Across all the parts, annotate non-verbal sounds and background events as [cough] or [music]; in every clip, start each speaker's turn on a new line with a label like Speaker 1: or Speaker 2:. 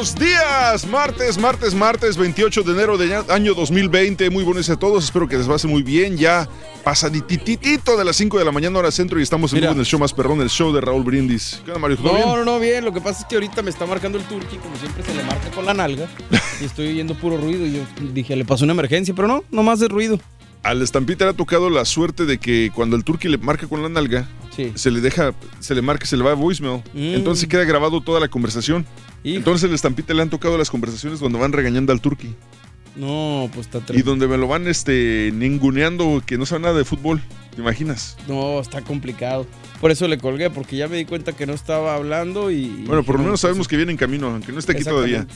Speaker 1: Buenos días. Martes, martes, martes, 28 de enero del año 2020. Muy buenos a todos. Espero que les pase muy bien. Ya pasadititito de las 5 de la mañana hora centro y estamos en, en el show más perrón, el show de Raúl Brindis. ¿Qué onda, Mario? ¿Todo bien?
Speaker 2: No, no, no, bien. Lo que pasa es que ahorita me está marcando el turqui, como siempre se le marca con la nalga. y estoy oyendo puro ruido. Y yo dije, le pasó una emergencia, pero no, no más de ruido.
Speaker 1: Al estampita le ha tocado la suerte de que cuando el turqui le marca con la nalga,
Speaker 2: Sí.
Speaker 1: se le deja, se le marca, se le va a voicemail.
Speaker 2: Mm.
Speaker 1: Entonces queda grabado toda la conversación.
Speaker 2: Hijo.
Speaker 1: Entonces el estampita le han tocado las conversaciones donde van regañando al turqui.
Speaker 2: No, pues está
Speaker 1: Y
Speaker 2: tremendo.
Speaker 1: donde me lo van este ninguneando que no sabe nada de fútbol. ¿Te imaginas?
Speaker 2: No, está complicado. Por eso le colgué, porque ya me di cuenta que no estaba hablando y...
Speaker 1: Bueno, por lo
Speaker 2: no,
Speaker 1: menos
Speaker 2: pues,
Speaker 1: sabemos que viene en camino, aunque no esté aquí todavía.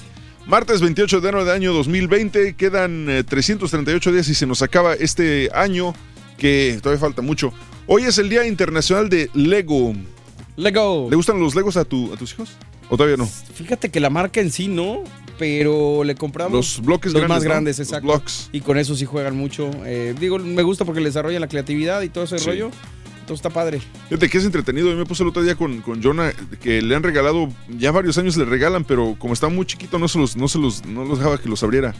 Speaker 1: Martes 28 de enero del año 2020, quedan eh, 338 días y se nos acaba este año, que todavía falta mucho. Hoy es el Día Internacional de Lego.
Speaker 2: Lego.
Speaker 1: ¿Le gustan los Legos a, tu, a tus hijos? ¿O todavía no?
Speaker 2: Fíjate que la marca en sí no, pero le compramos
Speaker 1: Los bloques
Speaker 2: los
Speaker 1: grandes.
Speaker 2: más grandes, exacto.
Speaker 1: blocks.
Speaker 2: Y con eso sí juegan mucho. Eh, digo, me gusta porque le desarrollan la creatividad y todo ese
Speaker 1: Sí.
Speaker 2: rollo. Entonces está padre.
Speaker 1: Fíjate que es entretenido. Yo me puse el otro día con, con Jonah, que le han regalado, ya varios años le regalan, pero como estaba muy chiquito, no se los, no se los, no los dejaba que los abriera.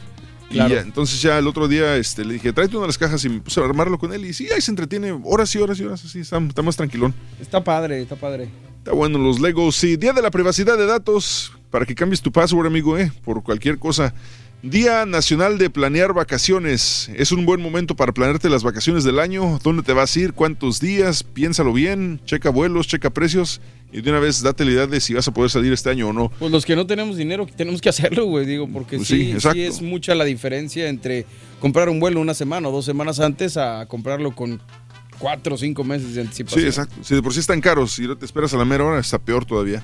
Speaker 2: Claro.
Speaker 1: Y ya, entonces ya el otro día este, le dije, tráete una de las cajas y me puse a armarlo con él. Y sí, ahí se entretiene horas y horas y horas, así, está, está más tranquilón.
Speaker 2: Está padre, está padre.
Speaker 1: Está bueno los Legos. Sí, Día de la Privacidad de Datos, para que cambies tu password, amigo, eh, por cualquier cosa. Día Nacional de Planear Vacaciones. Es un buen momento para planearte las vacaciones del año. ¿Dónde te vas a ir? ¿Cuántos días? Piénsalo bien. Checa vuelos, checa precios. Y de una vez date la idea de si vas a poder salir este año o no.
Speaker 2: Pues los que no tenemos dinero tenemos que hacerlo, güey, digo, porque
Speaker 1: Pues
Speaker 2: sí,
Speaker 1: sí,
Speaker 2: es mucha la diferencia entre comprar un vuelo una semana o dos semanas antes a comprarlo con cuatro o cinco meses de anticipación.
Speaker 1: Sí, exacto. Si de por sí están caros y no te esperas a la mera hora, está peor todavía.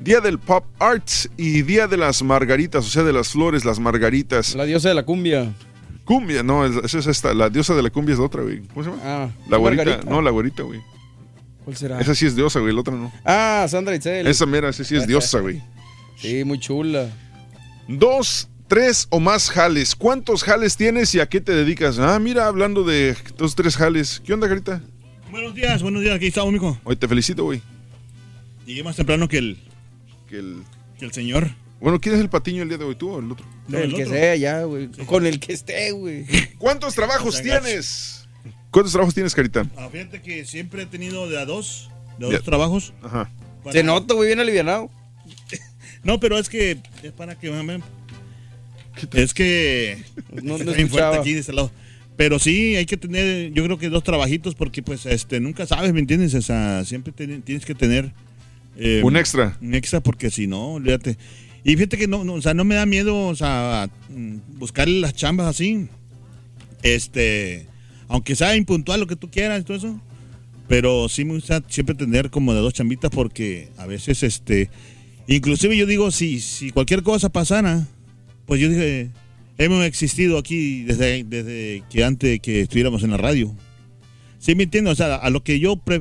Speaker 1: Día del Pop Arts y Día de las Margaritas, o sea, de las flores, las margaritas.
Speaker 2: La diosa de la cumbia.
Speaker 1: Cumbia, no, es- esa es esta. La diosa de la cumbia es la otra, güey. ¿Cómo se llama?
Speaker 2: Ah,
Speaker 1: La güerita.
Speaker 2: Margarita.
Speaker 1: No, la güerita, güey.
Speaker 2: ¿Cuál será?
Speaker 1: Esa sí es diosa, güey, la otra no.
Speaker 2: Ah, Sandra Itzel.
Speaker 1: Esa mera, esa sí es diosa, güey. [laughs]
Speaker 2: Sí, muy chula.
Speaker 1: Dos, tres o más jales. ¿Cuántos jales tienes y a qué te dedicas? Ah, mira, hablando de dos, tres jales. ¿Qué onda, Carita?
Speaker 3: Buenos días, buenos días, aquí estamos, mijo.
Speaker 1: Hoy te felicito, güey.
Speaker 3: Llegué más temprano que el,
Speaker 1: Que el...
Speaker 3: que el señor.
Speaker 1: Bueno, ¿quién es el patiño el día de hoy, tú o el otro?
Speaker 3: No,
Speaker 2: el,
Speaker 3: el
Speaker 2: que
Speaker 3: otro.
Speaker 2: sea ya, güey. Con el que esté, güey.
Speaker 1: ¿Cuántos trabajos
Speaker 3: O sea, gacho.
Speaker 1: tienes? ¿Cuántos trabajos tienes, Carita?
Speaker 3: Ah, fíjate que siempre he tenido de a dos, de a dos trabajos.
Speaker 1: Ajá.
Speaker 3: Para-
Speaker 2: Se nota, güey, bien alivianado. [laughs]
Speaker 3: No, pero es que es para que. Es que
Speaker 2: No, no
Speaker 3: está bien fuerte aquí de este lado. Pero sí, hay que tener, yo creo que dos trabajitos porque pues este nunca sabes, ¿me entiendes? O sea, siempre ten- tienes que tener eh,
Speaker 1: Un extra.
Speaker 3: un extra porque si no, olvídate. Y fíjate que no, no, o sea, no me da miedo, o sea, mm, buscar las chambas así. Este, aunque sea impuntual lo que tú quieras y todo eso. Pero sí me gusta siempre tener como de dos chambitas porque a veces, este, inclusive yo digo, si, si cualquier cosa pasara, pues yo dije, hemos existido aquí desde, desde que antes que estuviéramos en la radio. ¿Sí me entiendes? O sea, a lo que yo pre-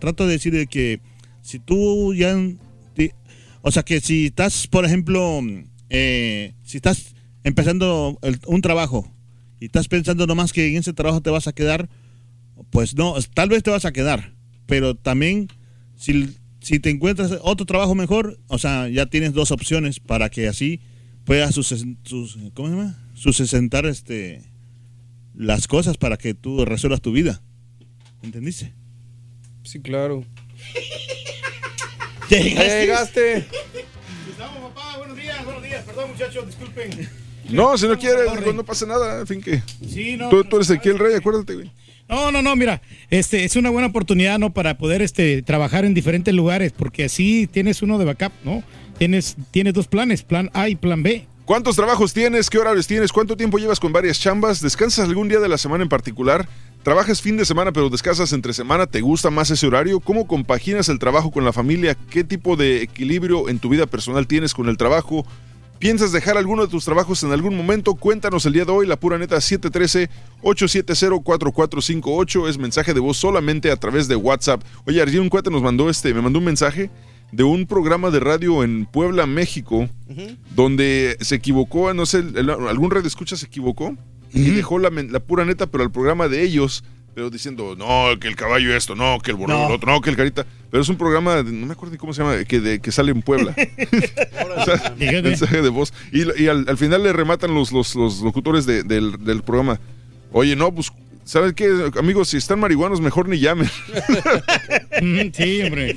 Speaker 3: trato de decir de que si tú ya... o sea, que si estás, por ejemplo, eh, si estás empezando un trabajo y estás pensando nomás que en ese trabajo te vas a quedar, pues no, tal vez te vas a quedar, pero también si, si te encuentras otro trabajo mejor, o sea, ya tienes dos opciones para que así puedas sus, sus ¿cómo se llama? Sucesentar este las cosas para que tú resuelvas tu vida. ¿Entendiste?
Speaker 2: Sí, claro. [laughs]
Speaker 3: ¿Ya
Speaker 2: Ya llegaste.
Speaker 3: Estamos, papá. Buenos días, buenos días. Perdón, muchachos, disculpen.
Speaker 1: No, si no quieres, no pasa nada. En fin, que.
Speaker 4: Sí, no.
Speaker 1: Tú, tú eres aquí el rey, acuérdate, güey.
Speaker 4: No, no, no, mira, este es una buena oportunidad, ¿no? Para poder este trabajar en diferentes lugares, porque así tienes uno de backup, ¿no? Tienes, tienes dos planes, plan A y plan B.
Speaker 1: ¿Cuántos trabajos tienes? ¿Qué horarios tienes? ¿Cuánto tiempo llevas con varias chambas? ¿Descansas algún día de la semana en particular? ¿Trabajas fin de semana pero descansas entre semana? ¿Te gusta más ese horario? ¿Cómo compaginas el trabajo con la familia? ¿Qué tipo de equilibrio en tu vida personal tienes con el trabajo? ¿Piensas dejar alguno de tus trabajos en algún momento? Cuéntanos el día de hoy, la pura neta 713-870-4458 es mensaje de voz solamente a través de WhatsApp. Oye, Arjun un cuate nos mandó este, me mandó un mensaje de un programa de radio en Puebla, México, donde se equivocó, no sé, el- algún red escucha se equivocó y dejó la, men- la pura neta, pero al programa de ellos, pero diciendo, no, que el caballo esto, no, que el borrego el otro, no, que el carita. Pero es un programa, de- no me acuerdo ni cómo se llama, que, de, que sale en Puebla. [laughs] O sea,
Speaker 4: Fíjate.
Speaker 1: mensaje de voz. Y, y al, al final le rematan los, los, los locutores de- del, del programa. Oye, no, pues, ¿sabes qué, amigos? Si están marihuanos, mejor ni llamen. [laughs]
Speaker 4: Sí, hombre.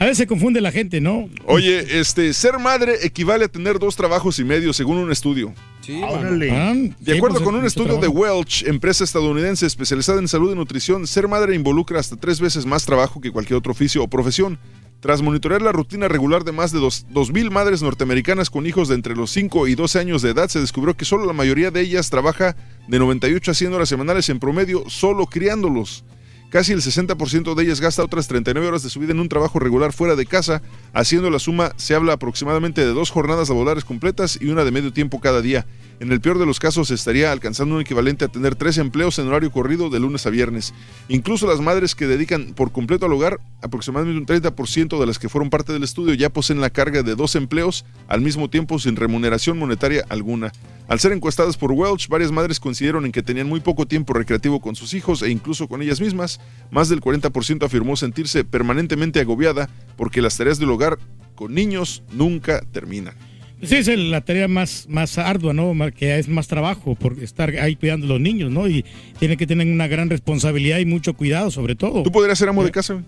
Speaker 4: A veces se confunde la gente, ¿no?
Speaker 1: Oye, este, ser madre equivale a tener dos trabajos y medio, según un estudio.
Speaker 2: Sí, mano.
Speaker 3: Órale.
Speaker 4: Ah,
Speaker 1: De
Speaker 4: sí,
Speaker 1: acuerdo
Speaker 4: pues,
Speaker 1: con un estudio de. Welch, empresa estadounidense especializada en salud y nutrición, ser madre involucra hasta tres veces más trabajo que cualquier otro oficio o profesión. Tras monitorear la rutina regular de más de dos- 2.000 madres norteamericanas con hijos de entre los 5 y 12 años de edad, se descubrió que solo la mayoría de ellas trabaja de 98 a 100 horas semanales en promedio solo criándolos. Casi el 60% de ellas gasta otras 39 horas de su vida en un trabajo regular fuera de casa. Haciendo la suma, se habla aproximadamente de dos jornadas laborales completas y una de medio tiempo cada día. En el peor de los casos, estaría alcanzando un equivalente a tener tres empleos en horario corrido de lunes a viernes. Incluso las madres que dedican por completo al hogar, aproximadamente un 30% de las que fueron parte del estudio ya poseen la carga de dos empleos al mismo tiempo sin remuneración monetaria alguna. Al ser encuestadas por Welch, varias madres coincidieron en que tenían muy poco tiempo recreativo con sus hijos e incluso con ellas mismas. Más del 40% afirmó sentirse permanentemente agobiada porque las tareas del hogar con niños nunca terminan.
Speaker 4: Sí, es la tarea más, más ardua, ¿no? Que es más trabajo por estar ahí cuidando a los niños, ¿no? Y tiene que tener una gran responsabilidad y mucho cuidado, sobre todo.
Speaker 1: ¿Tú podrías ser amo de casa? güey?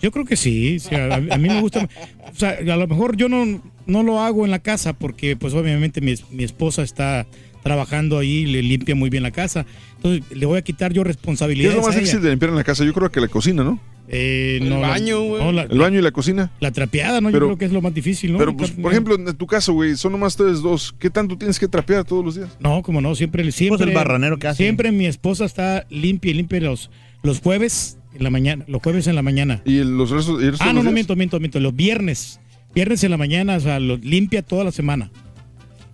Speaker 4: Yo creo que sí, sí, a, a mí me gusta. O sea, a lo mejor yo no, no lo hago en la casa porque, pues, obviamente mi, mi esposa está trabajando ahí, le limpia muy bien la casa. Entonces, le voy a quitar yo
Speaker 1: ¿Qué es lo más difícil de limpiar en la casa? Yo creo que la cocina, ¿no?
Speaker 4: Eh,
Speaker 2: El
Speaker 4: no,
Speaker 2: baño, güey.
Speaker 4: no,
Speaker 1: El baño y la cocina.
Speaker 4: la trapeada, ¿no?
Speaker 1: Pero-
Speaker 4: yo creo que es lo más difícil, ¿no?
Speaker 1: Pero, pues, por ejemplo, en tu caso, güey, son nomás ustedes dos. ¿Qué tanto tienes que trapear todos los días?
Speaker 4: No, como no, siempre, siempre.
Speaker 3: el barranero que hace.
Speaker 4: Siempre mi esposa está limpia y limpia los, los jueves en la mañana, los jueves en la mañana.
Speaker 1: ¿Y los restos, y el resto
Speaker 4: Ah,
Speaker 1: de
Speaker 4: no,
Speaker 1: los
Speaker 4: no,
Speaker 1: días?
Speaker 4: miento, miento, miento. Los viernes. Viernes en la mañana, o sea, lo limpia toda la semana.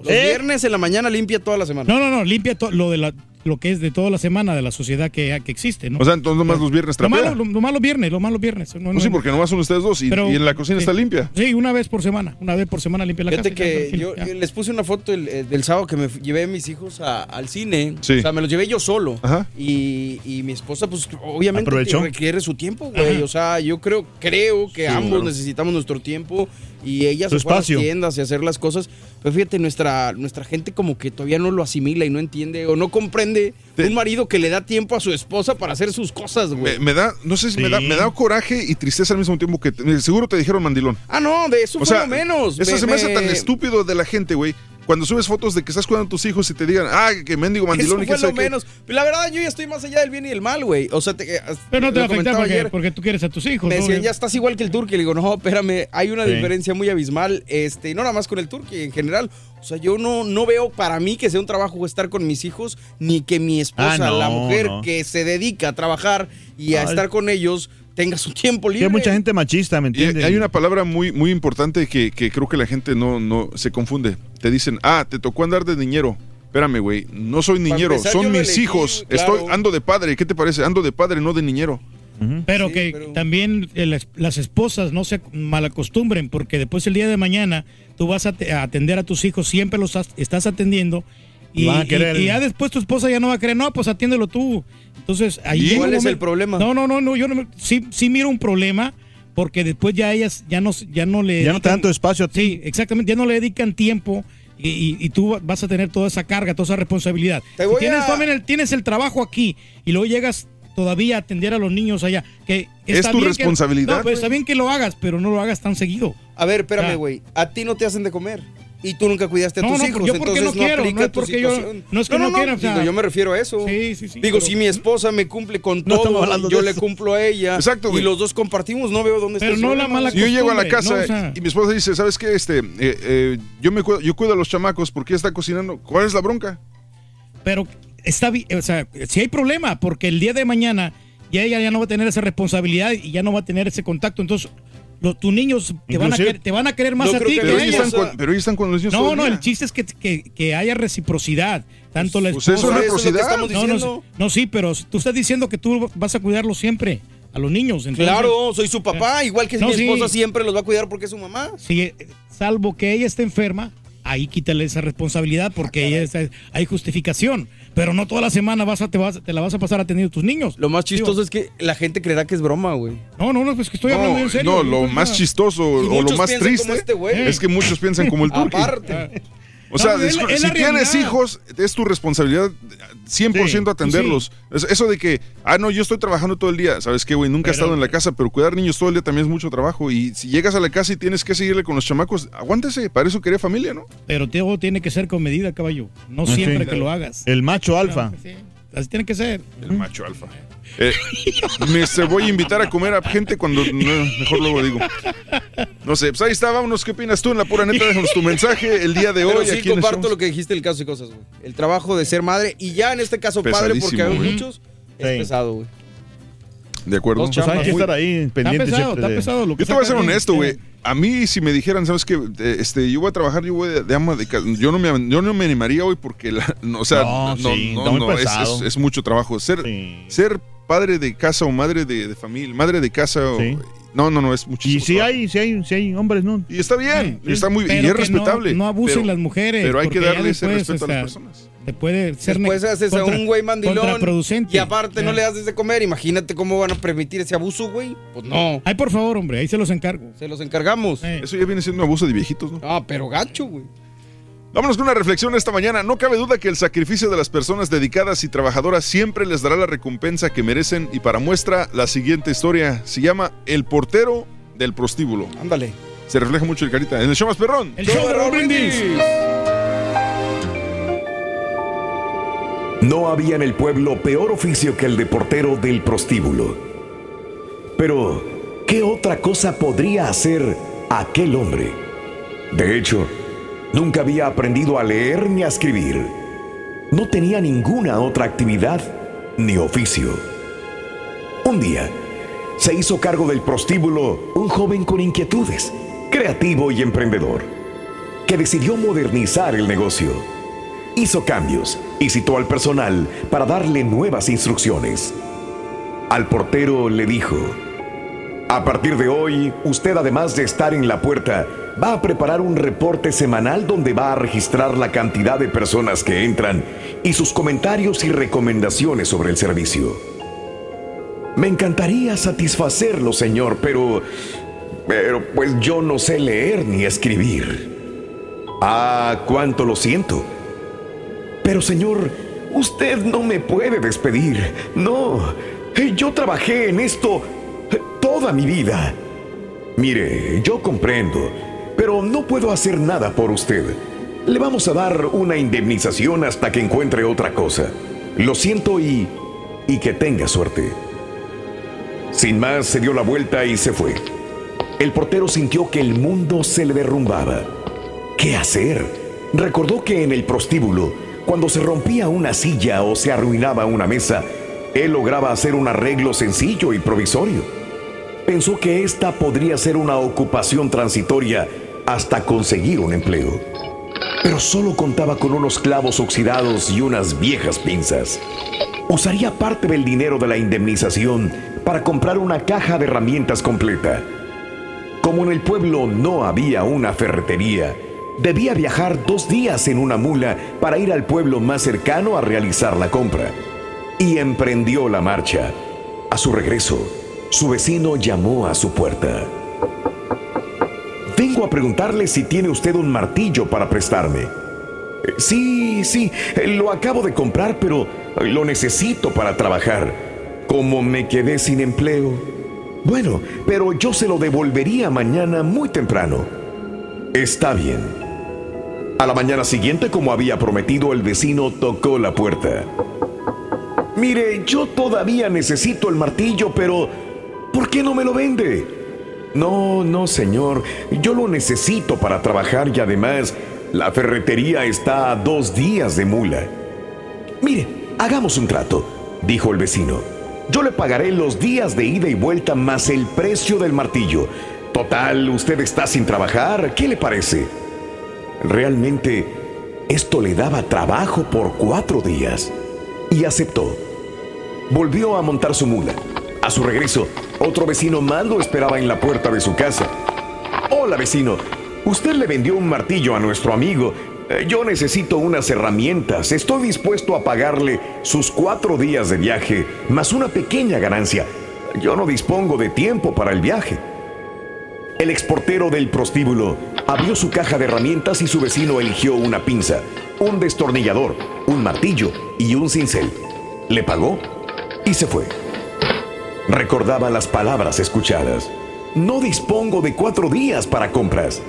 Speaker 2: Los viernes en la mañana limpia toda la semana.
Speaker 4: No, no, no, limpia to- lo de la, lo que es de toda la semana de la sociedad que, que existe, ¿no?
Speaker 1: O sea, entonces nomás los viernes
Speaker 4: lo
Speaker 1: trapea.
Speaker 4: malo, lo, lo malo viernes, lo malo viernes. No,
Speaker 1: Pues
Speaker 4: no,
Speaker 1: sí, porque nomás son ustedes dos y,
Speaker 4: pero-
Speaker 1: y en la cocina
Speaker 4: sí.
Speaker 1: está limpia.
Speaker 4: Sí, una vez por semana. Una vez por semana limpia la
Speaker 2: Fíjate
Speaker 4: casa.
Speaker 2: que
Speaker 4: ya,
Speaker 2: yo, les puse una foto el- eh, del sábado que me llevé a mis hijos a- al cine.
Speaker 1: Sí.
Speaker 2: O sea, me los llevé yo solo.
Speaker 1: Ajá.
Speaker 2: Y, y mi esposa, pues, obviamente requiere su tiempo, güey.
Speaker 4: Ajá.
Speaker 2: O sea, yo creo, creo que ambos
Speaker 1: claro.
Speaker 2: necesitamos nuestro tiempo y ella
Speaker 3: Su
Speaker 2: se fue a las tiendas y hacer las cosas. Pero fíjate, nuestra, nuestra gente como que todavía no lo asimila y no entiende o no comprende
Speaker 1: Te-
Speaker 2: un marido que le da tiempo a su esposa para hacer sus cosas, güey.
Speaker 1: Me, me da, no sé si me, da, me da coraje y tristeza al mismo tiempo que te- seguro te dijeron mandilón.
Speaker 2: Ah, no, de eso
Speaker 1: O
Speaker 2: fue
Speaker 1: sea,
Speaker 2: lo menos.
Speaker 1: eso
Speaker 2: Me-
Speaker 1: se me hace tan estúpido de la gente, güey. Cuando subes fotos de que estás cuidando a tus hijos y te digan, ah, que mendigo mandilón
Speaker 2: Eso
Speaker 1: y que
Speaker 2: fue lo
Speaker 1: qué".
Speaker 2: menos. Pero la verdad, yo ya estoy más allá del bien y del mal, güey. O sea, te, eh,
Speaker 4: Pero no te va a
Speaker 2: lo
Speaker 4: afectar
Speaker 2: comentaba
Speaker 4: porque,
Speaker 2: ayer.
Speaker 4: porque tú quieres a tus hijos.
Speaker 2: Me
Speaker 4: ¿no?
Speaker 2: decían, ya estás igual que el turqui. Le digo, no, espérame, hay una
Speaker 3: Sí.
Speaker 2: diferencia muy abismal. Este, no nada más con el turqui, en general. O sea, yo no, no veo para mí que sea un trabajo estar con mis hijos, ni que mi esposa,
Speaker 3: Ah, no,
Speaker 2: la mujer
Speaker 3: no.
Speaker 2: que se dedica a trabajar y a
Speaker 3: Ay.
Speaker 2: estar con ellos, tenga su tiempo libre.
Speaker 3: hay mucha gente machista, ¿me
Speaker 1: Y
Speaker 3: entiendes?
Speaker 1: hay una palabra muy, muy importante que, que creo que la gente no, no se confunde. Te dicen, ah, te tocó andar de niñero. Espérame, güey, no soy niñero,
Speaker 2: empezar,
Speaker 1: son mis
Speaker 2: elegí,
Speaker 1: hijos.
Speaker 2: claro.
Speaker 1: Estoy, ando de padre, ¿qué te parece? Ando de padre, no de niñero.
Speaker 4: Pero
Speaker 2: Sí,
Speaker 4: que
Speaker 2: pero-
Speaker 4: también eh, las, las esposas no se malacostumbren, porque después el día de mañana tú vas a, te- a atender a tus hijos, siempre los has- estás atendiendo. Y,
Speaker 3: Van a querer-
Speaker 4: y- y ya después tu esposa ya no va a querer, no, pues atiéndelo tú. Entonces, ahí
Speaker 1: ¿Y
Speaker 4: llega un
Speaker 2: cuál es el problema?
Speaker 4: No, no, no, no, yo no me- sí, sí miro un problema, porque después ya ellas ya no, ya no le.
Speaker 3: Ya no te dan tu espacio a ti.
Speaker 4: Sí, exactamente, ya no le dedican tiempo. Y, y- y tú vas a tener toda esa carga, toda esa responsabilidad.
Speaker 2: Te
Speaker 4: Si
Speaker 2: voy
Speaker 4: tienes,
Speaker 2: a-
Speaker 4: en el- tienes el trabajo aquí y luego llegas todavía a atender a los niños allá. Que
Speaker 1: Es tu
Speaker 4: bien que-
Speaker 1: responsabilidad,
Speaker 4: no, pues está bien que lo hagas, pero no lo hagas tan seguido.
Speaker 2: A ver, espérame, güey. A ti no te hacen de comer. Y tú nunca cuidaste a
Speaker 4: No,
Speaker 2: tus
Speaker 4: no,
Speaker 2: hijos.
Speaker 4: yo porque
Speaker 2: entonces
Speaker 4: no quiero,
Speaker 2: aplica
Speaker 4: no es
Speaker 2: tu
Speaker 4: porque yo- no es que no quiera, o sea-
Speaker 2: digo, yo me refiero a eso.
Speaker 4: Sí, sí, sí,
Speaker 2: Digo,
Speaker 4: pero-
Speaker 2: si mi esposa me cumple con todo, yo le cumplo a ella.
Speaker 1: Exacto,
Speaker 2: Y los dos compartimos, no veo dónde
Speaker 4: Pero
Speaker 2: está el
Speaker 4: no la mala.
Speaker 1: Si yo llego a la casa
Speaker 4: no, o sea-
Speaker 1: y mi esposa dice, ¿sabes qué? Este, eh, eh, yo me cuido, yo cuido a los chamacos porque ella está cocinando. ¿Cuál es la bronca?
Speaker 4: Pero está bien, o sea, si hay problema, porque el día de mañana ya ella ya no va a tener esa responsabilidad y ya no va a tener ese contacto, entonces los, tus niños te van, a querer, te van a querer más a ti
Speaker 2: que
Speaker 4: que
Speaker 1: Pero
Speaker 4: a
Speaker 1: ellos, con, pero ellos están con los niños
Speaker 4: No,
Speaker 1: el
Speaker 4: no, el chiste es que, que, que haya reciprocidad, tanto la
Speaker 1: Pues eso
Speaker 4: esposa...
Speaker 1: es
Speaker 2: Por eso es lo que
Speaker 1: reciprocidad.
Speaker 2: estamos
Speaker 4: no, no,
Speaker 2: diciendo.
Speaker 4: no, sí, pero tú estás diciendo que tú vas a cuidarlo siempre, a los niños. entonces-
Speaker 2: Claro, soy su papá, igual que
Speaker 4: No,
Speaker 2: mi
Speaker 4: sí.
Speaker 2: esposa siempre los va a cuidar porque es su mamá.
Speaker 4: Si, eh, salvo que ella esté enferma, ahí quítale esa responsabilidad
Speaker 2: Ah,
Speaker 4: porque ella está- hay justificación. Pero no toda la semana vas a, te, vas, te la vas a pasar atendiendo a tus niños.
Speaker 2: Lo más chistoso
Speaker 4: Digo,
Speaker 2: es que la gente creerá que es broma, güey.
Speaker 4: No, no, no, pues que estoy hablando en
Speaker 1: No,
Speaker 4: serio.
Speaker 1: no, lo más chistoso
Speaker 2: Y
Speaker 1: o lo más triste
Speaker 2: este
Speaker 1: es que muchos piensan como el turqui.
Speaker 2: Aparte.
Speaker 1: O sea,
Speaker 4: No, es la-
Speaker 1: discul-
Speaker 4: es
Speaker 1: si tienes
Speaker 4: realidad.
Speaker 1: hijos, es tu responsabilidad 100%
Speaker 3: Sí,
Speaker 1: atenderlos. Es- Eso de que, ah, no, yo estoy trabajando todo el día. ¿Sabes qué, güey? Nunca he estado en la casa, pero cuidar niños todo el día también es mucho trabajo. Y si llegas a la casa y tienes que seguirle con los chamacos, aguántese. Para eso quería familia, ¿no?
Speaker 4: Pero todo tiene que ser con medida, caballo. No
Speaker 3: Sí.
Speaker 4: siempre que lo hagas.
Speaker 3: El macho alfa.
Speaker 4: Sí, así tiene que ser.
Speaker 1: El macho alfa. Eh, me se voy a invitar a comer a gente cuando no, mejor luego digo. No sé, pues ahí está, vámonos. ¿Qué opinas tú en la pura neta? Déjanos tu mensaje el día de hoy.
Speaker 2: Pero sí
Speaker 1: aquí
Speaker 2: comparto lo que dijiste el caso y cosas, güey. El trabajo de ser madre y ya en este caso padre, porque hay muchos, es
Speaker 3: Sí.
Speaker 2: pesado, güey.
Speaker 1: De acuerdo.
Speaker 3: Pues hay que estar ahí
Speaker 4: Está
Speaker 3: pendiente
Speaker 4: pesado,
Speaker 3: siempre
Speaker 4: está
Speaker 3: de-
Speaker 4: pesado. Lo que
Speaker 1: Yo te voy a ser honesto, güey. A mí, si me dijeran, ¿sabes qué? Eh, Este, yo voy a trabajar, yo voy de, de ama de casa. Yo no me, yo no me animaría hoy porque, la- [laughs] no, o sea,
Speaker 3: No,
Speaker 1: no,
Speaker 3: sí,
Speaker 1: no,
Speaker 3: está
Speaker 1: no, es,
Speaker 3: pesado.
Speaker 1: es- es mucho trabajo. Ser,
Speaker 3: Sí.
Speaker 1: ser padre de casa o madre de, de familia, madre de casa, o-
Speaker 3: Sí.
Speaker 1: no, no, no, es muchísimo
Speaker 3: Y si
Speaker 1: trabajo.
Speaker 3: hay, si hay, si hay hombres, ¿no?
Speaker 1: Y está bien,
Speaker 4: Sí,
Speaker 1: y está muy, y
Speaker 4: pero
Speaker 1: es
Speaker 4: que no-
Speaker 1: respetable.
Speaker 4: No, abusen
Speaker 1: pero-
Speaker 4: las mujeres.
Speaker 1: Pero hay que darle ese respeto a
Speaker 4: o sea,
Speaker 1: las personas.
Speaker 4: Te puede ser
Speaker 2: Después haces a
Speaker 4: contra-
Speaker 2: un güey mandilón y aparte no le haces de comer. Imagínate cómo van a permitir ese abuso, güey. Pues no.
Speaker 4: Ay, por favor, hombre, ahí se los encargo.
Speaker 2: Se los encargamos.
Speaker 4: Eh.
Speaker 1: Eso ya viene siendo un abuso de viejitos, ¿no?
Speaker 2: Ah, pero gacho, güey.
Speaker 1: Vámonos con una reflexión esta mañana. No cabe duda que el sacrificio de las personas dedicadas y trabajadoras siempre les dará la recompensa que merecen. Y para muestra, la siguiente historia se llama El portero del prostíbulo.
Speaker 2: Ándale.
Speaker 1: Se refleja mucho el carita. En el show más perrón.
Speaker 4: El show de Raúl Brindis.
Speaker 5: No había en el pueblo peor oficio que el de portero del prostíbulo. Pero, ¿qué otra cosa podría hacer aquel hombre? De hecho, nunca había aprendido a leer ni a escribir. No tenía ninguna otra actividad ni oficio. Un día, se hizo cargo del prostíbulo un joven con inquietudes, creativo y emprendedor, que decidió modernizar el negocio hizo cambios y citó al personal para darle nuevas instrucciones. Al portero le dijo, a partir de hoy, usted además de estar en la puerta, va a preparar un reporte semanal donde va a registrar la cantidad de personas que entran y sus comentarios y recomendaciones sobre el servicio. Me encantaría satisfacerlo, señor, pero... Pero pues yo no sé leer ni escribir. Ah, cuánto lo siento. Pero señor, usted no me puede despedir. No, yo trabajé en esto toda mi vida. Mire, yo comprendo, pero no puedo hacer nada por usted.
Speaker 6: Le vamos a dar una indemnización hasta que encuentre otra cosa. Lo siento y... y que tenga suerte. Sin más, se dio la vuelta y se fue. El portero sintió que el mundo se le derrumbaba. ¿Qué hacer? Recordó que en el prostíbulo, cuando se rompía una silla o se arruinaba una mesa, él lograba hacer un arreglo sencillo y provisorio. Pensó que esta podría ser una ocupación transitoria hasta conseguir un empleo. Pero solo contaba con unos clavos oxidados y unas viejas pinzas. Usaría parte del dinero de la indemnización para comprar una caja de herramientas completa. Como en el pueblo no había una ferretería, debía viajar dos días en una mula para ir al pueblo más cercano a realizar la compra. Y emprendió la marcha. A su regreso, su vecino llamó a su puerta. Vengo a preguntarle si tiene usted un martillo para prestarme. "Eh, Sí, sí, lo acabo de comprar, pero lo necesito para trabajar. Como me quedé sin empleo. Bueno, pero yo se lo devolvería mañana muy temprano. Está bien. A la mañana siguiente, como había prometido, el vecino tocó la puerta. Mire, yo todavía necesito el martillo, pero ¿por qué no me lo vende? No, no, señor. Yo lo necesito para trabajar y además la ferretería está a dos días de mula. Mire, hagamos un trato, dijo el vecino. Yo le pagaré los días de ida y vuelta más el precio del martillo. Total, usted está sin trabajar. ¿Qué le parece? Realmente, esto le daba trabajo por cuatro días. Y aceptó. Volvió a montar su mula. A su regreso, otro vecino más lo esperaba en la puerta de su casa. Hola vecino, usted le vendió un martillo a nuestro amigo. Eh, Yo necesito unas herramientas. Estoy dispuesto a pagarle sus cuatro días de viaje, más una pequeña ganancia. Yo no dispongo de tiempo para el viaje. El exportero del prostíbulo abrió su caja de herramientas y su vecino eligió una pinza, un destornillador, un martillo y un cincel. Le pagó y se fue. Recordaba las palabras escuchadas. No dispongo de cuatro días para compras.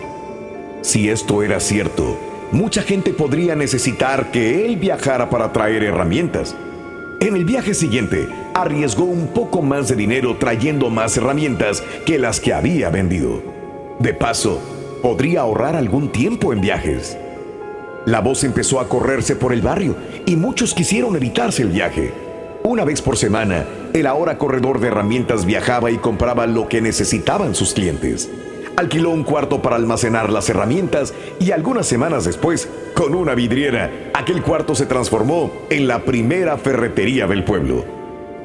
Speaker 6: Si esto era cierto, mucha gente podría necesitar que él viajara para traer herramientas. En el viaje siguiente, arriesgó un poco más de dinero trayendo más herramientas que las que había vendido. De paso, podría ahorrar algún tiempo en viajes. La voz empezó a correrse por el barrio y muchos quisieron evitarse el viaje. Una vez por semana, el ahora corredor de herramientas viajaba y compraba lo que necesitaban sus clientes. Alquiló un cuarto para almacenar las herramientas y algunas semanas después, con una vidriera, aquel cuarto se transformó en la primera ferretería del pueblo.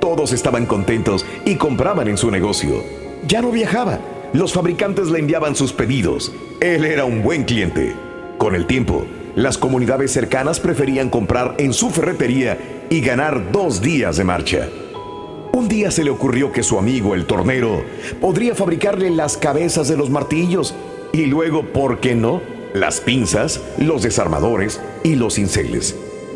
Speaker 6: Todos estaban contentos y compraban en su negocio. Ya no viajaba. Los fabricantes le enviaban sus pedidos. Él era un buen cliente. Con el tiempo, las comunidades cercanas preferían comprar en su ferretería y ganar dos días de marcha. Un día se le ocurrió que su amigo, el tornero, podría fabricarle las cabezas de los martillos y luego, ¿por qué no? Las pinzas, los desarmadores y los cinceles.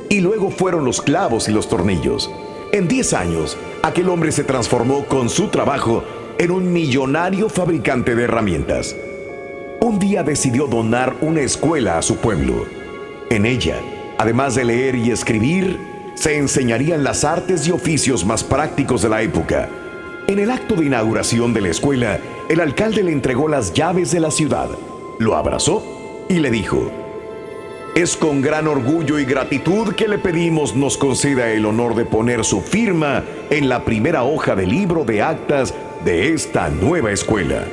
Speaker 6: Y luego fueron los clavos y los tornillos. En 10 años, aquel hombre se transformó con su trabajo en un millonario fabricante de herramientas. Un día decidió donar una escuela a su pueblo. En ella, además de leer y escribir, se enseñarían las artes y oficios más prácticos de la época. En el acto de inauguración de la escuela, el alcalde le entregó las llaves de la ciudad, lo abrazó y le dijo, es con gran orgullo y gratitud que le pedimos nos conceda el honor de poner su firma en la primera hoja del libro de actas de esta nueva escuela.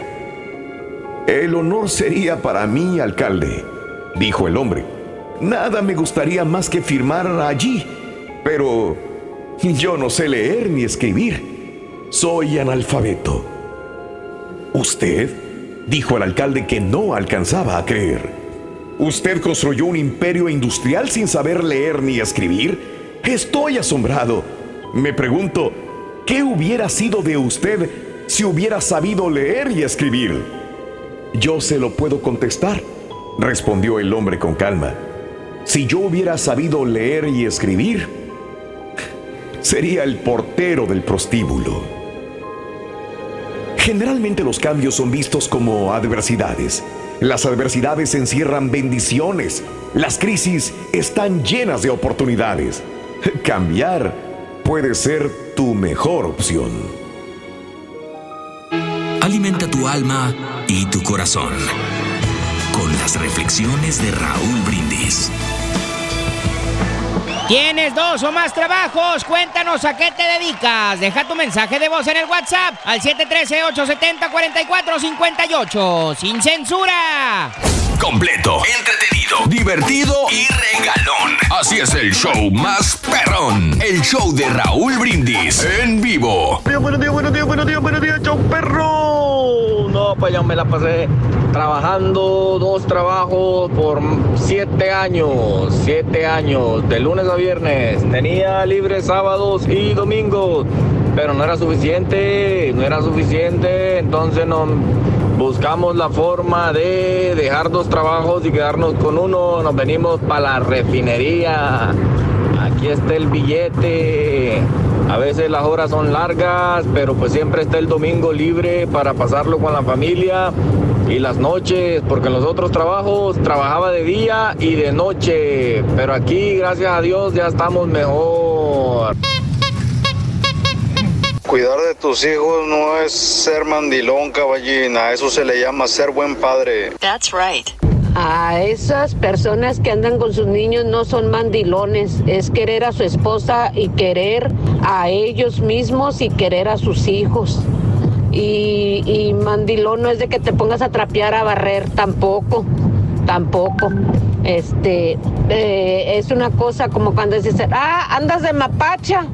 Speaker 6: El honor sería para mí, alcalde, dijo el hombre. Nada me gustaría más que firmar allí, pero yo no sé leer ni escribir. Soy analfabeto. ¿Usted? dijo el alcalde que no alcanzaba a creer. ¿Usted construyó un imperio industrial sin saber leer ni escribir? Estoy asombrado. Me pregunto, ¿qué hubiera sido de usted si hubiera sabido leer y escribir? Yo se lo puedo contestar, respondió el hombre con calma. Si yo hubiera sabido leer y escribir, sería el portero del prostíbulo. Generalmente los cambios son vistos como adversidades,
Speaker 5: Las adversidades encierran bendiciones. Las crisis están llenas de oportunidades. Cambiar puede ser tu mejor opción.
Speaker 7: Alimenta tu alma y tu corazón las reflexiones de Raúl Brindis.
Speaker 8: ¿Tienes dos o más trabajos? Cuéntanos a qué te dedicas. Deja tu mensaje de voz en el WhatsApp al 713-870-4458. ¡Sin censura!
Speaker 7: Completo, entretenido, divertido y regalón. Así es el show más perrón. El show de Raúl Brindis en vivo.
Speaker 9: Buenos días, buenos días, buenos días, buenos días, chau perro. Pues yo me la pasé trabajando dos trabajos por siete años, siete años, de lunes a viernes. Tenía libre sábados y domingos, pero no era suficiente, no era suficiente, entonces no buscamos la forma de dejar dos trabajos y quedarnos con uno. Nos venimos para la refinería. Aquí está el billete. A veces las horas son largas, pero pues siempre está el domingo libre para pasarlo con la familia y las noches, porque en los otros trabajos trabajaba de día y de noche, pero aquí gracias a Dios ya estamos mejor.
Speaker 10: Cuidar de tus hijos no es ser mandilón, caballina. Eso se le llama ser buen padre.
Speaker 11: That's right. A esas personas que andan con sus niños no son mandilones, es querer a su esposa y querer a ellos mismos y querer a sus hijos. Y, mandilón no es de que te pongas a trapear, a barrer, tampoco, tampoco. Este, eh, es una cosa como cuando dices, ah, andas de mapacha.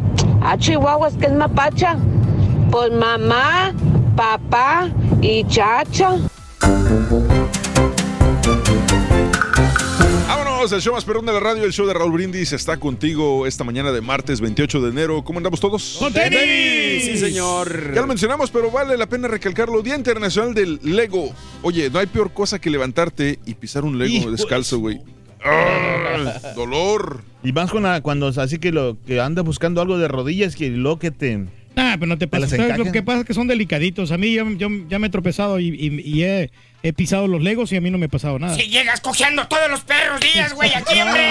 Speaker 11: Ah, Chihuahua, es que es mapacha. Pues mamá, papá y chacha.
Speaker 1: El show más perrón de la radio, el show de Raúl Brindis está contigo esta mañana de martes 28 de enero. ¿Cómo andamos todos?
Speaker 2: ¡Con tenis! Sí, señor.
Speaker 1: Ya lo mencionamos, pero vale la pena recalcarlo. Día Internacional del Lego. Oye, no hay peor cosa que levantarte y pisar un Lego
Speaker 3: Hijo
Speaker 1: descalzo, güey. ¡Ah! [laughs] Dolor.
Speaker 3: Y más con la- cuando así que lo que anda buscando algo de rodillas que lo que te.
Speaker 4: Ah, pero no te pases. ¿Sabes? Lo que pasa es que son delicaditos. A mí yo, yo ya me he tropezado y, y- y he, he pisado los legos y a mí no me ha pasado nada.
Speaker 8: Si llegas cojeando todos los perros días, güey, aquí, hombre.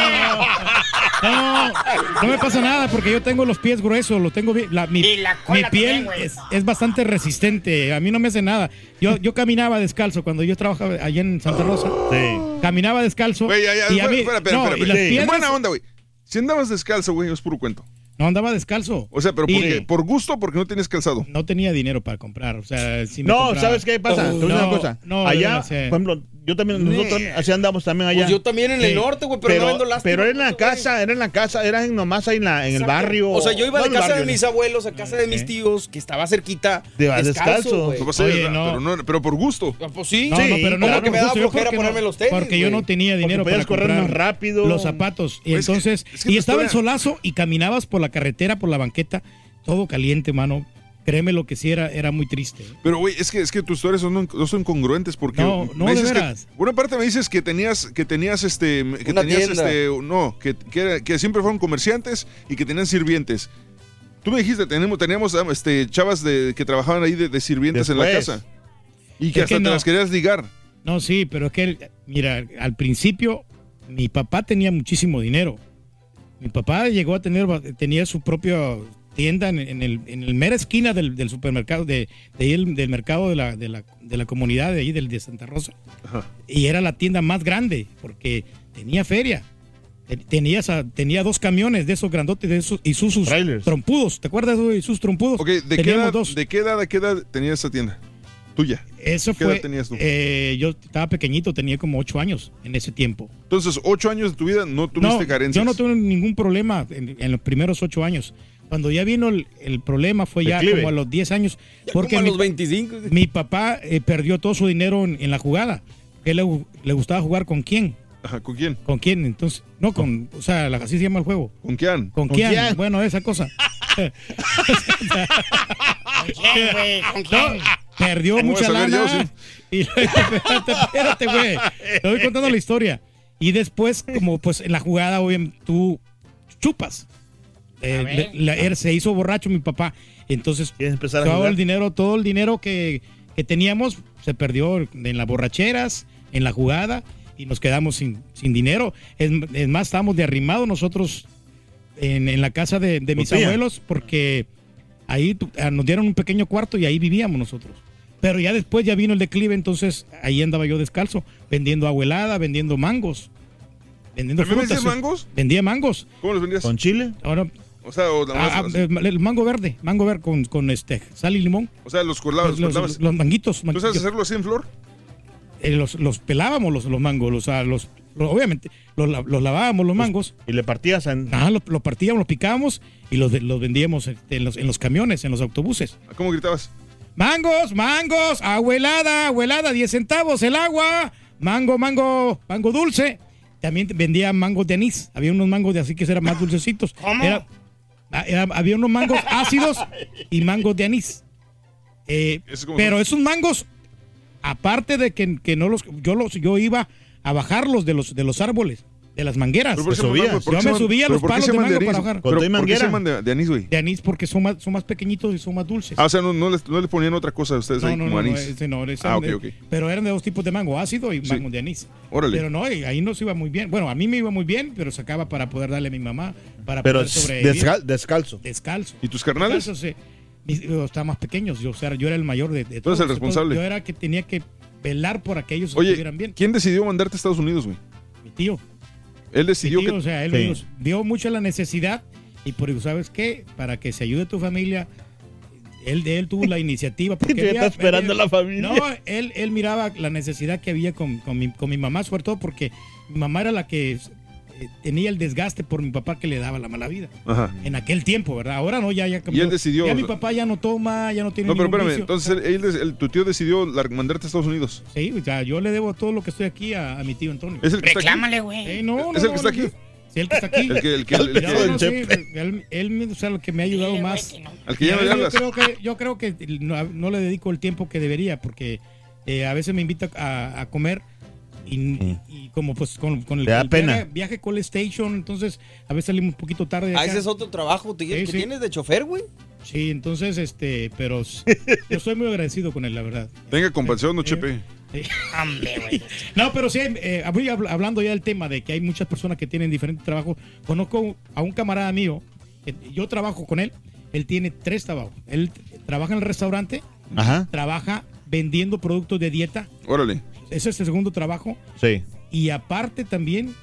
Speaker 4: No, no me pasa nada porque yo tengo los pies gruesos, los tengo bien. la- mi,
Speaker 8: Y la cola
Speaker 4: mi piel
Speaker 8: también,
Speaker 4: es, es bastante resistente. A mí no me hace nada. Yo, yo caminaba descalzo cuando yo trabajaba allá en Santa Rosa. Caminaba descalzo.
Speaker 1: Güey, ya, ya,
Speaker 4: y a mí,
Speaker 1: espera, espera,
Speaker 4: no,
Speaker 1: espera,
Speaker 4: y las
Speaker 1: Buena onda, güey. Si andabas descalzo, güey, es puro cuento.
Speaker 4: No andaba descalzo.
Speaker 1: O sea, pero
Speaker 4: Y-
Speaker 1: porque, por gusto o porque no tienes calzado.
Speaker 4: No tenía dinero para comprar. O sea, si me
Speaker 3: No,
Speaker 4: compraba-
Speaker 3: ¿sabes qué pasa? Te voy a decir
Speaker 4: No,
Speaker 3: una cosa.
Speaker 4: no,
Speaker 3: allá,
Speaker 4: no sé.
Speaker 3: por ejemplo, yo también, nosotros así andamos también allá.
Speaker 2: Pues yo también en el norte, güey, pero no vendo lástima
Speaker 3: Pero era en la
Speaker 2: güey.
Speaker 3: casa, era en la casa, era en- nomás ahí en, la, en el barrio.
Speaker 2: O sea, yo iba
Speaker 3: no
Speaker 2: de
Speaker 3: en el
Speaker 2: casa de mis abuelos a casa de mis tíos, que estaba cerquita.
Speaker 3: Te vas descalzo.
Speaker 2: güey.
Speaker 4: Oye,
Speaker 1: pero,
Speaker 4: no.
Speaker 1: no- pero por gusto.
Speaker 2: Ah, Pues sí,
Speaker 4: No, no, pero no
Speaker 2: como
Speaker 4: era
Speaker 2: que me daba
Speaker 4: gusto, yo
Speaker 2: flojera
Speaker 4: porque
Speaker 2: ponerme los tenis.
Speaker 4: Porque yo no tenía dinero para
Speaker 3: correr
Speaker 4: comprar
Speaker 3: más rápido.
Speaker 4: los zapatos. Y
Speaker 1: Pues es que-
Speaker 4: entonces,
Speaker 1: es que
Speaker 4: y estaba el
Speaker 1: historia-
Speaker 4: solazo y caminabas por la carretera, por la banqueta, todo caliente, mano. Créeme lo que sí era, era muy triste.
Speaker 1: Pero, güey, es que, es que tus historias son, no son congruentes porque.
Speaker 4: No, no,
Speaker 1: me
Speaker 4: de
Speaker 1: que- una parte me dices que tenías, que tenías este. Que
Speaker 2: Una
Speaker 1: tenías
Speaker 2: tienda.
Speaker 1: este. No, que, que, era- que siempre fueron comerciantes y que tenían sirvientes. Tú me dijiste, teníamos, teníamos ah, este, chavas de, que trabajaban ahí de, de sirvientes en la casa. Y que
Speaker 4: Es
Speaker 1: hasta
Speaker 4: que
Speaker 1: te las querías ligar.
Speaker 4: No, sí, pero es que, mira, al principio mi papá tenía muchísimo dinero. Mi papá llegó a tener, tenía su propia tienda en, en el, en el mera esquina del, del supermercado, de, de ahí el- del mercado de la, de, la, de la comunidad de ahí, del, de Santa Rosa.
Speaker 1: Ajá.
Speaker 4: Y era la tienda más grande porque tenía feria. Te- Tenía, tenía dos camiones de esos grandotes, de esos sus
Speaker 3: Trailers.
Speaker 4: trompudos. ¿Te acuerdas de sus trompudos?
Speaker 1: Ok, ¿de qué, edad,
Speaker 4: dos.
Speaker 1: ¿de qué edad a qué edad tenía esa tienda? Tuya.
Speaker 4: Eso
Speaker 1: ¿Qué edad
Speaker 4: fue.
Speaker 1: tenías tú?
Speaker 4: eh, yo estaba pequeñito, tenía como ocho años en ese tiempo.
Speaker 1: Entonces, ocho años de tu vida no tuviste
Speaker 4: no,
Speaker 1: carencias.
Speaker 4: Yo no tuve ningún problema en, en los primeros ocho años. Cuando ya vino el, el problema fue ya
Speaker 3: Declive.
Speaker 4: como a los 10 años.
Speaker 2: Ya
Speaker 4: Porque
Speaker 2: como a
Speaker 4: mi,
Speaker 2: los 25.
Speaker 4: mi papá eh, perdió todo su dinero en, en la jugada. Que le, gu- le gustaba jugar con quién.
Speaker 1: Ajá, ¿Con quién?
Speaker 4: ¿Con quién? Entonces, no con, o sea, la- así se llama el juego.
Speaker 1: ¿Con quién?
Speaker 4: ¿Con,
Speaker 3: ¿Con
Speaker 4: quién?
Speaker 3: quién?
Speaker 4: Bueno, esa cosa. [laughs]
Speaker 8: ¿Quién, güey? ¿Con
Speaker 4: No,
Speaker 8: quién?
Speaker 4: Perdió
Speaker 1: ¿Cómo
Speaker 4: mucha
Speaker 1: yo,
Speaker 4: lana. [laughs] Y espérate, espérate, güey. Te voy contando la historia. Y después, como pues en la jugada, obviamente, tú chupas. Eh, la- se hizo borracho mi papá. Entonces,
Speaker 3: ¿Quieres empezar a
Speaker 4: todo el dinero, todo el dinero que, que teníamos se perdió en las borracheras, en la jugada y nos quedamos sin, sin dinero. Es, es más, estábamos de arrimado nosotros en, en la casa de, de mis abuelos porque ahí ah, nos dieron un pequeño cuarto y ahí vivíamos nosotros. Pero ya después ya vino el declive, entonces ahí andaba yo descalzo, vendiendo abuelada, vendiendo mangos. Vendiendo
Speaker 1: ¿También
Speaker 4: frutas.
Speaker 1: vendías mangos?
Speaker 4: Vendía mangos.
Speaker 1: ¿Cómo los vendías?
Speaker 3: ¿Con chile?
Speaker 4: Ahora,
Speaker 1: O sea, o,
Speaker 4: ah, ah, el mango verde, mango verde con, con este sal y limón.
Speaker 1: O sea, los cortabas.
Speaker 4: Los,
Speaker 1: Los,
Speaker 4: los- manguitos.
Speaker 1: ¿Tú sabes hacerlo así en flor?
Speaker 4: eh, los, los pelábamos los, los mangos, los, ah, los, los- obviamente, los, la- los lavábamos los mangos.
Speaker 3: Y le partías en...
Speaker 4: Ajá, los, partíamos, los picábamos y los, los vendíamos este, en, los, en los camiones, en los autobuses.
Speaker 1: ¿Cómo gritabas?
Speaker 4: Mangos, mangos, abuelada, abuelada, 10 centavos el agua, mango, mango, mango dulce. También vendía mangos de anís. Había unos mangos de así que eran más dulcecitos. [laughs]
Speaker 8: ¿Cómo?
Speaker 4: Era- ah, era- había unos mangos [laughs] ácidos y mangos de anís. Eh,
Speaker 1: ¿Esos cómo
Speaker 4: pero esos mangos, aparte de que, que no los, yo los, yo iba a bajarlos de los, de los árboles, de las mangueras.
Speaker 1: ¿Pero por qué se llaman mango? ¿Por
Speaker 4: Yo me subía a los palos de mango
Speaker 1: de
Speaker 4: para bajar.
Speaker 1: ¿Pero ¿Por qué se llaman de, de anís, güey?
Speaker 4: De anís porque son más, son más pequeñitos y son más dulces.
Speaker 1: Ah, o sea, no, no, les, no le ponían otra cosa a ustedes
Speaker 4: No,
Speaker 1: ahí
Speaker 4: no,
Speaker 1: como
Speaker 4: no, no,
Speaker 1: anís.
Speaker 4: ese no, ese
Speaker 1: ah,
Speaker 4: eran
Speaker 1: ok,
Speaker 4: de-
Speaker 1: ok.
Speaker 4: Pero eran de dos tipos de mango, ácido y
Speaker 1: Sí.
Speaker 4: mango de anís.
Speaker 1: Órale.
Speaker 4: Pero no, ahí nos iba muy bien. Bueno, a mí me iba muy bien, pero sacaba para poder darle a mi mamá, para
Speaker 3: Pero
Speaker 4: poder sobrevivir.
Speaker 3: descal- descalzo.
Speaker 4: Descalzo.
Speaker 1: ¿Y tus carnales?
Speaker 4: Descalzo, sí. Mis- yo estaba más pequeños, yo, o sea, yo era el mayor de, de
Speaker 1: Tú eres el
Speaker 4: todos.
Speaker 1: responsable.
Speaker 4: Yo era que tenía que velar por aquellos que estuvieran bien.
Speaker 1: ¿quién decidió mandarte a Estados Unidos, güey?
Speaker 4: Mi tío.
Speaker 1: Él decidió
Speaker 4: tío,
Speaker 1: que...
Speaker 4: o sea, él
Speaker 3: Sí.
Speaker 4: nos vio mucho la necesidad y por eso, ¿sabes qué? Para que se ayude tu familia, él, él tuvo la iniciativa. Porque [laughs] había-
Speaker 3: está esperando
Speaker 4: había-
Speaker 3: la familia.
Speaker 4: No, él, él miraba la necesidad que había con, con mi, con mi mamá, sobre todo porque mi mamá era la que tenía el desgaste por mi papá que le daba la mala vida.
Speaker 1: Ajá.
Speaker 4: En aquel tiempo, ¿verdad? Ahora no, ya, ya cambió.
Speaker 1: él decidió-
Speaker 4: Ya mi papá ya no toma, ya no tiene
Speaker 1: No, pero espérame,
Speaker 4: vicio.
Speaker 1: entonces él, él- él- tu tío decidió mandarte a Estados Unidos.
Speaker 4: Sí, o sea, yo le debo todo lo que estoy aquí a, a mi tío Antonio.
Speaker 1: ¿Es el que está aquí?
Speaker 8: Reclámale, güey.
Speaker 4: Eh, no, no,
Speaker 1: ¿Es el que está aquí?
Speaker 4: Sí, el que está aquí. [laughs]
Speaker 1: El que, el que, el que-
Speaker 4: No, no, sí, él, él mismo, o sea, lo que me ha ayudado más.
Speaker 1: al que ya
Speaker 4: Y
Speaker 1: hablas.
Speaker 4: Yo creo que, yo creo que no, no le dedico el tiempo que debería, porque eh, a veces me invita a, a comer y, y como pues con, con el, el
Speaker 3: pena.
Speaker 4: viaje, viaje Call Station, entonces a veces salimos un poquito tarde. de
Speaker 2: Ah, ese es otro trabajo te-
Speaker 4: Sí,
Speaker 2: que
Speaker 4: sí.
Speaker 2: tienes de chofer, güey.
Speaker 4: Sí, entonces, este, pero [laughs] yo estoy muy agradecido con él, la verdad.
Speaker 1: Tenga compasión, no
Speaker 4: Eh,
Speaker 1: Chepe.
Speaker 4: Sí. [laughs]
Speaker 8: Hombre, güey. [laughs]
Speaker 4: No, pero sí, eh, hablando ya del tema de que hay muchas personas que tienen diferentes trabajos. Conozco a un camarada mío, yo trabajo con él, él tiene tres trabajos. Él trabaja en el restaurante,
Speaker 3: Ajá.
Speaker 4: trabaja vendiendo productos de dieta,
Speaker 1: Órale.
Speaker 4: Ese es el segundo trabajo,
Speaker 3: Sí.
Speaker 4: y aparte también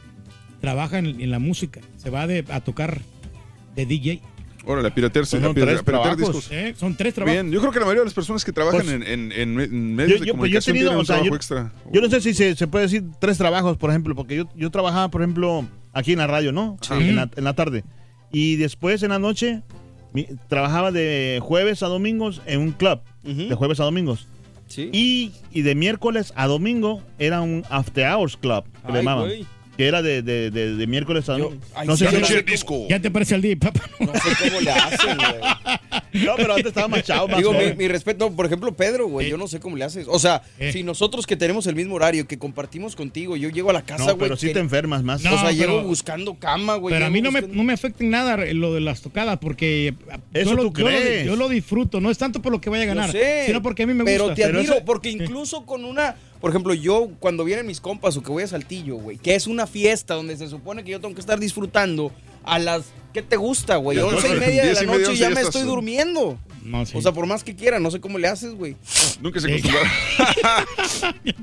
Speaker 4: trabaja en, en la música, se va de- a tocar de DJ.
Speaker 1: Órale, a piratearse.
Speaker 3: Son tres
Speaker 1: a piratear
Speaker 3: trabajos.
Speaker 1: discos.
Speaker 4: ¿eh? Son tres trabajos.
Speaker 1: Bien, yo creo que la mayoría de las personas que trabajan
Speaker 3: Pues,
Speaker 1: en, en, en me- en
Speaker 3: Yo,
Speaker 1: medios de
Speaker 3: yo- pues, yo
Speaker 1: comunicación
Speaker 3: tenido,
Speaker 1: tienen un
Speaker 3: o sea,
Speaker 1: trabajo
Speaker 3: yo,
Speaker 1: extra.
Speaker 3: yo no sé si se, se puede decir tres trabajos, por ejemplo, porque yo, yo trabajaba, por ejemplo, aquí en la radio, ¿no? En, la, en la tarde. Y después en la noche mi- trabajaba de jueves a domingos en un club, de jueves a domingos.
Speaker 2: Sí.
Speaker 3: Y, y de miércoles a domingo era un after hours club, que le llamaban. Que era de, de, de, de miércoles a domingo. no sé si
Speaker 2: yo no sé
Speaker 1: disco.
Speaker 4: Ya te parece al papá.
Speaker 2: No sé cómo le hacen, güey. [laughs]
Speaker 3: No, pero antes estaba más chavo, más
Speaker 2: Digo, mi, respeto, por ejemplo, Pedro, güey,
Speaker 4: Eh.
Speaker 2: yo no sé cómo le haces. O sea,
Speaker 4: Eh.
Speaker 2: si nosotros que tenemos el mismo horario, que compartimos contigo, yo llego a la casa,
Speaker 3: No,
Speaker 2: güey.
Speaker 3: pero sí
Speaker 2: que-
Speaker 3: te enfermas más.
Speaker 4: No,
Speaker 2: o sea,
Speaker 4: pero-
Speaker 2: llego buscando cama, güey.
Speaker 4: Pero a mí no me, no me afecta en nada lo de las tocadas porque
Speaker 3: Eso
Speaker 4: yo, lo,
Speaker 3: tú
Speaker 4: yo lo-
Speaker 3: crees.
Speaker 4: yo lo disfruto. No es tanto por lo que vaya a ganar,
Speaker 2: sé,
Speaker 4: sino porque a mí me
Speaker 2: pero
Speaker 4: gusta.
Speaker 2: te admiro, porque incluso con una. Por ejemplo, yo cuando vienen mis compas o que voy a Saltillo, güey, que es una fiesta donde se supone que yo tengo que estar disfrutando a las. ¿Qué te gusta, güey?
Speaker 1: Ya,
Speaker 2: Once y media de la
Speaker 1: y
Speaker 2: noche
Speaker 1: once
Speaker 2: ya me estoy durmiendo.
Speaker 4: No, sí.
Speaker 2: O sea, por más que quiera, no sé cómo le haces, güey.
Speaker 1: Nunca se
Speaker 4: Sí.
Speaker 1: acostumbraron. [laughs]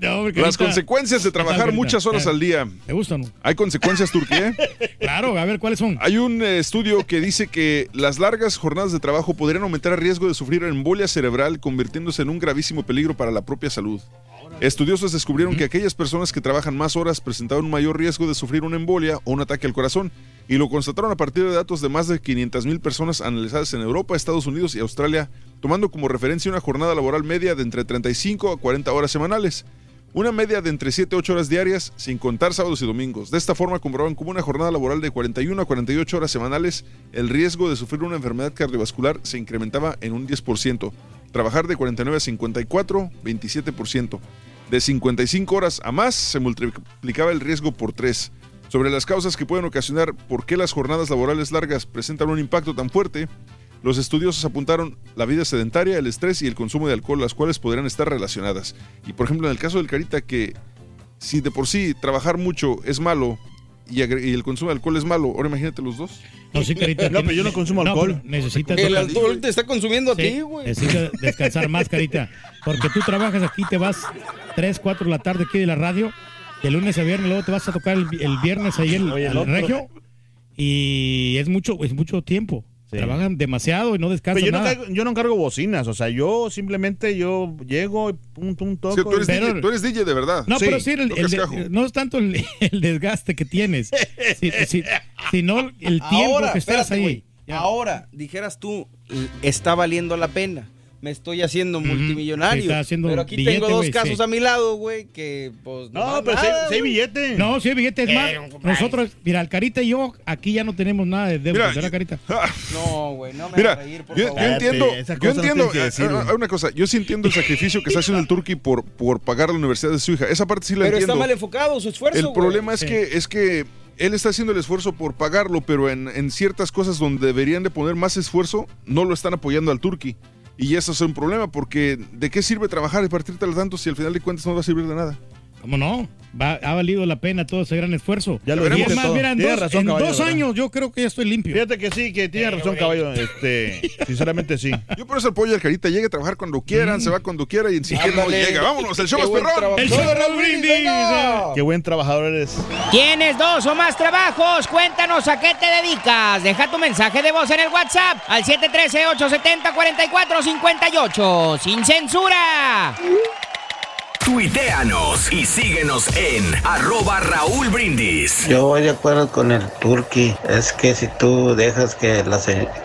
Speaker 4: No, porque
Speaker 1: Las
Speaker 4: ahorita-
Speaker 1: consecuencias de trabajar
Speaker 4: ahorita,
Speaker 1: muchas horas
Speaker 4: eh.
Speaker 1: al día.
Speaker 4: ¿Te gusta o no?
Speaker 1: ¿Hay consecuencias, Turquía? [laughs]
Speaker 4: Claro, a ver, ¿cuáles son?
Speaker 1: Hay un eh, estudio que dice que las largas jornadas de trabajo podrían aumentar el riesgo de sufrir embolia cerebral, convirtiéndose en un gravísimo peligro para la propia salud. Estudiosos descubrieron que aquellas personas que trabajan más horas presentaban un mayor riesgo de sufrir una embolia o un ataque al corazón, y lo constataron a partir de datos de más de 500.000 personas analizadas en Europa, Estados Unidos y Australia, tomando como referencia una jornada laboral media de entre 35 a 40 horas semanales. Una media de entre 7 a 8 horas diarias, sin contar sábados y domingos. De esta forma comproban como una jornada laboral de 41 a 48 horas semanales, el riesgo de sufrir una enfermedad cardiovascular se incrementaba en un 10%. Trabajar de 49 a 54, 27%. De 55 horas a más, se multiplicaba el riesgo por 3. Sobre las causas que pueden ocasionar por qué las jornadas laborales largas presentan un impacto tan fuerte, los estudiosos apuntaron la vida sedentaria, el estrés y el consumo de alcohol, las cuales podrían estar relacionadas. Y por ejemplo, en el caso del Carita, que si de por sí trabajar mucho es malo y, el consumo de alcohol es malo, ahora imagínate los dos.
Speaker 4: No, sí, Carita.
Speaker 3: No, pero yo no consumo alcohol.
Speaker 4: pero necesitas
Speaker 2: El alcohol te está consumiendo a ti, güey.
Speaker 4: necesitas descansar más, Carita. Porque tú trabajas aquí, te vas 3, 4 de la tarde aquí de la radio, de lunes a viernes, luego te vas a tocar el, el viernes ahí el,
Speaker 3: Oye, el
Speaker 4: regio. Y es mucho, es mucho tiempo. Trabajan demasiado y no descansan
Speaker 3: Pero yo no,
Speaker 4: nada.
Speaker 3: cargo, yo no cargo bocinas, o sea, yo simplemente yo llego y pum, pum, toco.
Speaker 1: Sí, tú, eres
Speaker 4: Pero-
Speaker 1: DJ, tú eres DJ de verdad.
Speaker 4: No, pero sí, el- el de- no es tanto el, [laughs] el desgaste que tienes, si- si- sino el tiempo
Speaker 2: Ahora,
Speaker 4: que estás
Speaker 2: espérate,
Speaker 4: ahí.
Speaker 2: Ahora, dijeras tú, está valiendo la pena. Me estoy haciendo multimillonario.
Speaker 4: Está haciendo
Speaker 2: pero aquí
Speaker 4: billete,
Speaker 2: tengo dos casos
Speaker 4: sí.
Speaker 2: a mi lado, güey, que pues
Speaker 3: No,
Speaker 2: dan
Speaker 3: pero si,
Speaker 2: nada,
Speaker 3: si hay billete.
Speaker 4: No, sí hay billetes más.
Speaker 2: Pero, compadre.
Speaker 4: Nosotros, mira, el Carita y yo, aquí ya no tenemos nada de deuda,
Speaker 1: Mira,
Speaker 4: ¿verdad, Carita? [laughs]
Speaker 2: No, güey, no me
Speaker 1: Mira,
Speaker 2: hagas reír, por
Speaker 1: yo,
Speaker 2: favor.
Speaker 1: yo entiendo, yo
Speaker 3: no
Speaker 1: entiendo, eh,
Speaker 3: decir,
Speaker 1: eh,
Speaker 3: güey.
Speaker 1: una cosa, yo sí entiendo el sacrificio que está haciendo el Turqui por, por pagar la universidad de su hija. Esa parte sí la
Speaker 2: Pero está
Speaker 1: entiendo.
Speaker 2: mal enfocado su esfuerzo,
Speaker 1: El problema es
Speaker 4: Sí.
Speaker 1: que es que él está haciendo el esfuerzo por pagarlo, pero en, en ciertas cosas donde deberían de poner más esfuerzo, no lo están apoyando al Turqui. Y eso es un problema, porque ¿de qué sirve trabajar y partirte al tanto si al final de cuentas no va a servir de nada?
Speaker 4: ¿Cómo no? Va- ha valido la pena todo ese gran esfuerzo.
Speaker 3: Ya lo
Speaker 4: Y
Speaker 3: dijiste
Speaker 4: es más,
Speaker 3: todo.
Speaker 4: mira, en dos,
Speaker 3: razón,
Speaker 4: en años yo creo que ya estoy limpio.
Speaker 3: Fíjate que sí, que tiene razón, caballo. Este, [laughs] sinceramente sí.
Speaker 1: Yo por eso apoyo al Carita, llegue a trabajar cuando quieran, se va cuando quiera y si quiere no llega. Vámonos, el show
Speaker 2: Qué
Speaker 1: es perrón.
Speaker 4: El show de Raúl Brindis.
Speaker 2: venga.
Speaker 3: Qué buen trabajador eres.
Speaker 8: ¿Tienes dos o más trabajos? Cuéntanos a qué te dedicas. Deja tu mensaje de voz en el WhatsApp al 713-870-4458. ¡Sin censura!
Speaker 7: Tuiteanos y síguenos en arroba Raúl Brindis.
Speaker 12: Yo voy de acuerdo con el turqui. Es que si tú dejas que, la,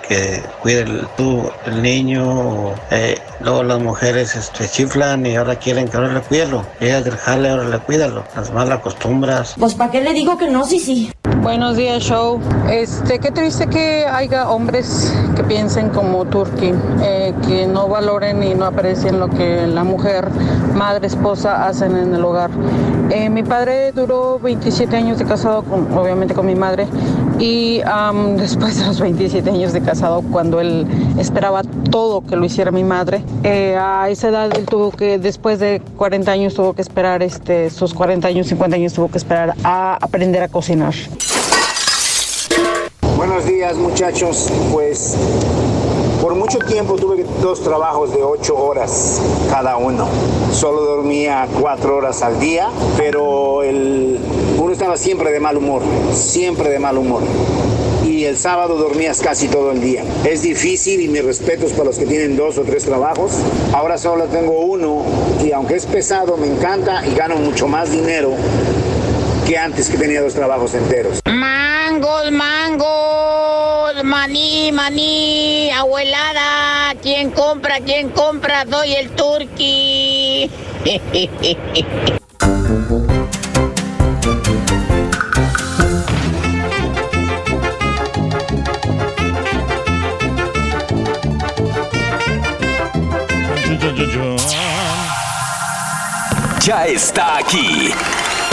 Speaker 12: que cuide el, tú, el niño, eh, luego las mujeres se chiflan y ahora quieren que ahora le cuídalo. Llegas del jale, ahora le cuídalo. Las malas costumbras.
Speaker 13: Pues ¿para qué le digo que no? Sí, sí.
Speaker 14: Buenos días, show. Este, qué triste que haya hombres que piensen como Turki, eh, que no valoren y no aprecien lo que la mujer, madre, esposa hacen en el hogar. Eh, mi padre duró 27 años de casado, con, obviamente con mi madre, y después de los 27 años de casado, cuando él esperaba todo que lo hiciera mi madre, eh, a esa edad él tuvo que, después de 40 años, tuvo que esperar, este, sus 40 años, 50 años, tuvo que esperar a aprender a cocinar.
Speaker 15: Buenos días muchachos, pues por mucho tiempo tuve dos trabajos de ocho horas cada uno. Solo dormía cuatro horas al día, pero el, uno estaba siempre de mal humor, siempre de mal humor. Y el sábado dormías casi todo el día. Es difícil y mis respetos para los que tienen dos o tres trabajos. Ahora solo tengo uno y aunque es pesado me encanta y gano mucho más dinero que antes que tenía dos trabajos enteros.
Speaker 16: Mangos, mangos, maní, maní, abuelada, ¿quién compra, quién compra? Doy el turqui.
Speaker 7: Ya está aquí.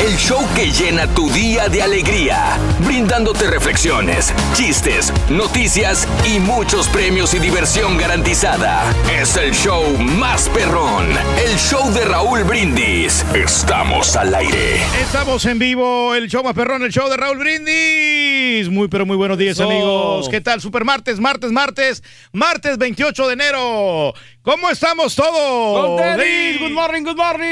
Speaker 7: El show que llena tu día de alegría, brindándote reflexiones, chistes, noticias y muchos premios y diversión garantizada. Es el show más perrón, el show de Raúl Brindis. Estamos al aire.
Speaker 4: Estamos en vivo, el show más perrón, el show de Raúl Brindis. Muy, pero muy buenos días,
Speaker 2: Eso.
Speaker 4: amigos. ¿Qué tal? Super martes, martes, martes, martes 28 de enero. ¿Cómo estamos todos?
Speaker 2: Good morning, good morning.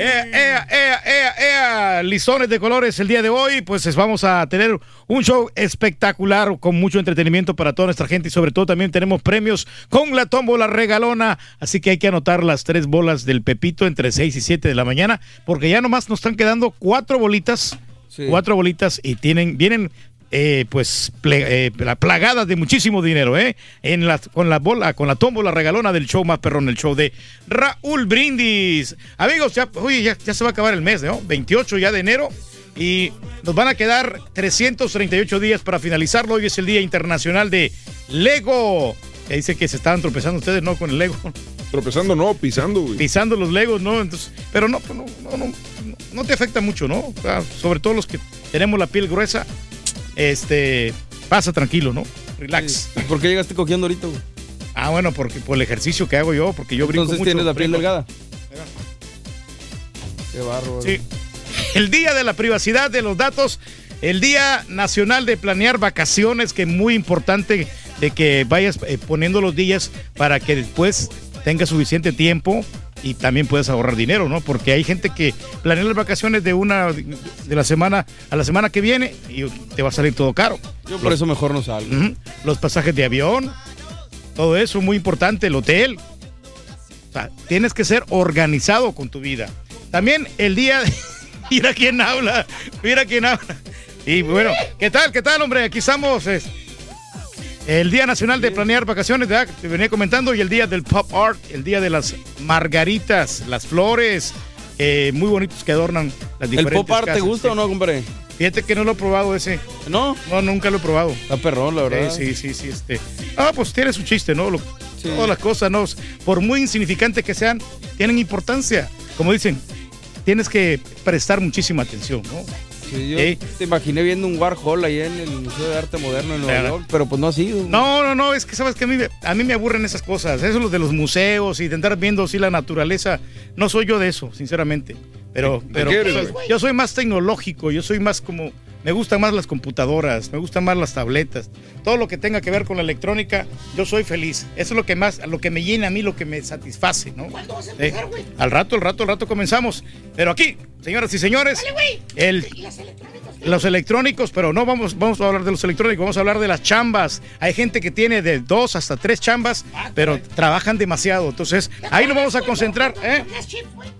Speaker 4: Ea, ea, ea, ea, ea. Listones de colores el día de hoy. Pues es- vamos a tener un show espectacular con mucho entretenimiento para toda nuestra gente y sobre todo también tenemos premios con la tómbola regalona. Así que hay que anotar las tres bolas del Pepito entre 6 y 7 de la mañana porque ya nomás nos están quedando cuatro bolitas.
Speaker 2: Sí.
Speaker 4: Cuatro bolitas y tienen, vienen eh, pues eh, la- plagadas de muchísimo dinero, ¿eh? En la, con la bola, con la tómbola regalona del show más perrón, el show de Raúl Brindis. Amigos, ya, oye, ya, ya se va a acabar el mes, ¿no? 28 ya de enero. Y nos van a quedar 338 días para finalizarlo. Hoy es el Día Internacional de Lego. Ya dice que se estaban tropezando ustedes, ¿no? Con el Lego.
Speaker 1: Tropezando, no, pisando, güey.
Speaker 4: Pisando los Legos, ¿no? Entonces, pero no, no, no, no, no te afecta mucho, ¿no? O sea, sobre todo los que tenemos la piel gruesa, este, pasa tranquilo, ¿no? Relax.
Speaker 2: ¿Y ¿Por qué llegaste cogiendo ahorita, güey?
Speaker 4: Ah, bueno, porque por el ejercicio que hago yo, porque yo brinco
Speaker 2: Entonces
Speaker 4: mucho.
Speaker 2: tienes la piel
Speaker 4: brinco.
Speaker 2: delgada. Qué barro.
Speaker 4: Sí. el Día de la Privacidad de los Datos, el Día Nacional de Planear Vacaciones, que es muy importante de que vayas eh, poniendo los días para que después tengas suficiente tiempo y también puedes ahorrar dinero, ¿no? Porque hay gente que planea las vacaciones de una de la semana a la semana que viene y te va a salir todo caro.
Speaker 2: Yo por eso mejor no salgo.
Speaker 4: Los pasajes de avión, todo eso muy importante, el hotel. O sea, tienes que ser organizado con tu vida. También el día de... [laughs] Mira quién habla, mira quién habla. Y bueno, ¿qué tal? ¿Qué tal, hombre? Aquí estamos. es- el Día Nacional de Planear Vacaciones, ¿verdad? Te venía comentando, y el Día del Pop Art, el Día de las margaritas, las flores, eh, muy bonitos que adornan las
Speaker 2: ¿El
Speaker 4: diferentes
Speaker 2: pop art te gusta o no, compadre?
Speaker 4: Fíjate que no lo he probado ese.
Speaker 2: ¿No?
Speaker 4: No, nunca lo he probado.
Speaker 2: Está perrón, la verdad.
Speaker 4: Sí, sí, sí, sí, este. Ah, pues tiene su chiste, ¿no? Lo- Todas las cosas, ¿no? Por muy insignificantes que sean, tienen importancia. Como dicen, tienes que prestar muchísima atención, ¿no?
Speaker 2: Sí, yo te imaginé viendo un Warhol ahí en el Museo de Arte Moderno en Nueva
Speaker 4: Claro.
Speaker 2: York, pero pues no ha sido.
Speaker 4: No, no, no, es que sabes que a mí, me- a mí me aburren esas cosas. Eso lo de los museos y de andar viendo así la naturaleza. No soy yo de eso, sinceramente. Pero, pero
Speaker 2: qué
Speaker 4: pues, yo soy más tecnológico, yo soy más como. Me gustan más las computadoras, me gustan más las tabletas. Todo lo que tenga que ver con la electrónica, yo soy feliz. Eso es lo que más, lo que me llena a mí, lo que me satisface, ¿no?
Speaker 13: ¿Cuándo vas a
Speaker 4: Eh,
Speaker 13: empezar, güey?
Speaker 4: al rato, al rato, al rato comenzamos. Pero aquí, señoras y señores, el, los electrónicos, pero no vamos, vamos a hablar de los electrónicos, vamos a hablar de las chambas. Hay gente que tiene de dos hasta tres chambas, pero trabajan demasiado. Entonces, ahí nos vamos a concentrar. ¿eh?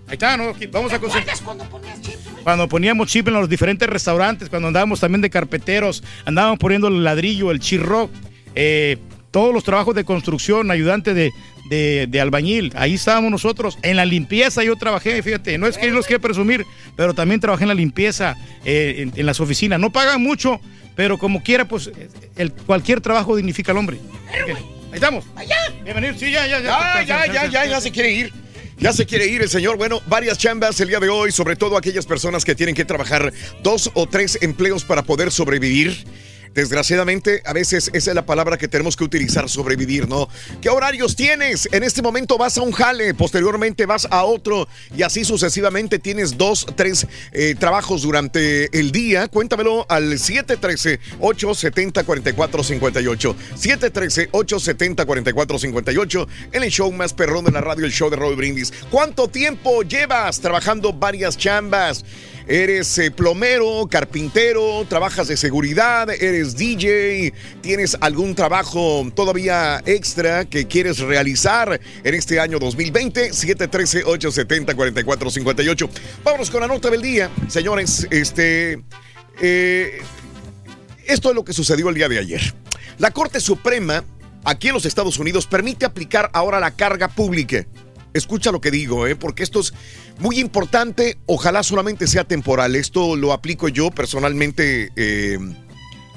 Speaker 4: Ahí está, ¿no? Vamos a concentrar.
Speaker 13: cuando ponías chips, güey?
Speaker 4: Cuando poníamos chip en los diferentes restaurantes, cuando andábamos también de carpeteros, andábamos poniendo el ladrillo, el chirro, eh, todos los trabajos de construcción, ayudante de, de- de albañil, ahí estábamos nosotros. En la limpieza yo trabajé, fíjate, no es que yo los quiera presumir, pero también trabajé en la limpieza, eh, en, en las oficinas. No pagan mucho, pero como quiera, pues el, cualquier trabajo dignifica al hombre. Ahí estamos. Bienvenido, sí, ya, ya,
Speaker 6: Ya, ya, ya, ya, ya se quiere ir. Ya se quiere ir el señor. Bueno, varias chambas el día de hoy, sobre todo aquellas personas que tienen que trabajar dos o tres empleos para poder sobrevivir. Desgraciadamente, a veces esa es la palabra que tenemos que utilizar, sobrevivir, ¿no? ¿Qué horarios tienes? En este momento vas a un jale, posteriormente vas a otro y así sucesivamente tienes dos, tres eh, trabajos durante el día. Cuéntamelo al 713-870-4458. 713-870-4458 en el show más perrón de la radio, el show de Roy Brindis. ¿Cuánto tiempo llevas trabajando varias chambas? Eres eh, plomero, carpintero, trabajas de seguridad, eres DJ, tienes algún trabajo todavía extra que quieres realizar en este año 2020, 713-870-4458. Vámonos con la nota del día, señores. Este, eh, esto es lo que sucedió el día de ayer. La Corte Suprema, aquí en los Estados Unidos, permite aplicar ahora la carga pública. Escucha lo que digo, ¿eh? porque esto es muy importante. Ojalá solamente sea temporal. Esto lo aplico yo personalmente. eh,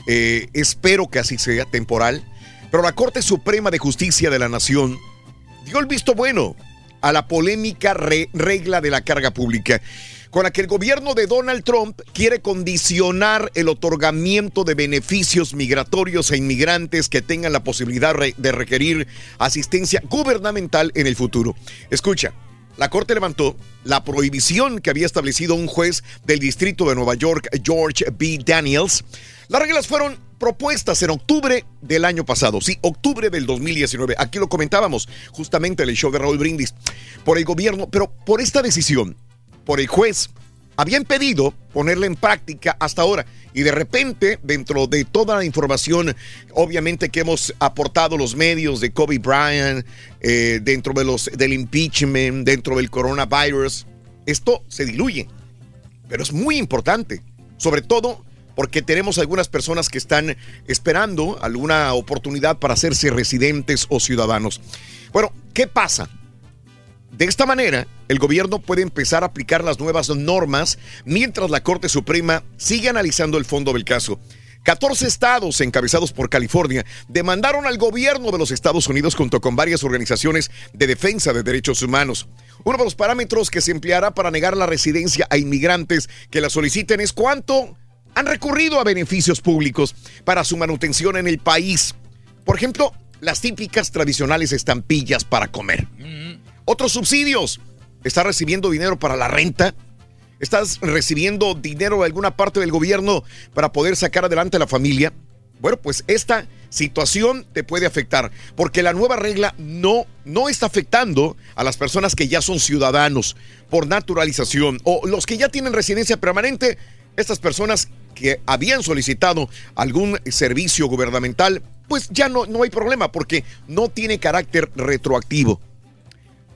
Speaker 6: eh, espero que así sea temporal. Pero la Corte Suprema de Justicia de la Nación dio el visto bueno a la polémica re- regla de la carga pública, con la que el gobierno de Donald Trump quiere condicionar el otorgamiento de beneficios migratorios a inmigrantes que tengan la posibilidad de requerir asistencia gubernamental en el futuro. Escucha. La Corte levantó la prohibición que había establecido un juez del Distrito de Nueva York, George B. Daniels. Las reglas fueron propuestas en octubre del año pasado, sí, octubre del 2019. Aquí lo comentábamos justamente en el show de Raúl Brindis, por el gobierno, pero por esta decisión, por el juez, habían pedido ponerla en práctica hasta ahora. Y de repente, dentro de toda la información, obviamente que hemos aportado los medios de Kobe Bryant, eh, dentro de los, del impeachment, dentro del coronavirus, esto se diluye. Pero es muy importante, sobre todo porque tenemos algunas personas que están esperando alguna oportunidad para hacerse residentes o ciudadanos. Bueno, ¿qué pasa? De esta manera, el gobierno puede empezar a aplicar las nuevas normas mientras la Corte Suprema sigue analizando el fondo del caso. 14 estados encabezados por California demandaron al gobierno de los Estados Unidos junto con varias organizaciones de defensa de derechos humanos. Uno de los parámetros que se empleará para negar la residencia a inmigrantes que la soliciten es cuánto han recurrido a beneficios públicos para su manutención en el país. Por ejemplo, las típicas tradicionales estampillas para comer. Otros subsidios. ¿Está recibiendo dinero para la renta? ¿Estás recibiendo dinero de alguna parte del gobierno para poder sacar adelante a la familia? Bueno, pues esta situación te puede afectar, porque la nueva regla no, no está afectando a las personas que ya son ciudadanos por naturalización o los que ya tienen residencia permanente, estas personas que habían solicitado algún servicio gubernamental, pues ya no, no hay problema porque no tiene carácter retroactivo.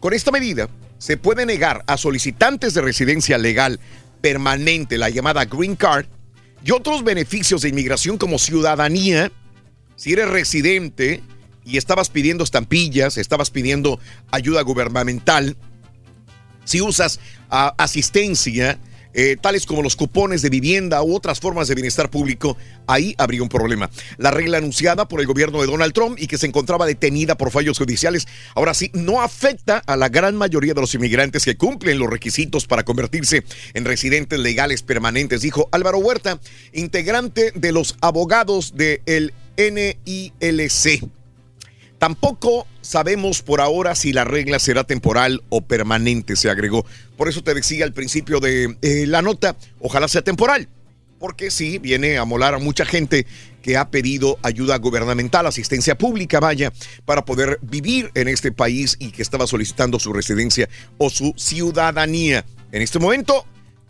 Speaker 6: Con esta medida se puede negar a solicitantes de residencia legal permanente, la llamada Green Card, y otros beneficios de inmigración como ciudadanía, si eres residente y estabas pidiendo estampillas, estabas pidiendo ayuda gubernamental, si usas ah, asistencia, eh, tales como los cupones de vivienda u otras formas de bienestar público, ahí habría un problema. La regla anunciada por el gobierno de Donald Trump y que se encontraba detenida por fallos judiciales, ahora sí, no afecta a la gran mayoría de los inmigrantes que cumplen los requisitos para convertirse en residentes legales permanentes, dijo Álvaro Huerta, integrante de los abogados del NILC. Tampoco sabemos por ahora si la regla será temporal o permanente, se agregó. Por eso te decía al principio de eh, la nota, ojalá sea temporal, porque sí, viene a molar a mucha gente que ha pedido ayuda gubernamental, asistencia pública, vaya, para poder vivir en este país y que estaba solicitando su residencia o su ciudadanía. En este momento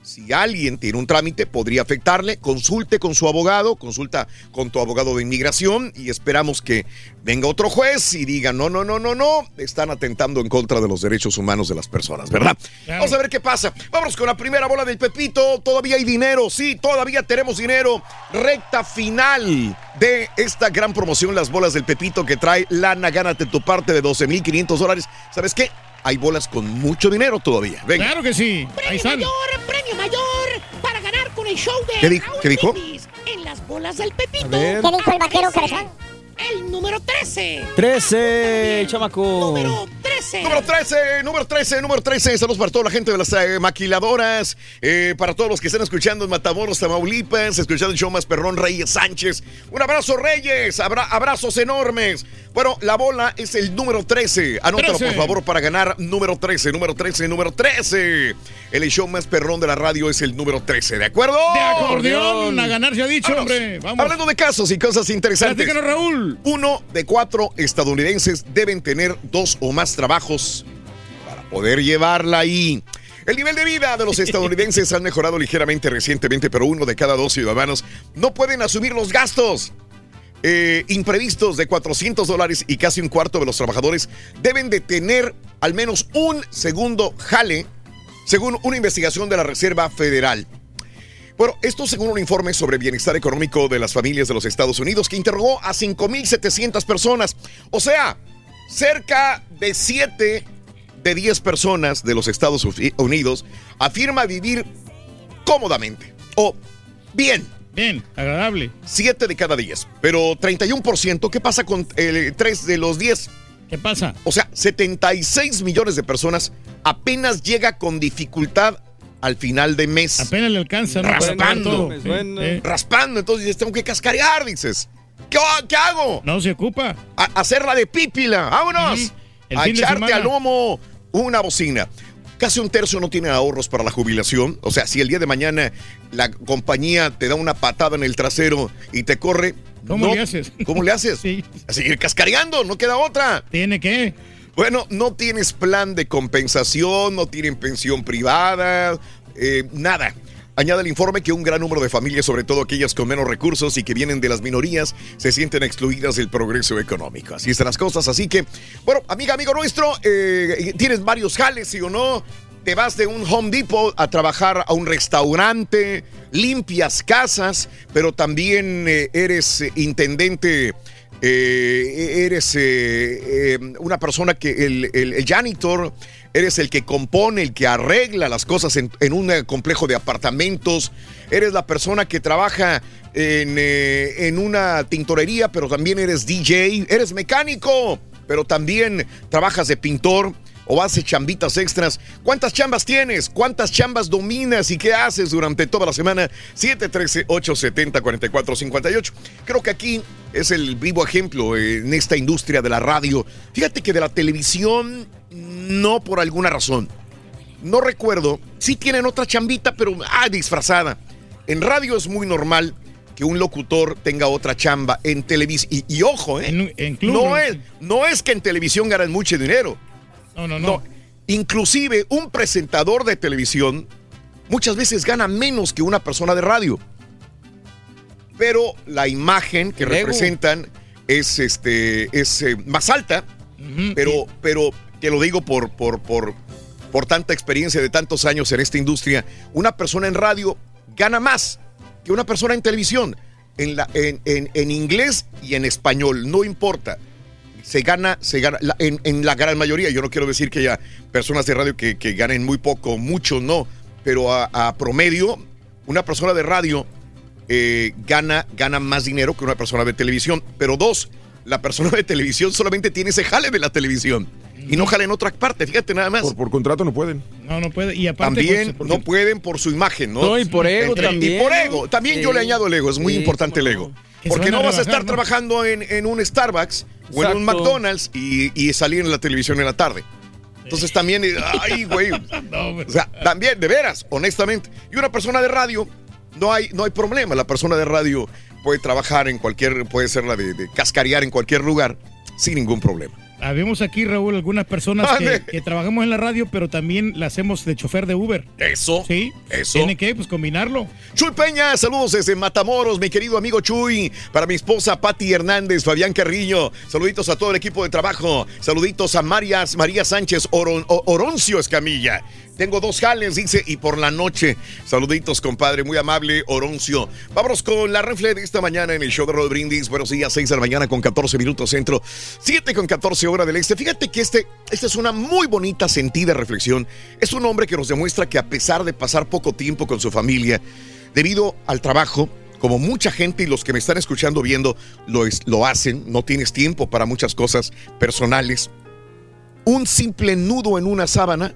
Speaker 6: si alguien tiene un trámite, podría afectarle. Consulte con su abogado, consulta con tu abogado de inmigración y esperamos que venga otro juez y diga, no, no, no, no, no, están atentando en contra de los derechos humanos de las personas, ¿verdad? Vamos a ver qué pasa. Vamos con la primera bola del Pepito. Todavía hay dinero, sí, todavía tenemos dinero. Recta final de esta gran promoción, las bolas del Pepito que trae Lana, gánate tu parte de 12.500 dólares. ¿Sabes qué? Hay bolas con mucho dinero todavía. Venga.
Speaker 4: Claro que sí. Ahí
Speaker 16: Premio
Speaker 4: están.
Speaker 16: mayor, premio mayor para ganar con el show de
Speaker 6: ¿Qué di-
Speaker 16: Raúl
Speaker 6: qué dijo?
Speaker 16: Brindis en las bolas del Pepito. ¿Qué dijo el vaquero cabezón? El número 13.
Speaker 2: 13, chamaco.
Speaker 16: Número 13.
Speaker 6: Número 13, número 13, número 13. Saludos para toda la gente de las eh, maquiladoras, eh, para todos los que están escuchando en Matamoros, Tamaulipas, escuchando el show más perrón Reyes Sánchez. Un abrazo, Reyes, abra- abrazos enormes. Bueno, la bola es el número 13. Anótalo,
Speaker 4: 13.
Speaker 6: por favor, para ganar número 13, número 13, número 13. El show más perrón de la radio es el número 13, ¿de acuerdo?
Speaker 4: De acordeón, a ganar se ha dicho, hombre. Vamos.
Speaker 6: Hablando de casos y cosas interesantes.
Speaker 4: Platícanos, Raúl.
Speaker 6: Uno de cuatro estadounidenses deben tener dos o más trabajos para poder llevarla ahí. El nivel de vida de los estadounidenses ha mejorado ligeramente recientemente, pero uno de cada dos ciudadanos no pueden asumir los gastos. eh, imprevistos de 400 dólares y casi un cuarto de los trabajadores deben de tener al menos un segundo jale, según una investigación de la Reserva Federal. Bueno, esto según un informe sobre bienestar económico de las familias de los Estados Unidos que interrogó a 5.700 personas. O sea, cerca de 7 de 10 personas de los Estados Unidos afirma vivir cómodamente o bien.
Speaker 4: Bien, agradable.
Speaker 6: 7 de cada 10. Pero 31%, ¿qué pasa con 3 de los 10?
Speaker 4: ¿Qué pasa?
Speaker 6: O sea, 76 millones de personas apenas llega con dificultad al final de mes.
Speaker 4: Apenas le alcanza,
Speaker 6: Raspando.
Speaker 4: todo. Eh.
Speaker 6: Raspando. Entonces dices, tengo que cascarear, dices. ¿Qué, qué hago?
Speaker 4: No se ocupa.
Speaker 6: A, hacerla de pípila. ¡Vámonos!
Speaker 4: El
Speaker 6: A echarte al lomo una bocina. Casi un tercio no tiene ahorros para la jubilación. O sea, si el día de mañana la compañía te da una patada en el trasero y te corre.
Speaker 4: ¿Cómo
Speaker 6: no-
Speaker 4: le haces?
Speaker 6: ¿Cómo le haces? [laughs]
Speaker 4: Sí.
Speaker 6: A seguir cascareando, no queda otra.
Speaker 4: ¿Tiene que?
Speaker 6: Bueno, no tienes plan de compensación, no tienen pensión privada, eh, nada. Añade el informe que un gran número de familias, sobre todo aquellas con menos recursos y que vienen de las minorías, se sienten excluidas del progreso económico. Así están las cosas. Así que, bueno, amiga, amigo nuestro, eh, tienes varios jales, ¿sí o no? Te vas de un Home Depot a trabajar a un restaurante, limpias casas, pero también eh, eres intendente eres una persona que el- el janitor, eres el que compone, el que arregla las cosas en, un eh, complejo de apartamentos, eres la persona que trabaja en, eh, en una tintorería, pero también eres DJ, eres mecánico, pero también trabajas de pintor. O haces chambitas extras. ¿Cuántas chambas tienes? ¿Cuántas chambas dominas y qué haces durante toda la semana? 713-870-4458. Creo que aquí es el vivo ejemplo en esta industria de la radio. Fíjate que de la televisión, no por alguna razón. no recuerdo, sí tienen otra chambita, pero ah, disfrazada. En radio es muy normal que un locutor tenga otra chamba en televisión. Y, y ojo, ¿eh?
Speaker 4: club,
Speaker 6: no,
Speaker 4: ¿no?
Speaker 6: es, no es que en televisión ganan mucho dinero.
Speaker 4: No, no, no.
Speaker 6: Inclusive un presentador de televisión muchas veces gana menos que una persona de radio. Pero la imagen que representan es, este, es eh, más alta, pero, pero te lo digo por, por, por, por tanta experiencia de tantos años en esta industria, una persona en radio gana más que una persona en televisión, en, la, en, en- en inglés y en español, no importa. Se gana, se gana, la- en, en la gran mayoría, yo no quiero decir que haya personas de radio que, que ganen muy poco, mucho no, pero a, a promedio, una persona de radio eh, gana, gana más dinero que una persona de televisión. Pero dos, la persona de televisión solamente tiene ese jale de la televisión y no jale en otra parte, fíjate nada más.
Speaker 1: Por, por contrato no pueden.
Speaker 4: No, no puede. Y aparte,
Speaker 6: También
Speaker 4: pues,
Speaker 6: no pueden por su imagen, ¿no?
Speaker 2: No, y por ego
Speaker 6: Entre-
Speaker 2: también,
Speaker 6: Y por ego. También yo le añado el ego, es muy
Speaker 2: Sí,
Speaker 6: importante el ego. Porque no vas a estar
Speaker 4: ¿no?
Speaker 6: trabajando en, en un Starbucks o en un. McDonald's y, y salir en la televisión en la tarde. Entonces también, ay, güey. [laughs] O sea, también, de veras, honestamente. Y una persona de radio, no hay, no hay problema. La persona de radio puede trabajar en cualquier, puede ser la de, de cascarear en cualquier lugar sin ningún problema.
Speaker 4: Habemos aquí, Raúl, algunas personas que, trabajamos en la radio, pero también la hacemos de chofer de Uber.
Speaker 6: Eso.
Speaker 4: Sí.
Speaker 6: Eso.
Speaker 4: Tiene que, pues, combinarlo.
Speaker 6: Chuy Peña, saludos desde Matamoros, mi querido amigo Chuy. Para mi esposa Patti Hernández, Fabián Carrillo. Saluditos a todo el equipo de trabajo. Saluditos a Marias, María Sánchez Oron- Oroncio Escamilla. Tengo dos jales, dice, y por la noche. Saluditos, compadre, muy amable, Oroncio. Vámonos con la refle de esta mañana en el show de Rod Brindis. Buenos días, 6 de la mañana con 14 minutos centro, 7 con 14 hora del este. Fíjate que este, esta es una muy bonita, sentida reflexión. Es un hombre que nos demuestra que a pesar de pasar poco tiempo con su familia, debido al trabajo, como mucha gente y los que me están escuchando viendo lo, es- lo hacen, no tienes tiempo para muchas cosas personales, un simple nudo en una sábana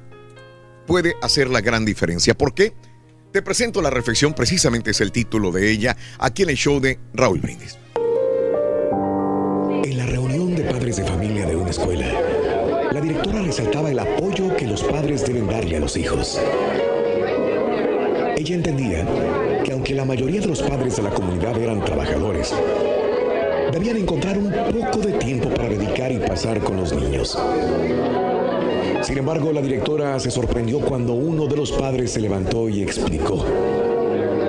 Speaker 6: puede hacer la gran diferencia. ¿Por qué? Te presento la reflexión, precisamente es el título de ella, aquí en el show de Raúl Brindis.
Speaker 5: En la reunión de padres de familia de una escuela, la directora resaltaba el apoyo que los padres deben darle a los hijos. Ella entendía que aunque la mayoría de los padres de la comunidad eran trabajadores, debían encontrar un poco de tiempo para dedicar y pasar con los niños. Sin embargo, la directora se sorprendió cuando uno de los padres se levantó y explicó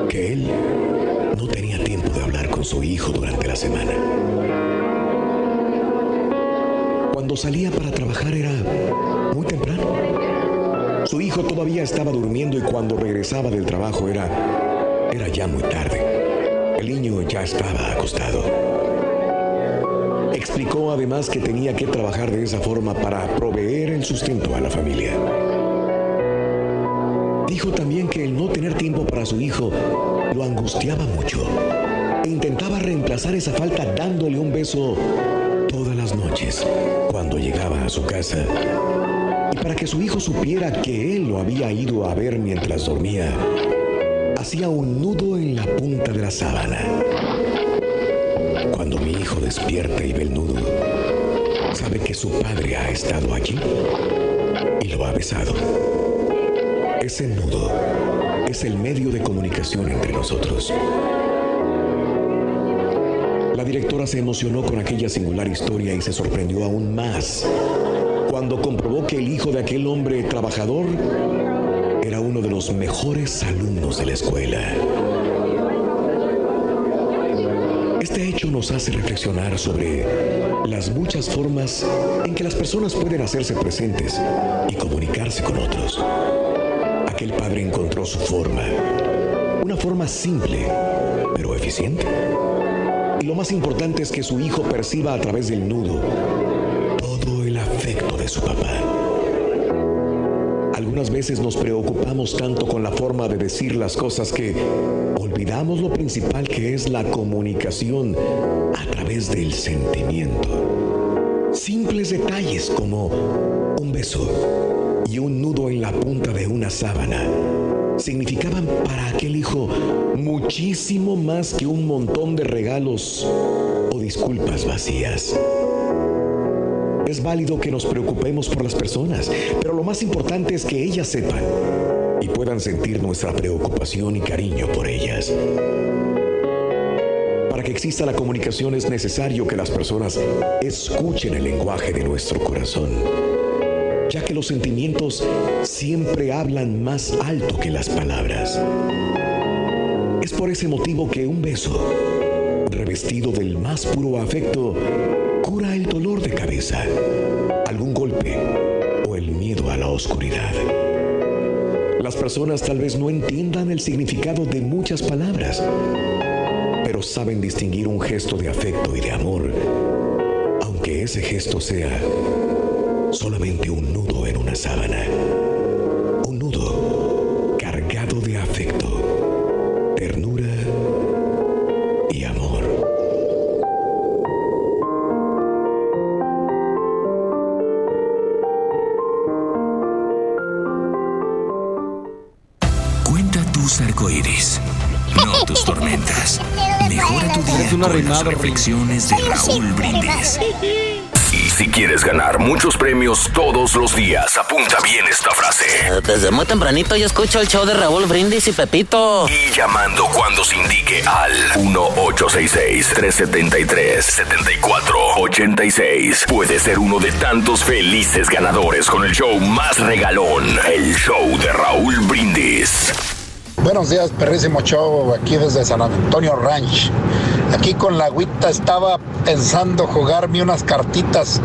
Speaker 5: que él no tenía tiempo de hablar con su hijo durante la semana. Cuando salía para trabajar era muy temprano. Su hijo todavía estaba durmiendo y cuando regresaba del trabajo era era ya muy tarde. El niño ya estaba acostado. Explicó además que tenía que trabajar de esa forma para proveer el sustento a la familia. Dijo también que el no tener tiempo para su hijo lo angustiaba mucho e intentaba reemplazar esa falta dándole un beso todas las noches cuando llegaba a su casa. Y para que su hijo supiera que él lo había ido a ver mientras dormía, hacía un nudo en la punta de la sábana. Cuando mi hijo despierta y ve el nudo, sabe que su padre ha estado allí y lo ha besado. Ese nudo es el medio de comunicación entre nosotros. La directora se emocionó con aquella singular historia y se sorprendió aún más cuando comprobó que el hijo de aquel hombre trabajador era uno de los mejores alumnos de la escuela. Este hecho nos hace reflexionar sobre las muchas formas en que las personas pueden hacerse presentes y comunicarse con otros. Aquel padre encontró su forma, una forma simple, pero eficiente. Y lo más importante es que su hijo perciba a través del nudo todo el afecto de su papá. Algunas veces nos preocupamos tanto con la forma de decir las cosas que olvidamos lo principal que es la comunicación a través del sentimiento. Simples detalles como un beso y un nudo en la punta de una sábana significaban para aquel hijo muchísimo más que un montón de regalos o disculpas vacías. Es válido que nos preocupemos por las personas, pero lo más importante es que ellas sepan y puedan sentir nuestra preocupación y cariño por ellas. Para que exista la comunicación es necesario que las personas escuchen el lenguaje de nuestro corazón, ya que los sentimientos siempre hablan más alto que las palabras. Es por ese motivo que un beso, revestido del más puro afecto, cura el dolor de cabeza, algún golpe o el miedo a la oscuridad. Personas tal vez no entiendan el significado de muchas palabras, pero saben distinguir un gesto de afecto y de amor, aunque ese gesto sea solamente un nudo en una sábana.
Speaker 7: Reflexiones de Raúl Brindis. Y si quieres ganar muchos premios todos los días, apunta bien esta frase.
Speaker 17: Desde muy tempranito yo escucho el show de Raúl Brindis y Pepito.
Speaker 7: Y llamando cuando se indique al 1-866-373-7486. Puedes ser uno de tantos felices ganadores con el show más regalón, el show de Raúl Brindis.
Speaker 18: Buenos días, perrísimo show, aquí desde San Antonio Ranch. Aquí con la agüita estaba pensando jugarme unas cartitas,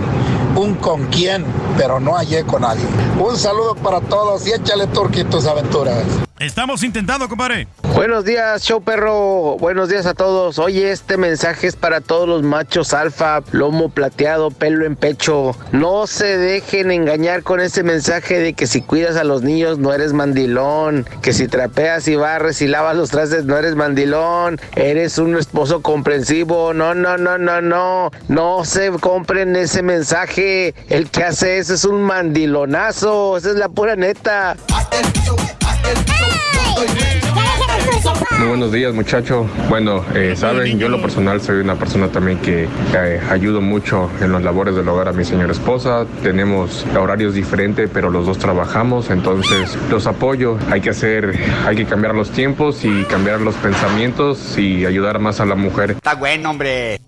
Speaker 18: un con quién, pero no hallé con nadie. Un saludo para todos y échale turqui tus aventuras.
Speaker 4: Estamos intentando, compadre.
Speaker 19: Buenos días, show perro. Buenos días a todos. Oye, este mensaje es para todos los machos alfa, lomo plateado, pelo en pecho. No se dejen engañar con ese mensaje de que si cuidas a los niños no eres mandilón, que si trapeas y barres y lavas los trastes no eres mandilón, eres un esposo comprensivo. No, no, no, no, no. No se compren ese mensaje. El que hace eso es un mandilonazo. Esa es la pura neta.
Speaker 20: Muy buenos días, muchacho. Bueno, eh, saben, yo en lo personal soy una persona también que eh, ayudo mucho en las labores del hogar a mi señora esposa. Tenemos horarios diferentes, pero los dos trabajamos, entonces los apoyo. Hay que hacer, hay que cambiar los tiempos y cambiar los pensamientos y ayudar más a la mujer.
Speaker 21: Está bueno, hombre.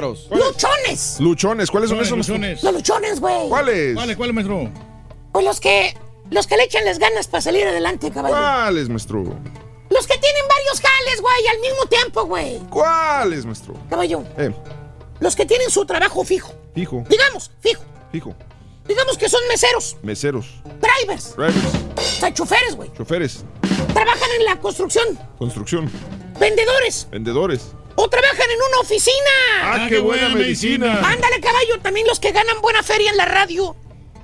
Speaker 22: Luchones.
Speaker 1: Luchones, ¿cuáles son esos?
Speaker 22: Los luchones, güey.
Speaker 1: ¿Cuáles?
Speaker 4: ¿Cuáles, cuáles, maestro?
Speaker 22: Pues los que. Los que le echan las ganas para salir adelante, caballo.
Speaker 1: ¿Cuáles, maestro?
Speaker 22: Los que tienen varios jales, güey, al mismo tiempo, güey.
Speaker 1: ¿Cuáles, maestro?
Speaker 22: Caballo.
Speaker 1: Eh,
Speaker 22: Los que tienen su trabajo fijo.
Speaker 1: fijo,
Speaker 22: Digamos, fijo.
Speaker 1: fijo.
Speaker 22: Digamos que son meseros,
Speaker 1: Meseros,
Speaker 22: drivers,
Speaker 1: drivers,
Speaker 22: o sea, choferes, güey.
Speaker 1: choferes,
Speaker 22: Trabajan en la construcción,
Speaker 1: construcción,
Speaker 22: vendedores,
Speaker 1: vendedores.
Speaker 22: O trabajan en una oficina.
Speaker 1: ¡Ah, qué buena medicina!
Speaker 22: Ándale, caballo, también los que ganan buena feria en la radio.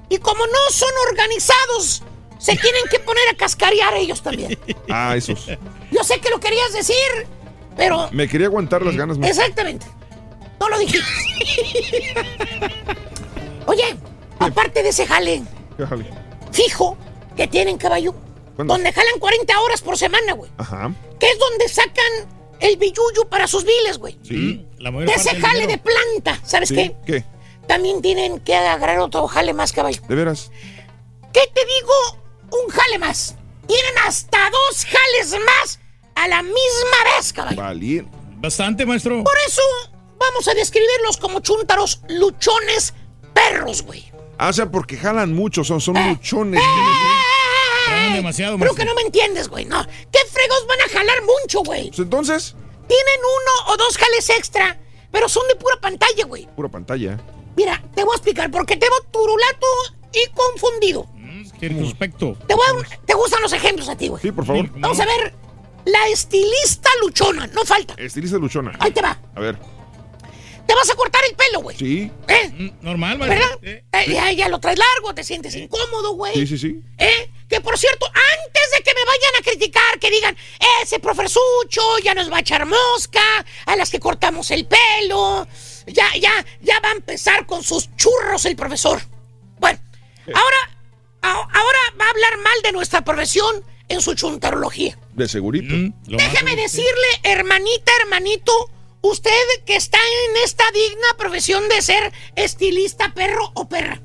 Speaker 22: Y como no son organizados, se tienen que poner a cascarear ellos también. [laughs]
Speaker 1: Ah, esos.
Speaker 22: Yo sé que lo querías decir, pero
Speaker 1: Me quería aguantar las ganas. maestro.
Speaker 22: exactamente. No lo dijiste. Oye, aparte de ese jale
Speaker 1: ¿Qué jale?
Speaker 22: fijo que tienen, caballo,
Speaker 1: ¿Cuándo?
Speaker 22: donde jalan 40 horas por semana, güey,
Speaker 1: Ajá.
Speaker 22: que es donde sacan el billuyo para sus viles, güey.
Speaker 1: Sí.
Speaker 4: La
Speaker 22: De ese jale de planta, ¿sabes
Speaker 1: Sí,
Speaker 22: qué?
Speaker 1: ¿Qué?
Speaker 22: También tienen que agarrar otro jale más, caballo.
Speaker 1: ¿De veras?
Speaker 22: ¿Qué te digo? Un jale más. Tienen hasta dos jales más a la misma vez, caballo.
Speaker 1: Valiente.
Speaker 4: Bastante, maestro.
Speaker 22: Por eso vamos a describirlos como chúntaros luchones perros, güey.
Speaker 1: Ah, o sea, porque jalan mucho, son, son luchones.
Speaker 4: Traen demasiado,
Speaker 22: Creo
Speaker 4: maestro.
Speaker 22: que no me entiendes, güey. No. ¿Qué fregos van a jalar mucho, güey?
Speaker 1: Pues entonces,
Speaker 22: Tienen uno o dos jales extra, pero son de pura pantalla, güey.
Speaker 1: pura pantalla.
Speaker 22: Mira, te voy a explicar porque te veo turulato y confundido.
Speaker 4: Qué retrospecto.
Speaker 22: Te, voy a- ¿Te gustan los ejemplos a ti, güey?
Speaker 1: Sí, por favor.
Speaker 22: Vamos a ver. La estilista luchona, no falta.
Speaker 1: Estilista luchona.
Speaker 22: Ahí te va.
Speaker 1: A ver.
Speaker 22: Te vas a cortar el pelo, güey.
Speaker 1: Sí.
Speaker 22: ¿Eh?
Speaker 4: Normal,
Speaker 22: ¿Verdad?
Speaker 4: Eh,
Speaker 22: Eh, ya, ya lo traes largo, te sientes incómodo, güey.
Speaker 1: Sí, sí, sí.
Speaker 22: ¿Eh? Que por cierto, antes de que me vayan a criticar, que digan, ese profesorzucho ya nos va a echar mosca, a las que cortamos el pelo, ya, ya, ya va a empezar con sus churros el profesor. Bueno, ahora, a- ahora va a hablar mal de nuestra profesión en su chuntarología.
Speaker 1: De segurito.
Speaker 22: Déjeme decirle, hermanita, hermanito, usted que está en esta digna profesión de ser estilista, perro o perra.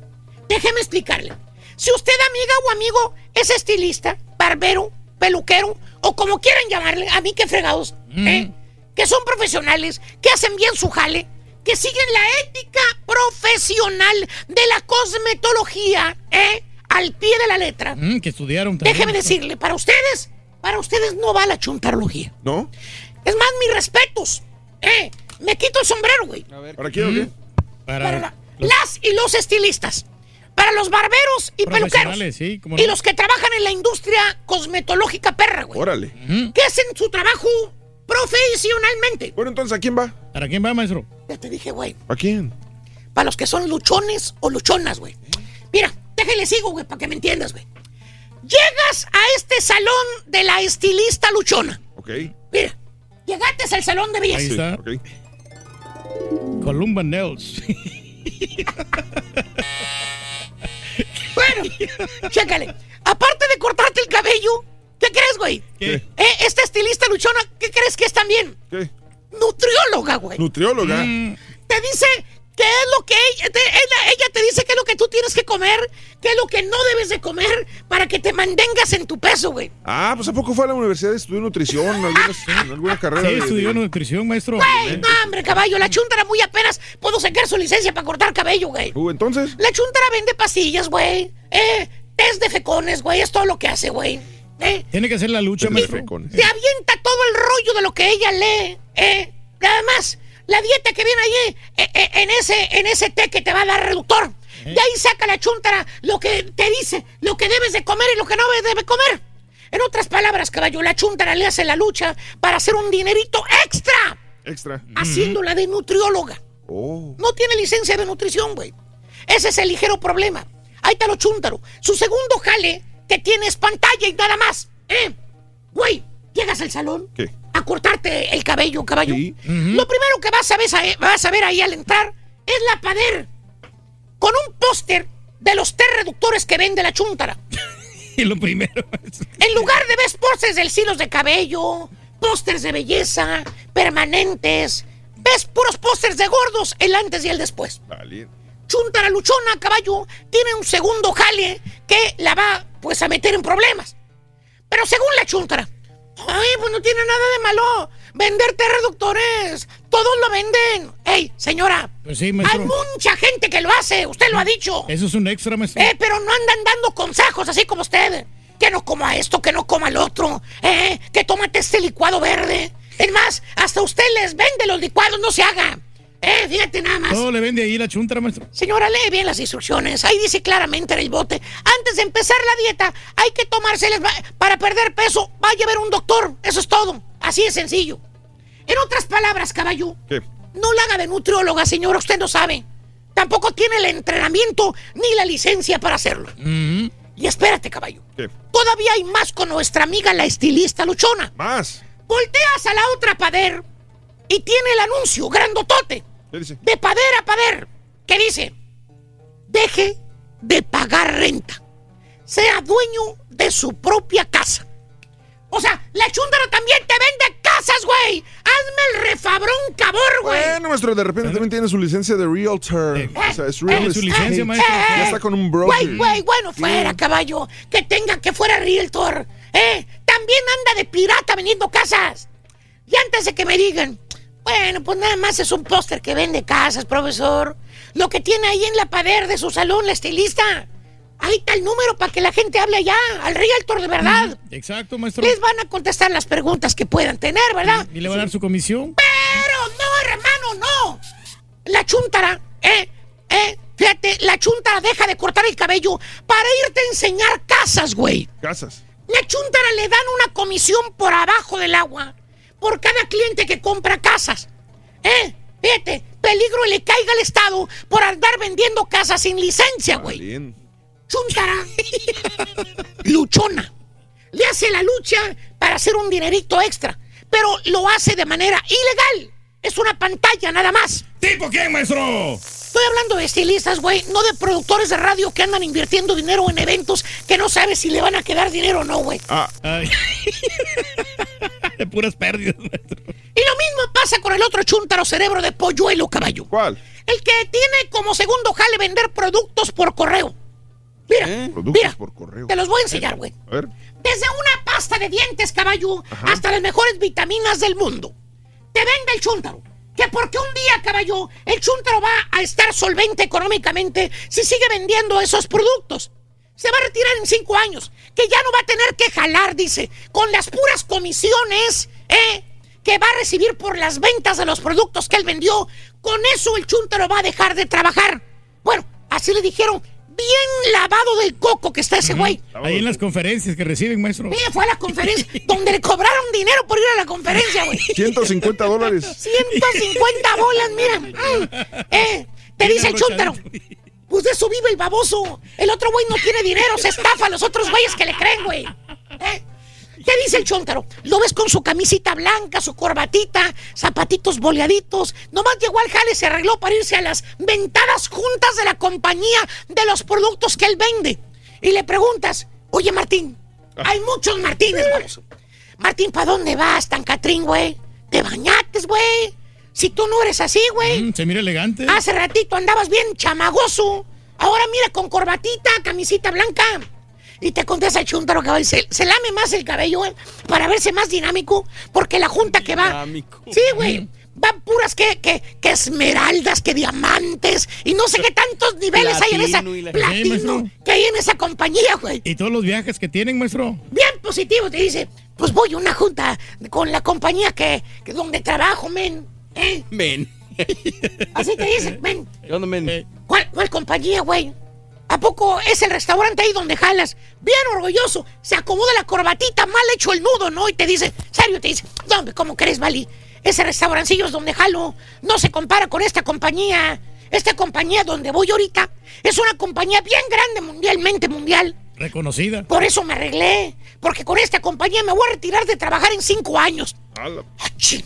Speaker 22: Déjeme explicarle. Si usted, amiga o amigo, es estilista, barbero, peluquero o como quieran llamarle, a mí que fregados, ¿eh? que son profesionales, que hacen bien su jale, que siguen la ética profesional de la cosmetología, ¿eh? al pie de la letra.
Speaker 4: Mm, que estudiaron también.
Speaker 22: Déjeme decirle, para ustedes, para ustedes no va la chuntarología.
Speaker 1: ¿No?
Speaker 22: Es más, mis respetos. Eh, me quito el sombrero, güey.
Speaker 1: ¿Para quién o qué?
Speaker 22: Para la- las y los estilistas. Para los barberos y peluqueros.
Speaker 4: Sí.
Speaker 22: Y los que trabajan en la industria cosmetológica perra, güey.
Speaker 1: Órale.
Speaker 22: Que hacen su trabajo profesionalmente.
Speaker 1: Bueno, entonces, ¿a quién va?
Speaker 4: ¿Para quién va, maestro?
Speaker 22: Ya te dije, güey.
Speaker 1: ¿A quién?
Speaker 22: Para los que son luchones o luchonas, güey. Mira, déjale sigo, güey, para que me entiendas, güey. Llegas a este salón de la estilista luchona.
Speaker 1: Ok.
Speaker 22: Mira, llegaste al salón de belleza.
Speaker 4: Ahí está.
Speaker 1: Ok.
Speaker 4: Columba Nails. [laughs]
Speaker 22: Chécale. Aparte de cortarte el cabello, ¿qué crees, güey?
Speaker 4: ¿Qué?
Speaker 22: Eh, esta estilista luchona, ¿qué crees que es también?
Speaker 1: ¿Qué?
Speaker 22: Nutrióloga, güey.
Speaker 1: Nutrióloga.
Speaker 22: Te dice qué es lo que ella te, ella, ella te dice qué es lo que tú tienes que comer, qué es lo que no debes de comer para que te mantengas en tu peso, güey.
Speaker 1: Ah, pues ¿a poco fue a la universidad y estudió nutrición? ¿Algunas- [laughs] alguna carrera?
Speaker 4: Sí,
Speaker 1: de-
Speaker 4: estudió
Speaker 1: de-
Speaker 4: nutrición, maestro.
Speaker 22: Güey, no, hombre, caballo, la chuntara muy apenas pudo sacar su licencia para cortar cabello, güey.
Speaker 1: Uh, entonces.
Speaker 22: La chuntara vende pastillas, güey. Eh, test de fecones, güey, es todo lo que hace, güey. Eh,
Speaker 4: Tiene que hacer la lucha, maestro.
Speaker 22: te avienta todo el rollo de lo que ella lee, eh. Nada más, la dieta que viene ahí eh, eh, en, ese, en ese té que te va a dar reductor. De ahí saca la chuntara lo que te dice, lo que debes de comer y lo que no debes comer. En otras palabras, caballo, la chuntara le hace la lucha para hacer un dinerito extra,
Speaker 1: Extra.
Speaker 22: haciéndola de nutrióloga.
Speaker 1: Oh.
Speaker 22: No tiene licencia de nutrición, güey. Ese es el ligero problema. Ahí está lo chúntaro. Su segundo jale que tiene es pantalla y nada más. ¿Eh? Güey, llegas al salón
Speaker 1: ¿Qué?
Speaker 22: A cortarte el cabello, caballo.
Speaker 1: Sí.
Speaker 22: Lo primero que vas a, ver, vas a ver ahí al entrar es la pader. Con un póster de los té reductores que vende la chúntara. [laughs]
Speaker 4: Y lo primero.
Speaker 22: En lugar de ves pósters del hilos de cabello, pósters de belleza, permanentes, ves puros pósters de gordos, el antes y el después.
Speaker 1: Vale.
Speaker 22: Chuntara luchona, caballo, tiene un segundo jale que la va, pues, a meter en problemas. Pero según la chuntara, ay, pues no tiene nada de malo. Venderte reductores, todos lo venden. Ey, señora,
Speaker 4: Pues sí,
Speaker 22: hay mucha gente que lo hace, usted lo ha dicho.
Speaker 4: Eso es un extra, maestro.
Speaker 22: Eh, pero no andan dando consejos así como usted. Que no coma esto, que no coma el otro. Eh, que tómate este licuado verde. Es más, hasta usted les vende los licuados, no se haga. Eh, fíjate nada más.
Speaker 4: Todo le vende ahí la chuntara, maestro.
Speaker 22: Señora, lee bien las instrucciones. Ahí dice claramente en el bote. Antes de empezar la dieta, hay que tomárselas para perder peso. Vaya a ver un doctor. Eso es todo. Así de sencillo. En otras palabras, caballo,
Speaker 1: ¿Qué?
Speaker 22: no la haga de nutrióloga, señora. Usted no sabe. Tampoco tiene el entrenamiento ni la licencia para hacerlo. Y espérate, caballo.
Speaker 1: ¿Qué?
Speaker 22: Todavía hay más con nuestra amiga la estilista luchona.
Speaker 1: Más.
Speaker 22: Volteas a la otra pader y tiene el anuncio grandotote
Speaker 1: ¿Qué dice?
Speaker 22: de pader a pader que dice, deje de pagar renta, sea dueño de su propia casa. O sea, la chúndara también te vende casas, güey. Hazme el refabrón cabor, güey.
Speaker 1: Bueno, maestro, de repente también tiene su licencia de realtor. O sea, es real
Speaker 4: su licencia, maestro.
Speaker 1: Ya está con un broker.
Speaker 22: Güey, güey, bueno, fuera, caballo. Que tenga que fuera realtor. ¿Eh? También anda de pirata vendiendo casas. Y antes de que me digan, Bueno, pues nada más es un póster que vende casas, profesor. Lo que tiene ahí en la pared de su salón, la estilista. Ahí está el número para que la gente hable allá, al realtor de verdad.
Speaker 4: Exacto, maestro.
Speaker 22: Les van a contestar las preguntas que puedan tener, ¿verdad?
Speaker 4: Y le va a dar su comisión.
Speaker 22: Pero no, hermano, no. La chuntara, eh, eh, fíjate, la chuntara deja de cortar el cabello para irte a enseñar casas, güey.
Speaker 1: Casas.
Speaker 22: La chuntara le dan una comisión por abajo del agua por cada cliente que compra casas. ¿Eh? Fíjate, peligro le caiga al Estado por andar vendiendo casas sin licencia, güey. Chuntara. [laughs] Luchona. Le hace la lucha para hacer un dinerito extra, pero lo hace de manera ilegal. Es una pantalla nada más.
Speaker 23: ¿Tipo quién, maestro?
Speaker 22: Estoy hablando de estilistas, güey, no de productores de radio que andan invirtiendo dinero en eventos que no sabes si le van a quedar dinero o no, güey.
Speaker 1: Ah,
Speaker 4: Ay. [laughs] de puras pérdidas, maestro.
Speaker 22: Y lo mismo pasa con el otro chúntaro cerebro de polluelo, caballo.
Speaker 1: ¿cuál?
Speaker 22: El que tiene como segundo jale vender productos por correo. Mira,
Speaker 1: Productos
Speaker 22: mira,
Speaker 1: por correo.
Speaker 22: te los voy a enseñar, güey.
Speaker 1: A ver.
Speaker 22: Desde una pasta de dientes, caballo, hasta las mejores vitaminas del mundo. Te vende el chúntaro. Que porque un día, caballo, el chúntaro va a estar solvente económicamente si sigue vendiendo esos productos. Se va a retirar en cinco años. Que ya no va a tener que jalar, dice, con las puras comisiones, ¿eh? Que va a recibir por las ventas de los productos que él vendió. Con eso el chúntaro va a dejar de trabajar. Bueno, así le dijeron. Bien lavado del coco que está ese güey.
Speaker 4: Ahí en las conferencias que reciben, maestro.
Speaker 22: Ella fue a la conferencia [laughs] donde le cobraron dinero por ir a la conferencia, güey.
Speaker 1: 150 dólares.
Speaker 22: 150 bolas, mira. Mm. Eh, te dice el chúntaro. Pues de eso vive el baboso. El otro güey no tiene dinero, se estafa a los otros güeyes que le creen, güey. ¿Eh? ¿Qué dice el chúntaro? Lo ves con su camisita blanca, su corbatita, zapatitos boleaditos. Nomás llegó al jale, se arregló para irse a las ventadas juntas de la compañía de los productos que él vende. Y le preguntas, oye Martín, hay muchos Martínez, baboso. Martín, ¿para dónde vas, tan Catrín, güey? ¿Te bañates, güey? Si tú no eres así, güey.
Speaker 4: Mm, se mira elegante.
Speaker 22: Hace ratito andabas bien chamagoso. Ahora mira con corbatita, camisita blanca. Y te contesta el chúntaro que se, se lame más el cabello, güey, para verse más dinámico. Porque la junta que va.
Speaker 2: Dinámico.
Speaker 22: Sí, güey. Van puras que, que, que esmeraldas, que diamantes. Y no sé qué tantos niveles hay en esa.
Speaker 2: Y la-
Speaker 22: Platino que hay en esa compañía, güey.
Speaker 4: Y todos los viajes que tienen, maestro.
Speaker 22: Bien positivo, te dice. Pues voy a una junta con la compañía que, que donde trabajo, men. ¿Eh?
Speaker 2: Men.
Speaker 22: Así te dice, men.
Speaker 2: ¿Qué onda, men?
Speaker 22: ¿Cuál, cuál compañía, güey? ¿A poco es el restaurante ahí donde jalas? Bien orgulloso. Se acomoda la corbatita, mal hecho el nudo, ¿no? Y te dice, serio, te dice, hombre, ¿cómo crees, Vali? Ese restaurancillo es donde jalo. No se compara con esta compañía. Esta compañía donde voy ahorita es una compañía bien grande mundialmente mundial.
Speaker 4: Reconocida.
Speaker 22: Por eso me arreglé. Porque con esta compañía me voy a retirar de trabajar en cinco años.
Speaker 1: Ala.
Speaker 22: Ah,
Speaker 4: Sí,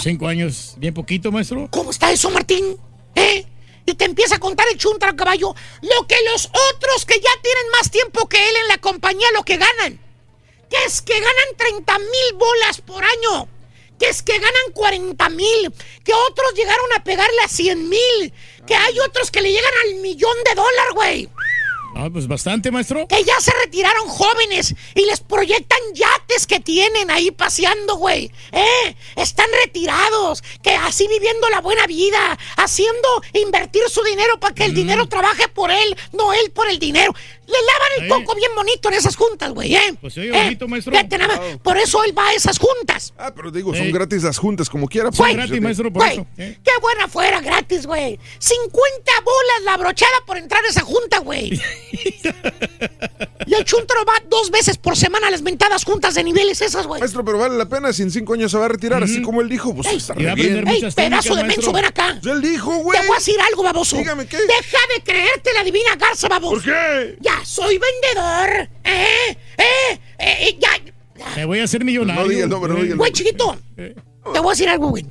Speaker 4: cinco años, bien poquito, maestro.
Speaker 22: ¿Cómo está eso, Martín? ¿Eh? Y te empieza a contar el chuntaro caballo lo que los otros que ya tienen más tiempo que él en la compañía lo que ganan. Que es que ganan 30 mil bolas por año. Que es que ganan 40 mil. Que otros llegaron a pegarle a 100 mil. Que hay otros que le llegan al millón de dólares, güey.
Speaker 4: Ah, pues bastante, maestro.
Speaker 22: Que ya se retiraron jóvenes y les proyectan yates que tienen ahí paseando, güey. ¿Eh? Están retirados, que así viviendo la buena vida, haciendo invertir su dinero para que el dinero trabaje por él, no él por el dinero. Le lavan el coco bien bonito en esas juntas, güey, ¿eh?
Speaker 4: Pues oye
Speaker 22: ¿Eh?
Speaker 4: bonito, maestro.
Speaker 22: Fíjate nada más, Por eso él va a esas juntas.
Speaker 1: Ah, pero digo, son gratis las juntas, como quiera.
Speaker 4: Son
Speaker 1: pues,
Speaker 4: gratis, maestro, por
Speaker 22: Güey,
Speaker 4: eso. ¿eh?
Speaker 22: qué buena fuera gratis, güey. 50 bolas la brochada por entrar a esa junta, güey. [laughs] y el chuntaro va dos veces por semana a las mentadas juntas de niveles esas, güey.
Speaker 1: Maestro, pero vale la pena, si en cinco años se va a retirar, así como él dijo, pues
Speaker 22: Ey,
Speaker 1: está bien.
Speaker 22: ¡Ey, pedazo de
Speaker 4: técnicas,
Speaker 22: menso,
Speaker 4: maestro.
Speaker 22: ven acá!
Speaker 1: Ya él dijo, güey.
Speaker 22: Te voy a decir algo, baboso.
Speaker 1: Dígame, ¿qué?
Speaker 22: Deja de creerte la divina garza, baboso.
Speaker 1: ¿Por qué?
Speaker 22: Ya soy vendedor. ¿Eh? ¿Eh? ¿Eh? Ya.
Speaker 4: Me voy a hacer millonario.
Speaker 1: No diga el nombre, no diga el
Speaker 22: Güey, chiquito. Te voy a decir algo, güey.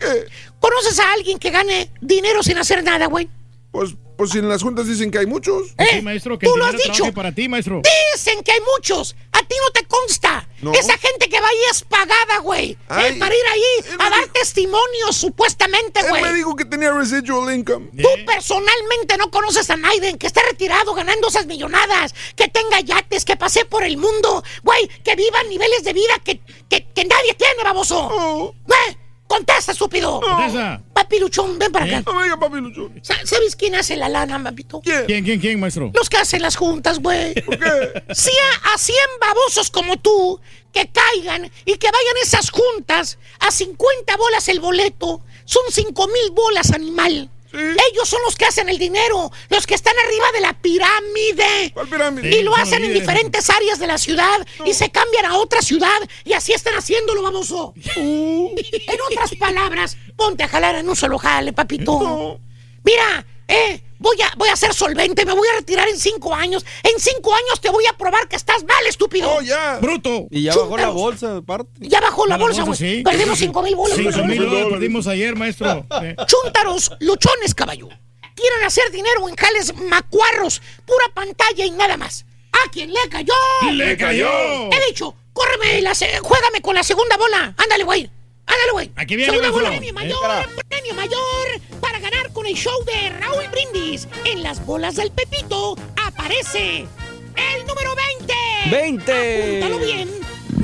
Speaker 22: ¿Conoces a alguien que gane dinero sin hacer nada, güey?
Speaker 1: Pues, pues si en las juntas dicen que hay muchos.
Speaker 22: ¿Eh?
Speaker 4: Sí, maestro, que
Speaker 22: Tú lo has dicho.
Speaker 4: trabaje para ti, maestro.
Speaker 22: Dicen que hay muchos. A ti no te consta.
Speaker 1: No.
Speaker 22: Esa gente que va ahí es pagada, güey. Eh, para ir ahí
Speaker 1: él
Speaker 22: a dar
Speaker 1: dijo-
Speaker 22: testimonios, supuestamente,
Speaker 1: Él
Speaker 22: güey.
Speaker 1: me dijo que tenía residual income.
Speaker 22: Tú personalmente no conoces a Naiden, que esté retirado ganando esas millonadas, que tenga yates, que pase por el mundo, güey, que viva niveles de vida que, que, que nadie tiene, baboso.
Speaker 1: Oh.
Speaker 22: ¿Eh? Contesta, estúpido.
Speaker 4: Contesta.
Speaker 22: Papiluchón, ven para
Speaker 4: ¿Eh?
Speaker 22: acá.
Speaker 1: No, venga, papiluchón.
Speaker 22: Sa- ¿Sabes quién hace la lana, papito?
Speaker 4: ¿Quién, quién, quién, maestro?
Speaker 22: Los que hacen las juntas, güey. ¿Por qué? Si a, a 100 babosos como tú que caigan y que vayan esas juntas a 50 bolas el boleto, son 5 mil bolas, animal. Ellos son los que hacen el dinero, los que están arriba de la pirámide.
Speaker 1: ¿Cuál pirámide?
Speaker 22: Y lo
Speaker 4: Sí,
Speaker 22: hacen en diferentes áreas de la ciudad y se cambian a otra ciudad y así están haciéndolo, baboso. [laughs] En otras palabras, ponte a jalar en un solo jale, papito. Mira, eh, voy a, voy a ser solvente, me voy a retirar en cinco años. En cinco años te voy a probar que estás mal, estúpido.
Speaker 1: Oh, ya.
Speaker 4: Bruto.
Speaker 2: Y ya bajó la bolsa, aparte.
Speaker 22: Ya bajó la
Speaker 4: La
Speaker 22: bolsa, güey.
Speaker 4: sí.
Speaker 22: Perdimos cinco mil bolas.
Speaker 4: Cinco mil dólares perdimos ayer, maestro. Eh.
Speaker 22: Chúntaros, luchones, caballo. Quieren hacer dinero en jales macuarros, pura pantalla y nada más. ¿A quién le cayó?
Speaker 4: ¡Le cayó!
Speaker 22: He dicho, córreme, la juégame con la segunda bola. Ándale, güey. Ándale, güey.
Speaker 4: Aquí viene,
Speaker 22: Segunda bola, premio mayor, premio mayor. Para ganar con el show de Raúl Brindis. En las bolas del Pepito aparece el número 20.
Speaker 2: 20.
Speaker 22: Apúntalo bien.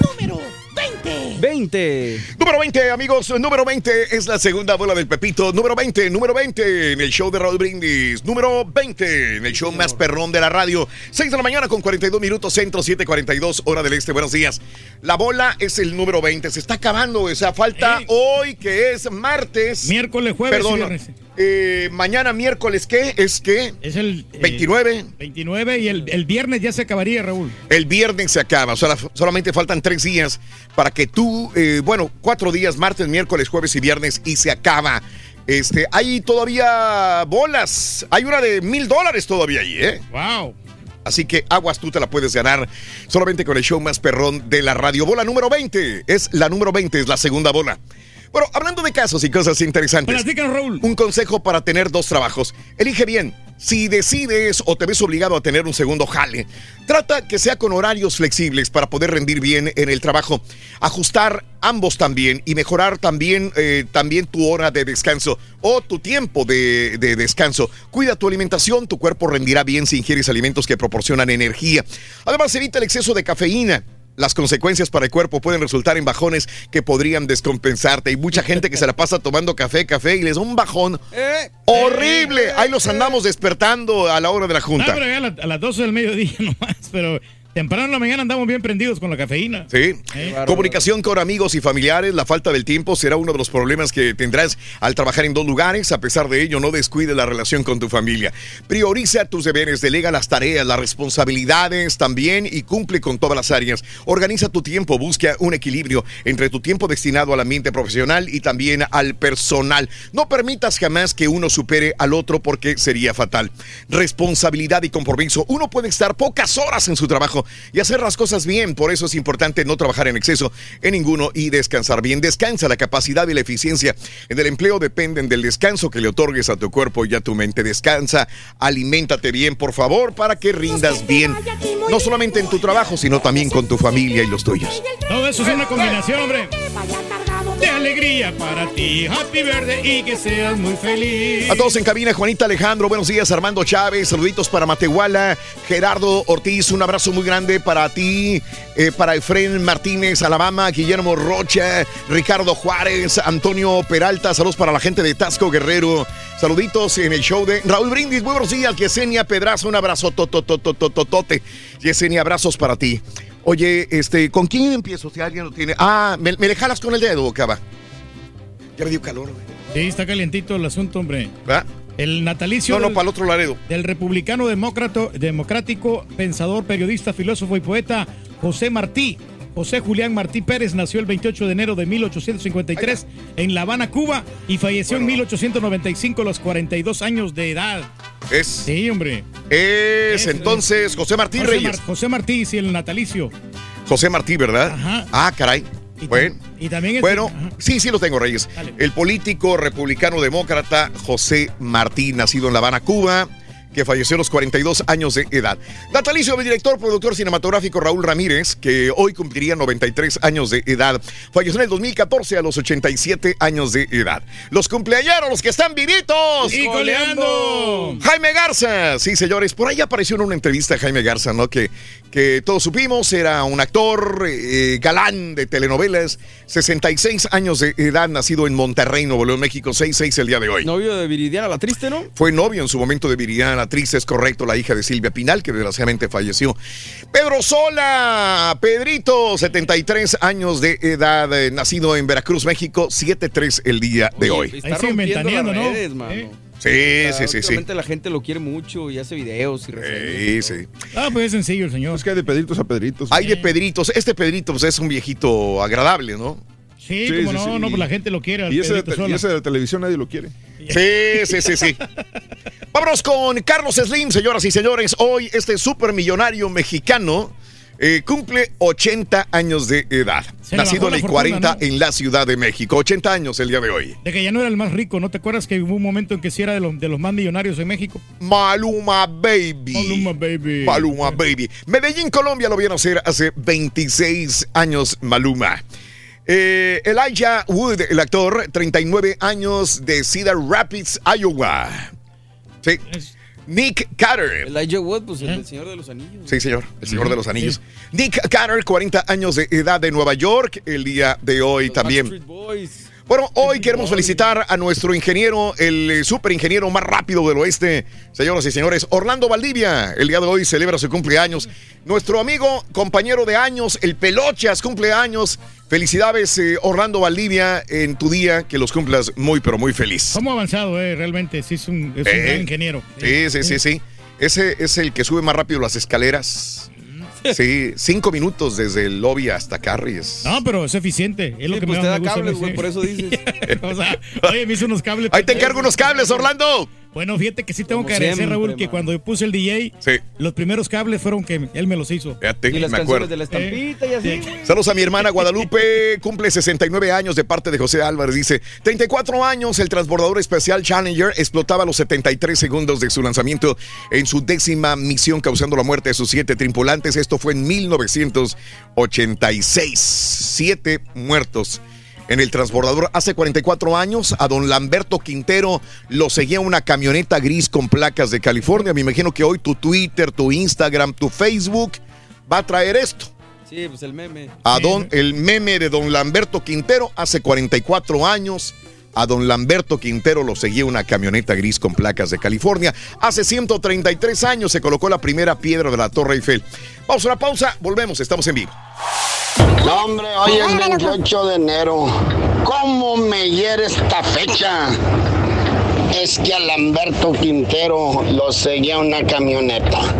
Speaker 22: Número 20.
Speaker 2: 20.
Speaker 6: Número 20, amigos. Número 20 es la segunda bola del Pepito. Número 20, número 20 en el show de Raúl Brindis. Número 20 en el show más perrón de la radio. 6 de la mañana con 42 minutos, centro 7:42, hora del este. Buenos días. La bola es el número 20. Se está acabando. O sea, falta hoy que es martes.
Speaker 4: Miércoles, jueves
Speaker 6: Perdón. eh, mañana miércoles, ¿qué? Es que
Speaker 4: Es el eh,
Speaker 6: 29.
Speaker 4: 29 y el, el viernes ya se acabaría, Raúl.
Speaker 6: El viernes se acaba, o sea, solamente faltan tres días para que tú, eh, bueno, cuatro días, martes, miércoles, jueves y viernes, y se acaba. Este, hay todavía bolas, hay una de mil dólares todavía ahí, ¿eh?
Speaker 4: Wow.
Speaker 6: Así que aguas, tú te la puedes ganar solamente con el show más perrón de la radio. Bola número 20, es la número 20, es la segunda bola. Bueno, hablando de casos y cosas interesantes.
Speaker 4: Platícanos, Raúl.
Speaker 6: Un consejo para tener dos trabajos. Elige bien. Si decides o te ves obligado a tener un segundo jale, trata que sea con horarios flexibles para poder rendir bien en el trabajo. Ajustar ambos también y mejorar también, eh, también tu hora de descanso o tu tiempo de, de descanso. Cuida tu alimentación, tu cuerpo rendirá bien si ingieres alimentos que proporcionan energía. Además, evita el exceso de cafeína. Las consecuencias para el cuerpo pueden resultar en bajones que podrían descompensarte. Hay mucha [laughs] gente que se la pasa tomando café, café y les da un bajón
Speaker 2: Eh,
Speaker 6: horrible. Ahí los andamos despertando a la hora de la junta.
Speaker 4: pero a, la- a las 12 del mediodía [laughs] nomás, pero temprano en la mañana andamos bien prendidos con la cafeína.
Speaker 6: Sí.
Speaker 4: Eh.
Speaker 6: Comunicación con amigos y familiares. La falta del tiempo será uno de los problemas que tendrás al trabajar en dos lugares. A pesar de ello, no descuide la relación con tu familia. Prioriza tus deberes, delega las tareas, las responsabilidades también y cumple con todas las áreas. Organiza tu tiempo, busca un equilibrio entre tu tiempo destinado al ambiente profesional y también al personal. No permitas jamás que uno supere al otro porque sería fatal. Responsabilidad y compromiso. Uno puede estar pocas horas en su trabajo y hacer las cosas bien. Por eso es importante no trabajar en exceso en ninguno y descansar bien. Descansa. La capacidad y la eficiencia en el empleo dependen del descanso que le otorgues a tu cuerpo y a tu mente. Descansa, aliméntate bien, por favor, para que rindas bien. No solamente en tu trabajo, sino también con tu familia y los tuyos.
Speaker 4: Todo eso es una combinación, hombre. Alegría para ti. Happy birthday y que seas muy feliz.
Speaker 6: A todos en cabina, Juanita Alejandro, buenos días, Armando Chávez, saluditos para Matehuala, Gerardo Ortiz, un abrazo muy grande para ti, eh, para Efren Martínez, Alabama, Guillermo Rocha, Ricardo Juárez, Antonio Peralta, saludos para la gente de Tasco Guerrero, saluditos en el show de Raúl Brindis, buenos días, Yesenia Pedraza, un abrazo totototototote, Yesenia, abrazos para ti. Oye, este, ¿con quién empiezo? Si alguien lo tiene. Ah, me, me le jalas con el dedo, cava. Ya me dio calor, güey.
Speaker 4: Sí, está calientito el asunto, hombre.
Speaker 6: ¿verdad?
Speaker 4: El natalicio
Speaker 6: No, no,
Speaker 4: del,
Speaker 6: para el otro Laredo.
Speaker 4: del republicano demócrata, democrático, pensador, periodista, filósofo y poeta José Martí. José Julián Martí Pérez nació el 28 de enero de 1853 en La Habana, Cuba, y falleció en 1895 a los 42 años de edad.
Speaker 6: Es.
Speaker 4: Sí, hombre.
Speaker 6: Es entonces José Martí
Speaker 4: José,
Speaker 6: Reyes.
Speaker 4: Mar- José Martí, sí, el natalicio.
Speaker 6: José Martí, ¿verdad?
Speaker 4: Ajá.
Speaker 6: Ah, caray. Bueno.
Speaker 4: Y también
Speaker 6: Bueno, sí, sí lo tengo, Reyes.
Speaker 4: Dale.
Speaker 6: El político republicano demócrata José Martí, nacido en La Habana, Cuba. Que falleció a los 42 años de edad. Natalicio del director, productor cinematográfico Raúl Ramírez, que hoy cumpliría 93 años de edad. Falleció en el 2014 a los 87 años de edad. Los cumpleaños, los que están vivitos.
Speaker 4: ¡Y coleando!
Speaker 6: Jaime Garza, sí, señores, por ahí apareció en una entrevista a Jaime Garza, ¿no? Que, que todos supimos, era un actor eh, galán de telenovelas, 66 años de edad, nacido en Monterrey, Nuevo León, México, 66 el día de hoy.
Speaker 2: Novio de Viridiana, la triste, ¿no?
Speaker 6: Fue novio en su momento de Viridiana Triste, es correcto, la hija de Silvia Pinal, que desgraciadamente falleció. Pedro Sola, Pedrito, 73 años de edad, eh, nacido en Veracruz, México, 73 el día de hoy.
Speaker 2: Está
Speaker 4: Ahí
Speaker 2: rompiendo
Speaker 4: ¿no?
Speaker 2: mano.
Speaker 4: ¿Eh?
Speaker 6: Sí,
Speaker 2: O sea,
Speaker 6: sí, sí, sí.
Speaker 2: la gente lo quiere mucho y hace videos y reseñas.
Speaker 6: Sí, sí.
Speaker 4: Ah, pues es sencillo el señor.
Speaker 1: Es que hay de Pedritos a Pedritos.
Speaker 6: Hay de Pedritos. Este Pedrito pues, es un viejito agradable, ¿no?
Speaker 4: Sí,
Speaker 1: Sí,
Speaker 4: como
Speaker 1: sí,
Speaker 4: no,
Speaker 1: sí.
Speaker 4: no, pues la gente lo quiere. al
Speaker 1: Y de, ese de la televisión nadie lo quiere.
Speaker 6: Sí, sí, sí, sí. [laughs] Vámonos con Carlos Slim, señoras y señores. Hoy este supermillonario mexicano eh, cumple 80 años de edad.
Speaker 4: Se
Speaker 6: Nacido en el
Speaker 4: fortuna,
Speaker 6: 40
Speaker 4: ¿no?
Speaker 6: en la Ciudad de México. 80 años el día de hoy.
Speaker 4: De que ya no era el más rico, ¿no te acuerdas que hubo un momento en que sí era de los, de los más millonarios en México?
Speaker 6: Maluma Baby.
Speaker 4: Maluma Baby.
Speaker 6: Maluma Baby. Medellín, Colombia lo vieron hacer hace 26 años Maluma. Eh, Elijah Wood, el actor, 39 años de Cedar Rapids, Iowa. Sí. Nick Carter.
Speaker 2: Elijah Wood, pues
Speaker 4: ¿Eh?
Speaker 2: el, Señor de los Anillos.
Speaker 6: Sí, señor, el señor de los anillos. Nick Carter, 40 años de edad de Nueva York, el día de hoy también.
Speaker 2: Backstreet Boys.
Speaker 6: Bueno, hoy queremos felicitar a nuestro ingeniero, el eh, super ingeniero más rápido del oeste, señoras y señores, Orlando Valdivia. El día de hoy celebra su cumpleaños. Nuestro amigo, compañero de años, el Pelochas, cumpleaños. Felicidades, eh, Orlando Valdivia, en tu día, que los cumplas muy, pero muy feliz.
Speaker 4: ¿Cómo ha avanzado, eh? Realmente, sí, es un, es un
Speaker 6: Eh,
Speaker 4: gran ingeniero.
Speaker 6: Sí, sí, sí, sí. Ese es el que sube más rápido las escaleras. Sí, cinco minutos desde el lobby hasta Carries.
Speaker 4: No, pero es eficiente. Es lo
Speaker 2: Sí,
Speaker 4: que
Speaker 2: pues
Speaker 4: más
Speaker 2: te da
Speaker 4: me gusta.
Speaker 2: cables, güey, por eso dices. [laughs]
Speaker 4: o sea, oye, me hizo unos cables.
Speaker 6: Ahí te encargo unos cables, Orlando.
Speaker 4: Bueno, fíjate que sí tengo
Speaker 2: Como
Speaker 4: que agradecer,
Speaker 2: siempre,
Speaker 4: Raúl, que
Speaker 2: man.
Speaker 4: cuando yo puse el DJ,
Speaker 6: Sí,
Speaker 4: los primeros cables fueron que él me los hizo.
Speaker 6: fíjate,
Speaker 2: Y las
Speaker 6: me
Speaker 2: canciones
Speaker 6: acuerdo.
Speaker 2: de la estampita y así.
Speaker 4: Sí.
Speaker 6: Saludos a mi hermana Guadalupe, [laughs] cumple 69 años de parte de José Álvarez. Dice, 34 años, el transbordador espacial Challenger explotaba a los 73 segundos de su lanzamiento en su décima misión, causando la muerte de sus siete tripulantes. Esto fue en 1986. Siete muertos. En el transbordador hace 44 años, a don Lamberto Quintero lo seguía una camioneta gris con placas de California. Me imagino que hoy tu Twitter, tu Instagram, tu Facebook va a traer esto
Speaker 2: Sí, pues el meme.
Speaker 6: a don, el meme de don Lamberto Quintero hace 44 años. A don Lamberto Quintero lo seguía una camioneta gris con placas de California. Hace 133 años se colocó la primera piedra de la Torre Eiffel. Vamos a una pausa, volvemos, estamos en vivo.
Speaker 24: No, hombre, hoy es 28 de enero. ¿Cómo me hiere esta fecha? Es que a Lamberto Quintero lo seguía una camioneta.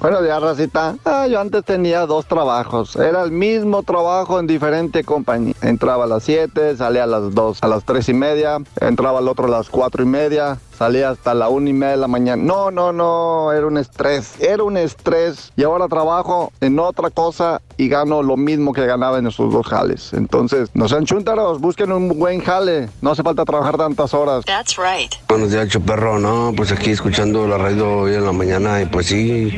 Speaker 24: Buenos días, Racita. Ah, yo antes tenía dos trabajos. Era el mismo trabajo en diferente compañía. Entraba a las 7, salía a las 2, a las 3 y media. Entraba al otro a las 4 y media. Salía hasta la 1 y media de la mañana. No, no, no. Era un estrés. Era un estrés. Y ahora trabajo en otra cosa y gano lo mismo que ganaba en esos dos jales. Entonces, no sean chúntaros. Busquen un buen jale. No hace falta trabajar tantas horas.
Speaker 13: That's right.
Speaker 24: Buenos días, Perro, ¿no? Pues aquí escuchando la radio hoy en la mañana y pues sí,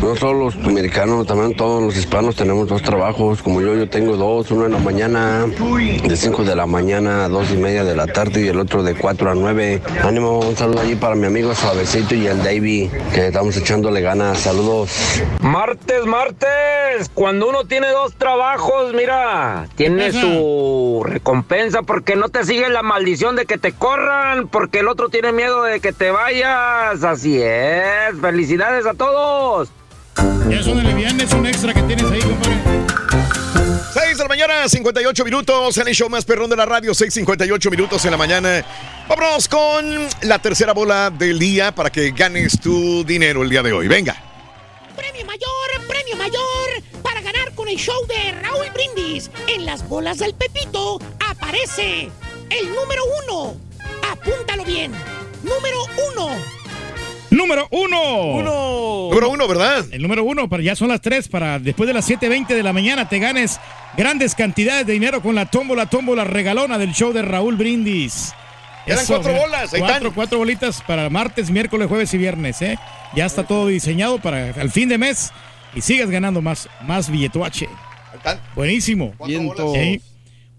Speaker 24: no solo los americanos, también todos los hispanos tenemos dos trabajos, como yo, yo tengo dos, uno en la mañana, de 5 de la mañana a 2 y media de la tarde y el otro de 4 a 9. Ánimo, un saludo allí para mi amigo Suavecito y el Davey, que estamos echándole ganas. Saludos.
Speaker 25: Martes, martes. Cuando uno tiene dos trabajos, mira, tiene su recompensa porque no te sigue la maldición de que te corran, porque el otro tiene miedo de que te vayas. Así es. Felicidades a todos.
Speaker 4: Ya son el es un extra que tienes ahí, compadre.
Speaker 6: 6 de la mañana, 58 minutos, en el show más perrón de la radio, 6.58 minutos en la mañana. Vámonos con la tercera bola del día para que ganes tu dinero el día de hoy. Venga.
Speaker 16: Premio mayor, premio mayor para el show de Raúl Brindis. En las bolas del Pepito aparece el número uno. Apúntalo bien. Número uno.
Speaker 4: número uno.
Speaker 6: Uno. Número uno, ¿verdad?
Speaker 4: El número uno, pero ya son las tres para después de las 7.20 de la mañana te ganes grandes cantidades de dinero con la tómbola, tómbola regalona del show de Raúl Brindis.
Speaker 6: Eran cuatro
Speaker 4: mira,
Speaker 6: bolas, ahí
Speaker 4: Cuatro,
Speaker 6: están.
Speaker 4: cuatro bolitas para martes, miércoles, jueves y viernes, ¿eh? Ya está todo diseñado para el fin de mes y sigas ganando más, más billetuache. Buenísimo. Sí.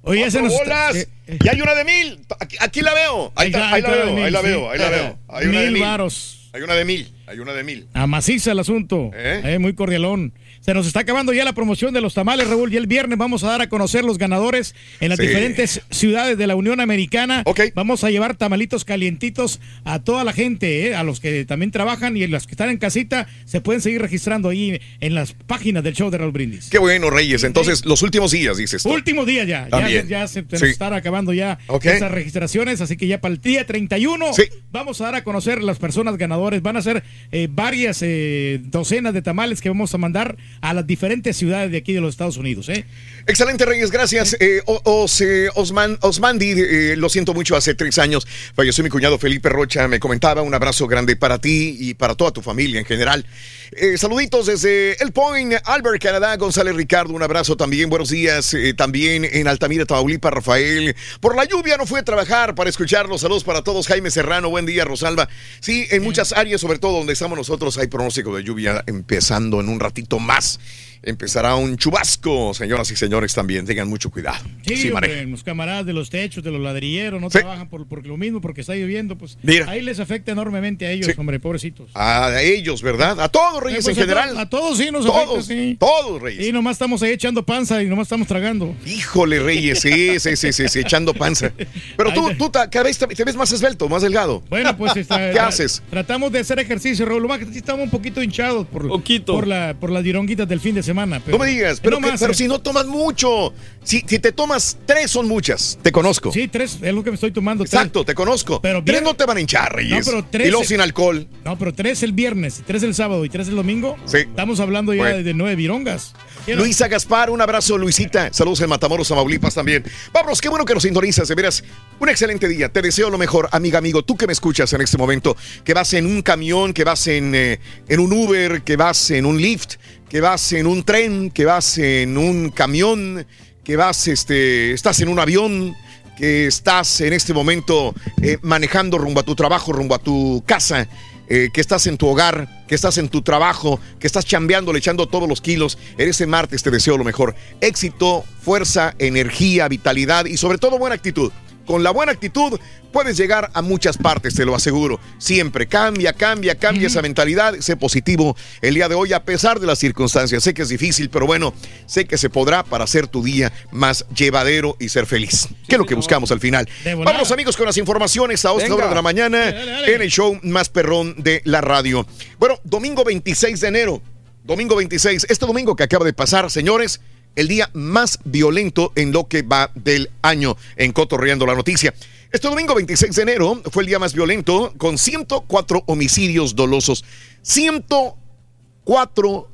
Speaker 4: Oye, ya se nos
Speaker 6: bolas.
Speaker 4: eh,
Speaker 6: Y hay una de mil. Aquí, aquí la veo. Ahí, está, ahí la veo,
Speaker 4: mil,
Speaker 6: ahí la
Speaker 4: sí.
Speaker 6: veo, ahí la veo. Hay una de
Speaker 4: Mil
Speaker 6: mil.
Speaker 4: varos.
Speaker 6: Hay una de mil. Hay una de mil.
Speaker 4: Amaciza el asunto. Eh, muy cordialón. Se nos está acabando ya la promoción de los tamales, Raúl. Y el viernes vamos a dar a conocer los ganadores en las
Speaker 6: Sí.
Speaker 4: diferentes ciudades de la Unión Americana. Vamos a llevar tamalitos calientitos a toda la gente, eh, a los que también trabajan y a los que están en casita. Se pueden seguir registrando ahí en las páginas del show de Raúl Brindis.
Speaker 6: Qué bueno, Reyes. Entonces, los últimos días, dices tú.
Speaker 4: Último día ya. Ya,
Speaker 6: También.
Speaker 4: ya se
Speaker 6: Sí.
Speaker 4: están acabando ya esas registraciones. Así que ya para el día 31 vamos a dar a conocer las personas ganadoras. Van a ser eh, varias eh, docenas de tamales que vamos a mandar a las diferentes ciudades de aquí de los Estados Unidos. ¿eh?
Speaker 6: Excelente, Reyes, gracias. Eh, os, eh, Osman, Osmandi, eh, lo siento mucho, hace tres años falleció mi cuñado Felipe Rocha, me comentaba, un abrazo grande para ti y para toda tu familia en general. Eh, saluditos desde El Point, Albert, Canadá, González Ricardo, un abrazo también, buenos días, eh, también en Altamira, Tamaulipas, Rafael. Por la lluvia no fue a trabajar para escucharlos, saludos para todos, Jaime Serrano, buen día, Rosalba. Sí, en muchas áreas, sobre todo donde estamos nosotros, hay pronóstico de lluvia empezando en un ratito más. Empezará un chubasco, señoras y señores, también tengan mucho cuidado.
Speaker 4: Sí,
Speaker 6: Sí,
Speaker 4: hombre, los camaradas de los techos, de los ladrilleros, no
Speaker 6: Sí.
Speaker 4: trabajan por, por lo mismo, porque está lloviendo. Pues
Speaker 6: Mira.
Speaker 4: ahí les afecta enormemente a ellos,
Speaker 6: Sí.
Speaker 4: hombre, pobrecitos.
Speaker 6: A ellos, ¿verdad? A todos, Reyes,
Speaker 4: Eh, pues,
Speaker 6: en
Speaker 4: a to-
Speaker 6: general.
Speaker 4: A, todos sí nos
Speaker 6: Todos,
Speaker 4: afecta, sí.
Speaker 6: Todos, Reyes.
Speaker 4: Y nomás estamos ahí echando panza y nomás estamos tragando.
Speaker 6: Híjole, Reyes, sí, sí, sí, sí, sí, echando panza. Pero tú, tú cada vez te, ves más esbelto, más delgado.
Speaker 4: Bueno, pues [laughs] está,
Speaker 6: ¿Qué haces?
Speaker 4: Tratamos de hacer ejercicio, Raúl. Lo más que sí estamos un poquito hinchados por, por, la, por las dironguitas del fin de semana. Pero,
Speaker 6: No me digas, pero,
Speaker 4: no
Speaker 6: que-
Speaker 4: más,
Speaker 6: pero
Speaker 4: eh.
Speaker 6: si no tomas mucho, si, si te tomas tres son muchas, te conozco.
Speaker 4: Sí, tres, es lo que me estoy tomando. tres.
Speaker 6: Exacto, te conozco.
Speaker 4: Pero
Speaker 6: tres
Speaker 4: bien-
Speaker 6: no te van a hinchar, Reyes.
Speaker 4: No, pero tres-
Speaker 6: Y luego sin alcohol.
Speaker 4: No, pero tres el viernes, tres el sábado y tres el domingo.
Speaker 6: Sí.
Speaker 4: Estamos hablando ya
Speaker 6: Bueno.
Speaker 4: de nueve virongas.
Speaker 6: Luisa Gaspar, un abrazo, Luisita. Saludos en Matamoros, Tamaulipas también. Vámonos, qué bueno que nos sintonizas, de veras. Un excelente día. Te deseo lo mejor, amiga, amigo. Tú que me escuchas en este momento, que vas en un camión, que vas en, eh, en un Uber, que vas en un Lyft, que vas en un tren, que vas en un camión, que vas, este, estás en un avión, que estás en este momento eh, manejando rumbo a tu trabajo, rumbo a tu casa eh, que estás en tu hogar, que estás en tu trabajo, que estás chambeando, le echando todos los kilos. En ese martes te deseo lo mejor. Éxito, fuerza, energía, vitalidad y sobre todo buena actitud. Con la buena actitud puedes llegar a muchas partes, te lo aseguro. Siempre cambia, cambia, cambia esa mentalidad, sé positivo el día de hoy a pesar de las circunstancias. Sé que es difícil, pero bueno, sé que se podrá para hacer tu día más llevadero y ser feliz. Que es lo que buscamos al final. Vámonos amigos con las informaciones a esta
Speaker 4: Venga.
Speaker 6: hora de la mañana
Speaker 4: Dale, dale, dale.
Speaker 6: en el show más perrón de la radio. Bueno, domingo 26 de enero. Domingo 26. Este domingo que acaba de pasar, señores, el día más violento en lo que va del año en Cotorreando la Noticia. Este domingo 26 de enero fue el día más violento con 104 homicidios dolosos. 104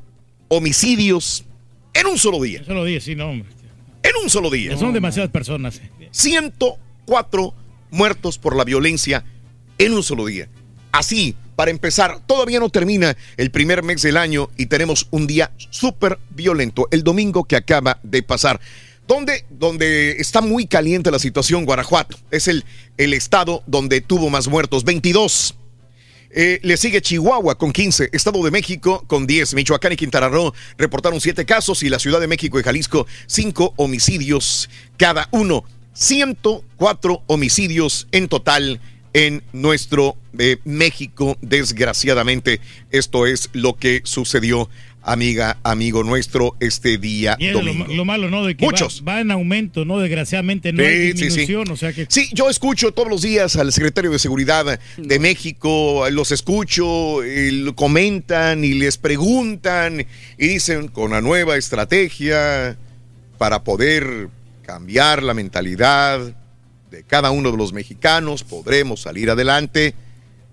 Speaker 6: homicidios en un solo día.
Speaker 4: Solo día, sí, no, hombre.
Speaker 6: En un solo día.
Speaker 4: Son demasiadas personas. eh.
Speaker 6: 104 muertos por la violencia en un solo día. Así, para empezar, todavía no termina el primer mes del año y tenemos un día súper violento, el domingo que acaba de pasar. Donde, donde está muy caliente la situación, Guanajuato. Es el, el estado donde tuvo más muertos, 22. Eh, le sigue Chihuahua con 15, Estado de México con 10, Michoacán y Quintana Roo reportaron 7 casos y la Ciudad de México y Jalisco 5 homicidios cada uno. 104 homicidios en total en nuestro eh, México, desgraciadamente. Esto es lo que sucedió, amiga, amigo nuestro, este día
Speaker 4: Y es
Speaker 6: domingo.
Speaker 4: lo malo, ¿no? De que va-
Speaker 6: Muchos.
Speaker 4: Va, en aumento, ¿no? Desgraciadamente no hay
Speaker 6: Sí, sí, sí.
Speaker 4: disminución, o sea que...
Speaker 6: Sí, yo escucho todos los días al secretario de Seguridad de México, los escucho, y lo comentan y les preguntan y dicen con una nueva estrategia para poder cambiar la mentalidad cada uno de los mexicanos, podremos salir adelante.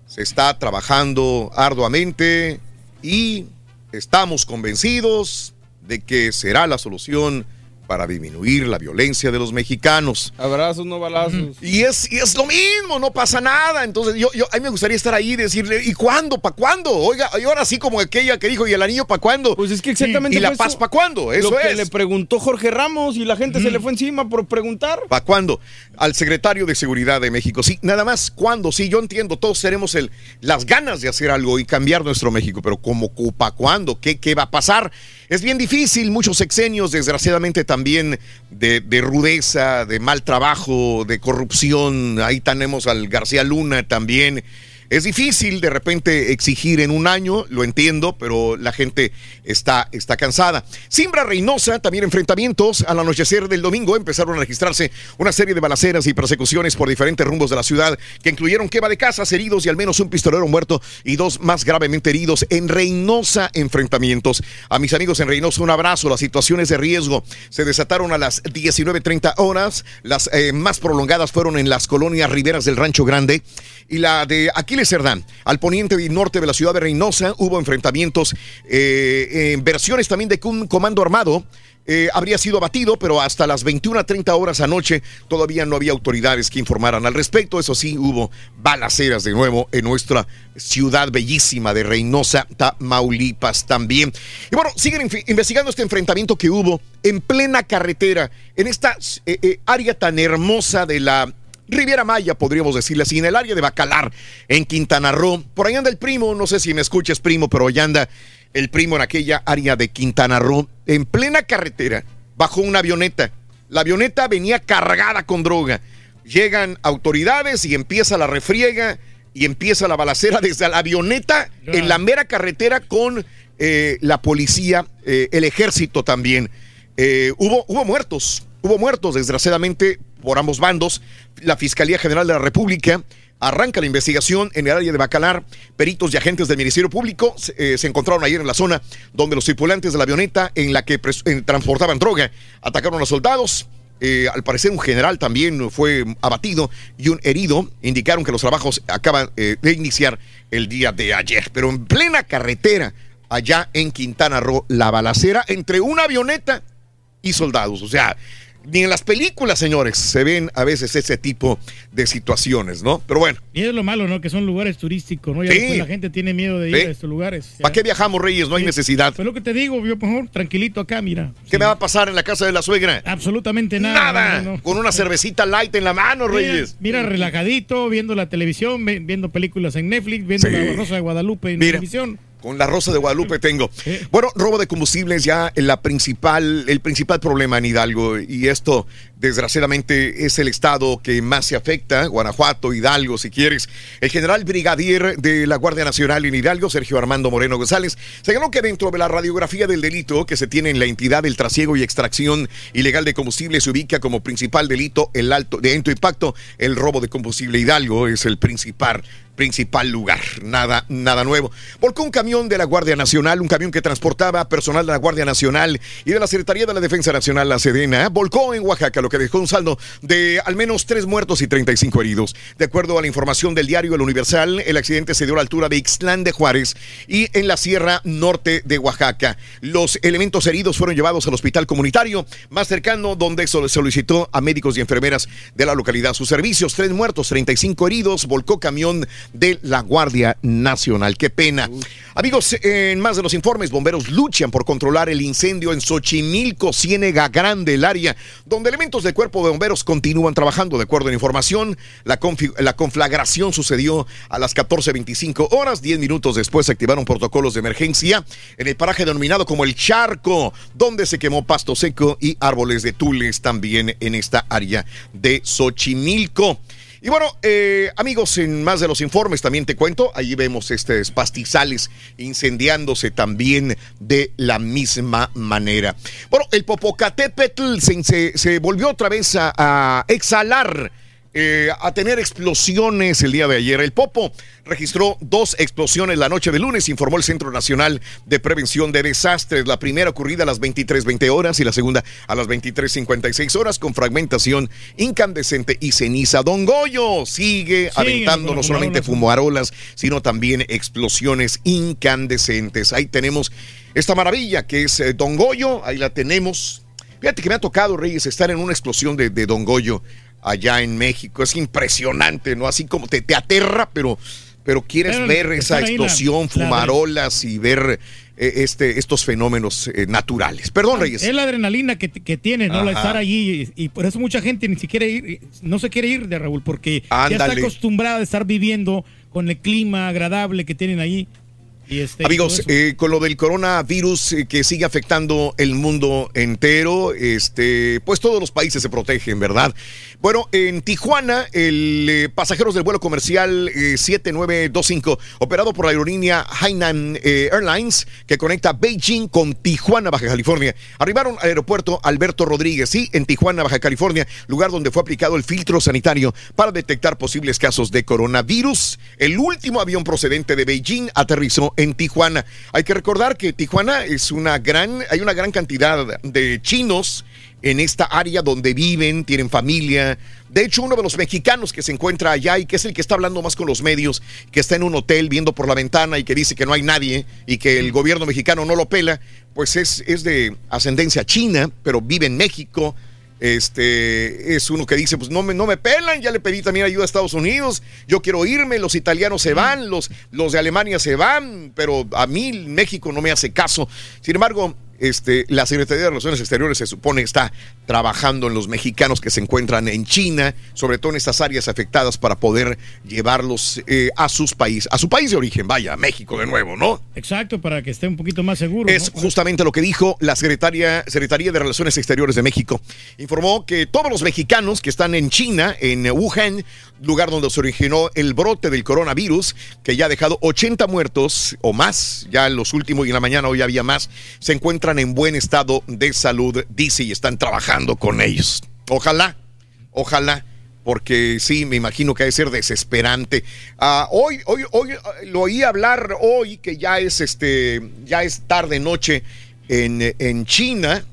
Speaker 6: Se está trabajando arduamente y estamos convencidos de que será la solución para disminuir la violencia de los mexicanos.
Speaker 2: Abrazos, no balazos.
Speaker 6: Y es, y es lo mismo, no pasa nada. Entonces, yo, yo a mí me gustaría estar ahí y decirle, ¿y cuándo? ¿Para cuándo? Oiga, y ahora sí como aquella que dijo, ¿y el anillo para cuándo?
Speaker 2: Pues es que exactamente
Speaker 6: ¿Y la
Speaker 2: fue
Speaker 6: paz para cuándo? Eso
Speaker 2: Lo que
Speaker 6: es.
Speaker 2: le preguntó Jorge Ramos y la gente se le fue encima por preguntar.
Speaker 6: ¿Para cuándo? Al secretario de Seguridad de México. Sí, nada más, ¿cuándo? Sí, yo entiendo, todos tenemos el, las ganas de hacer algo y cambiar nuestro México, pero ¿cómo, para cuándo? ¿Qué, ¿Qué va a pasar? Es bien difícil, muchos sexenios, desgraciadamente también de, de rudeza, de mal trabajo, de corrupción. Ahí tenemos al García Luna también. Es difícil de repente exigir en un año, lo entiendo, pero la gente está, está cansada. Simbra Reynosa, también enfrentamientos. Al anochecer del domingo empezaron a registrarse una serie de balaceras y persecuciones por diferentes rumbos de la ciudad que incluyeron quema de casas, heridos y al menos un pistolero muerto y dos más gravemente heridos. En Reynosa, enfrentamientos. A mis amigos en Reynosa, un abrazo. Las situaciones de riesgo se desataron a las 19.30 horas. Las eh, más prolongadas fueron en las colonias riberas del Rancho Grande y la de Aquiles Cerdán. Al poniente y norte de la ciudad de Reynosa hubo enfrentamientos, eh, en versiones también de que un comando armado eh, habría sido abatido, pero hasta las 21 a 30 horas anoche todavía no había autoridades que informaran al respecto. Eso sí, hubo balaceras de nuevo en nuestra ciudad bellísima de Reynosa, Tamaulipas también. Y bueno, siguen investigando este enfrentamiento que hubo en plena carretera, en esta eh, área tan hermosa de la Riviera Maya, podríamos decirle así, en el área de Bacalar, en Quintana Roo. Por ahí anda el primo, no sé si me escuchas, primo, pero allá anda el primo en aquella área de Quintana Roo, en plena carretera, bajo una avioneta. La avioneta venía cargada con droga. Llegan autoridades y empieza la refriega y empieza la balacera desde la avioneta en la mera carretera con eh, la policía, eh, el ejército también. Eh, hubo, hubo muertos, hubo muertos, desgraciadamente, por ambos bandos. La Fiscalía General de la República arranca la investigación en el área de Bacalar. Peritos y agentes del Ministerio Público eh, se encontraron ayer en la zona donde los tripulantes de la avioneta en la que eh, transportaban droga atacaron a soldados. Eh, al parecer un general también fue abatido y un herido. Indicaron que los trabajos acaban eh, de iniciar el día de ayer. Pero en plena carretera, allá en Quintana Roo, la balacera entre una avioneta y soldados. O sea, ni en las películas, señores, se ven a veces ese tipo de situaciones, ¿no? Pero bueno,
Speaker 4: Y es lo malo, ¿no? Que son lugares turísticos, ¿no? Ya
Speaker 6: Sí.
Speaker 4: la gente tiene miedo de ir
Speaker 6: Sí.
Speaker 4: a estos lugares.
Speaker 6: ¿para qué viajamos, Reyes? No hay necesidad.
Speaker 4: Pues lo que te digo, yo mejor tranquilito acá, mira.
Speaker 6: ¿Qué me va a pasar en la casa de la suegra?
Speaker 4: Absolutamente nada.
Speaker 6: Nada.
Speaker 4: no, no, no.
Speaker 6: Con una cervecita light en la mano,
Speaker 4: Mira,
Speaker 6: Reyes.
Speaker 4: Mira, relajadito, viendo la televisión, viendo películas en Netflix, viendo la Rosa de Guadalupe en
Speaker 6: Mira.
Speaker 4: televisión.
Speaker 6: Con la Rosa de Guadalupe tengo. Bueno, robo de combustibles ya la principal, el principal problema en Hidalgo. Y esto, desgraciadamente, es el estado que más se afecta. Guanajuato, Hidalgo, si quieres. El general brigadier de la Guardia Nacional en Hidalgo, Sergio Armando Moreno González, señaló que dentro de la radiografía del delito que se tiene en la entidad del trasiego y extracción ilegal de combustible se ubica como principal delito el alto de alto impacto. El robo de combustible Hidalgo es el principal principal lugar. Nada, nada nuevo. Volcó un camión de la Guardia Nacional, un camión que transportaba personal de la Guardia Nacional y de la Secretaría de la Defensa Nacional, la Sedena, volcó en Oaxaca, lo que dejó un saldo de al menos tres muertos y 35 heridos. De acuerdo a la información del diario El Universal, el accidente se dio a la altura de Ixtlán de Juárez y en la Sierra Norte de Oaxaca. Los elementos heridos fueron llevados al hospital comunitario más cercano, donde sol- solicitó a médicos y enfermeras de la localidad sus servicios. Tres muertos, 35 heridos, volcó camión de la Guardia Nacional. Qué pena. Amigos, en más de los informes, bomberos luchan por controlar el incendio en Xochimilco, Ciénega Grande, el área donde elementos del cuerpo de bomberos continúan trabajando. De acuerdo a la información, la, la conflagración sucedió a las 14.25 horas. Diez minutos después se activaron protocolos de emergencia en el paraje denominado como el Charco, donde se quemó pasto seco y árboles de tules también en esta área de Xochimilco. Y bueno, eh, amigos, en más de los informes también te cuento, ahí vemos estos pastizales incendiándose también de la misma manera. Bueno, el Popocatépetl se, se- volvió otra vez a, a exhalar. Eh, a tener explosiones el día de ayer. El Popo registró dos explosiones la noche de lunes, informó el Centro Nacional de Prevención de Desastres. La primera ocurrida a las 23.20 horas y la segunda a las 23.56 horas con fragmentación incandescente y ceniza. Don Goyo sigue aventando no solamente
Speaker 4: fumarolas.
Speaker 6: fumarolas, sino también explosiones incandescentes. Ahí tenemos esta maravilla que es eh, Don Goyo, ahí la tenemos. Fíjate que me ha tocado, Reyes, estar en una explosión de, de Don Goyo allá en México. Es impresionante, ¿no? Así como te, te aterra, pero, pero quieres
Speaker 4: Pero
Speaker 6: ver esa
Speaker 4: la-
Speaker 6: explosión,
Speaker 4: la-
Speaker 6: fumarolas y ver eh, este, estos fenómenos eh, naturales. Perdón, Reyes.
Speaker 4: Es la adrenalina que, que tiene, ¿no?
Speaker 6: Ajá.
Speaker 4: estar allí. Y, y por eso mucha gente ni siquiera ir, no se quiere ir de Raúl, porque ya está acostumbrada a estar viviendo con el clima agradable que tienen ahí. Este,
Speaker 6: Amigos, eh, con lo del coronavirus eh, que sigue afectando el mundo entero, este, pues todos los países se protegen, ¿verdad? Bueno, en Tijuana, el eh, pasajeros del vuelo comercial eh, 7925, operado por la aerolínea Hainan eh, Airlines, que conecta Beijing con Tijuana, Baja California, arribaron al aeropuerto Alberto Rodríguez, sí, en Tijuana, Baja California, lugar donde fue aplicado el filtro sanitario para detectar posibles casos de coronavirus. El último avión procedente de Beijing aterrizó en Tijuana. Hay que recordar que Tijuana es una gran, hay una gran cantidad de chinos en esta área donde viven, tienen familia. De hecho, uno de los mexicanos que se encuentra allá y que es el que está hablando más con los medios, que está en un hotel viendo por la ventana y que dice que no hay nadie y que el gobierno mexicano no lo pela, pues es, es de ascendencia china, pero vive en México. Este es uno que dice, pues no me, no me pelan, ya le pedí también ayuda a Estados Unidos, yo quiero irme, los italianos se van, los, los de Alemania se van, pero a mí México no me hace caso. Sin embargo, este, la Secretaría de Relaciones Exteriores se supone está trabajando en los mexicanos que se encuentran en China, sobre todo en estas áreas afectadas para poder llevarlos eh, a sus países, a su país de origen, vaya, México de nuevo, ¿no?
Speaker 4: Exacto, para que esté un poquito más seguro.
Speaker 6: Es
Speaker 4: ¿no?
Speaker 6: justamente lo que dijo la Secretaria, Secretaría de Relaciones Exteriores de México. Informó que todos los mexicanos que están en China, en Wuhan, lugar donde se originó el brote del coronavirus, que ya ha dejado 80 muertos o más, ya en los últimos y en la mañana hoy había más, se encuentran en buen estado de salud, dice, y están trabajando con ellos. Ojalá, ojalá. Porque sí, me imagino que ha de ser desesperante. Ah, hoy, hoy, hoy ah, lo oí hablar hoy que ya es este, ya es tarde noche en, en China.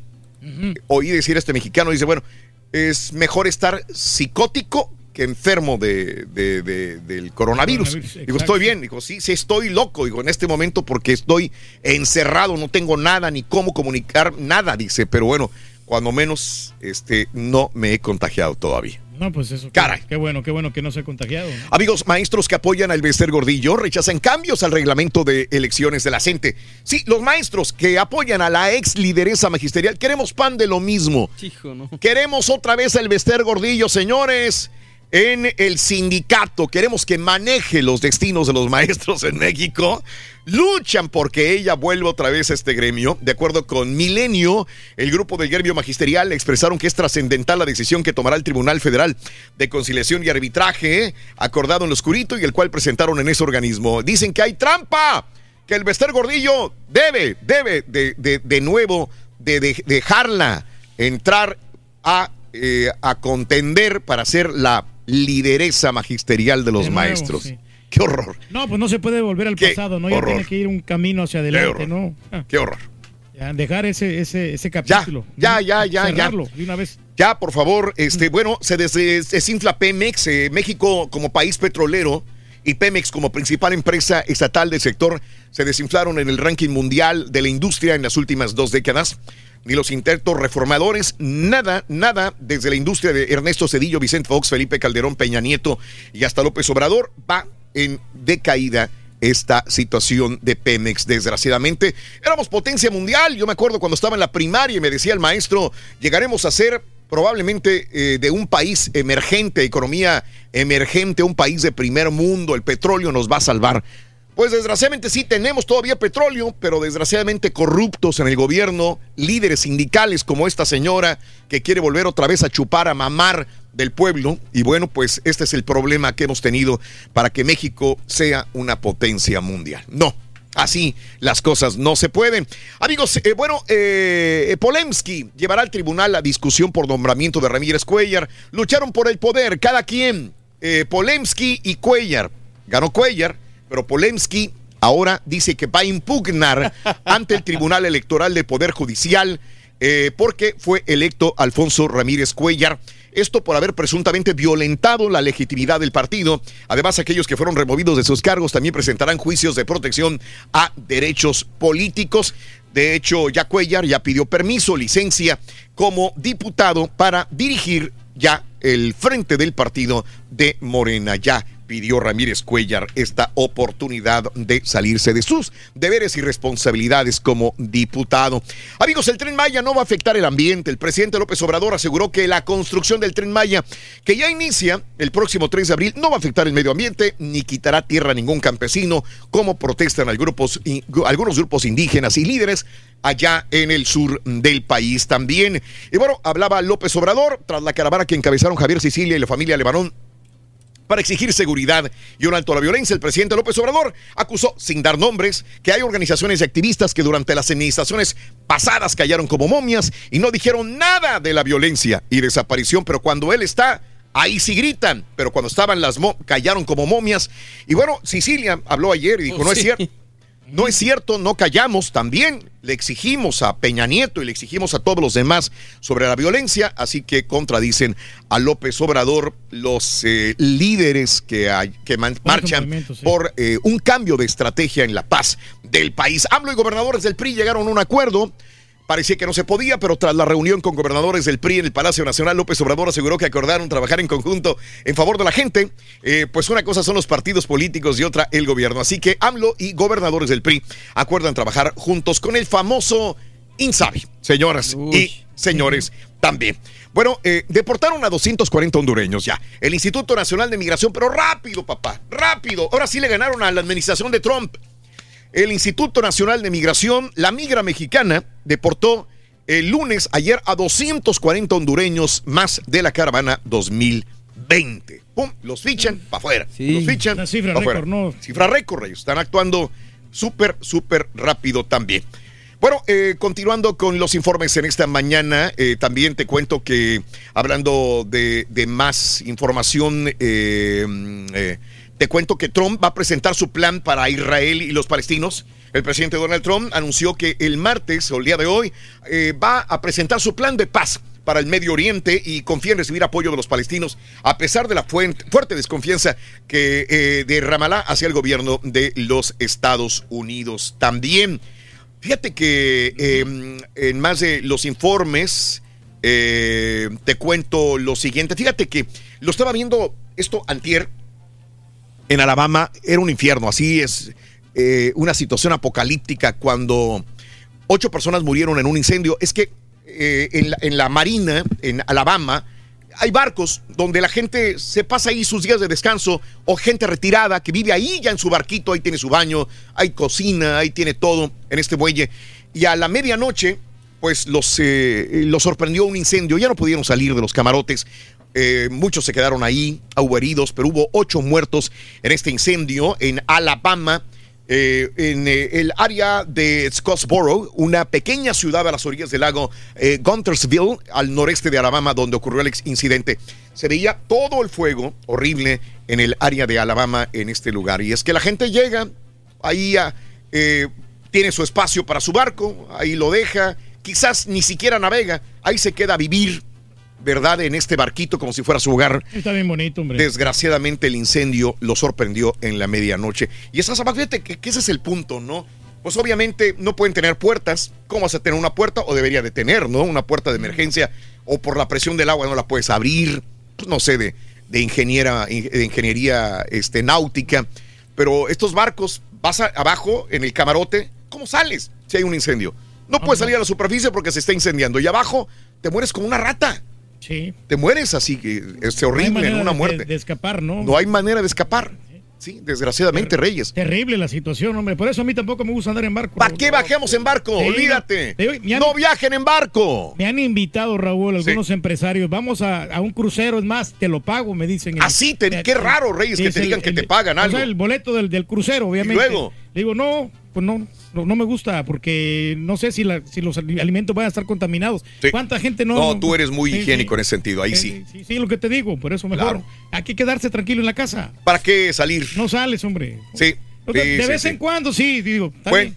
Speaker 6: Oí decir a este mexicano, dice, bueno, es mejor estar psicótico que enfermo de, de- de- del coronavirus.
Speaker 4: Coronavirus,
Speaker 6: Digo, estoy bien. Digo, sí, sí, estoy loco. Digo, en este momento porque estoy encerrado, no tengo nada ni cómo comunicar nada, dice. Pero bueno, cuando menos, este, no me he contagiado todavía.
Speaker 4: No, pues eso.
Speaker 6: Caray.
Speaker 4: Qué bueno, qué bueno que no se ha contagiado. ¿no?
Speaker 6: Amigos maestros que apoyan al Bester Gordillo rechazan cambios al reglamento de elecciones de la CENTE. Sí, los maestros que apoyan a la ex lideresa magisterial queremos pan de lo mismo.
Speaker 2: Hijo, no.
Speaker 6: Queremos otra vez el Bester Gordillo, señores, en el sindicato. Queremos que maneje los destinos de los [laughs] maestros en México. Luchan porque ella vuelva otra vez a este gremio. De acuerdo con Milenio, el grupo del gremio magisterial expresaron que es trascendental la decisión que tomará el Tribunal Federal de Conciliación y Arbitraje, acordado en lo oscurito y el cual presentaron en ese organismo. Dicen que hay trampa, que el Bester Gordillo debe, debe de, de- de nuevo de, de- dejarla entrar a, eh, a contender para ser la lideresa magisterial de los
Speaker 4: De nuevo,
Speaker 6: maestros.
Speaker 4: sí.
Speaker 6: Qué horror,
Speaker 4: No, pues no se puede volver al
Speaker 6: Qué
Speaker 4: pasado, ¿no? Ya
Speaker 6: horror.
Speaker 4: tiene que ir un camino hacia adelante. ¿no? Ah,
Speaker 6: qué horror.
Speaker 4: ya, dejar ese, ese, ese capítulo.
Speaker 6: ya, ya, ya, ya.
Speaker 4: Cerrarlo de una vez.
Speaker 6: Ya, por favor, este, bueno, se des- des- desinfla Pemex, eh, México como país petrolero y Pemex como principal empresa estatal del sector se desinflaron en el ranking mundial de la industria en las últimas dos décadas. Ni los intentos reformadores, nada, nada, desde la industria de Ernesto Cedillo, Vicente Fox, Felipe Calderón, Peña Nieto y hasta López Obrador, va en decaída esta situación de Pemex, desgraciadamente. Éramos potencia mundial, yo me acuerdo cuando estaba en la primaria y me decía el maestro, llegaremos a ser probablemente eh, de un país emergente, economía emergente, un país de primer mundo, el petróleo nos va a salvar. Pues desgraciadamente sí tenemos todavía petróleo, pero desgraciadamente corruptos en el gobierno, líderes sindicales como esta señora que quiere volver otra vez a chupar, a mamar del pueblo. Y bueno, pues este es el problema que hemos tenido para que México sea una potencia mundial. No. Así las cosas no se pueden. Amigos, eh, bueno, eh, Polemski llevará al tribunal la discusión por nombramiento de Ramírez Cuellar. Lucharon por el poder, cada quien. Eh, Polemski y Cuellar. Ganó Cuellar, pero Polemski ahora dice que va a impugnar [laughs] ante el Tribunal Electoral del Poder Judicial eh, porque fue electo Alfonso Ramírez Cuellar. Esto por haber presuntamente violentado la legitimidad del partido. Además, aquellos que fueron removidos de sus cargos también presentarán juicios de protección a derechos políticos. De hecho, ya Cuellar ya pidió permiso, licencia como diputado para dirigir ya el frente del partido de Morena. Ya pidió Ramírez Cuellar esta oportunidad de salirse de sus deberes y responsabilidades como diputado. Amigos, el tren Maya no va a afectar el ambiente. El presidente López Obrador aseguró que la construcción del tren Maya, que ya inicia el próximo 3 de abril, no va a afectar el medio ambiente ni quitará tierra a ningún campesino, como protestan algunos grupos indígenas y líderes allá en el sur del país también. Y bueno, hablaba López Obrador tras la caravana que encabezaron Javier Sicilia y la familia Levarón para exigir seguridad y un alto a la violencia. El presidente López Obrador acusó, sin dar nombres, que hay organizaciones y activistas que durante las administraciones pasadas callaron como momias y no dijeron nada de la violencia y desaparición, pero cuando él está... Ahí sí gritan, pero cuando estaban las mo- callaron como momias. Y bueno, Sicilia habló ayer y dijo, no es cierto. No es cierto, no callamos. También le exigimos a Peña Nieto y le exigimos a todos los demás sobre la violencia, así que contradicen a López Obrador los eh, líderes que, hay- que marchan
Speaker 4: sí.
Speaker 6: por eh, un cambio de estrategia en la paz del país. AMLO y gobernadores del PRI llegaron a un acuerdo. Parecía que no se podía, pero tras la reunión con gobernadores del PRI en el Palacio Nacional, López Obrador aseguró que acordaron trabajar en conjunto en favor de la gente. Eh, pues una cosa son los partidos políticos y otra el gobierno. Así que AMLO y gobernadores del PRI acuerdan trabajar juntos con el famoso INSABI, señoras y señores, también. Bueno, eh, deportaron a 240 hondureños ya. El Instituto Nacional de Migración, pero rápido, papá, rápido. Ahora sí le ganaron a la administración de Trump. El Instituto Nacional de Migración, la migra mexicana, deportó el lunes, ayer, a 240 hondureños más de la caravana 2020. ¡Pum! Los fichan para afuera. Los fichan.
Speaker 4: Una cifra récord, ¿no?
Speaker 6: Cifra récord, ellos están actuando súper, súper rápido también. Bueno, eh, continuando con los informes en esta mañana, eh, también te cuento que hablando de, de más información, eh, mm, eh, te cuento que Trump va a presentar su plan para Israel y los palestinos. El presidente Donald Trump anunció que el martes o el día de hoy eh, va a presentar su plan de paz para el Medio Oriente y confía en recibir apoyo de los palestinos, a pesar de la fuerte desconfianza que eh, de Ramallah hacia el gobierno de los Estados Unidos. También, fíjate que eh, en más de los informes, eh, te cuento lo siguiente. Fíjate que lo estaba viendo esto antier en Alabama, era un infierno, así es eh, una situación apocalíptica cuando ocho personas murieron en un incendio. Es que eh, en, la, marina, en Alabama, hay barcos donde la gente se pasa ahí sus días de descanso o gente retirada que vive ahí ya en su barquito, ahí tiene su baño, hay cocina, ahí tiene todo en este muelle. Y a la medianoche, pues los, eh, los sorprendió un incendio, ya no pudieron salir de los camarotes. Eh, muchos se quedaron ahí, hubo heridos, pero hubo ocho muertos en este incendio en Alabama. eh, en eh, el área de Scottsboro, una pequeña ciudad a las orillas del lago Guntersville, al noreste de Alabama, donde ocurrió el incidente. Se veía todo el fuego horrible en el área de Alabama, en este lugar. Y es que la gente llega, ahí tiene su espacio para su barco, ahí lo deja, quizás ni siquiera navega, ahí se queda a vivir, ¿verdad? En este barquito como si fuera su hogar.
Speaker 4: Está bien bonito, hombre.
Speaker 6: Desgraciadamente el incendio lo sorprendió en la medianoche. Y esas fíjate que, que ese es el punto, ¿no? Pues obviamente no pueden tener puertas. ¿Cómo vas a tener una puerta? O debería de tener, ¿no? Una puerta de emergencia. O por la presión del agua no la puedes abrir. Pues no sé, de, de, ingeniera, de ingeniería este, náutica. Pero estos barcos, vas a- abajo en el camarote, ¿cómo sales si hay un incendio? No puedes salir a la superficie porque se está incendiando. Y abajo te mueres como una rata.
Speaker 4: Sí.
Speaker 6: Te mueres así, que es horrible, en una muerte.
Speaker 4: De, de escapar, ¿no?
Speaker 6: No hay manera de escapar. Sí, desgraciadamente, Reyes.
Speaker 4: Terrible la situación, hombre. Por eso a mí tampoco me gusta andar en barco.
Speaker 6: ¿Para qué bajemos en barco?
Speaker 4: Sí,
Speaker 6: Olvídate.
Speaker 4: no, te- me han-
Speaker 6: No viajen en barco.
Speaker 4: Me han invitado, Raúl, algunos empresarios. Vamos a, a un crucero, es más, te lo pago, me dicen.
Speaker 6: Así, te- qué raro, Reyes, que te
Speaker 4: el-
Speaker 6: digan que te pagan
Speaker 4: o
Speaker 6: algo.
Speaker 4: sea, el boleto del, del crucero, obviamente.
Speaker 6: luego?
Speaker 4: Le digo, no, pues no, no, no me gusta, porque no sé si, la, si los alimentos van a estar contaminados.
Speaker 6: Sí.
Speaker 4: ¿Cuánta gente no?
Speaker 6: No, tú eres muy
Speaker 4: Sí,
Speaker 6: higiénico
Speaker 4: sí.
Speaker 6: en ese sentido, ahí sí.
Speaker 4: Sí, sí, lo que te digo, por eso mejor.
Speaker 6: Claro.
Speaker 4: Hay que quedarse tranquilo en la casa.
Speaker 6: ¿Para qué salir?
Speaker 4: No sales, hombre.
Speaker 6: Sí.
Speaker 4: de vez en cuando, sí, digo.
Speaker 6: Bueno,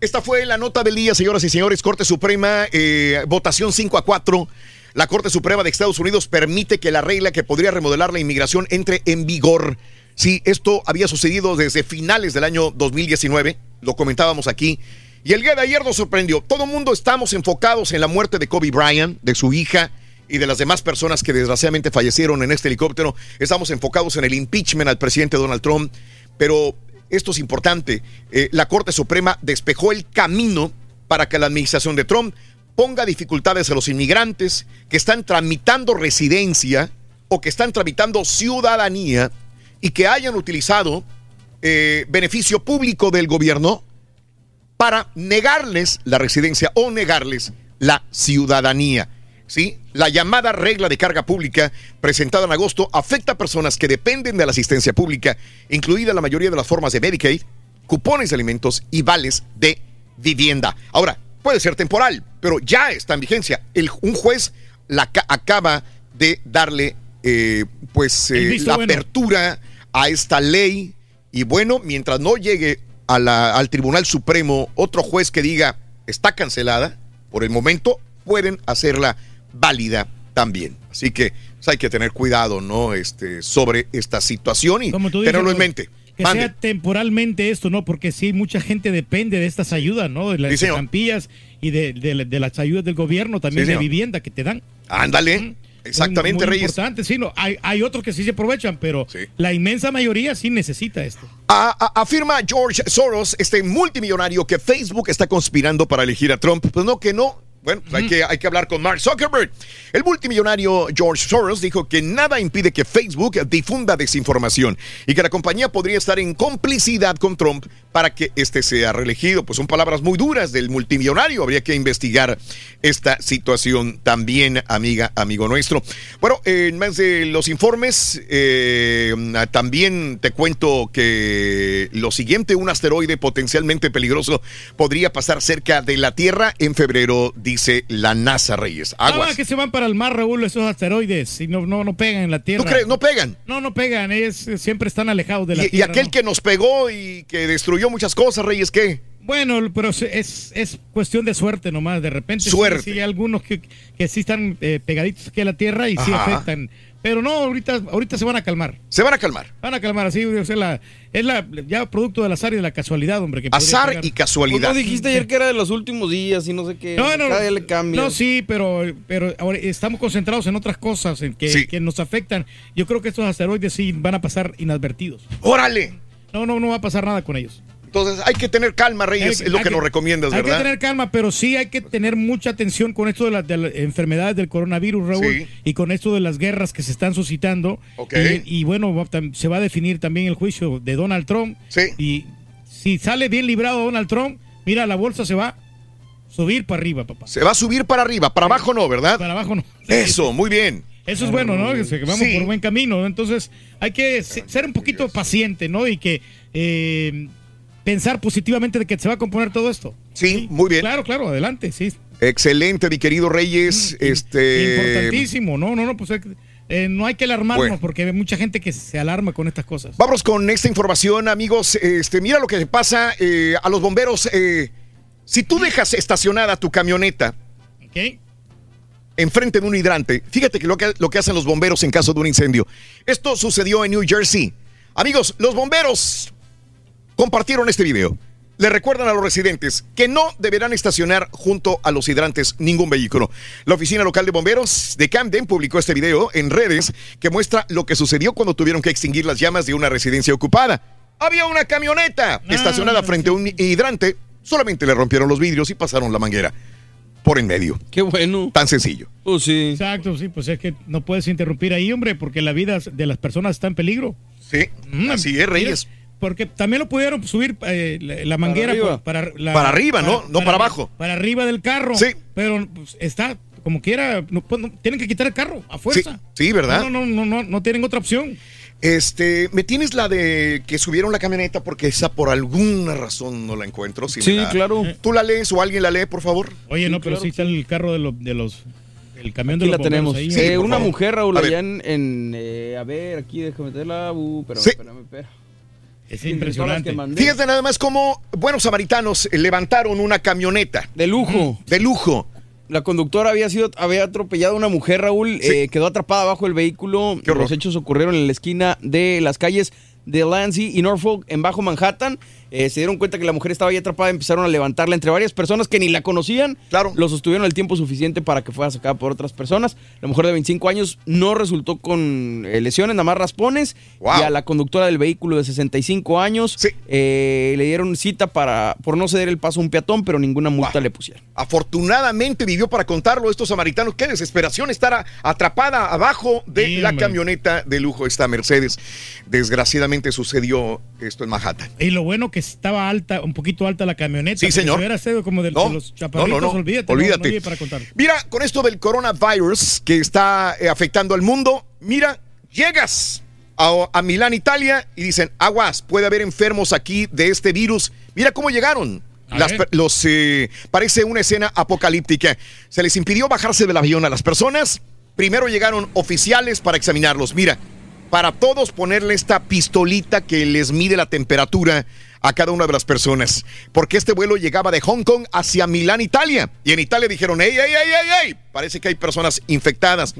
Speaker 6: esta fue la nota del día, señoras y señores. Corte Suprema, eh, votación 5 a 4. La Corte Suprema de Estados Unidos permite que la regla que podría remodelar la inmigración entre en vigor. Sí, esto había sucedido desde finales del año 2019, lo comentábamos aquí, Y el día de ayer nos sorprendió. Todo el mundo estamos enfocados en la muerte de Kobe Bryant, de su hija y de las demás personas que desgraciadamente fallecieron en este helicóptero. Estamos enfocados en el impeachment al presidente Donald Trump. Pero esto es importante. Eh, la Corte Suprema despejó el camino para que la administración de Trump ponga dificultades a los inmigrantes que están tramitando residencia o que están tramitando ciudadanía y que hayan utilizado eh, beneficio público del gobierno para negarles la residencia o negarles la ciudadanía. ¿Sí? La llamada regla de carga pública presentada en agosto afecta a personas que dependen de la asistencia pública, incluida la mayoría de las formas de Medicaid, cupones de alimentos y vales de vivienda. Ahora, puede ser temporal, pero ya está en vigencia. El, un juez la, acaba de darle eh, pues eh, la bueno. apertura a esta ley y bueno, mientras no llegue a la, al Tribunal Supremo otro juez que diga está cancelada, por el momento pueden hacerla válida también. Así que pues, hay que tener cuidado, ¿no? Este, sobre esta situación y tenerlo en mente.
Speaker 4: Que Mande. sea temporalmente esto, ¿no? Porque sí, mucha gente depende de estas ayudas, ¿no? De las
Speaker 6: Sí,
Speaker 4: estampillas y de, de, de, las ayudas del gobierno, también
Speaker 6: Sí,
Speaker 4: de
Speaker 6: señor.
Speaker 4: vivienda que te dan.
Speaker 6: Ándale. Exactamente,
Speaker 4: Muy- muy
Speaker 6: Reyes.
Speaker 4: importante, sí, no, hay, hay otros que sí se aprovechan, pero la inmensa mayoría sí necesita esto.
Speaker 6: A- a- afirma George Soros, este multimillonario, que Facebook está conspirando para elegir a Trump. Pues no, que no. Bueno, pues hay, que, hay que hablar con Mark Zuckerberg. El multimillonario George Soros dijo que nada impide que Facebook difunda desinformación y que la compañía podría estar en complicidad con Trump para que este sea reelegido. Pues son palabras muy duras del multimillonario. Habría que investigar esta situación también, amiga, amigo nuestro. Bueno, en más de los informes, eh, también te cuento que lo siguiente, un asteroide potencialmente peligroso podría pasar cerca de la Tierra en febrero, dice la NASA Reyes. Aguas.
Speaker 4: Ah, que se van para el mar, Raúl, esos asteroides, y no, no, no pegan en la Tierra.
Speaker 6: ¿Tú crees? ¿No pegan?
Speaker 4: No, no pegan, ellos eh, siempre están alejados de la
Speaker 6: Y, y
Speaker 4: Tierra.
Speaker 6: aquel
Speaker 4: ¿no?
Speaker 6: que nos pegó y que destruyó muchas cosas, Reyes, ¿qué?
Speaker 4: Bueno, pero es, es, es cuestión de suerte nomás, de repente.
Speaker 6: Suerte.
Speaker 4: Sí, hay algunos que, que sí están eh, pegaditos aquí a la Tierra y sí afectan. Pero no, ahorita, ahorita se van a calmar.
Speaker 6: Se van a calmar.
Speaker 4: Van a calmar, así, o sea, la- es la, ya producto del azar y de la casualidad, hombre. Que
Speaker 6: Azar y casualidad.
Speaker 2: Pues no dijiste ayer que era de los últimos días y no sé qué.
Speaker 4: No, no,
Speaker 2: Cada día le cambia.
Speaker 4: no, sí, pero, pero ahora estamos concentrados en otras cosas en que,
Speaker 6: Sí.
Speaker 4: que nos afectan. Yo creo que estos asteroides sí van a pasar inadvertidos.
Speaker 6: ¡Órale!
Speaker 4: No, no, no va a pasar nada con ellos.
Speaker 6: Entonces hay que tener calma, Reyes,
Speaker 4: Hay-
Speaker 6: es lo
Speaker 4: hay
Speaker 6: que nos recomiendas,
Speaker 4: Hay
Speaker 6: ¿verdad?
Speaker 4: que tener calma, pero sí hay que tener mucha atención con esto de, las- de las enfermedades del coronavirus, Raúl,
Speaker 6: Sí.
Speaker 4: y con esto de las guerras que se están suscitando.
Speaker 6: Ok.
Speaker 4: Y, y bueno, se va a definir también el juicio de Donald Trump. Y si sale bien librado Donald Trump, mira, la bolsa se va a subir para arriba, papá.
Speaker 6: Se va a subir para arriba, para abajo no, ¿verdad?
Speaker 4: Para abajo no.
Speaker 6: Eso, muy bien.
Speaker 4: Eso es bueno, ¿no? Que que vamos
Speaker 6: Sí.
Speaker 4: por buen camino. ¿no? Entonces, hay que se- ser un poquito paciente, ¿no? Y que eh, pensar positivamente de que se va a componer todo esto.
Speaker 6: Sí, muy bien.
Speaker 4: Claro, claro, adelante, sí.
Speaker 6: Excelente, mi querido Reyes. este
Speaker 4: Importantísimo, no, no, no, pues eh, no hay que alarmarnos
Speaker 6: Bueno.
Speaker 4: porque hay mucha gente que se alarma con estas cosas.
Speaker 6: Vamos con esta información, amigos. Este, mira lo que pasa eh, a los bomberos. eh, si tú dejas estacionada tu camioneta enfrente de un hidrante, fíjate que lo, que lo que hacen los bomberos en caso de un incendio. Esto sucedió en New Jersey. Amigos, los bomberos compartieron este video. Le recuerdan a los residentes que no deberán estacionar junto a los hidrantes ningún vehículo. La oficina local de bomberos de Camden publicó este video en redes que muestra lo que sucedió cuando tuvieron que extinguir las llamas de una residencia ocupada. Había una camioneta estacionada frente a un hidrante. Solamente le rompieron los vidrios y pasaron la manguera por en medio.
Speaker 2: Qué bueno.
Speaker 6: Tan sencillo.
Speaker 2: Pues sí.
Speaker 4: Exacto, sí, pues es que no puedes interrumpir ahí, hombre, porque la vida de las personas está en peligro.
Speaker 6: Sí, así es, Reyes.
Speaker 4: Porque también lo pudieron subir eh, la, la manguera
Speaker 6: arriba.
Speaker 4: por- para, la-
Speaker 6: Para arriba, ¿no? No para abajo.
Speaker 4: Para arriba del carro.
Speaker 6: Sí.
Speaker 4: Pero pues, está como quiera, no, pues, no, tienen que quitar el carro a fuerza.
Speaker 6: Sí, ¿verdad?
Speaker 4: No, no, no, no, no tienen otra opción.
Speaker 6: Este, ¿me tienes la de que subieron la camioneta porque esa por alguna razón no la encuentro? Si
Speaker 2: Sí,
Speaker 6: la-
Speaker 2: claro.
Speaker 6: ¿Tú la lees o alguien la lee, por favor?
Speaker 4: Oye, no, pero
Speaker 2: claro
Speaker 4: sí está el carro de, los de los. El camión
Speaker 2: Aquí
Speaker 4: de
Speaker 2: la tenemos.
Speaker 4: ahí.
Speaker 2: Eh, una mujer, Raúl, allá en. en, eh, a ver, aquí déjame meterla. Uh, pero,
Speaker 6: Sí.
Speaker 2: espérame, espérame.
Speaker 4: Es impresionante.
Speaker 6: Fíjate nada más cómo buenos samaritanos levantaron una camioneta.
Speaker 2: De lujo.
Speaker 6: De lujo.
Speaker 2: La conductora había sido había atropellado a una mujer, Raúl, eh, quedó atrapada bajo el vehículo. Los hechos ocurrieron en la esquina de las calles de Lansing y Norfolk en Bajo Manhattan. Eh, se dieron cuenta que la mujer estaba ahí atrapada, empezaron a levantarla entre varias personas que ni la conocían.
Speaker 6: Claro.
Speaker 2: Lo sostuvieron el tiempo suficiente para que fuera sacada por otras personas. La mujer de 25 años no resultó con eh, lesiones, nada más raspones.
Speaker 6: Wow.
Speaker 2: Y a la conductora del vehículo de 65 años eh, le dieron cita para por no ceder el paso a un peatón, pero ninguna multa le pusieron.
Speaker 6: Afortunadamente vivió para contarlo estos samaritanos. Qué desesperación estar a- atrapada abajo de
Speaker 4: Sí,
Speaker 6: la
Speaker 4: hombre.
Speaker 6: camioneta de lujo, esta Mercedes. Desgraciadamente sucedió esto en Manhattan.
Speaker 4: Y lo bueno que estaba alta, un poquito alta la camioneta.
Speaker 6: Sí, señor.
Speaker 4: Si hubiera sido como de, los chaparritos,
Speaker 6: no, no, no.
Speaker 4: olvídate.
Speaker 6: Olvídate.
Speaker 4: para contar.
Speaker 6: Mira, con esto del coronavirus que está eh, afectando al mundo, mira, llegas a, a Milán, Italia, y dicen, aguas, puede haber enfermos aquí de este virus. Mira cómo llegaron. Las los, eh, parece una escena apocalíptica. Se les impidió bajarse del avión a las personas. Primero llegaron oficiales para examinarlos. Mira, para todos ponerle esta pistolita que les mide la temperatura a cada una de las personas. Porque este vuelo llegaba de Hong Kong hacia Milán, Italia. Y en Italia dijeron, ¡ey, ey, ey, ey, ey! Parece que hay personas infectadas.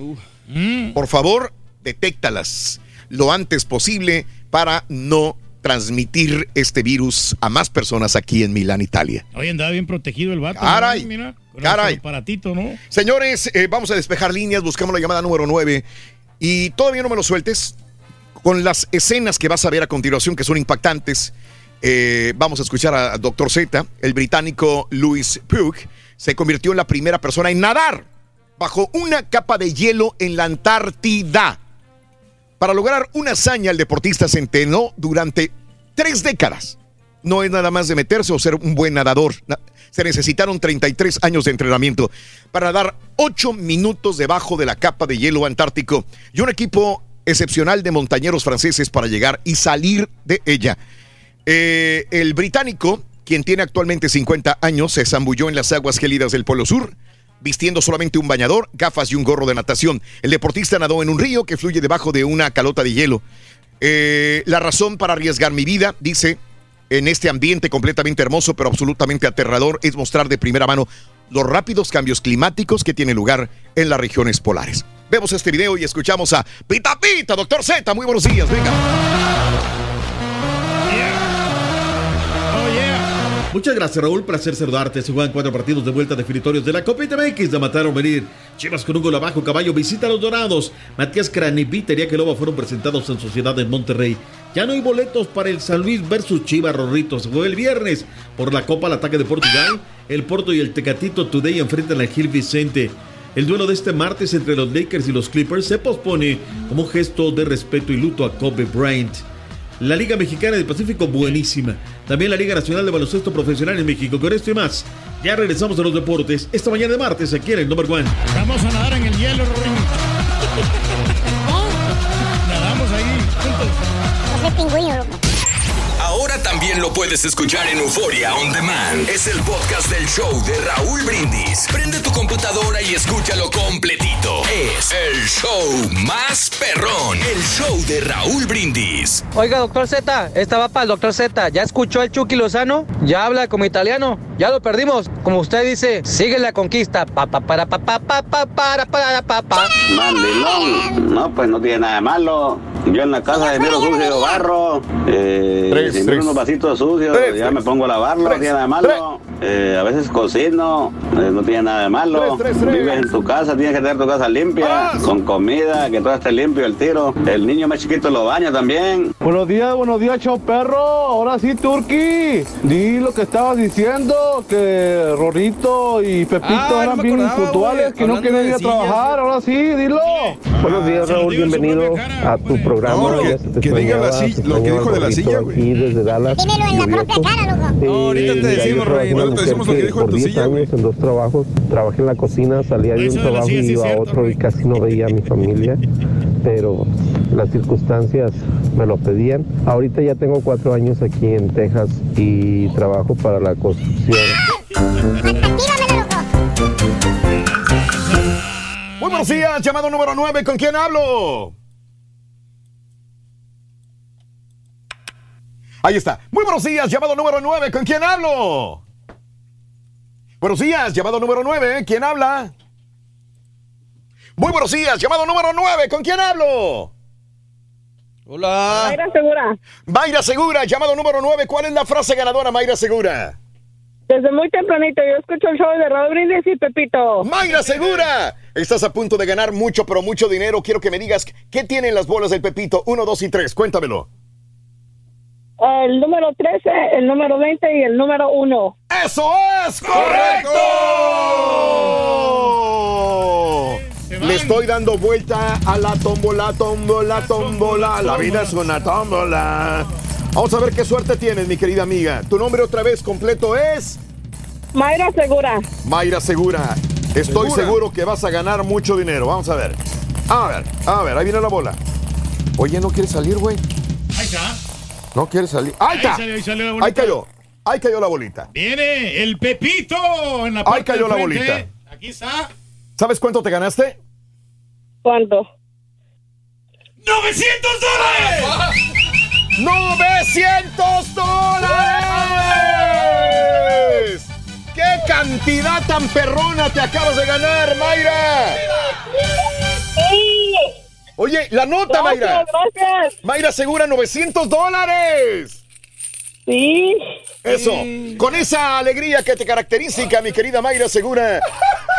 Speaker 6: Por favor, detéctalas lo antes posible para no transmitir este virus a más personas aquí en Milán, Italia.
Speaker 4: Hoy andaba bien protegido el vato.
Speaker 6: Caray,
Speaker 4: ¿no? Mira, con
Speaker 6: caray.
Speaker 4: el aparatito, ¿no?
Speaker 6: Señores, eh, vamos a despejar líneas, buscamos la llamada número 9 y todavía no me lo sueltes con las escenas que vas a ver a continuación que son impactantes. Eh, vamos a escuchar a Dr. Z, el británico Louis Pugh, se convirtió en la primera persona en nadar bajo una capa de hielo en la Antártida. Para lograr una hazaña, el deportista se entrenó durante tres décadas. No es nada más de meterse o ser un buen nadador. Na- Se necesitaron 33 años de entrenamiento para dar 8 minutos debajo de la capa de hielo antártico y un equipo excepcional de montañeros franceses para llegar y salir de ella. Eh, el británico, quien tiene actualmente 50 años, se zambulló en las aguas gélidas del Polo Sur, vistiendo solamente un bañador, gafas y un gorro de natación. El deportista nadó en un río que fluye debajo de una calota de hielo. Eh, la razón para arriesgar mi vida, dice, en este ambiente completamente hermoso pero absolutamente aterrador, es mostrar de primera mano los rápidos cambios climáticos que tienen lugar en las regiones polares. Vemos este video y escuchamos a Pita Pita, doctor Z. Muy buenos días, venga.
Speaker 26: Muchas gracias, Raúl. Placer saludarte. Se juegan cuatro partidos de vuelta definitorios de la Copa ITMX de matar o venir. Chivas con un gol abajo, caballo visita a los Dorados. Matías Cranivita y Loba fueron presentados en Sociedad en Monterrey. Ya no hay boletos para el San Luis versus Chivas Rorrito. Se juega el viernes por la Copa al ataque de Portugal. El Porto y el Tecatito Today enfrentan al Gil Vicente. El duelo de este martes entre los Lakers y los Clippers se pospone como un gesto de respeto y luto a Kobe Bryant. La Liga Mexicana del Pacífico, buenísima. También la Liga Nacional de Baloncesto Profesional en México. Con esto y más, ya regresamos a los deportes. Esta mañana de martes aquí en el Number One.
Speaker 4: Vamos a nadar en el hielo, Rorín. Nadamos ahí juntos.
Speaker 7: Ahora también lo puedes escuchar en Euforia On Demand. Es el podcast del show de Raúl Brindis. Prende tu computadora y escúchalo completito. Es el show más perrón. El show de Raúl Brindis.
Speaker 27: Oiga, doctor Z, esta va para el doctor Z. ¿Ya escuchó el Chucky Lozano? Ya habla como italiano. Ya lo perdimos. Como usted dice, sigue la conquista. Pa, pa, para, pa, pa, pa, pa, para, para, pa, pa.
Speaker 28: Mandilón. No, pues no tiene nada de malo. Yo en la casa de miro sucio barro. Eh,
Speaker 6: Tres.
Speaker 28: unos vasitos sucios,
Speaker 6: Tres,
Speaker 28: ya
Speaker 6: tres.
Speaker 28: me pongo a lavarlo, no
Speaker 6: Tres,
Speaker 28: tiene nada malo. Eh, a veces cocino, eh, no tiene nada de malo.
Speaker 6: Tres, tres, tres.
Speaker 28: Vives en tu casa, tienes que tener tu casa limpia, con comida, que todo esté limpio, el tiro. El niño más chiquito lo baña también.
Speaker 29: Buenos días, buenos días, chao perro. Ahora sí, Turki. Di lo que estabas diciendo, que Rorito y Pepito
Speaker 2: Ah, no
Speaker 29: eran
Speaker 2: me
Speaker 29: bien
Speaker 2: acordaba,
Speaker 29: puntuales, que no querían ir a trabajar. Ahora sí, dilo.
Speaker 30: Buenos días, Raúl. Bienvenido a tu programa.
Speaker 1: No, que-
Speaker 30: te
Speaker 1: diga la silla- lo que dijo de la silla, güey.
Speaker 30: Aquí desde Dallas. lluvioso.
Speaker 1: ahorita te
Speaker 30: mira, yo
Speaker 1: decimos,
Speaker 30: trabajé
Speaker 1: Roy,
Speaker 30: en una
Speaker 1: decimos lo
Speaker 30: mujer
Speaker 1: que
Speaker 30: por
Speaker 1: tu
Speaker 30: 10
Speaker 1: silla, güey.
Speaker 30: años en dos trabajos. Trabajé en la cocina, salía de un trabajo y iba a otro y casi no veía a mi familia. Pero las circunstancias me lo pedían. Ahorita ya tengo cuatro años aquí en Texas y trabajo para la construcción.
Speaker 6: Muy buenos días, llamado número 9. ¿Con quién hablo? Ahí está. Muy buenos días, llamado número 9. ¿Con quién hablo? Buenos días, llamado número 9. ¿Quién habla? Muy buenos días, llamado número 9. ¿Con quién hablo?
Speaker 2: Hola.
Speaker 31: Mayra Segura.
Speaker 6: Mayra Segura, llamado número 9. ¿Cuál es la frase ganadora, Mayra Segura?
Speaker 31: Desde muy tempranito yo escucho el show de Raúl Brindis y Pepito.
Speaker 6: Mayra Segura, estás a punto de ganar mucho, pero mucho dinero. Quiero que me digas qué tienen las bolas del Pepito. Uno, dos y tres. Cuéntamelo.
Speaker 31: El número 13, el número 20 y el número 1.
Speaker 6: ¡Eso es correcto! Le estoy dando vuelta a la tómbola, tómbola, tómbola. La vida es una tómbola. Vamos a ver qué suerte tienes, mi querida amiga. Tu nombre otra vez completo es
Speaker 31: Mayra Segura.
Speaker 6: Mayra Segura. Estoy
Speaker 31: Segura.
Speaker 6: seguro que vas a ganar mucho dinero. Vamos a ver. A ver, a ver, ahí viene la bola. Oye, ¿no quieres salir, güey?
Speaker 32: Ahí está.
Speaker 6: ¿No quieres salir? ¡Ahí está!
Speaker 32: Ahí salió. Ahí
Speaker 6: cayó. Ahí cayó la bolita.
Speaker 32: Viene el Pepito en la
Speaker 6: Ahí
Speaker 32: parte
Speaker 6: cayó
Speaker 32: de
Speaker 6: la bolita.
Speaker 32: Aquí está.
Speaker 6: ¿Sabes cuánto te ganaste?
Speaker 31: ¿Cuánto?
Speaker 32: ¡900 dólares!
Speaker 6: ¡900 dólares! ¡Qué cantidad tan perrona te acabas de ganar, Mayra! Oye, la nota, Mayra.
Speaker 31: Gracias.
Speaker 6: Mayra Segura, 900 dólares.
Speaker 31: Sí.
Speaker 6: Eso. Con esa alegría que te caracteriza, mi querida Mayra Segura.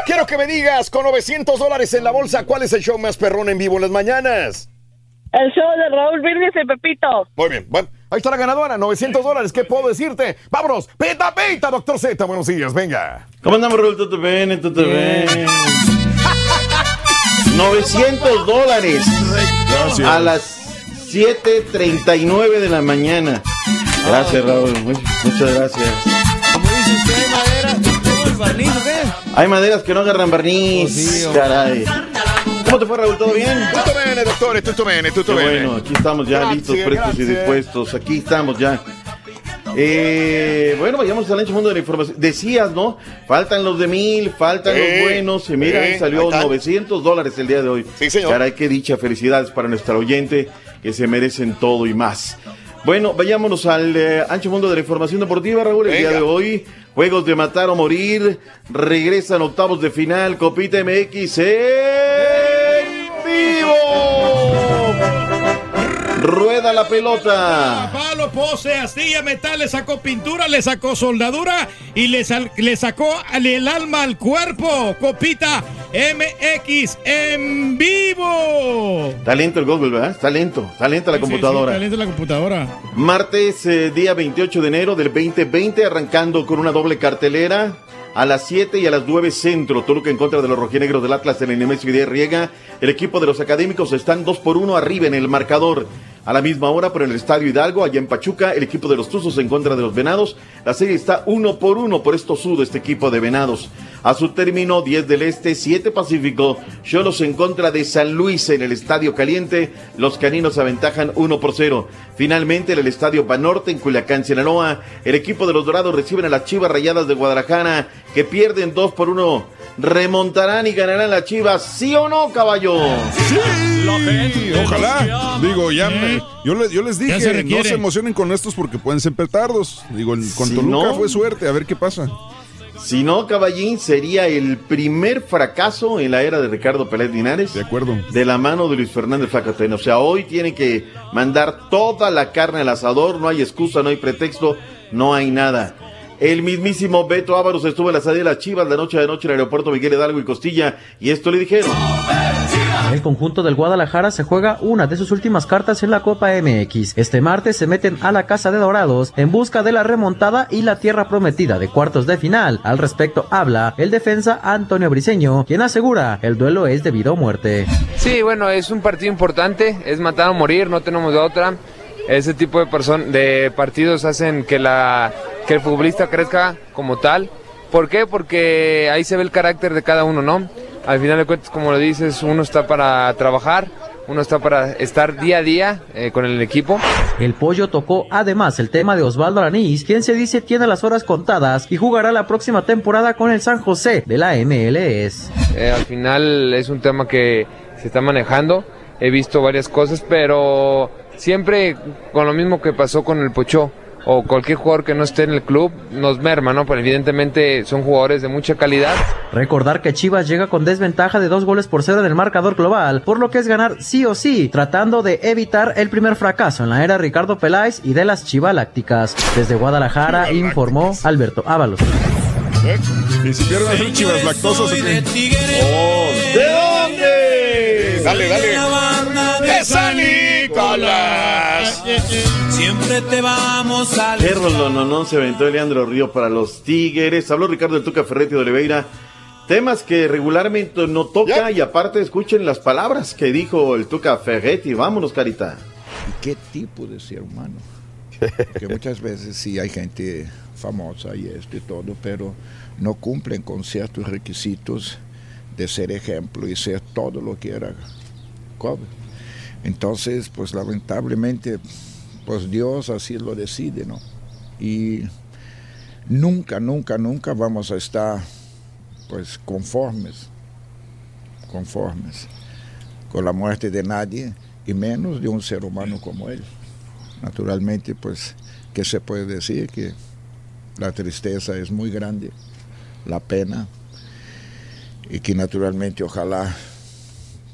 Speaker 6: Quiero que me digas, con 900 dólares en la bolsa, ¿cuál es el show más perrón en vivo en las mañanas?
Speaker 31: El show de Raúl Brindis y Pepito.
Speaker 6: Muy bien, bueno, ahí está la ganadora, 900 dólares, ¿qué puedo decirte? Vámonos, peta, peta, doctor Z, buenos días, venga.
Speaker 33: ¿Cómo andamos, Raúl? ¿Todo bien? ¿Todo bien? 900 dólares
Speaker 1: Gracias.
Speaker 33: a las 7.39 de la mañana. Gracias, Raúl. Muy- muchas gracias.
Speaker 2: Como dice usted, hay madera. ¿Tengo el barniz o qué?
Speaker 33: Hay maderas que no agarran barniz. Caray. ¿Cómo te fue, Raúl? ¿Todo bien?
Speaker 6: Tutto bene, doctor, tutto bene, tutto bene.
Speaker 33: bueno, aquí estamos ya
Speaker 6: Gracias,
Speaker 33: listos, prestos y dispuestos. Aquí estamos ya. Eh, bueno, vayamos al ancho mundo de la información. Decías, ¿no? Faltan los de mil, faltan
Speaker 6: Eh,
Speaker 33: los buenos. Y mira,
Speaker 6: eh,
Speaker 33: ahí salió
Speaker 6: ahí están.
Speaker 33: 900 dólares el día de hoy.
Speaker 6: Sí, señor.
Speaker 33: Caray, qué dicha, felicidades para nuestra oyente, que se merecen todo y más. Bueno, vayámonos al eh, ancho mundo de la información deportiva, Raúl. El
Speaker 6: Venga.
Speaker 33: día de hoy, juegos de matar o morir. Regresan octavos de final, Copita MX en vivo. Rueda la pelota.
Speaker 32: Palo, pose, astilla, metal, le sacó pintura, le sacó soldadura y le, le sacó el alma al cuerpo. Copita MX en vivo.
Speaker 33: Talento el Google, ¿verdad? Talento, talento la
Speaker 32: Sí, sí,
Speaker 33: computadora.
Speaker 32: talento de la computadora.
Speaker 33: Martes, eh, día 28 de enero del 2020, arrancando con una doble cartelera. A las 7 y a las 9 centro, Toluca en contra de los rojinegros del Atlas en el Nemesio de Riega. El equipo de los académicos están 2 por 1 arriba en el marcador. A la misma hora, por el Estadio Hidalgo, allá en Pachuca, el equipo de los Tuzos en contra de los Venados. La serie está 1 por 1 por esto sudo este equipo de Venados. A su término, 10 del Este, 7 Pacífico. Cholos en contra de San Luis en el Estadio Caliente. Los caninos aventajan 1 por 0. Finalmente, en el Estadio Banorte en Culiacán, Sinaloa, el equipo de los Dorados reciben a las Chivas Rayadas de Guadalajara, que pierden 2 por 1. Remontarán y ganarán las Chivas, ¿sí o no, caballo?
Speaker 1: Sí, ojalá. Digo, ya me- yo, les, yo les dije,
Speaker 32: se
Speaker 1: no se emocionen con estos porque pueden ser petardos. Digo, en- con
Speaker 33: Si
Speaker 1: Toluca
Speaker 33: no-
Speaker 1: fue suerte, a ver qué pasa.
Speaker 33: Si no, caballín, sería el primer fracaso en la era de Ricardo Pérez Linares.
Speaker 1: De acuerdo.
Speaker 33: De la mano de Luis Fernández Facatena. O sea, hoy tiene que mandar toda la carne al asador. No hay excusa, no hay pretexto, no hay nada. El mismísimo Beto Ávaros estuvo en la salida de las Chivas la noche de noche en el aeropuerto Miguel Hidalgo y Costilla. Y esto le dijeron.
Speaker 34: El conjunto del Guadalajara se juega una de sus últimas cartas en la Copa MX. Este martes se meten a la Casa de Dorados en busca de la remontada y la tierra prometida de cuartos de final. Al respecto habla el defensa Antonio Briseño, quien asegura el duelo es de vida o muerte.
Speaker 35: Sí, bueno, es un partido importante, es matar o morir, no tenemos de otra. Ese tipo de, de partidos hacen que, la, que el futbolista crezca como tal. ¿Por qué? Porque ahí se ve el carácter de cada uno, ¿no? Al final de cuentas, como lo dices, uno está para trabajar, uno está para estar día a día eh, con el equipo.
Speaker 34: El pollo tocó además el tema de Osvaldo Aranís, quien se dice tiene las horas contadas y jugará la próxima temporada con el San José de la MLS.
Speaker 35: Eh, al final es un tema que se está manejando. He visto varias cosas, pero siempre con lo mismo que pasó con el Pocho. O cualquier jugador que no esté en el club nos merma, ¿no? Pero evidentemente son jugadores de mucha calidad.
Speaker 34: Recordar que Chivas llega con desventaja de dos goles por cero en el marcador global, por lo que es ganar sí o sí, tratando de evitar el primer fracaso en la era Ricardo Peláez y de las Chivalácticas. Desde Guadalajara informó Alberto Ábalos.
Speaker 1: Y si pierden las chivas lactosas, ¿o qué?
Speaker 6: ¿De dónde? Dale, dale. De San Nicolás.
Speaker 36: Siempre te vamos a
Speaker 33: Qué rolononón se aventó Leandro Río para los Tigres. Habló Ricardo del Tuca Ferretti de Oliveira. Temas que regularmente no toca y aparte escuchen las palabras que dijo el Tuca Ferretti. Vámonos, Carita.
Speaker 37: ¿Y qué tipo de ser humano? [laughs] Porque muchas veces sí hay gente famosa y esto y todo, pero no cumplen con ciertos requisitos de ser ejemplo y ser todo lo que era Kobe. Entonces, pues lamentablemente, pues Dios así lo decide, ¿no? Y nunca, nunca, nunca vamos a estar pues conformes, conformes con la muerte de nadie y menos de un ser humano como él. Naturalmente, pues, ¿qué se puede decir? Que la tristeza es muy grande, la pena, y que naturalmente ojalá,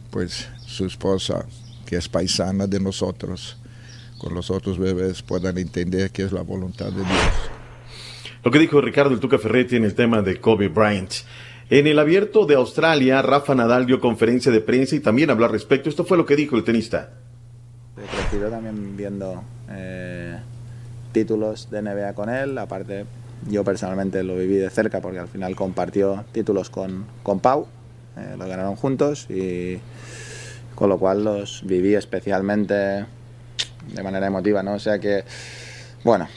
Speaker 37: pues, su esposa, que es paisana de nosotros, con los otros bebés puedan entender que es la voluntad de Dios.
Speaker 33: Lo que dijo Ricardo el Tuca Ferretti en el tema de Kobe Bryant. En el abierto de Australia, Rafa Nadal dio conferencia de prensa y también habló al respecto. Esto fue lo que dijo el tenista.
Speaker 38: Crecido también viendo eh, títulos de NBA con él. Aparte, yo personalmente lo viví de cerca porque al final compartió títulos con, con Pau. Eh, los ganaron juntos y con lo cual los viví especialmente de manera emotiva, ¿no? O sea que, bueno,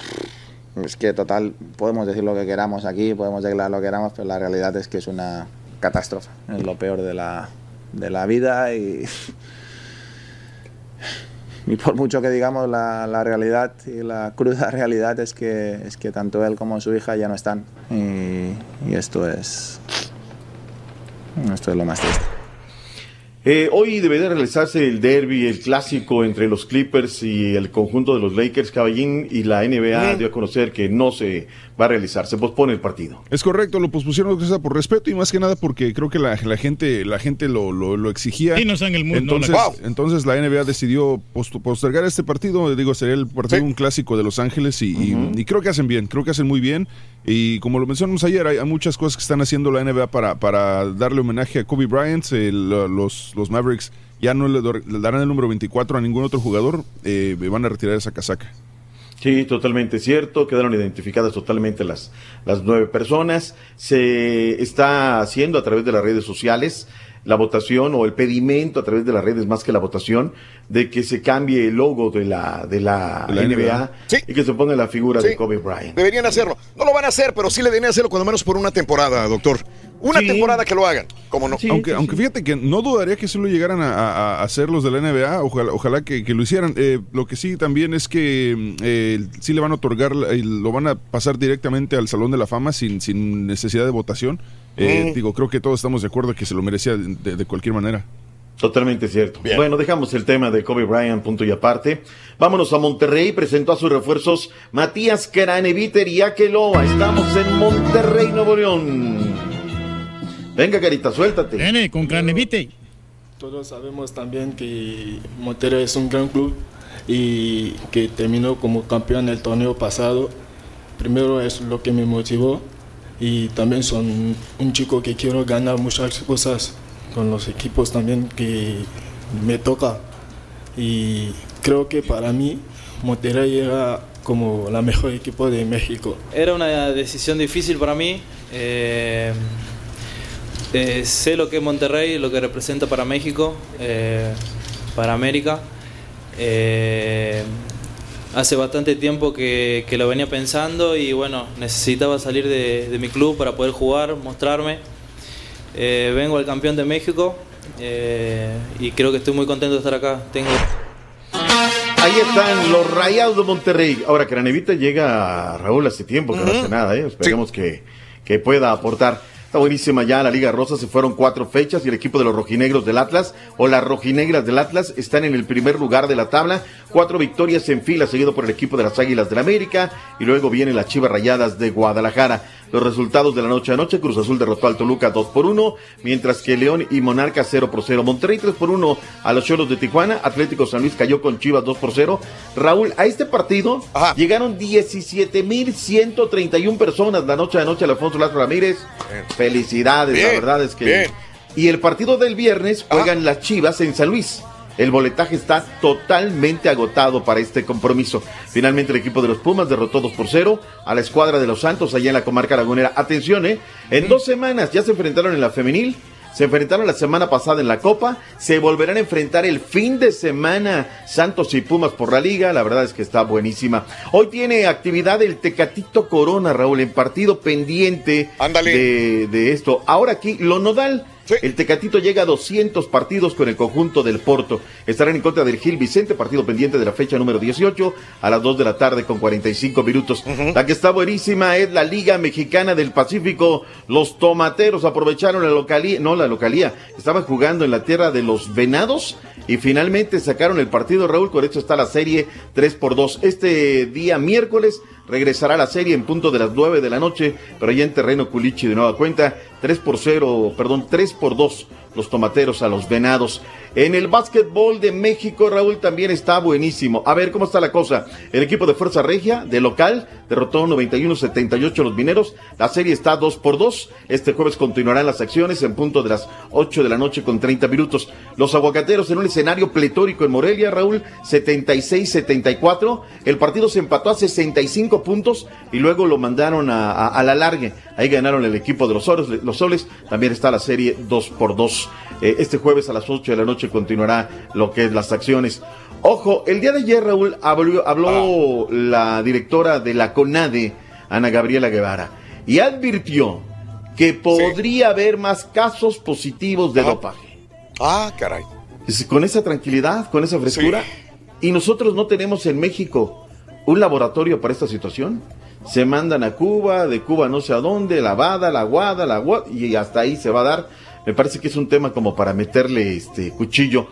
Speaker 38: es que total, podemos decir lo que queramos aquí, podemos declarar lo que queramos, pero la realidad es que es una catástrofe, es lo peor de la, de la vida y, [laughs] y por mucho que digamos la, la realidad y la cruda realidad es que, es que tanto él como su hija ya no están y, y esto es esto es lo más triste.
Speaker 33: Eh, hoy debería realizarse el derby, el clásico entre los Clippers y el conjunto de los Lakers. Caballín y la NBA dio a conocer que no se va a realizar, se pospone el partido.
Speaker 1: Es correcto, lo pospusieron por respeto y más que nada porque creo que la, la gente la gente lo, lo, lo exigía.
Speaker 32: Sí, no está en el mundo.
Speaker 1: Entonces,
Speaker 32: no, la-
Speaker 1: entonces la NBA decidió post- postergar este partido. Digo, sería el partido un clásico de Los Ángeles y, y- y creo que hacen bien, creo que hacen muy bien. Y como lo mencionamos ayer, hay, muchas cosas que están haciendo la NBA para, para darle homenaje a Kobe Bryant. El, los, los Mavericks ya no le darán el número 24 a ningún otro jugador. eh, van a retirar esa casaca.
Speaker 33: Sí, totalmente cierto. Quedaron identificadas totalmente las, las nueve personas. Se está haciendo a través de las redes sociales la votación o el pedimento a través de las redes más que la votación de que se cambie el logo de la, de la, NBA,
Speaker 6: NBA. Sí.
Speaker 33: y que se ponga la figura
Speaker 6: Sí.
Speaker 33: de Kobe Bryant.
Speaker 6: Deberían hacerlo. No lo van a hacer, pero sí le deberían hacerlo cuando menos por una temporada, doctor. Una
Speaker 1: Sí.
Speaker 6: temporada que lo hagan. ¿Cómo no?
Speaker 1: aunque, aunque fíjate que no dudaría que sí lo llegaran a, a- a hacer los de la NBA, ojalá, ojalá que, que lo hicieran. Eh, lo que sí también es que mm, eh, sí le van a otorgar, la- eh, lo van a pasar directamente al Salón de la Fama sin, sin necesidad de votación. Eh,
Speaker 33: Mm.
Speaker 1: Digo, creo que todos estamos de acuerdo que se lo merecía de, de- cualquier manera.
Speaker 33: Totalmente cierto. Bueno, dejamos el tema de Kobe Bryant, punto y aparte. Vámonos a Monterrey, presentó a sus refuerzos Matías Craneviter y Akeloa. Estamos en Monterrey, Nuevo León. Venga, Carita, suéltate.
Speaker 32: Nene, con Cranevite.
Speaker 39: Todos sabemos también que Monterrey es un gran club y que terminó como campeón el torneo pasado. Primero es lo que me motivó y también son un chico que quiero ganar muchas cosas con los equipos también que me toca. Y creo que para mí Monterrey era como la mejor equipo de México.
Speaker 40: Era una decisión difícil para mí. eh, eh, sé lo que es Monterrey, lo que representa para México, eh, para América. Hace bastante tiempo que, que lo venía pensando y bueno, necesitaba salir de, de mi club para poder jugar, mostrarme. Eh, vengo al campeón de México eh, y creo que estoy muy contento de estar acá. Tengo
Speaker 33: Ahí están los Rayados de Monterrey. Ahora, Cranevita llega a Raúl hace tiempo que no hace nada, ¿eh? Esperemos que, que pueda aportar. Está buenísima ya la Liga Rosa, se fueron cuatro fechas y el equipo de los rojinegros del Atlas o las rojinegras del Atlas están en el primer lugar de la tabla, cuatro victorias en fila seguido por el equipo de las Águilas del América y luego vienen las Chivas Rayadas de Guadalajara. Los resultados de la noche a noche, Cruz Azul derrotó al Toluca 2 por 1, mientras que León y Monarca 0 por 0. Monterrey 3 por 1 a los Cholos de Tijuana, Atlético San Luis cayó con Chivas 2 por 0. Raúl, a este partido llegaron 17.131 personas la noche a noche al Alfonso Lázaro Ramírez. Felicidades, la verdad es que...
Speaker 6: bien.
Speaker 33: Y el partido del viernes juegan las Chivas en San Luis. El boletaje está totalmente agotado para este compromiso. Finalmente el equipo de los Pumas derrotó 2 por 0 a la escuadra de los Santos allá en la comarca lagunera. Atención, ¿eh? En dos semanas ya se enfrentaron en la femenil. Se enfrentaron la semana pasada en la Copa. Se volverán a enfrentar el fin de semana Santos y Pumas por la Liga. La verdad es que está buenísima. Hoy tiene actividad el Tecatito Corona, Raúl, en partido pendiente de, de esto. Ahora aquí, lo nodal. El Tecatito llega a 200 partidos con el conjunto del Porto. Estarán en contra del Gil Vicente, partido pendiente de la fecha número 18, a las 2 de la tarde con 45 minutos. La que está buenísima es la Liga Mexicana del Pacífico. Los tomateros aprovecharon la localía, no la localía, estaban jugando en la tierra de los venados y finalmente sacaron el partido, Raúl. Con esto está la serie 3 por 2. Este día miércoles regresará la serie en punto de las 9 de la noche, pero ya en terreno culichi de nueva cuenta, 3 por 0, perdón, 3 por 2 los tomateros a los venados. En el básquetbol de México, Raúl, también está buenísimo. A ver cómo está la cosa. El equipo de Fuerza Regia, de local, derrotó 91-78 a los mineros. La serie está 2 por 2. Este jueves continuarán las acciones en punto de las 8 de la noche con 30 minutos. Los aguacateros en un escenario pletórico en Morelia, Raúl, 76-74. El partido se empató a 65 puntos y luego lo mandaron a, la largue. Ahí ganaron el equipo de los soles, los soles. También está la serie 2 por 2. Eh, este jueves a las 8 de la noche continuará lo que es las acciones. Ojo, el día de ayer, Raúl, habló, habló la directora de la CONADE, Ana Gabriela Guevara, y advirtió que podría haber más casos positivos de dopaje.
Speaker 6: Ah, caray.
Speaker 33: Es- Con esa tranquilidad, con esa frescura. Y nosotros no tenemos en México un laboratorio para esta situación. Se mandan a Cuba, de Cuba no sé a dónde, la Bada, la Guada, la Guada, y hasta ahí se va a dar. Me parece que es un tema como para meterle este cuchillo.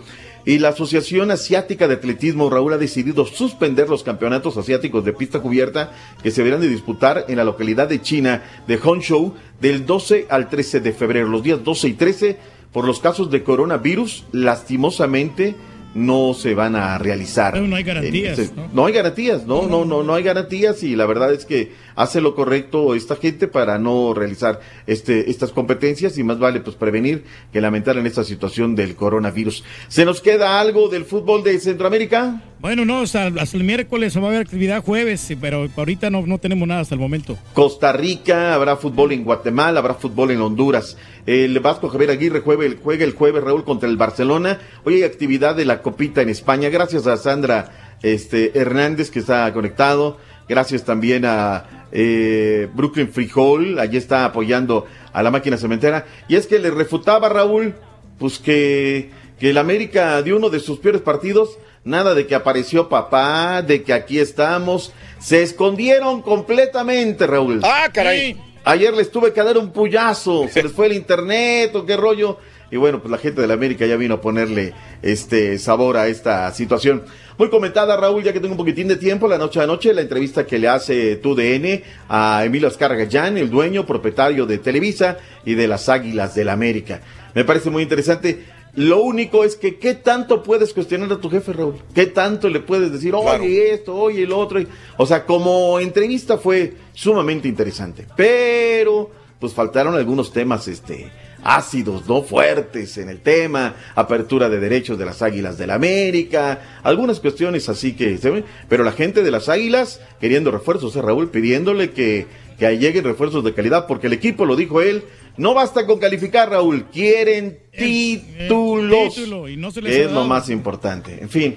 Speaker 33: Y la Asociación Asiática de Atletismo, Raúl, ha decidido suspender los campeonatos asiáticos de pista cubierta que se verán de disputar en la localidad de China de Hangzhou del 12 al 13 de febrero. Los días 12 y 13, por los casos de coronavirus, lastimosamente no se van a realizar.
Speaker 4: Pero no hay garantías, ¿no?
Speaker 33: no hay garantías, no, no, no, no hay garantías y la verdad es que hace lo correcto esta gente para no realizar este, estas competencias y más vale pues prevenir que lamentar en esta situación del coronavirus. ¿Se nos queda algo del fútbol de Centroamérica?
Speaker 4: Bueno, no, hasta, hasta el miércoles va a haber actividad jueves, pero ahorita no, no tenemos nada hasta el momento.
Speaker 33: Costa Rica, habrá fútbol en Guatemala, habrá fútbol en Honduras. El Vasco Javier Aguirre juega el, juega el jueves, Raúl, contra el Barcelona. Hoy hay actividad de la Copita en España. Gracias a Sandra este, Hernández que está conectado. Gracias también a eh, Brooklyn Freehold, allí está apoyando a la máquina cementera. Y es que le refutaba Raúl, pues que, que el América dio uno de sus peores partidos. Nada de que apareció papá, de que aquí estamos. Se escondieron completamente, Raúl.
Speaker 6: Ah, caray.
Speaker 33: Ayer les tuve que dar un puyazo. Se les fue el internet o qué rollo. Y bueno, pues la gente de la América ya vino a ponerle este sabor a esta situación. Muy comentada, Raúl, ya que tengo un poquitín de tiempo, la noche a noche, la entrevista que le hace TUDN a Emilio Azcárraga Gallán, el dueño, propietario de Televisa y de las Águilas del la América. Me parece muy interesante. Lo único es que, ¿qué tanto puedes cuestionar a tu jefe, Raúl? ¿Qué tanto le puedes decir, oye esto, oye el otro? O sea, como entrevista fue sumamente interesante. Pero, pues faltaron algunos temas, este, ácidos, ¿no? Fuertes en el tema, apertura de derechos de las Águilas del la América, algunas cuestiones así que se ven, pero la gente de las Águilas queriendo refuerzos, ¿eh, Raúl? Pidiéndole que, que lleguen refuerzos de calidad, porque el equipo, lo dijo él, no basta con calificar, Raúl, quieren títulos.
Speaker 4: título, y no se les
Speaker 33: es lo más importante. En fin,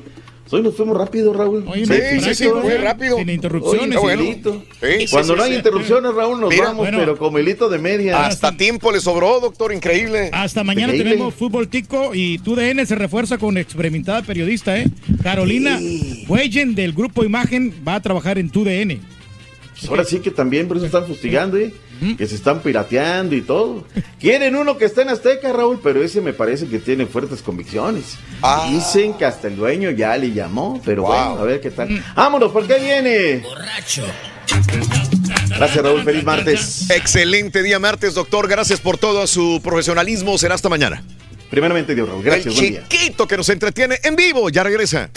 Speaker 33: hoy nos fuimos rápido, Raúl.
Speaker 4: Oye,
Speaker 33: Sí, sí, sí, fue
Speaker 4: ¿eh?
Speaker 33: rápido.
Speaker 4: Sin interrupciones,
Speaker 33: Oye.
Speaker 6: Sí, sí,
Speaker 33: Cuando
Speaker 6: sí,
Speaker 33: no hay
Speaker 6: sí.
Speaker 33: interrupciones, Raúl, nos
Speaker 6: Mira,
Speaker 33: vamos,
Speaker 4: bueno.
Speaker 33: pero como hilito de media.
Speaker 6: Hasta tiempo le sobró, doctor, increíble.
Speaker 4: Hasta mañana
Speaker 33: Increíble.
Speaker 4: tenemos fútbol tico y TUDN se refuerza con experimentada periodista, ¿eh? Carolina Hueyen del grupo Imagen va a trabajar en TUDN.
Speaker 33: Pues ahora sí que también por eso están fustigando, ¿eh? Que se están pirateando y todo. Quieren uno que está en Azteca, Raúl, pero ese me parece que tiene fuertes convicciones.
Speaker 6: Ah.
Speaker 33: Dicen que hasta el dueño ya le llamó, pero bueno, a ver qué tal. Vámonos, ¿por qué viene?
Speaker 36: Borracho.
Speaker 33: Gracias, Raúl. Feliz martes.
Speaker 6: Excelente día martes, doctor. Gracias por todo su profesionalismo. Será hasta mañana.
Speaker 33: Primeramente, Dios, Raúl. Gracias,
Speaker 6: El
Speaker 33: buen día.
Speaker 6: chiquito que nos entretiene en vivo. Ya regresa.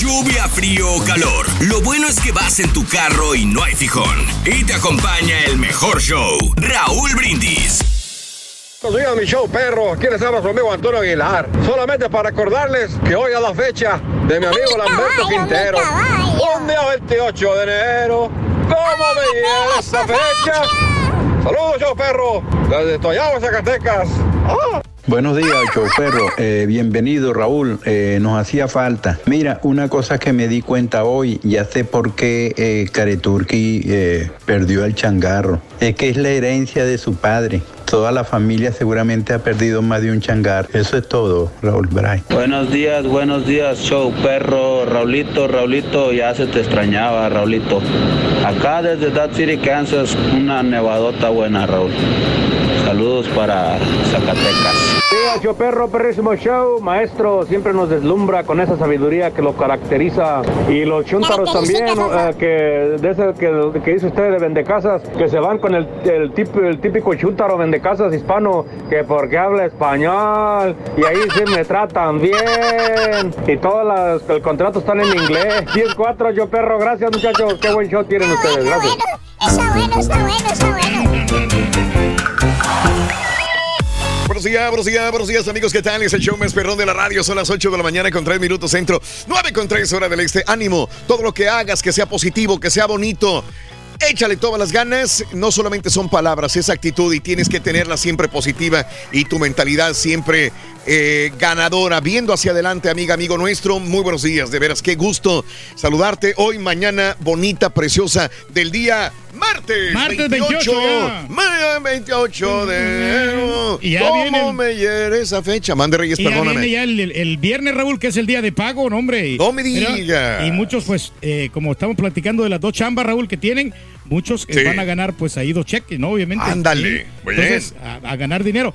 Speaker 7: Lluvia, frío o calor. Lo bueno es que vas en tu carro y no hay fijón. Y te acompaña el mejor show, Raúl Brindis.
Speaker 41: Buenos días, mi show, perro. Aquí les habla su amigo Antonio Aguilar. Solamente para recordarles que hoy es la fecha de mi amigo Lamberto Quintero. Un día 28 de enero. ¿Cómo me llega esa fecha? Saludos, show, perro. Desde Toyaba, Zacatecas. ¡Ah!
Speaker 42: Buenos días, choferro. Eh, bienvenido, Raúl. Eh, nos hacía falta. Mira, una cosa que me di cuenta hoy, ya sé por qué eh, Careturki eh, perdió el changarro. Es que es la herencia de su padre. Toda la familia seguramente ha perdido más de un changar. Eso es todo, Raúl Bray.
Speaker 43: Buenos días, buenos días, show perro. Raulito, Raulito, ya se te extrañaba, Raulito. Acá desde Dad City, Kansas, una nevadota buena, Raúl. Saludos para Zacatecas.
Speaker 44: Días, yo perro, perrísimo show. Maestro, siempre nos deslumbra con esa sabiduría que lo caracteriza. Y los chuntaros también, eh, que de ese que, que dice usted de vendecasas, que se van con el, el, típico, el típico chuntaro vendecasas hispano, que porque habla español. Y ahí sí me tratan bien. Y todos las, el contrato están en inglés. 10-4, yo perro. Gracias, muchachos. Qué buen show tienen ustedes. Gracias.
Speaker 45: Está bueno, está bueno, está bueno.
Speaker 6: Buenos días, buenos días, buenos días, amigos. ¿Qué tal? Es el show más perrón de la radio. Son las 8 de la mañana con 3 minutos centro. 9 con 3 hora del este. Ánimo. Todo lo que hagas, que sea positivo, que sea bonito. Échale todas las ganas, no solamente son palabras, es actitud y tienes que tenerla siempre positiva y tu mentalidad siempre eh, ganadora, viendo hacia adelante, amiga, amigo nuestro. Muy buenos días, de veras, qué gusto saludarte hoy, mañana bonita, preciosa del día martes.
Speaker 32: Martes 28 ya.
Speaker 6: Mañana 28 de enero.
Speaker 32: Y ya
Speaker 6: ¿Cómo
Speaker 32: viene el-
Speaker 6: me hiere esa fecha? Mande Reyes,
Speaker 32: Y ya
Speaker 6: perdóname.
Speaker 32: viene ya el, el- viernes, Raúl, que es el día de pago, ¿no, hombre? Y-
Speaker 6: No me.
Speaker 32: Y muchos, pues, eh, como estamos platicando de las dos chambas, Raúl, que tienen, muchos
Speaker 6: Sí.
Speaker 32: van a ganar, pues, ahí dos cheques, ¿no? Obviamente.
Speaker 6: Ándale,
Speaker 32: Sí. Entonces, a, a ganar dinero.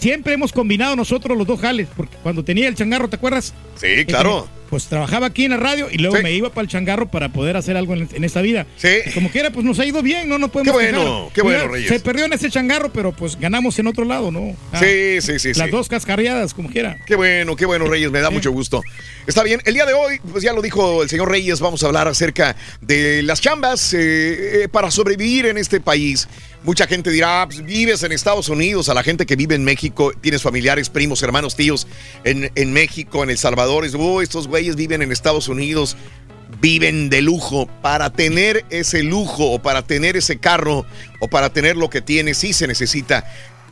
Speaker 32: Siempre hemos combinado nosotros los dos jales, porque cuando tenía el changarro, ¿te acuerdas?
Speaker 6: Sí, claro.
Speaker 32: Pues trabajaba aquí en la radio y luego
Speaker 6: Sí.
Speaker 32: me iba para el changarro para poder hacer algo en, en esta vida.
Speaker 6: Sí.
Speaker 32: Y como quiera, pues nos ha ido bien, no nos podemos
Speaker 6: Qué bueno, qué bueno,
Speaker 32: Mira,
Speaker 6: Reyes.
Speaker 32: Se perdió en ese changarro, pero pues ganamos en otro lado, ¿no? Ah,
Speaker 6: Sí, sí, sí,
Speaker 32: Las
Speaker 6: sí.
Speaker 32: dos cascarriadas, como quiera.
Speaker 6: Qué bueno, qué bueno, Reyes, me da mucho gusto. Está bien, el día de hoy, pues ya lo dijo el señor Reyes, vamos a hablar acerca de las chambas eh, eh, para sobrevivir en este país. Mucha gente dirá, "Ah, pues, vives en Estados Unidos, a la gente que vive en México, tienes familiares, primos, hermanos, tíos en, en México, en El Salvador, es, "Oh, estos güeyes viven en Estados Unidos, viven de lujo. Para tener ese lujo o para tener ese carro o para tener lo que tienes, sí se necesita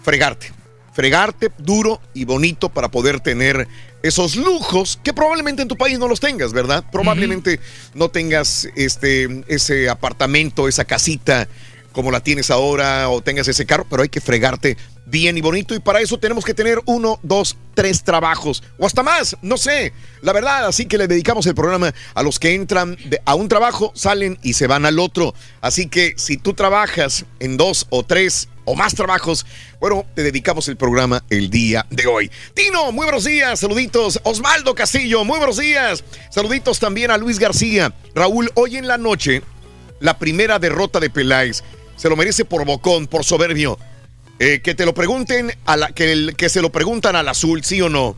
Speaker 6: fregarte. Fregarte duro y bonito para poder tener esos lujos que probablemente en tu país no los tengas, ¿verdad? Probablemente no tengas este, ese apartamento, esa casita como la tienes ahora o tengas ese carro, pero hay que fregarte bien y bonito y para eso tenemos que tener uno, dos, tres trabajos o hasta más, no sé, la verdad, así que le dedicamos el programa a los que entran a un trabajo, salen y se van al otro, así que si tú trabajas en dos o tres o más trabajos, bueno, te dedicamos el programa el día de hoy. Tino, muy buenos días, saluditos. Osvaldo Castillo, muy buenos días. Saluditos también a Luis García. Raúl, hoy en la noche, la primera derrota de Peláez. Se lo merece por bocón, por soberbio. Eh, que te lo pregunten, a la, que, el- que se lo preguntan al azul, ¿sí o no?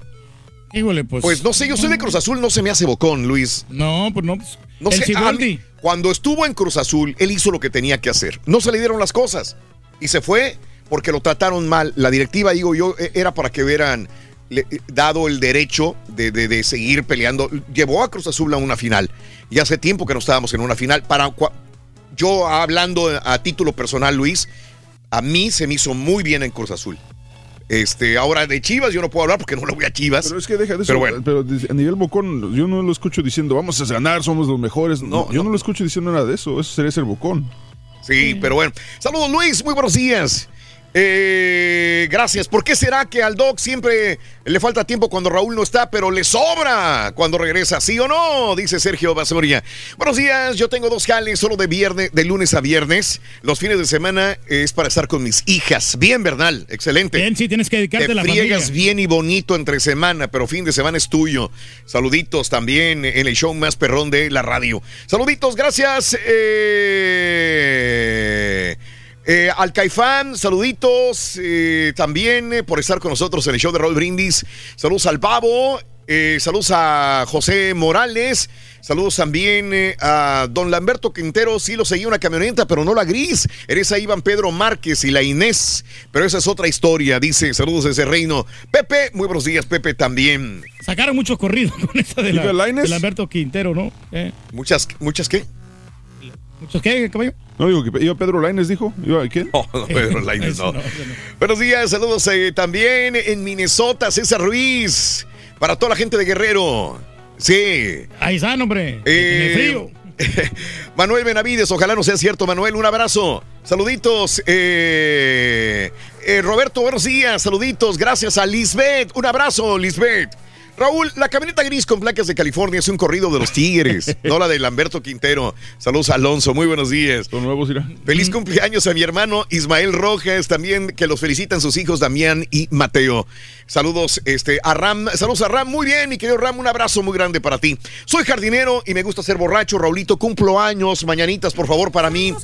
Speaker 32: Híjole, pues.
Speaker 6: Pues no sé, yo soy de Cruz Azul, no se me hace bocón, Luis.
Speaker 32: No, pues no. pues,
Speaker 6: No
Speaker 32: el
Speaker 6: sé, mí, cuando estuvo en Cruz Azul, él hizo lo que tenía que hacer. No se le dieron las cosas. Y se fue porque lo trataron mal. La directiva, digo yo, e- era para que hubieran eh, dado el derecho de, de- de seguir peleando. Llevó a Cruz Azul a una final. Y hace tiempo que no estábamos en una final. Para yo hablando a título personal, Luis, a mí se me hizo muy bien en Cruz Azul. Este, ahora de Chivas yo no puedo hablar porque no lo voy a Chivas.
Speaker 1: Pero es que deja de eso.
Speaker 6: Pero bueno.
Speaker 1: Pero a nivel bocón, yo no lo escucho diciendo, vamos a ganar, somos los mejores. No, yo no. lo escucho diciendo nada de eso. Eso sería ser bocón.
Speaker 6: Sí, pero bueno. Saludos, Luis. Muy buenos días. Eh, gracias. ¿Por qué será que al Doc siempre le falta tiempo cuando Raúl no está, pero le sobra cuando regresa? ¿Sí o no? Dice Sergio Basoria. Buenos días, yo tengo dos jales solo de viernes, de lunes a viernes. Los fines de semana es para estar con mis hijas. Bien, Bernal, excelente.
Speaker 4: Bien, sí, tienes que dedicarte
Speaker 6: Te
Speaker 4: a la
Speaker 6: friegas
Speaker 4: familia.
Speaker 6: bien y bonito entre semana, pero fin de semana es tuyo. Saluditos también en el show más perrón de la radio. Saluditos, gracias. eh, eh, al Caifán, saluditos eh, también eh, por estar con nosotros en el show de Raúl Brindis. Saludos al Babo, eh, saludos a José Morales, saludos también eh, a don Lamberto Quintero. Sí, lo seguía una camioneta, pero no la gris. Eres a Iván Pedro Márquez y la Inés, pero esa es otra historia. Dice, saludos desde Reino. Pepe, muy buenos días, Pepe también.
Speaker 4: Sacaron muchos corridos [laughs] con esta de, la, de Alberto Quintero, ¿no? Eh,
Speaker 6: Muchas, muchas qué?
Speaker 4: ¿Muchos qué, caballo?
Speaker 1: No, digo que iba Pedro Laines, dijo. ¿Iba quién? [laughs]
Speaker 6: No, no, Pedro Lainez, no. Buenos días, saludos eh, también en Minnesota, César Ruiz. Para toda la gente de Guerrero. Sí.
Speaker 4: Ahí está, hombre.
Speaker 6: Eh,
Speaker 4: En el frío. [laughs]
Speaker 6: Manuel Benavides, ojalá no sea cierto, Manuel, un abrazo. Saluditos. eh, eh, Roberto, buenos días, saluditos. Gracias a Lisbeth, un abrazo, Lisbeth. Raúl, la camioneta gris con placas de California es un corrido de los Tigres, [laughs] no la de Lamberto Quintero. Saludos, Alonso, muy buenos días.
Speaker 1: Son nuevos, irá.
Speaker 6: Feliz cumpleaños a mi hermano Ismael Rojas, también que los felicitan sus hijos Damián y Mateo. Saludos este, a Ram, saludos a Ram, muy bien, mi querido Ram, un abrazo muy grande para ti. Soy jardinero y me gusta ser borracho, Raulito, cumplo años, mañanitas, por favor, para mí.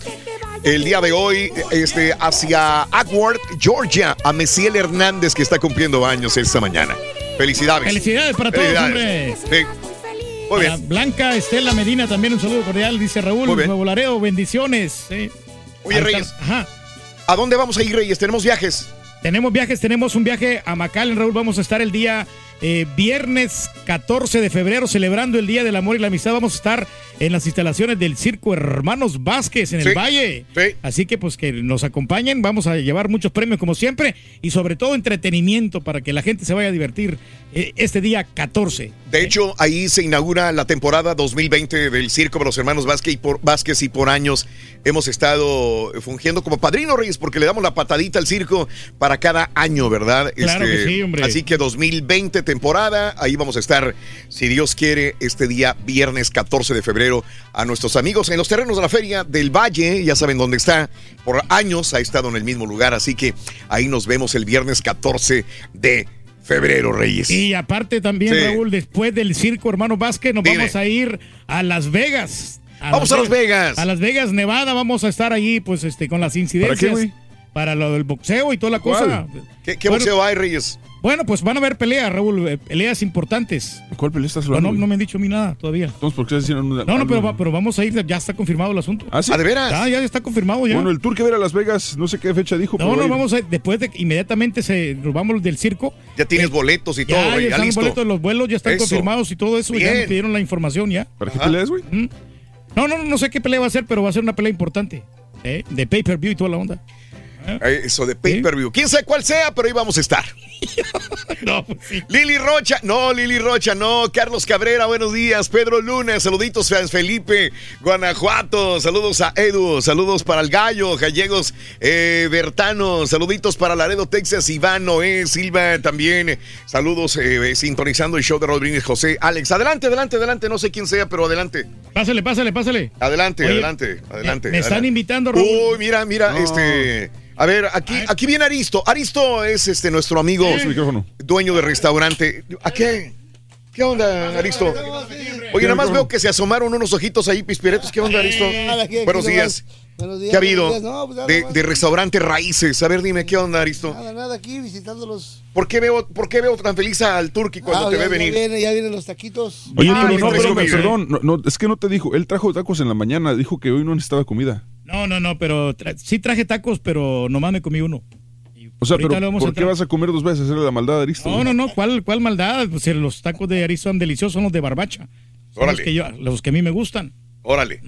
Speaker 6: El día de hoy, este, hacia Agworth, Georgia, a Messiel Hernández, que está cumpliendo años esta mañana. Felicidades.
Speaker 4: Felicidades para todos, hombre.
Speaker 6: Sí. Muy bien.
Speaker 4: Para Blanca Estela Medina, también un saludo cordial, dice Raúl.
Speaker 6: Muy bien.
Speaker 4: Nuevo Laredo, bendiciones. sí.
Speaker 6: Oye. Reyes.
Speaker 4: Ajá.
Speaker 6: ¿A dónde vamos a ir, Reyes? Tenemos viajes.
Speaker 4: Tenemos viajes, tenemos un viaje a McAllen, Raúl. Vamos a estar el día eh, viernes 14 de febrero celebrando el Día del Amor y la Amistad. Vamos a estar en las instalaciones del Circo Hermanos Vázquez en
Speaker 6: Sí,
Speaker 4: el Valle. Así que pues que nos acompañen. Vamos a llevar muchos premios como siempre y sobre todo entretenimiento para que la gente se vaya a divertir eh, este día 14.
Speaker 6: De hecho, ahí se inaugura la temporada 2020 del Circo de los Hermanos Vázquez y por, Vázquez y por años hemos estado fungiendo como padrino Reyes porque le damos la patadita al circo para cada año, ¿verdad? Este,
Speaker 4: Claro que sí, hombre.
Speaker 6: Así que 2020 temporada, ahí vamos a estar, si Dios quiere, este día viernes 14 de febrero a nuestros amigos en los terrenos de la Feria del Valle, ya saben dónde está, por años ha estado en el mismo lugar, así que ahí nos vemos el viernes 14 de febrero, Reyes.
Speaker 4: Y aparte también,
Speaker 6: Sí.
Speaker 4: Raúl, después del Circo Hermano Vázquez, nos
Speaker 6: Dime.
Speaker 4: vamos a ir a Las Vegas.
Speaker 6: Vamos a Las Vegas.
Speaker 4: A Las Vegas, Nevada, vamos a estar allí, pues, este, con las incidencias. Para lo del boxeo y toda la
Speaker 6: ¿Cuál?
Speaker 4: cosa.
Speaker 6: ¿Qué, qué
Speaker 4: Bueno,
Speaker 6: boxeo hay, Reyes?
Speaker 4: Bueno, pues van a haber peleas, Raúl, eh, peleas importantes.
Speaker 1: ¿Cuál pelea estás
Speaker 4: No,
Speaker 1: hablando?
Speaker 4: no, no me han dicho a mí nada todavía.
Speaker 1: Entonces, ¿por qué estás diciendo
Speaker 4: No, no, pero, va- pero vamos a ir, ya está confirmado el asunto.
Speaker 1: ¿Ah, sí?
Speaker 6: ¿Ah, de veras?
Speaker 4: Ya, ya está confirmado ya.
Speaker 1: Bueno, el tour que va a ir a Las Vegas, no sé qué fecha dijo. pero
Speaker 4: no,
Speaker 1: va
Speaker 4: no,
Speaker 1: a ir.
Speaker 4: vamos a después de que inmediatamente se, nos vamos del circo.
Speaker 6: Ya tienes boletos y todo,
Speaker 4: Ya, ya
Speaker 6: ya
Speaker 4: están los
Speaker 6: listo.
Speaker 4: boletos, los vuelos ya están
Speaker 6: Eso.
Speaker 4: confirmados y todo eso. Ya
Speaker 6: Bien.
Speaker 4: me pidieron la información ya.
Speaker 1: ¿Para qué peleas, güey?
Speaker 4: Mm. No, no, no sé qué pelea va a ser, pero va a ser una pelea importante. ¿eh? De pay-per-view y toda la onda.
Speaker 6: Eh, Eso de pay-per-view. Quién sabe cuál sea, pero ahí vamos a estar. [laughs]
Speaker 4: no, pues sí.
Speaker 6: Lili Rocha, no, Lili Rocha, no. Carlos Cabrera, buenos días. Pedro Luna, saluditos a Felipe, Guanajuato. Saludos a Edu, saludos para el Gallo, Gallegos, eh, Bertano. Saluditos para Laredo, Texas, Iván, Noé, Silva también. Saludos, eh, sintonizando el show de Rodríguez José. Alex, adelante, adelante, adelante. No sé quién sea, pero adelante.
Speaker 4: Pásale, pásale, pásale.
Speaker 6: Adelante,
Speaker 4: Oye,
Speaker 6: adelante, adelante.
Speaker 4: me están invitando, Raúl.
Speaker 6: Uy, mira, mira,
Speaker 4: No.
Speaker 6: este. A ver, aquí, aquí viene Aristo. Aristo es este nuestro amigo, dueño de restaurante. ¿A qué? ¿Qué onda, Aristo? Oye, nada más veo que se asomaron unos ojitos ahí pispiretos. ¿Qué onda, Aristo? Buenos días.
Speaker 46: Buenos días,
Speaker 6: ¿Qué ha habido
Speaker 46: días. No, pues
Speaker 6: de, de restaurante Raíces? A ver, dime, ¿qué onda, Aristo?
Speaker 46: Nada, nada, aquí visitándolos.
Speaker 6: ¿Por qué veo, por qué veo tan feliz al Turqui cuando
Speaker 46: Ah,
Speaker 6: te
Speaker 46: ya,
Speaker 6: ve
Speaker 46: ya
Speaker 6: venir?
Speaker 46: viene- ya vienen los taquitos.
Speaker 1: Oye,
Speaker 6: Ah,
Speaker 1: pero no,
Speaker 6: traes
Speaker 1: pero,
Speaker 6: comida,
Speaker 1: perdón, no, no, es que no te dijo. Él trajo tacos en la mañana, dijo que hoy no necesitaba comida.
Speaker 4: No, no, no, pero tra- sí traje tacos, pero nomás me comí uno.
Speaker 1: O sea,
Speaker 4: Ahorita
Speaker 1: pero ¿por qué vas a comer dos veces? Era la maldad de Aristo.
Speaker 4: No, no, no, ¿cuál, cuál maldad? Pues eh, los tacos de Arizo son deliciosos, son los de barbacha. Son los que, yo- los que a mí me gustan.
Speaker 6: Órale.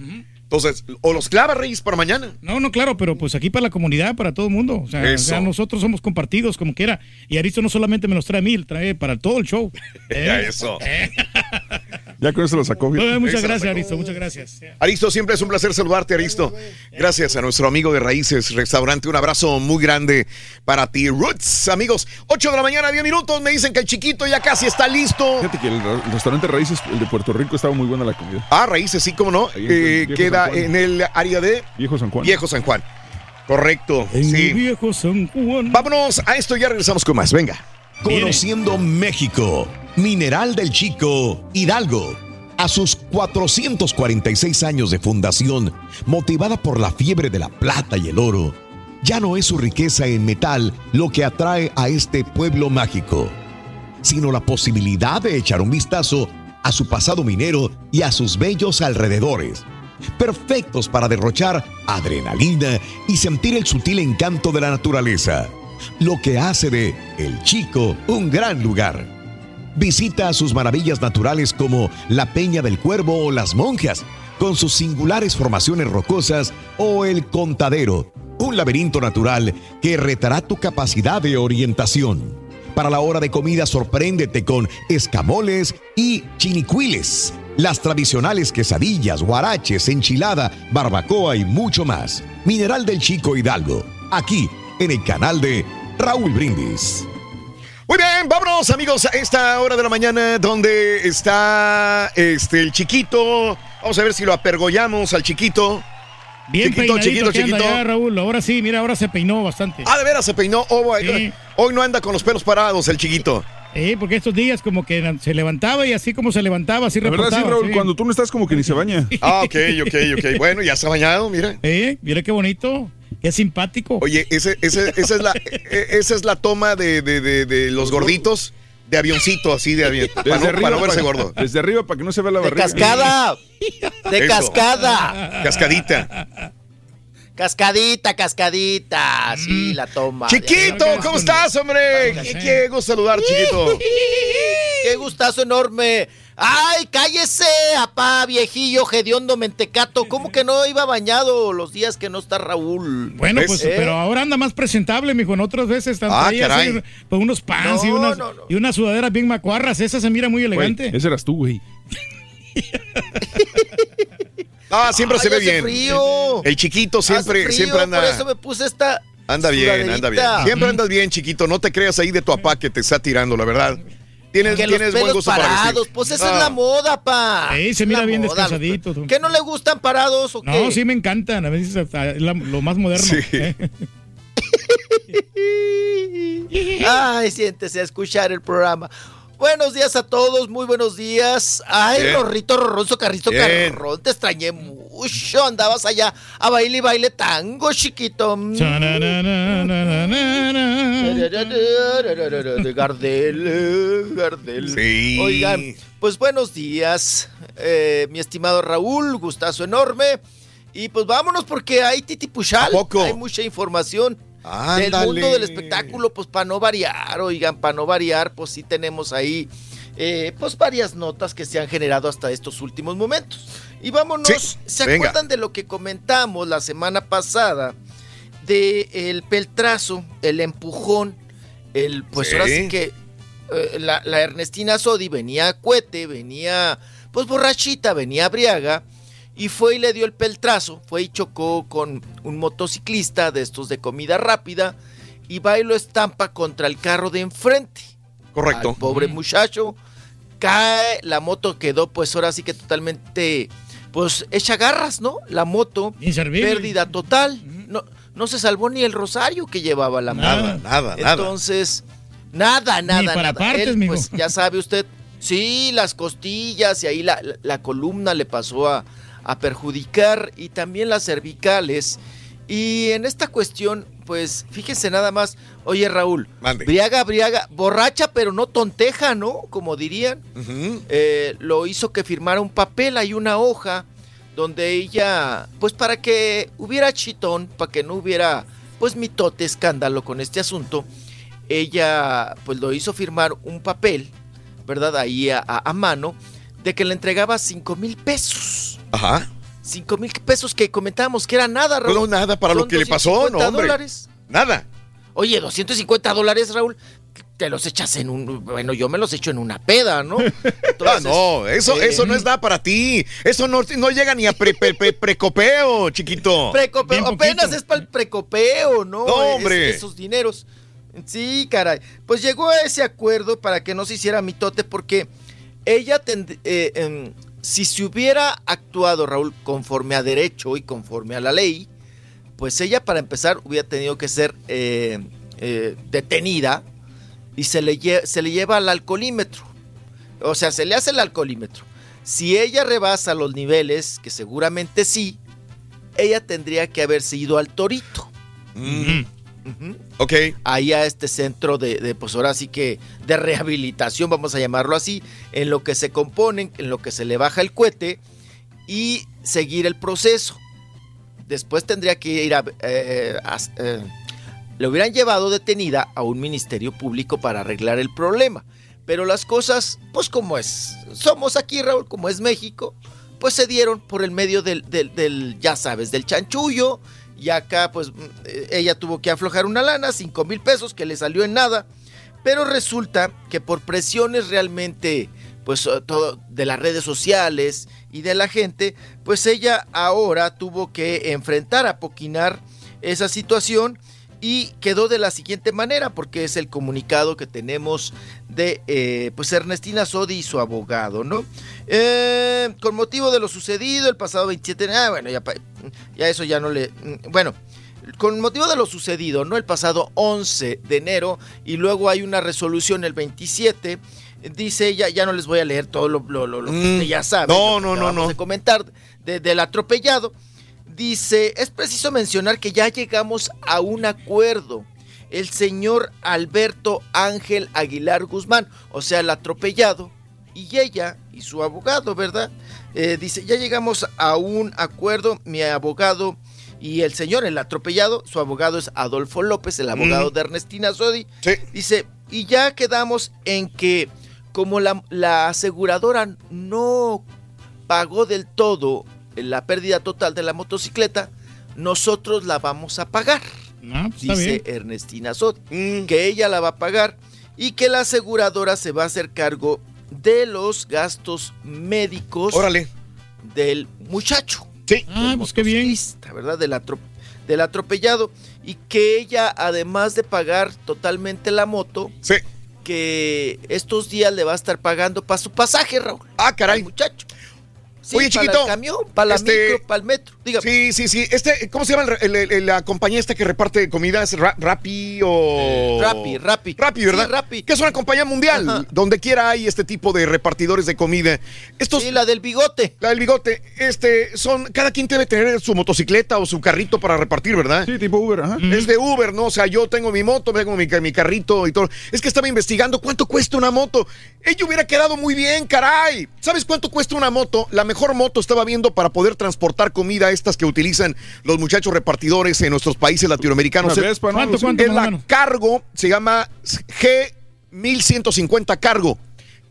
Speaker 6: Entonces, o los clava Reyes para mañana.
Speaker 4: No, no, claro, pero pues aquí para la comunidad, para todo el mundo. O sea, o sea,
Speaker 6: Eso.
Speaker 4: nosotros somos compartidos como quiera. Y Aristo no solamente me los trae a mí, trae para todo el show. [laughs] ¿Eh?
Speaker 6: Eso. [laughs]
Speaker 1: Ya con eso lo sacó. bien.
Speaker 4: No, muchas gracias. Aristo, muchas gracias.
Speaker 6: Aristo, siempre es un placer saludarte, Aristo. Gracias a nuestro amigo de Raíces Restaurante. Un abrazo muy grande para ti, Roots. Amigos, 8 de la mañana, 10 minutos. Me dicen que el chiquito ya casi está listo.
Speaker 1: Fíjate que el, el restaurante Raíces, el de Puerto Rico, estaba muy buena la comida.
Speaker 6: Ah, Raíces, sí, cómo no.
Speaker 1: En
Speaker 6: Eh, queda en el área de
Speaker 1: Viejo San Juan.
Speaker 6: Viejo San Juan. Correcto.
Speaker 4: En
Speaker 6: Sí.
Speaker 4: viejo San Juan.
Speaker 6: Vámonos a esto, ya regresamos con más. Venga.
Speaker 47: Conociendo México, Mineral del Chico, Hidalgo. A sus 446 años de fundación, motivada por la fiebre de la plata y el oro, ya no es su riqueza en metal lo que atrae a este pueblo mágico, sino la posibilidad de echar un vistazo a su pasado minero y a sus bellos alrededores, perfectos para derrochar adrenalina y sentir el sutil encanto de la naturaleza, lo que hace de El Chico un gran lugar. Visita sus maravillas naturales como la Peña del Cuervo o las Monjas, con sus singulares formaciones rocosas, o el Contadero, un laberinto natural que retará tu capacidad de orientación. Para la hora de comida, sorpréndete con escamoles y chinicuiles, las tradicionales quesadillas, guaraches, enchilada, barbacoa y mucho más. Mineral del Chico Hidalgo, aquí en el canal de Raúl Brindis.
Speaker 6: Muy bien, vámonos amigos a esta hora de la mañana donde está este el chiquito. Vamos a ver si lo apergollamos al chiquito.
Speaker 4: Bien
Speaker 6: chiquito,
Speaker 4: peinadito
Speaker 6: chiquito,
Speaker 4: que anda
Speaker 6: chiquito.
Speaker 4: ya, Raúl. Ahora sí, mira, ahora se peinó bastante.
Speaker 6: Ah, de veras se peinó. Oh.
Speaker 4: Sí.
Speaker 6: Hoy no anda con los pelos parados el chiquito.
Speaker 4: Sí, porque estos días como que se levantaba y así como se levantaba, así
Speaker 1: La verdad, sí. Raúl,
Speaker 4: sí.
Speaker 1: cuando tú no estás como que ni se baña. [laughs]
Speaker 6: Ah, ok, ok, ok. Bueno, ya se ha bañado, mira.
Speaker 4: Eh, mira qué bonito, qué simpático.
Speaker 6: Oye, ese, ese- esa, es la, e- esa es la toma de, de- de- de los gorditos de avioncito, así de avión. Para
Speaker 1: Desde
Speaker 6: no,
Speaker 1: arriba,
Speaker 6: para no verse
Speaker 1: para-
Speaker 6: gordo.
Speaker 1: Desde arriba para que no se vea la
Speaker 48: De
Speaker 1: barriga.
Speaker 48: cascada. De
Speaker 6: Eso.
Speaker 48: cascada.
Speaker 6: Cascadita.
Speaker 48: Cascadita, cascadita.
Speaker 4: Mm.
Speaker 48: Sí, la toma.
Speaker 6: Chiquito, ¿cómo estás, hombre? Qué, qué gusto saludar, chiquito. [laughs]
Speaker 48: Qué gustazo enorme. Ay, cállese, apá, viejillo, hediondo, mentecato. ¿Cómo que no iba bañado los días que no está Raúl?
Speaker 4: Bueno, pues,
Speaker 48: ¿Eh?
Speaker 4: pero ahora anda más presentable, mijo. En otras veces
Speaker 6: Ah,
Speaker 4: traía así,
Speaker 6: caray.
Speaker 4: pues, unos pants y, unas,
Speaker 48: no, no.
Speaker 4: y unas sudaderas bien macuarras. Esa se mira muy
Speaker 1: Güey,
Speaker 4: elegante.
Speaker 1: ese eras tú, güey. [laughs]
Speaker 6: Ah, siempre se ve bien.
Speaker 48: frío.
Speaker 6: El chiquito siempre,
Speaker 48: frío,
Speaker 6: siempre anda.
Speaker 48: Por eso me puse esta.
Speaker 6: Anda bien, anda bien. Siempre andas bien, chiquito. No te creas ahí de tu papá que te está tirando, la verdad. Tienes,
Speaker 48: Que los
Speaker 6: tienes buen
Speaker 48: pelos
Speaker 6: gusto para
Speaker 48: parados, pues esa
Speaker 6: Ah.
Speaker 48: es la moda, pa.
Speaker 4: Sí, se mira
Speaker 48: la
Speaker 4: bien
Speaker 48: moda,
Speaker 4: descansadito, tú.
Speaker 48: ¿Que no le gustan parados o qué?
Speaker 4: No, sí me encantan. A veces hasta es la- lo más moderno.
Speaker 6: Sí.
Speaker 4: ¿eh? [laughs]
Speaker 48: Ay, siéntese a escuchar el programa. Buenos días a todos, muy buenos días. Ay,
Speaker 6: Bien.
Speaker 48: Rorrito, Rorroso, Carrito,
Speaker 6: Bien.
Speaker 48: Carrón, te extrañé mucho. Andabas allá a baile y baile tango, chiquito. De Gardel, Gardel.
Speaker 6: Sí.
Speaker 48: Oigan, pues buenos días, eh, mi estimado Raúl, gustazo enorme. Y pues vámonos porque hay titipuchal, hay mucha información del
Speaker 6: Ándale.
Speaker 48: mundo del espectáculo, pues para no variar, oigan, para no variar, pues sí tenemos ahí, eh, pues varias notas que se han generado hasta estos últimos momentos. Y vámonos,
Speaker 6: Sí,
Speaker 48: ¿se
Speaker 6: venga.
Speaker 48: acuerdan de lo que comentamos la semana pasada? De el peltrazo, el empujón, el, pues
Speaker 6: Sí.
Speaker 48: ahora sí que eh, la, la Ernestina Sodi venía a cuete, venía pues borrachita, venía briaga y fue y le dio el peltrazo, fue y chocó con un motociclista de estos de comida rápida y va y lo estampa contra el carro de enfrente.
Speaker 6: Correcto.
Speaker 48: Al pobre muchacho cae, la moto quedó pues ahora sí que totalmente pues hecha garras, ¿no? La moto,
Speaker 4: Inservible.
Speaker 48: pérdida total. No, no se salvó ni el rosario que llevaba la moto.
Speaker 6: Nada, nada, nada.
Speaker 48: Entonces, nada, nada,
Speaker 4: Ni para
Speaker 48: nada.
Speaker 4: partes,
Speaker 48: Él,
Speaker 4: mijo.
Speaker 48: pues ya sabe usted, sí, las costillas y ahí la, la- la columna le pasó a, a perjudicar y también las cervicales. Y en esta cuestión, pues fíjese nada más, oye Raúl,
Speaker 6: Mande.
Speaker 48: briaga, briaga, borracha pero no tonteja, ¿no? Como dirían. Eh, lo hizo que firmara un papel, hay una hoja donde ella, pues para que hubiera chitón, para que no hubiera, pues mitote, escándalo con este asunto, ella pues lo hizo firmar un papel, ¿verdad? Ahí a, a- a mano, de que le entregaba 5 mil pesos.
Speaker 6: Ajá.
Speaker 48: 5 mil pesos que comentábamos que era nada, Raúl.
Speaker 6: No, nada para lo que le pasó, no,
Speaker 48: 250
Speaker 6: hombre.
Speaker 48: dólares.
Speaker 6: Nada.
Speaker 48: Oye, 250 dólares, Raúl. te los echas en un. Bueno, yo me los echo en una peda, ¿no? [laughs]
Speaker 6: ah, no, eso,
Speaker 48: eh,
Speaker 6: eso no es nada para ti. Eso no, no llega ni a pre- pre- pre- precopeo, chiquito. [laughs]
Speaker 48: Precopeo, apenas es para el precopeo, ¿no?
Speaker 6: No,
Speaker 48: Es-
Speaker 6: hombre.
Speaker 48: esos dineros. Sí, caray. Pues llegó a ese acuerdo para que no se hiciera mitote porque ella, tend- eh, em, si se hubiera actuado, Raúl, conforme a derecho y conforme a la ley, pues ella para empezar hubiera tenido que ser eh, eh, detenida y se le, se le lleva al alcoholímetro. O sea, se le hace el alcoholímetro. Si ella rebasa los niveles, que seguramente sí, ella tendría que haberse ido al torito.
Speaker 6: Ok.
Speaker 48: Ahí a este centro de, de, pues ahora sí que, de rehabilitación, vamos a llamarlo así, en lo que se componen, en lo que se le baja el cohete y seguir el proceso. Después tendría que ir a... eh, eh, le hubieran llevado detenida a un ministerio público para arreglar el problema. Pero las cosas, pues como es, somos aquí, Raúl, como es México, pues se dieron por el medio del, del- del, ya sabes, del chanchullo. Y acá, pues, mm, eh, ella tuvo que aflojar una lana, 5 mil pesos, que le salió en nada. Pero resulta que por presiones realmente, pues, eh, todo de las redes sociales y de la gente, pues ella ahora tuvo que enfrentar a Poquinar esa situación y quedó de la siguiente manera, porque es el comunicado que tenemos de eh, pues Ernestina Sodi y su abogado, ¿no? Eh, con motivo de lo sucedido el pasado 27, ah, bueno, ya, ya eso ya no le... mm, Bueno, con motivo de lo sucedido, ¿no? El pasado 11 de enero y luego hay una resolución el 27. Dice ella, ya no les voy a leer todo lo, lo- lo- lo que
Speaker 6: Mm,
Speaker 48: ya sabe.
Speaker 6: no, no, no, no.
Speaker 48: de comentar de- del atropellado. Dice, es preciso mencionar que ya llegamos a un acuerdo. El señor Alberto Ángel Aguilar Guzmán, o sea, el atropellado, y ella y su abogado, ¿verdad? Eh, dice, ya llegamos a un acuerdo, mi abogado y el señor, el atropellado, su abogado es Adolfo López, el abogado
Speaker 6: Mm.
Speaker 48: de Ernestina Sodi. Dice, y ya quedamos en que como la, la aseguradora no pagó del todo la pérdida total de la motocicleta, nosotros la vamos a pagar.
Speaker 4: Ah, pues
Speaker 48: dice. Ernestina Sot, que ella la va a pagar y que la aseguradora se va a hacer cargo de los gastos médicos
Speaker 6: Órale.
Speaker 48: del muchacho.
Speaker 6: Sí.
Speaker 4: Ah, pues qué bien.
Speaker 48: ¿verdad? Del, atro- del atropellado. Y que ella, además de pagar totalmente la moto, que estos días le va a estar pagando para su pasaje, Raúl.
Speaker 6: Ah, caray.
Speaker 48: muchacho. Sí,
Speaker 6: Oye,
Speaker 48: para
Speaker 6: chiquito.
Speaker 48: el camión, para la
Speaker 6: este,
Speaker 48: micro, para el metro. Dígame.
Speaker 6: Sí, sí, sí. Este, ¿cómo se llama el- el- el- la compañía esta que reparte comidas? Ra- ¿Rappi o...?
Speaker 48: Rappi, Rappi.
Speaker 6: Rappi, ¿verdad?
Speaker 48: Sí, Rappi.
Speaker 6: Que es una compañía mundial. Donde quiera hay este tipo de repartidores de comida. Estos,
Speaker 48: sí, la del bigote.
Speaker 6: La del bigote. Este, son... Cada quien debe tener su motocicleta o su carrito para repartir, ¿verdad?
Speaker 1: Sí, tipo Uber, ajá.
Speaker 6: Es de Uber, ¿no? O sea, yo tengo mi moto, tengo mi, mi carrito y todo. Es que estaba investigando cuánto cuesta una moto. Ella hubiera quedado muy bien, caray. ¿Sabes cuánto cuesta una moto? La mejor moto estaba viendo para poder transportar comida, estas que utilizan los muchachos repartidores en nuestros países latinoamericanos.
Speaker 1: Una Vespa, ¿no?
Speaker 4: ¿Cuánto, cuánto,
Speaker 6: Es la? Cargo, se llama G1150 Cargo.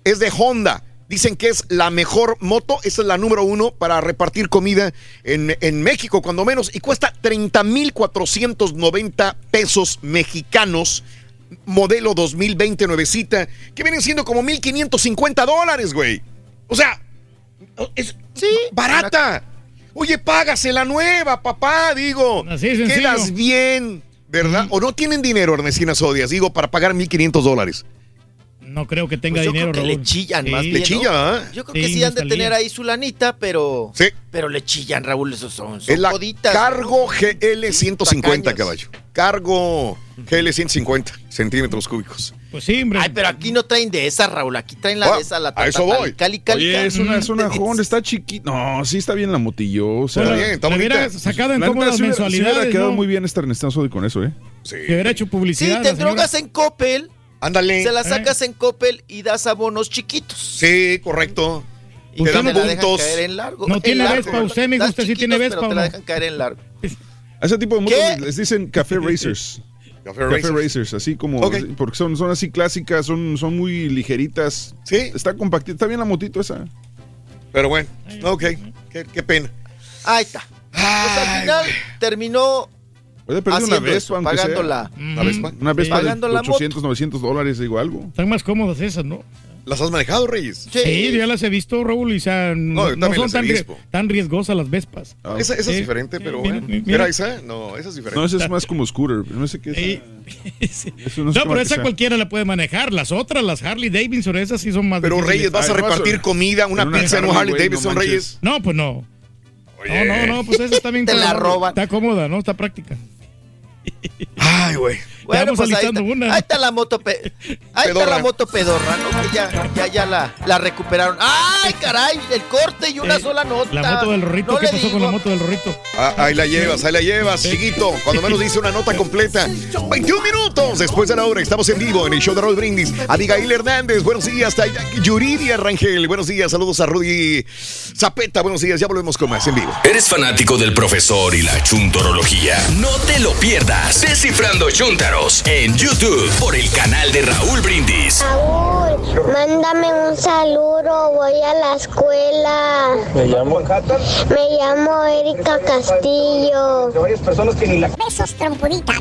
Speaker 6: Es de Honda. Dicen que es la mejor moto, esa es la número uno para repartir comida en, en México, cuando menos, y cuesta 30,490 pesos mexicanos, modelo 2020 nuevecita, que vienen siendo como 1,550 dólares, güey. O sea, es barata. Oye, págase la nueva, papá, digo.
Speaker 4: Así sencillo.
Speaker 6: Quedas bien, ¿verdad? O no tienen dinero, Ernestina Sodias, digo, para pagar 1,500 dólares.
Speaker 4: No creo que tenga
Speaker 48: Pues yo
Speaker 4: dinero,
Speaker 48: creo que
Speaker 4: Raúl.
Speaker 48: le chillan
Speaker 4: Sí.
Speaker 48: más
Speaker 6: Le ¿eh?
Speaker 48: Yo creo que
Speaker 4: Sí,
Speaker 48: sí han de
Speaker 4: salía.
Speaker 48: tener ahí su lanita, pero
Speaker 6: Sí.
Speaker 48: pero le chillan, Raúl, esos son, son
Speaker 6: Es la
Speaker 48: coditas,
Speaker 6: Cargo
Speaker 48: ¿no?
Speaker 6: GL 150,
Speaker 48: tacaños.
Speaker 6: caballo. Cargo GL 150 centímetros cúbicos.
Speaker 4: Pues sí, hombre.
Speaker 48: Ay, pero aquí no traen de esa, Raúl, aquí traen la de esa, la
Speaker 6: a eso voy.
Speaker 48: Cali, Cali,
Speaker 1: Oye, es una, es una [laughs] Honda, está chiquita. No, sí está bien la motillo. O sea,
Speaker 4: Bueno,
Speaker 6: bien, está bonita.
Speaker 4: sacado en cómodas
Speaker 1: sí hubiera- sí
Speaker 4: mensualidades,
Speaker 1: hubiera quedado
Speaker 4: ¿no?
Speaker 1: muy bien este Ernesto Sodi con eso, ¿eh?
Speaker 6: Sí.
Speaker 4: Que hubiera hecho
Speaker 48: Sí,
Speaker 4: publicidad.
Speaker 48: te
Speaker 4: la señora.
Speaker 48: drogas en Coppel,
Speaker 6: Ándale.
Speaker 48: se la
Speaker 4: Eh.
Speaker 48: sacas en Coppel y das abonos chiquitos.
Speaker 6: Sí, correcto.
Speaker 48: Y
Speaker 6: Te
Speaker 48: te
Speaker 6: dan puntos.
Speaker 48: caer en largo.
Speaker 4: No
Speaker 48: en
Speaker 4: tiene Vespa, usted, usted sí
Speaker 48: chiquitos,
Speaker 4: tiene Vespa,
Speaker 48: Pero
Speaker 4: ¿o
Speaker 48: te la dejan caer en largo.
Speaker 1: A ese tipo de motos les dicen café [laughs] racers.
Speaker 6: Café
Speaker 1: Café
Speaker 6: Racers.
Speaker 1: racers, así como porque son, son así clásicas, son, son muy ligeritas.
Speaker 6: Sí.
Speaker 1: Está compactita, está bien la motito esa.
Speaker 6: Pero bueno, ok. Qué, qué pena.
Speaker 48: Ahí está. Pues al final terminó
Speaker 1: Puede perder una Vespa, aunque
Speaker 48: pagando
Speaker 1: sea.
Speaker 48: la-
Speaker 1: Una Vespa. Una Vespa de
Speaker 48: Pagando la
Speaker 1: 800, 900 dólares, digo algo.
Speaker 4: Están más cómodas esas, ¿no?
Speaker 6: ¿Las has manejado, Reyes?
Speaker 4: Sí, ya las he visto, Raúl, y o sea, no, no
Speaker 6: también
Speaker 4: son tan, tan riesgosas las Vespas.
Speaker 6: Esa, esa es diferente, pero
Speaker 4: mira,
Speaker 6: bueno.
Speaker 4: mira.
Speaker 6: ¿Era esa? No, esa es diferente.
Speaker 1: No, ese es más como scooter. No sé qué es. [laughs] Eso
Speaker 4: No, pero esa
Speaker 1: sea.
Speaker 4: cualquiera la puede manejar. Las otras, las Harley Davidson, esas sí son más
Speaker 6: Pero
Speaker 4: difíciles.
Speaker 6: Reyes, ¿vas a repartir comida, una pizza en un
Speaker 1: Harley,
Speaker 6: Davidson. Reyes?
Speaker 4: No, pues no. No, no, no, pues esa está bien.
Speaker 48: Te la roban.
Speaker 4: Está cómoda, ¿no? Está práctica.
Speaker 6: Ay, güey.
Speaker 48: Bueno,
Speaker 4: Vamos
Speaker 48: pues ahí está,
Speaker 4: una.
Speaker 48: ahí está la moto pe- ahí está
Speaker 6: Pedorra.
Speaker 48: la moto pedorra, ¿no? Que ya, ya, ya la, la recuperaron. ¡Ay, caray! El corte y una
Speaker 4: Eh,
Speaker 48: sola nota.
Speaker 4: La moto del Rorrito,
Speaker 48: No
Speaker 4: ¿qué pasó con la moto del Rorrito?
Speaker 6: Ah, ahí la llevas, ahí la llevas, chiquito. Cuando menos dice una nota completa. 21 minutos después de la hora. Estamos en vivo en el show de Raúl Brindis. Abigail Hernández, buenos días. Está Yuridia Rangel, buenos días. Saludos a Rudy Zapeta, buenos días. Ya volvemos con más en vivo.
Speaker 7: ¿Eres fanático del profesor y la chuntorología? No te lo pierdas. Descifrando En YouTube por el canal de Raúl Brindis.
Speaker 45: Raúl, mándame un saludo, voy a la escuela.
Speaker 49: Me llamo
Speaker 45: Me llamo Erika Castillo. Besos, trompudita.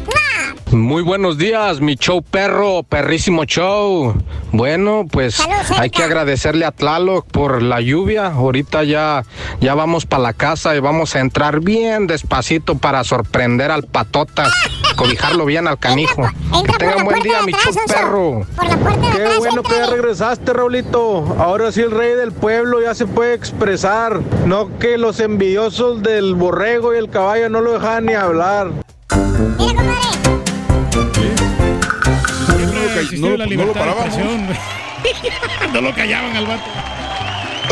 Speaker 50: Muy buenos días, mi show perro, perrísimo show. Bueno, pues hay que agradecerle a Tlaloc por la lluvia. Ahorita ya, ya vamos para la casa y vamos a entrar bien despacito para sorprender al patota, cobijarlo bien al canijo. Que tenga un buen día, mi perro.
Speaker 49: Qué bueno que ya regresaste, Raulito. Ahora sí el rey del pueblo ya se puede expresar. No que los envidiosos del borrego y el caballo no lo dejaban ni hablar.
Speaker 4: Existió
Speaker 1: no lo-
Speaker 4: la
Speaker 1: no lo
Speaker 4: expresión. [laughs] no lo callaban al vato.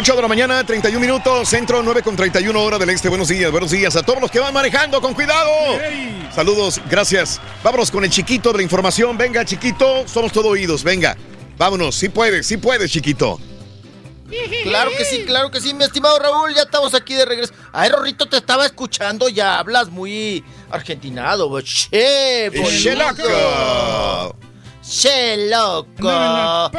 Speaker 6: 8 de la mañana, 31 minutos, centro 9 con 31 hora del este. Buenos días, buenos días a todos los que van manejando, con cuidado. Saludos, gracias. Vámonos con el chiquito de la información. Venga, chiquito, somos todo oídos. Venga, vámonos. Sí puedes, sí puedes, chiquito.
Speaker 48: Claro que sí, claro que sí, mi estimado Raúl, ya estamos aquí de regreso. Ay, Rorrito, te estaba escuchando, ya hablas muy argentinado, bo- che,
Speaker 6: Che
Speaker 48: boludo.
Speaker 6: loco.
Speaker 48: Che loco.
Speaker 4: Andaba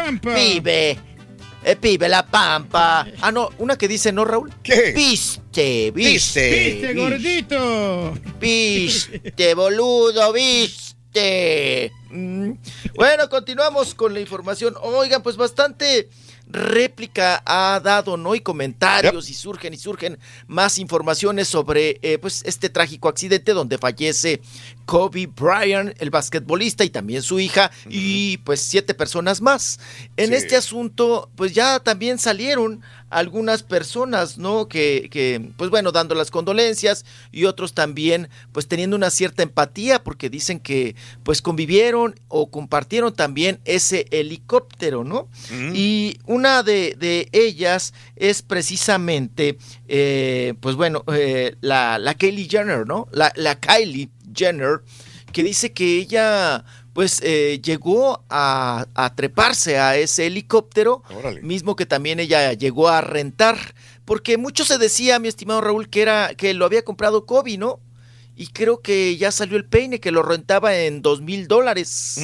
Speaker 48: Eh, pibe, la pampa. Ah, no, una que dice, ¿no, Raúl?
Speaker 6: ¿Qué?
Speaker 48: Viste, viste.
Speaker 4: ¡Viste, gordito!
Speaker 48: Viste, boludo, viste. Mm. Bueno, continuamos con la información. Oigan, pues bastante réplica ha dado, ¿no? Y comentarios y surgen y surgen más informaciones sobre eh, pues este trágico accidente donde fallece Kobe Bryant, el basquetbolista y también su hija y pues siete personas más. En
Speaker 51: Sí.
Speaker 48: este asunto, pues ya también salieron algunas personas, ¿no? Que, que, pues bueno, dando las condolencias y otros también, pues teniendo una cierta empatía porque dicen que pues convivieron o compartieron también ese helicóptero, ¿no? Y una de, de ellas es precisamente, eh, pues bueno, eh, la, la Kylie Jenner, ¿no? La, la Kylie Jenner, que dice que ella pues eh, llegó a, a treparse a ese helicóptero, mismo que también ella llegó a rentar, porque mucho se decía, mi estimado Raúl, que era que lo había comprado Kobe, ¿no? Y creo que ya salió el peine, que lo rentaba en dos mil dólares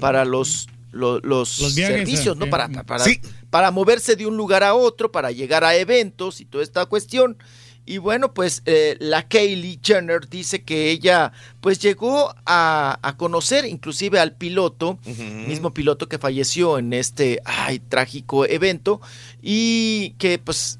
Speaker 48: para los, lo- los,
Speaker 4: Los viajes,
Speaker 48: servicios,
Speaker 4: eh,
Speaker 48: ¿no?
Speaker 4: eh,
Speaker 48: Para, para,
Speaker 4: sí.
Speaker 48: para moverse de un lugar a otro, para llegar a eventos y toda esta cuestión. Y bueno, pues eh, la Kaylee Jenner dice que ella pues llegó a, a conocer inclusive al piloto, mismo piloto que falleció en este ay, trágico evento y que pues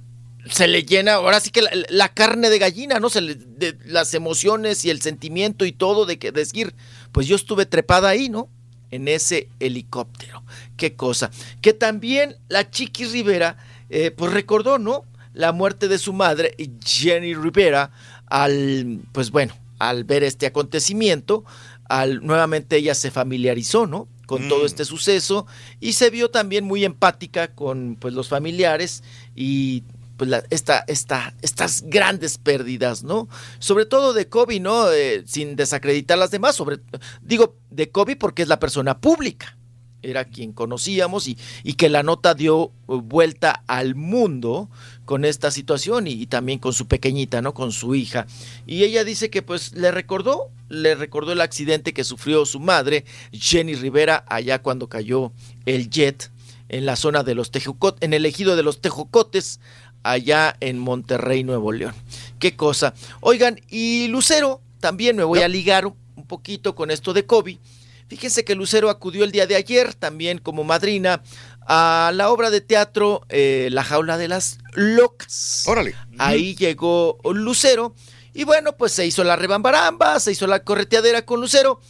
Speaker 48: se le llena ahora sí que la, la carne de gallina, ¿no? Se le, de, las emociones y el sentimiento y todo de que decir, pues yo estuve trepada ahí, ¿no? En ese helicóptero. Qué cosa. Que también la Chiqui Rivera, eh, pues recordó, ¿no? La muerte de su madre, Jenny Rivera, al, pues bueno, al ver este acontecimiento, al, nuevamente ella se familiarizó, ¿no? Con todo este suceso y se vio también muy empática con pues los familiares y pues la- esta, esta, estas grandes pérdidas, ¿no? Sobre todo de Kobe, ¿no? Eh, sin desacreditar las demás, sobre, digo, de Kobe porque es la persona pública, era quien conocíamos y, y que la nota dio eh, vuelta al mundo con esta situación y, y también con su pequeñita, ¿no? Con su hija. Y ella dice que pues le recordó, le recordó el accidente que sufrió su madre, Jenny Rivera, allá cuando cayó el jet en la zona de los Tejocotes, en el ejido de los Tejocotes, allá en Monterrey, Nuevo León. Qué cosa. Oigan, y Lucero, también me voy a ligar un poquito con esto de Kobe. Fíjense que Lucero acudió el día de ayer también como madrina a la obra de teatro eh, La jaula de las locas.
Speaker 6: Órale.
Speaker 48: Ahí llegó Lucero y bueno, pues se hizo la rebambaramba, se hizo la correteadera con Lucero.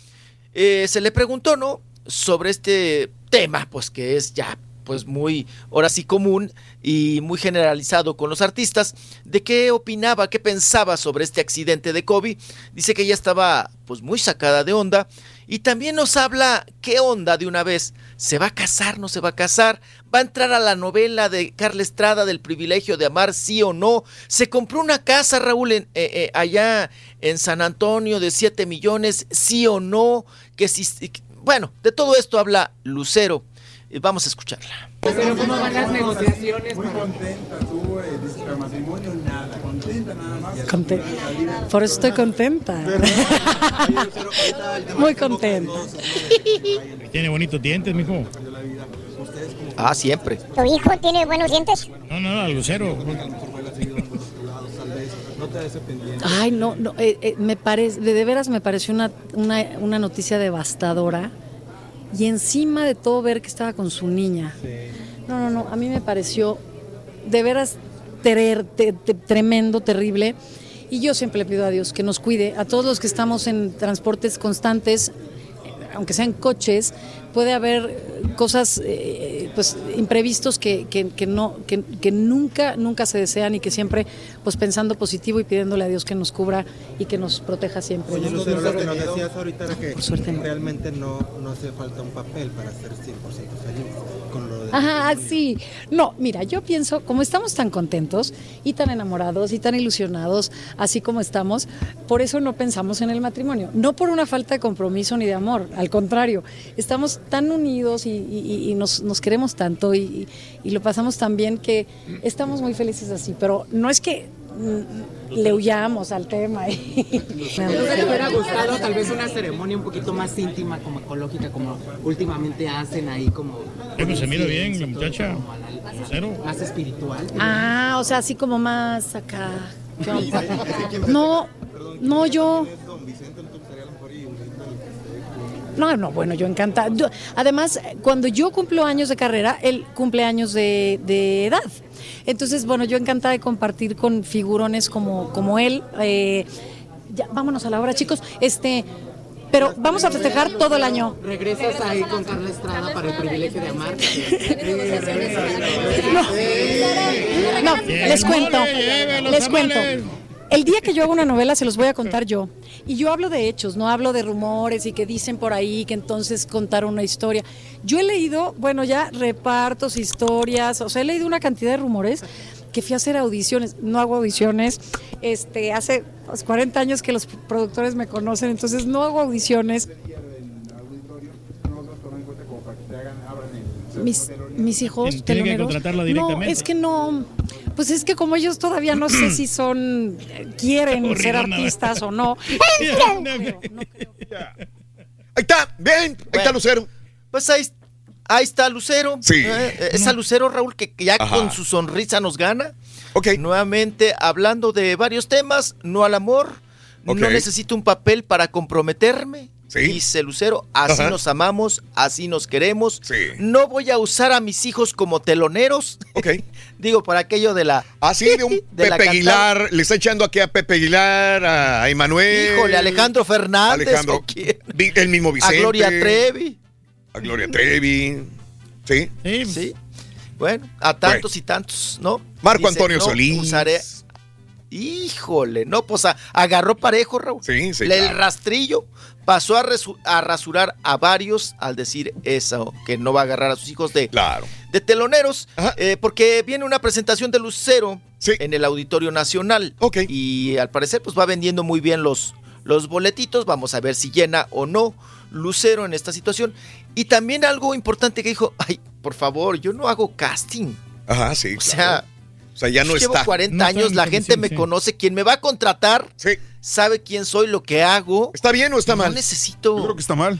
Speaker 48: Eh, se le preguntó, ¿no? Sobre este tema, pues que es ya pues muy, ahora sí común y muy generalizado con los artistas, de qué opinaba, qué pensaba sobre este accidente de Kobe. Dice que ella estaba pues muy sacada de onda y también nos habla qué onda de una vez. ¿Se va a casar, no se va a casar? ¿Va a entrar a la novela de Carla Estrada del privilegio de amar, sí o no? ¿Se compró una casa, Raúl, en, eh, eh, allá en San Antonio de 7 millones, sí o no? Que si, bueno, de todo esto habla Lucero. Eh, Vamos a escucharla.
Speaker 52: Pero ¿cómo van las negociaciones?
Speaker 51: Muy contenta, tú, eh, matrimonio nada, contenta nada más.
Speaker 53: Conte- Por eso estoy contenta. Muy contenta.
Speaker 4: Tiene bonitos dientes, mijo.
Speaker 48: Ah, siempre.
Speaker 54: ¿Tu hijo tiene buenos dientes?
Speaker 4: No, no, no, Lucero.
Speaker 53: Ay, no, no eh, eh, me parece, de, de veras me pareció una, una, una noticia devastadora. Y encima de todo ver que estaba con su niña. No, no, no, a mí me pareció de veras ter- tremendo, terrible. Y yo siempre le pido a Dios que nos cuide, a todos los que estamos en transportes constantes, aunque sean coches, puede haber cosas, eh, pues, imprevistos que, que- que no, que, que nunca, nunca se desean y que siempre, pues, pensando positivo y pidiéndole a Dios que nos cubra y que nos proteja siempre.
Speaker 51: Oye,
Speaker 53: ¿no?
Speaker 51: Lucero, lo que nos decías ahorita era que
Speaker 53: Por suerte no.
Speaker 51: realmente no, no hace falta un papel para ser 100% feliz
Speaker 53: Ajá, sí. No, mira, yo pienso, como estamos tan contentos y tan enamorados y tan ilusionados, así como estamos, por eso no pensamos en el matrimonio. No por una falta de compromiso ni de amor, al contrario, estamos tan unidos y, y- y nos, nos queremos tanto y, lo pasamos tan bien que estamos muy felices así, pero no es que le huyamos al tema.
Speaker 52: ¿No le [laughs] hubiera gustado tal vez una ceremonia un poquito más íntima, como ecológica, como últimamente hacen ahí, como...
Speaker 4: Eh, pues se mira bien, la muchacha. Lucero.
Speaker 52: Más espiritual.
Speaker 53: Ah, o sea, así como más acá. [laughs] No, no, yo. No, no, bueno, yo encantada. Yo- Además, cuando yo cumplo años de carrera, él cumple años de, de edad. Entonces, bueno, yo encantada de compartir con figurones como, como él. Eh, ya, vámonos a la hora, chicos. Este, pero vamos a festejar todo el año.
Speaker 52: ¿Regresas ahí con Carla Estrada para el privilegio de amar?
Speaker 53: No, les cuento, les cuento. El día que yo hago una novela se los voy a contar yo. Y yo hablo de hechos, no hablo de rumores y que dicen por ahí que entonces contaron una historia. Yo he leído, bueno, ya repartos, historias, o sea, he leído una cantidad de rumores que fui a hacer audiciones. No hago audiciones. Este, hace pues, 40 años que los productores me conocen, entonces no hago audiciones. Mis, mis hijos
Speaker 4: Tiene- tiene que
Speaker 53: teloneros. No,
Speaker 4: directamente.
Speaker 53: es que no. Pues es que como ellos todavía no sé si son eh, quieren ser artistas o no. [laughs]
Speaker 6: Ahí está, bien, ahí está Lucero.
Speaker 48: Pues ahí, ahí está Lucero.
Speaker 6: Sí.
Speaker 48: Eh, esa Lucero, Raúl, que, que ya
Speaker 6: Ajá.
Speaker 48: con su sonrisa nos gana. Nuevamente hablando de varios temas, no al amor.
Speaker 6: Ok.
Speaker 48: No necesito un papel para comprometerme. Dice Lucero, así
Speaker 6: Ajá.
Speaker 48: nos amamos, así nos queremos. No voy a usar a mis hijos como teloneros. [laughs] Digo, para aquello de la.
Speaker 6: Así de un [laughs]
Speaker 48: de
Speaker 6: Pepe. Aguilar, le está echando aquí a Pepe Aguilar, a Emanuel.
Speaker 48: Híjole, Alejandro Fernández.
Speaker 6: Alejandro,
Speaker 48: ¿o quién?
Speaker 6: Vi- el mismo Vicente.
Speaker 48: A Gloria Trevi.
Speaker 6: A Gloria Trevi. Sí.
Speaker 48: Sí. Bueno, a tantos y tantos, ¿no?
Speaker 6: Marco Antonio
Speaker 48: no
Speaker 6: Solís.
Speaker 48: usaré- Híjole, no, pues a- agarró parejo, Raúl.
Speaker 6: Sí, sí,
Speaker 48: Le- El
Speaker 6: claro.
Speaker 48: rastrillo pasó a, a rasurar a varios al decir eso, que no va a agarrar a sus hijos de, de teloneros, eh, porque viene una presentación de Lucero en el Auditorio Nacional. Y al parecer, pues va vendiendo muy bien los, los boletitos. Vamos a ver si llena o no Lucero en esta situación. Y también algo importante que dijo, ay, por favor, yo no hago casting.
Speaker 6: Ajá, sí.
Speaker 48: O sea,
Speaker 6: o sea, ya no
Speaker 48: llevo
Speaker 6: está.
Speaker 48: 40 años, la gente me conoce, quien me va a contratar sabe quién soy, lo que hago.
Speaker 6: ¿Está bien o está
Speaker 48: No
Speaker 6: mal?
Speaker 48: necesito.
Speaker 1: Yo creo que está mal.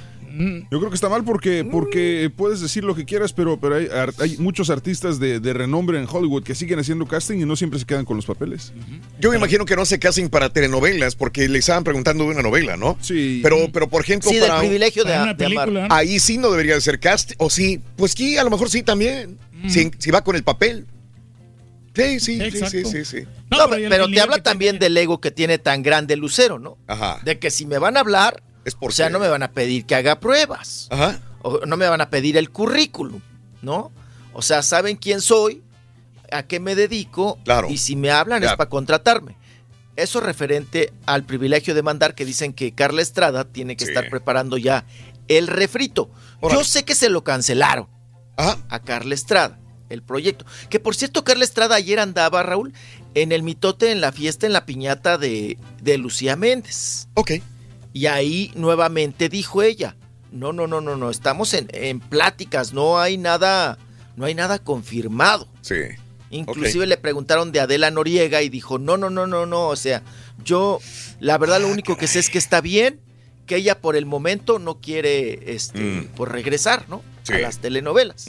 Speaker 1: Yo creo que está mal porque, porque puedes decir lo que quieras, pero, pero hay, hay muchos artistas de, de renombre en Hollywood que siguen haciendo casting y no siempre se quedan con los papeles.
Speaker 6: Yo me imagino que no se casen para telenovelas porque le estaban preguntando de una novela, ¿no?
Speaker 1: Sí.
Speaker 6: Pero, pero por ejemplo,
Speaker 48: Sí, del
Speaker 6: para un-
Speaker 48: privilegio de- Para una de amar. película, ¿no?
Speaker 6: Ahí sí no debería de ser cast, o sí, pues sí, a lo mejor sí también. Si, si va con el papel. Sí, sí, sí, sí, sí, sí.
Speaker 48: No, pero, te habla también del ego que tiene tan grande Lucero, ¿no?
Speaker 6: Ajá.
Speaker 48: De que si me van a hablar, o sea, no me van a pedir que haga pruebas.
Speaker 6: Ajá.
Speaker 48: O no me van a pedir el currículum, ¿no? O sea, saben quién soy, a qué me dedico,
Speaker 6: Claro.
Speaker 48: y si me hablan es para contratarme. Eso referente al privilegio de mandar que dicen que Carla Estrada tiene que
Speaker 6: Sí.
Speaker 48: estar preparando ya el refrito. Yo sé que se lo cancelaron a Carla Estrada, el proyecto. Que por cierto, Carla Estrada ayer andaba, Raúl, en el mitote, en la fiesta, en la piñata de, de Lucía Méndez.
Speaker 6: Ok.
Speaker 48: Y ahí nuevamente dijo ella, no, no, no, no, no, estamos en, en pláticas, no hay nada, no hay nada confirmado.
Speaker 6: Sí.
Speaker 48: Inclusive le preguntaron de Adela Noriega y dijo, no, no, no, no, no, o sea, yo la verdad lo único que sé es que está bien, que ella por el momento no quiere este, pues regresar, ¿no?
Speaker 6: Sí.
Speaker 48: A las telenovelas.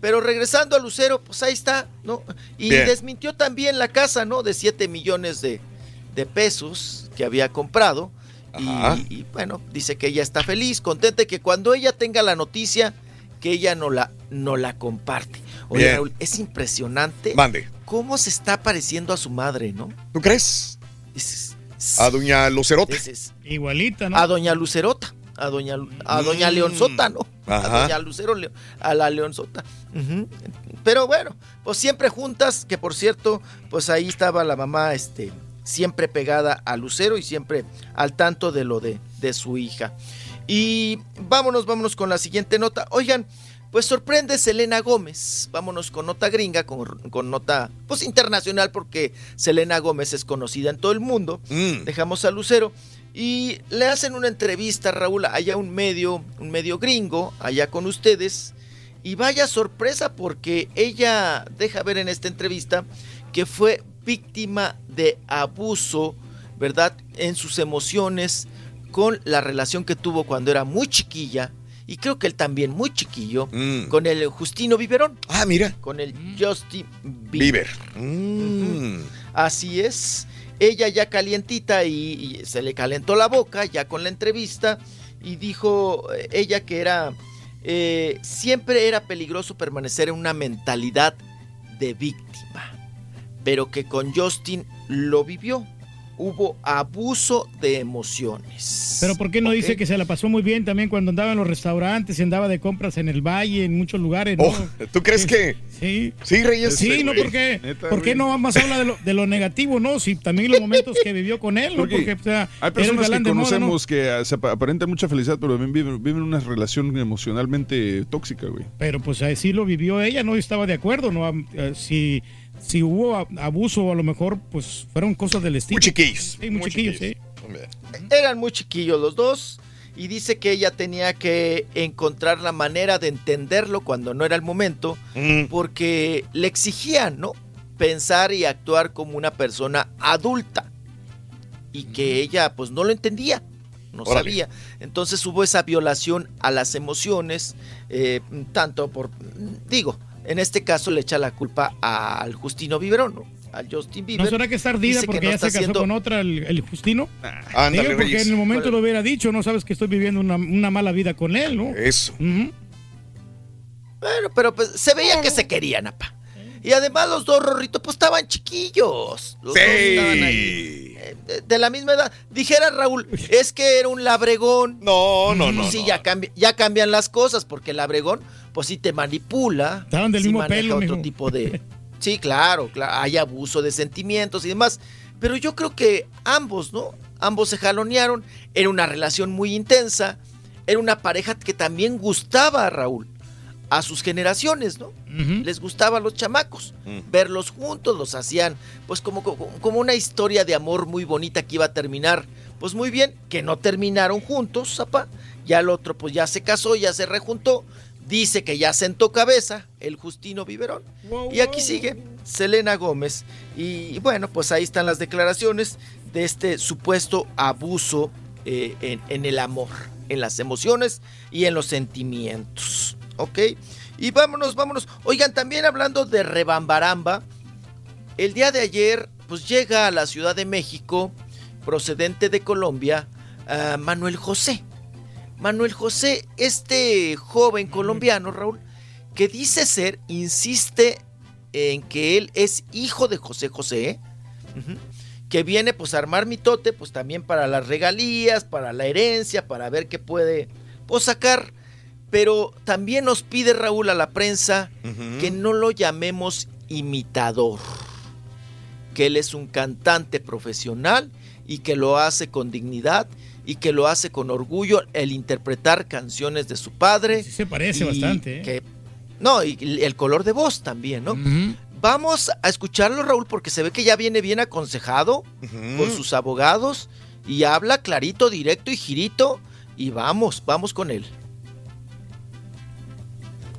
Speaker 48: Pero regresando a Lucero, pues ahí está, ¿no? Y
Speaker 6: Bien.
Speaker 48: desmintió también la casa, ¿no? De 7 millones de, de pesos que había comprado. Y, bueno, dice que ella está feliz, contenta y que cuando ella tenga la noticia, que ella no la, no la comparte. Oye,
Speaker 6: Bien.
Speaker 48: Raúl, es impresionante
Speaker 6: Mande.
Speaker 48: cómo se está pareciendo a su madre, ¿no?
Speaker 6: ¿Tú crees? A doña Lucerota.
Speaker 4: Igualita, ¿no?
Speaker 48: A doña Lucerota, a doña, a doña
Speaker 6: Mm.
Speaker 48: Leonzota, ¿no? A doña Lucero, a la Leonzota. Pero bueno, pues siempre juntas, que por cierto, pues ahí estaba la mamá, este, siempre pegada a Lucero y siempre al tanto de lo de, de su hija. Y vámonos, vámonos con la siguiente nota. Oigan, pues sorprende Selena Gómez. Vámonos con nota gringa, con, con nota pues internacional, porque Selena Gómez es conocida en todo el mundo. Dejamos a Lucero. Y le hacen una entrevista, Raúl, allá un medio, un medio gringo, allá con ustedes. Y vaya sorpresa porque ella deja ver en esta entrevista que fue víctima de abuso, ¿verdad? En sus emociones con la relación que tuvo cuando era muy chiquilla. Y creo que él también muy chiquillo, con el Justino Viverón.
Speaker 6: Ah, mira.
Speaker 48: Con el Justin Bieber.
Speaker 6: Bieber. Mm.
Speaker 48: Así es. Ella ya calientita y, se le calentó la boca ya con la entrevista y dijo eh, ella que era eh, siempre era peligroso permanecer en una mentalidad de víctima, pero que con Justin lo vivió. Hubo abuso de emociones.
Speaker 4: Pero ¿por qué no dice que se la pasó muy bien también cuando andaba en los restaurantes y andaba de compras en el valle, en muchos lugares? ¿no?
Speaker 6: Oh, ¿Tú crees que?
Speaker 4: Sí.
Speaker 6: Sí, Reyes.
Speaker 4: Sí, no, ¿por qué? ¿Por qué no más habla de lo, de lo negativo, no? Si también los momentos que vivió con él, ¿no?
Speaker 1: Porque
Speaker 4: Porque, o sea,
Speaker 1: Hay personas que conocemos que ah, se ap- aparentan mucha felicidad, pero también viven, viven una relación emocionalmente tóxica, güey.
Speaker 4: Pero pues así lo vivió ella, no estaba de acuerdo, ¿no? Eh, Si, si hubo abuso, a lo mejor, pues fueron cosas del estilo.
Speaker 6: Muy chiquillos.
Speaker 4: Sí, muy, chiquillos, sí.
Speaker 48: Eran muy chiquillos los dos y dice que ella tenía que encontrar la manera de entenderlo cuando no era el momento porque le exigían, ¿no? Pensar y actuar como una persona adulta y que ella pues no lo entendía, no
Speaker 6: Órale.
Speaker 48: sabía. Entonces hubo esa violación a las emociones, eh, tanto por, digo, en este caso le echa la culpa al Justino Viverón, ¿no? Al Justin Bieber.
Speaker 4: ¿No será que está ardida porque
Speaker 48: no
Speaker 4: ya se
Speaker 48: está
Speaker 4: casó
Speaker 48: haciendo-
Speaker 4: con otra, el, el Justino?
Speaker 6: Ándale,
Speaker 4: Digo, porque
Speaker 6: Reyes.
Speaker 4: en el momento lo hubiera dicho, no sabes que estoy viviendo una, una mala vida con él, ¿no?
Speaker 6: Eso.
Speaker 48: Bueno, pero pues se veía que se querían, apa. Y además los dos rorritos pues estaban chiquillos. Los dos estaban ahí, eh, de, de la misma edad. Dijera Raúl, es que era un labregón.
Speaker 6: No, no, no,
Speaker 48: Sí,
Speaker 6: no.
Speaker 48: Ya, cambi- ya cambian las cosas porque el labregón pues sí te manipula.
Speaker 4: Estaban del
Speaker 48: sí
Speaker 4: mismo pelo,
Speaker 48: otro
Speaker 4: mijo.
Speaker 48: tipo de... [laughs] Sí, claro, claro, hay abuso de sentimientos y demás. Pero yo creo que ambos, ¿no? Ambos se jalonearon. Era una relación muy intensa. Era una pareja que también gustaba a Raúl. A sus generaciones, ¿no? Les gustaba a los chamacos. Verlos juntos, los hacían, pues como, como, como una historia de amor muy bonita que iba a terminar. Pues muy bien, que no terminaron juntos, zapá. Ya el otro, pues ya se casó, ya se rejuntó. Dice que ya sentó cabeza el Justino Viverón. Y aquí sigue Selena Gómez. Y bueno, pues ahí están las declaraciones de este supuesto abuso eh, en, en el amor. en las emociones y en los sentimientos. ¿Ok? Y vámonos, vámonos. Oigan, también hablando de rebambaramba, el día de ayer, pues llega a la Ciudad de México, procedente de Colombia, ah, Manuel José. Manuel José, este joven colombiano, Raúl, que dice ser, insiste en que él es hijo de José José, ujú, que viene pues a armar mitote, pues también para las regalías, para la herencia, para ver qué puede pues, sacar. Pero también nos pide Raúl a la prensa que no lo llamemos imitador, que él es un cantante profesional y que lo hace con dignidad y que lo hace con orgullo el interpretar canciones de su padre.
Speaker 4: se parece
Speaker 48: y
Speaker 4: bastante, ¿eh?
Speaker 48: que- no, y el color de voz también, ¿no? Vamos a escucharlo, Raúl, porque se ve que ya viene bien aconsejado por sus abogados y habla clarito, directo y girito. Y vamos, vamos con él.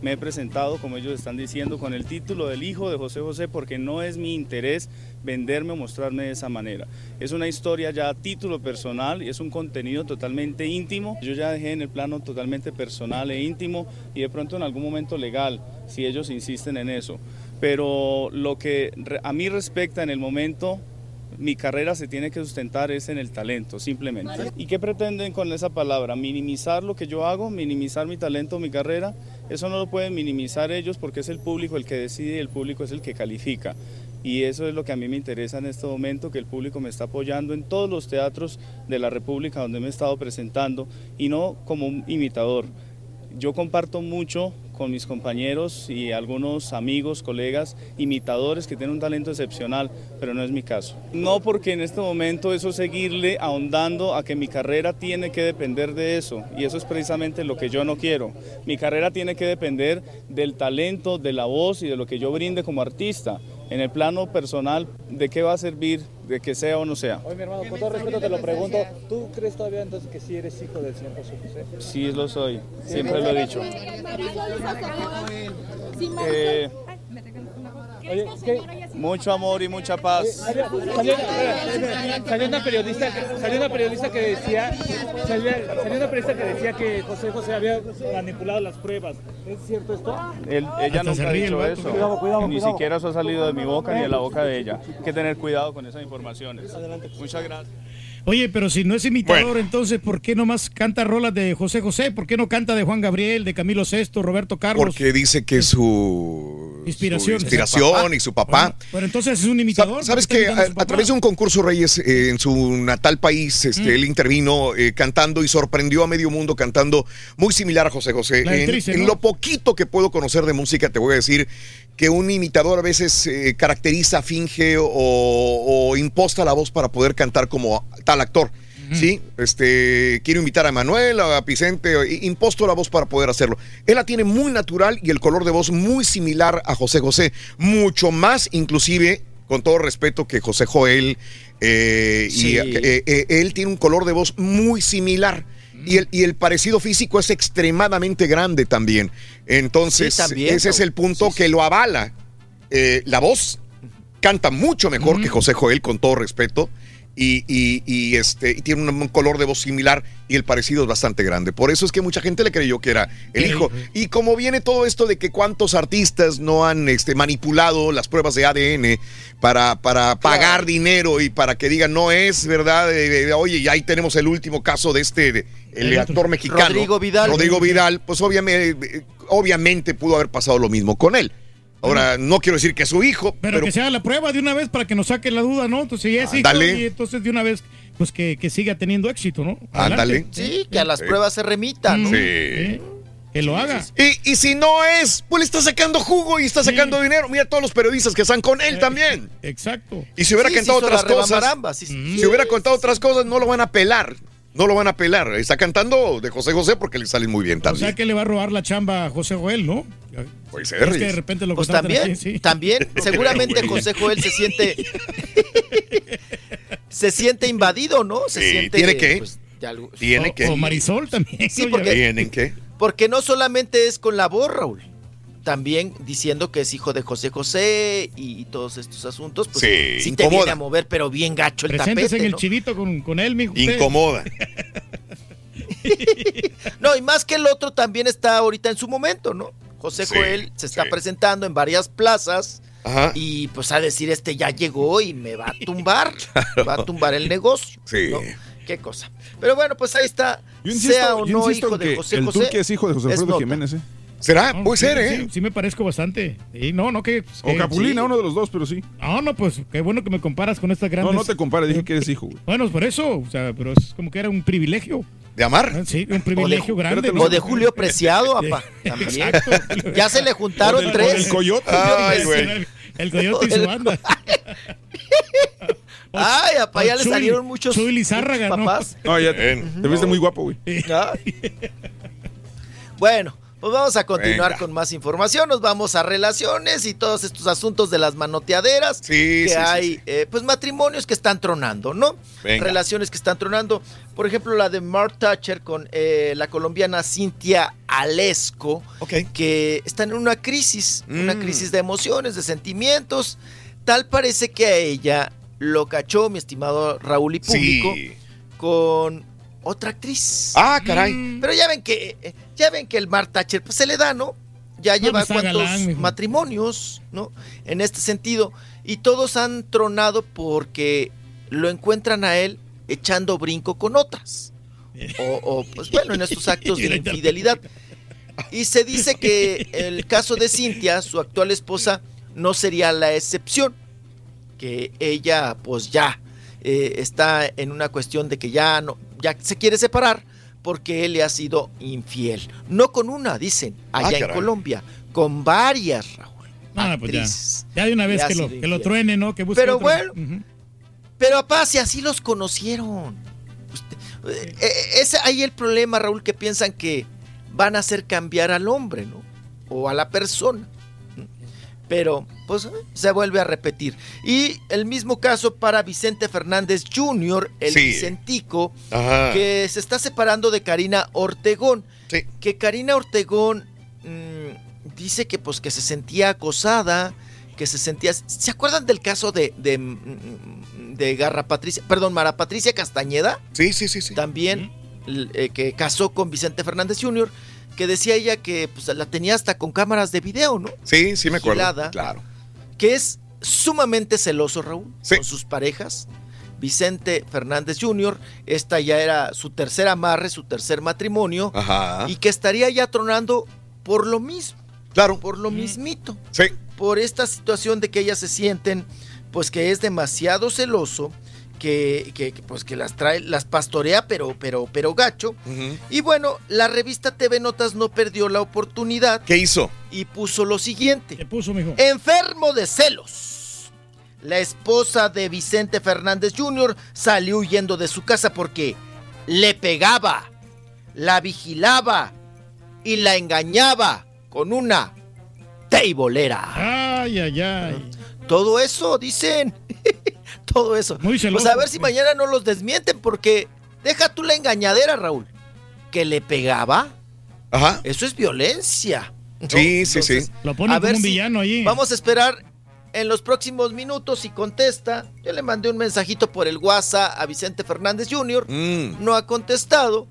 Speaker 55: Me he presentado, como ellos están diciendo, con el título del hijo de José José porque no es mi interés venderme o mostrarme de esa manera. Es una historia ya a título personal y es un contenido totalmente íntimo. Yo ya dejé en el plano totalmente personal e íntimo y de pronto en algún momento legal, si ellos insisten en eso. Pero lo que a mí respecta en el momento mi carrera se tiene que sustentar es en el talento, simplemente. ¿Y qué pretenden con esa palabra? ¿Minimizar lo que yo hago? ¿Minimizar mi talento, mi carrera? Eso no lo pueden minimizar ellos porque es el público el que decide y el público es el que califica. Y eso es lo que a mí me interesa en este momento, que el público me está apoyando en todos los teatros de la República donde me he estado presentando y no como un imitador. Yo comparto mucho con mis compañeros y algunos amigos, colegas, imitadores que tienen un talento excepcional, pero no es mi caso. No porque en este momento eso es seguirle ahondando a que mi carrera tiene que depender de eso, y eso es precisamente lo que yo no quiero. Mi carrera tiene que depender del talento, de la voz y de lo que yo brinde como artista. En el plano personal, ¿de qué va a servir? De que sea o no sea.
Speaker 56: Oye, mi hermano, con todo respeto te lo pregunto, ¿tú crees todavía entonces que sí eres hijo del señor José José?
Speaker 55: Sí lo soy, siempre lo he dicho. Eh, mucho amor y mucha paz.
Speaker 56: Salió, una periodista, que- salió una periodista que decía, salió, salió una periodista que decía que José José había manipulado las pruebas. ¿Es cierto esto?
Speaker 55: Él- ella nunca ha dicho eso.
Speaker 56: Cuidado, cuidado,
Speaker 55: ni
Speaker 56: cuidado.
Speaker 55: siquiera eso ha salido de mi boca ni de la boca de ella. Hay que tener cuidado con esas informaciones. Muchas gracias.
Speaker 4: Oye, pero si no es imitador, entonces, ¿por qué nomás canta rolas de José José? ¿Por qué no canta de Juan Gabriel, de Camilo VI, Roberto Carlos?
Speaker 6: Porque dice que su
Speaker 4: Inspiración.
Speaker 6: su inspiración y su papá.
Speaker 4: Pero entonces es un imitador.
Speaker 6: Sabes
Speaker 4: ¿por qué
Speaker 6: que a,
Speaker 4: a
Speaker 6: través de un concurso Reyes eh, en su natal país, este,
Speaker 4: Mm.
Speaker 6: él intervino eh, cantando y sorprendió a medio mundo cantando muy similar a José José. En,
Speaker 4: Trise,
Speaker 6: en
Speaker 4: ¿no?
Speaker 6: lo poquito que puedo conocer de música, te voy a decir que un imitador a veces eh, caracteriza, finge o, o imposta la voz para poder cantar como tal actor. Sí, este, quiero invitar a Manuel, a Vicente, imposto la voz para poder hacerlo. Él la tiene muy natural y el color de voz muy similar a José José, mucho más inclusive, con todo respeto, que José Joel. eh,
Speaker 48: Sí.
Speaker 6: y eh, eh, él tiene un color de voz muy similar. Y el, y el parecido físico es extremadamente grande también. Entonces,
Speaker 48: Sí, también,
Speaker 6: ese es el punto que lo avala. Eh, la voz canta mucho mejor que José Joel, con todo respeto. Y, y- y, este, y tiene un, color de voz similar y el parecido es bastante grande. Por eso es que mucha gente le creyó que era el hijo. Y como viene todo esto de que cuántos artistas no han este, manipulado las pruebas de ADN para, para pagar dinero y para que digan no es verdad, eh, eh, oye, y ahí tenemos el último caso de este, de- el, actor mexicano.
Speaker 48: Rodrigo Vidal.
Speaker 6: Rodrigo Vidal, pues obviamente, eh, obviamente pudo haber pasado lo mismo con él. Ahora, no quiero decir que es su hijo,
Speaker 4: Pero,
Speaker 6: pero,
Speaker 4: que se haga la prueba de una vez para que nos saque la duda, ¿no? Entonces, si es hijo, y entonces de una vez, pues que, que siga teniendo éxito, ¿no?
Speaker 6: Ándale.
Speaker 48: Sí, que a las
Speaker 6: Sí.
Speaker 48: pruebas se remitan, ¿no?
Speaker 6: Sí.
Speaker 4: Que lo haga.
Speaker 6: Y, y si no es, pues le está sacando jugo y está sacando dinero. Mira todos los periodistas que están con él también.
Speaker 4: Exacto.
Speaker 6: Y si hubiera
Speaker 48: Sí,
Speaker 6: cantado
Speaker 48: sí hizo
Speaker 6: otras cosas, si hubiera contado otras cosas, no lo van a pelar. No lo van a pelar. Está cantando de José José porque le salen muy bien
Speaker 4: O
Speaker 6: también.
Speaker 4: sea que le va a robar la chamba a José Joel, ¿no?
Speaker 6: Puede
Speaker 4: Es
Speaker 6: ser,
Speaker 4: que de repente lo
Speaker 48: Pues también,
Speaker 4: aquí, sí.
Speaker 48: también, [laughs] seguramente José Joel se siente [laughs] se siente invadido, ¿no? Se
Speaker 6: Sí,
Speaker 48: siente
Speaker 6: ¿tiene que?
Speaker 48: pues, algo-
Speaker 6: Tiene que.
Speaker 4: O Marisol también.
Speaker 48: Sí, porque-
Speaker 6: ¿Tienen que?
Speaker 48: Porque no solamente es con la voz, Raúl. También diciendo que es hijo de José José y todos estos asuntos, pues
Speaker 6: Sí,
Speaker 48: sí, te
Speaker 6: incomoda.
Speaker 48: viene a mover, pero bien gacho el
Speaker 4: Preséntese
Speaker 48: tapete,
Speaker 4: en el
Speaker 48: ¿no?
Speaker 4: chivito con, con él, mijo.
Speaker 6: Incomoda. [laughs]
Speaker 48: no, y más que el otro también está ahorita en su momento, ¿no? José
Speaker 6: Sí,
Speaker 48: Joel se está
Speaker 6: sí.
Speaker 48: presentando en varias plazas
Speaker 6: Ajá.
Speaker 48: y pues a decir este ya llegó y me va a [laughs] tumbar, va a tumbar el negocio.
Speaker 6: Sí.
Speaker 48: ¿no? Qué cosa. Pero bueno, pues ahí está.
Speaker 1: Yo insisto,
Speaker 48: sea o
Speaker 1: yo
Speaker 48: no
Speaker 1: insisto
Speaker 48: hijo
Speaker 1: en
Speaker 48: de José
Speaker 1: el
Speaker 48: José.
Speaker 1: Es hijo de José. Jiménez, ¿eh?
Speaker 6: ¿Será?
Speaker 4: No,
Speaker 6: Puede
Speaker 4: sí,
Speaker 6: ser,
Speaker 4: sí,
Speaker 6: ¿eh?
Speaker 4: Sí, me parezco bastante. Sí, no, no que.
Speaker 1: O
Speaker 4: que-
Speaker 1: Capulina,
Speaker 4: sí.
Speaker 1: uno de los dos, pero sí.
Speaker 4: No, no, pues qué bueno que me comparas con estas
Speaker 1: No,
Speaker 4: grandes.
Speaker 1: no te compares, dije que eres hijo, güey.
Speaker 4: Bueno, por eso, o sea, pero es como que era un privilegio.
Speaker 6: ¿De amar?
Speaker 4: Sí, un privilegio grande.
Speaker 48: O de Julio Preciado, apá. También.
Speaker 4: Exacto. [laughs]
Speaker 48: Ya se le juntaron
Speaker 4: O del- o
Speaker 48: tres.
Speaker 4: del Coyote.
Speaker 6: Ay, güey.
Speaker 4: El, coyote y su banda. [laughs]
Speaker 48: Ay, apá, ya
Speaker 4: O
Speaker 48: le salieron muchos,
Speaker 4: Chuy Lizárraga, ¿no?
Speaker 48: papás.
Speaker 1: No, ya te, te viste muy guapo, güey. [laughs]
Speaker 48: Bueno, pues vamos a continuar
Speaker 6: Venga.
Speaker 48: con más información. Nos vamos a relaciones y todos estos asuntos de las manoteaderas.
Speaker 6: Sí,
Speaker 48: que
Speaker 6: sí,
Speaker 48: hay,
Speaker 6: sí.
Speaker 48: eh, pues matrimonios que están tronando, ¿no?
Speaker 6: Venga.
Speaker 48: Relaciones que están tronando. Por ejemplo, la de Mark Thatcher con eh, la colombiana Cintia Alesco,
Speaker 6: Ok.
Speaker 48: que están en una crisis, una
Speaker 6: Mm.
Speaker 48: crisis de emociones, de sentimientos. Tal parece que a ella lo cachó, mi estimado Raúl y público,
Speaker 6: Sí.
Speaker 48: con otra actriz.
Speaker 6: Ah, caray.
Speaker 48: Mm. Pero ya ven que ya ven que el Mark Thatcher pues se le da, ¿no? Ya lleva
Speaker 4: pues,
Speaker 48: cuantos
Speaker 4: galán,
Speaker 48: matrimonios, ¿no? En este sentido y todos han tronado porque lo encuentran a él echando brinco con otras. O, o, pues bueno, en estos actos de [laughs] infidelidad. Y se dice que el caso de Cintia, su actual esposa, no sería la excepción. Que ella, pues ya eh, está en una cuestión de que ya no, ya se quiere separar porque él le ha sido infiel. No con una, dicen,
Speaker 6: Ah,
Speaker 48: allá en
Speaker 6: caray.
Speaker 48: Colombia, con varias, Raúl.
Speaker 4: Ah, pues ya. Ya de una vez que lo, que lo truene, ¿no? Que busque
Speaker 48: Pero
Speaker 4: otro.
Speaker 48: bueno.
Speaker 4: Ujú.
Speaker 48: Pero apá, si así los conocieron. Usted- eh, eh, es ahí el problema, Raúl, que piensan que van a hacer cambiar al hombre, ¿no? O a la persona. Pero, pues, eh, se vuelve a repetir. Y el mismo caso para Vicente Fernández Jr., el
Speaker 6: Sí.
Speaker 48: Vicentico,
Speaker 6: Ajá.
Speaker 48: que se está separando de Karina Ortegón.
Speaker 6: Sí.
Speaker 48: Que Karina Ortegón mm, dice que pues que se sentía acosada, que se sentía... ¿Se acuerdan del caso de, de, mm, de Garra Patricia, perdón, Mara Patricia Castañeda?
Speaker 6: Sí, sí, sí, sí.
Speaker 48: También, eh, que casó con Vicente Fernández Jr., que decía ella que pues, la tenía hasta con cámaras de video, ¿no?
Speaker 6: Sí, sí me acuerdo.
Speaker 48: Vigilada.
Speaker 6: Claro.
Speaker 48: Que es sumamente celoso, Raúl,
Speaker 6: Sí.
Speaker 48: con sus parejas. Vicente Fernández Jr., esta ya era su tercer amarre, su tercer matrimonio,
Speaker 6: Ajá.
Speaker 48: y que estaría ya tronando por lo mismo,
Speaker 6: Claro.
Speaker 48: por lo mismito,
Speaker 6: Sí.
Speaker 48: por esta situación de que ellas se sienten, pues que es demasiado celoso, que, que- que, pues que las trae, las pastorea, pero, pero, pero gacho. Y bueno, la revista TV Notas no perdió la oportunidad
Speaker 6: ¿Qué hizo?
Speaker 48: Y puso lo siguiente.
Speaker 4: ¿Qué puso, mijo?
Speaker 48: Enfermo de celos. La esposa de Vicente Fernández Jr. salió huyendo de su casa porque le pegaba, la vigilaba y la engañaba con una teibolera.
Speaker 4: Ay, ay, ay.
Speaker 48: Todo eso, dicen. [laughs] Todo eso.
Speaker 4: Muy celoso.
Speaker 48: Pues a ver si mañana no los desmienten porque deja tú la engañadera, Raúl. Que le pegaba.
Speaker 6: Ajá.
Speaker 48: Eso es violencia. ¿No?
Speaker 6: Sí, sí, sí.
Speaker 4: Lo pone
Speaker 48: a
Speaker 4: como
Speaker 48: ver
Speaker 4: un
Speaker 48: si-
Speaker 4: villano ahí.
Speaker 48: Vamos a esperar en los próximos minutos si contesta. Yo le mandé un mensajito por el WhatsApp a Vicente Fernández Jr.
Speaker 6: Mm.
Speaker 48: No ha contestado,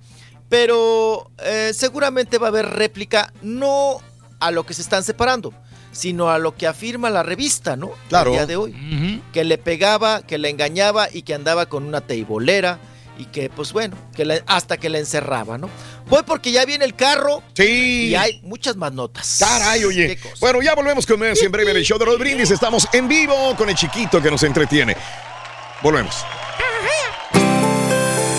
Speaker 48: pero eh, seguramente va a haber réplica no a lo que se están separando, sino a lo que afirma la revista, ¿no?
Speaker 6: Claro.
Speaker 48: El día de hoy. Que le pegaba, que le engañaba y que andaba con una teibolera y que, pues bueno, que la- hasta que la encerraba, ¿no? Voy porque ya viene el carro
Speaker 6: Sí.
Speaker 48: y hay muchas más notas.
Speaker 6: Caray, oye. Bueno, ya volvemos con más en breve en el show de los brindis. Estamos en vivo con el chiquito que nos entretiene. Volvemos.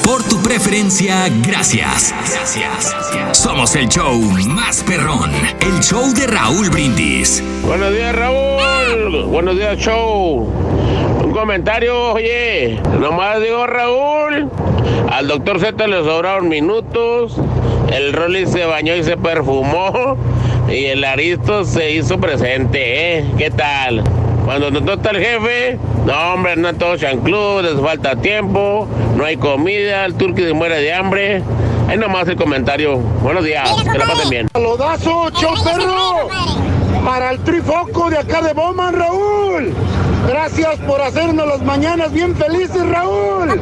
Speaker 7: Por tu preferencia, gracias. Gracias. Somos el show más perrón, el show de Raúl Brindis.
Speaker 57: Buenos días, Raúl. Buenos días, show. Comentario, oye. Nomás digo, Raúl. Al doctor Z le sobraron minutos. El Rolly se bañó y se perfumó. Y el Aristo se hizo presente, ¿eh? ¿Qué tal? Cuando nos toca el jefe, no, hombre, no todo chanclú, les falta tiempo, no hay comida, el turqui se muere de hambre. Ahí nomás el comentario. Buenos días, que la pasen bien.
Speaker 58: ¡Saludazo, show perro! Para el trifoco de acá de Bowman, Raúl. Gracias por hacernos las mañanas bien felices, Raúl.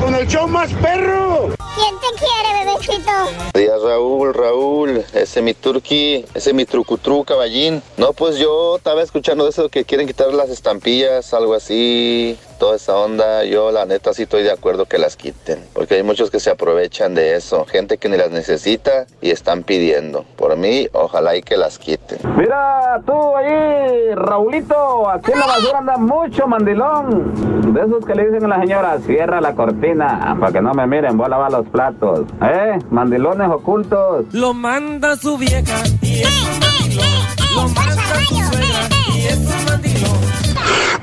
Speaker 58: Con el show más perro.
Speaker 54: ¿Quién te quiere, bebecito?
Speaker 59: Días Raúl, Raúl, ese mi turqui, ese mi trucutru caballín. No, pues yo estaba escuchando eso que quieren quitar las estampillas, algo así, toda esa onda. Yo la neta sí estoy de acuerdo que las quiten, porque hay muchos que se aprovechan de eso, gente que ni las necesita y están pidiendo. Por mí, ojalá y que las quiten.
Speaker 60: Mira, tú ahí, Raulito, aquí en la basura anda mucho mandilón. De esos que le dicen a la señora, cierra la cortina para que no me miren, voy a lavar los platos. ¿Eh? Mandilones ocultos.
Speaker 61: Lo manda su vieja y es un mandilón. Lo manda su suegra y es un mandilón.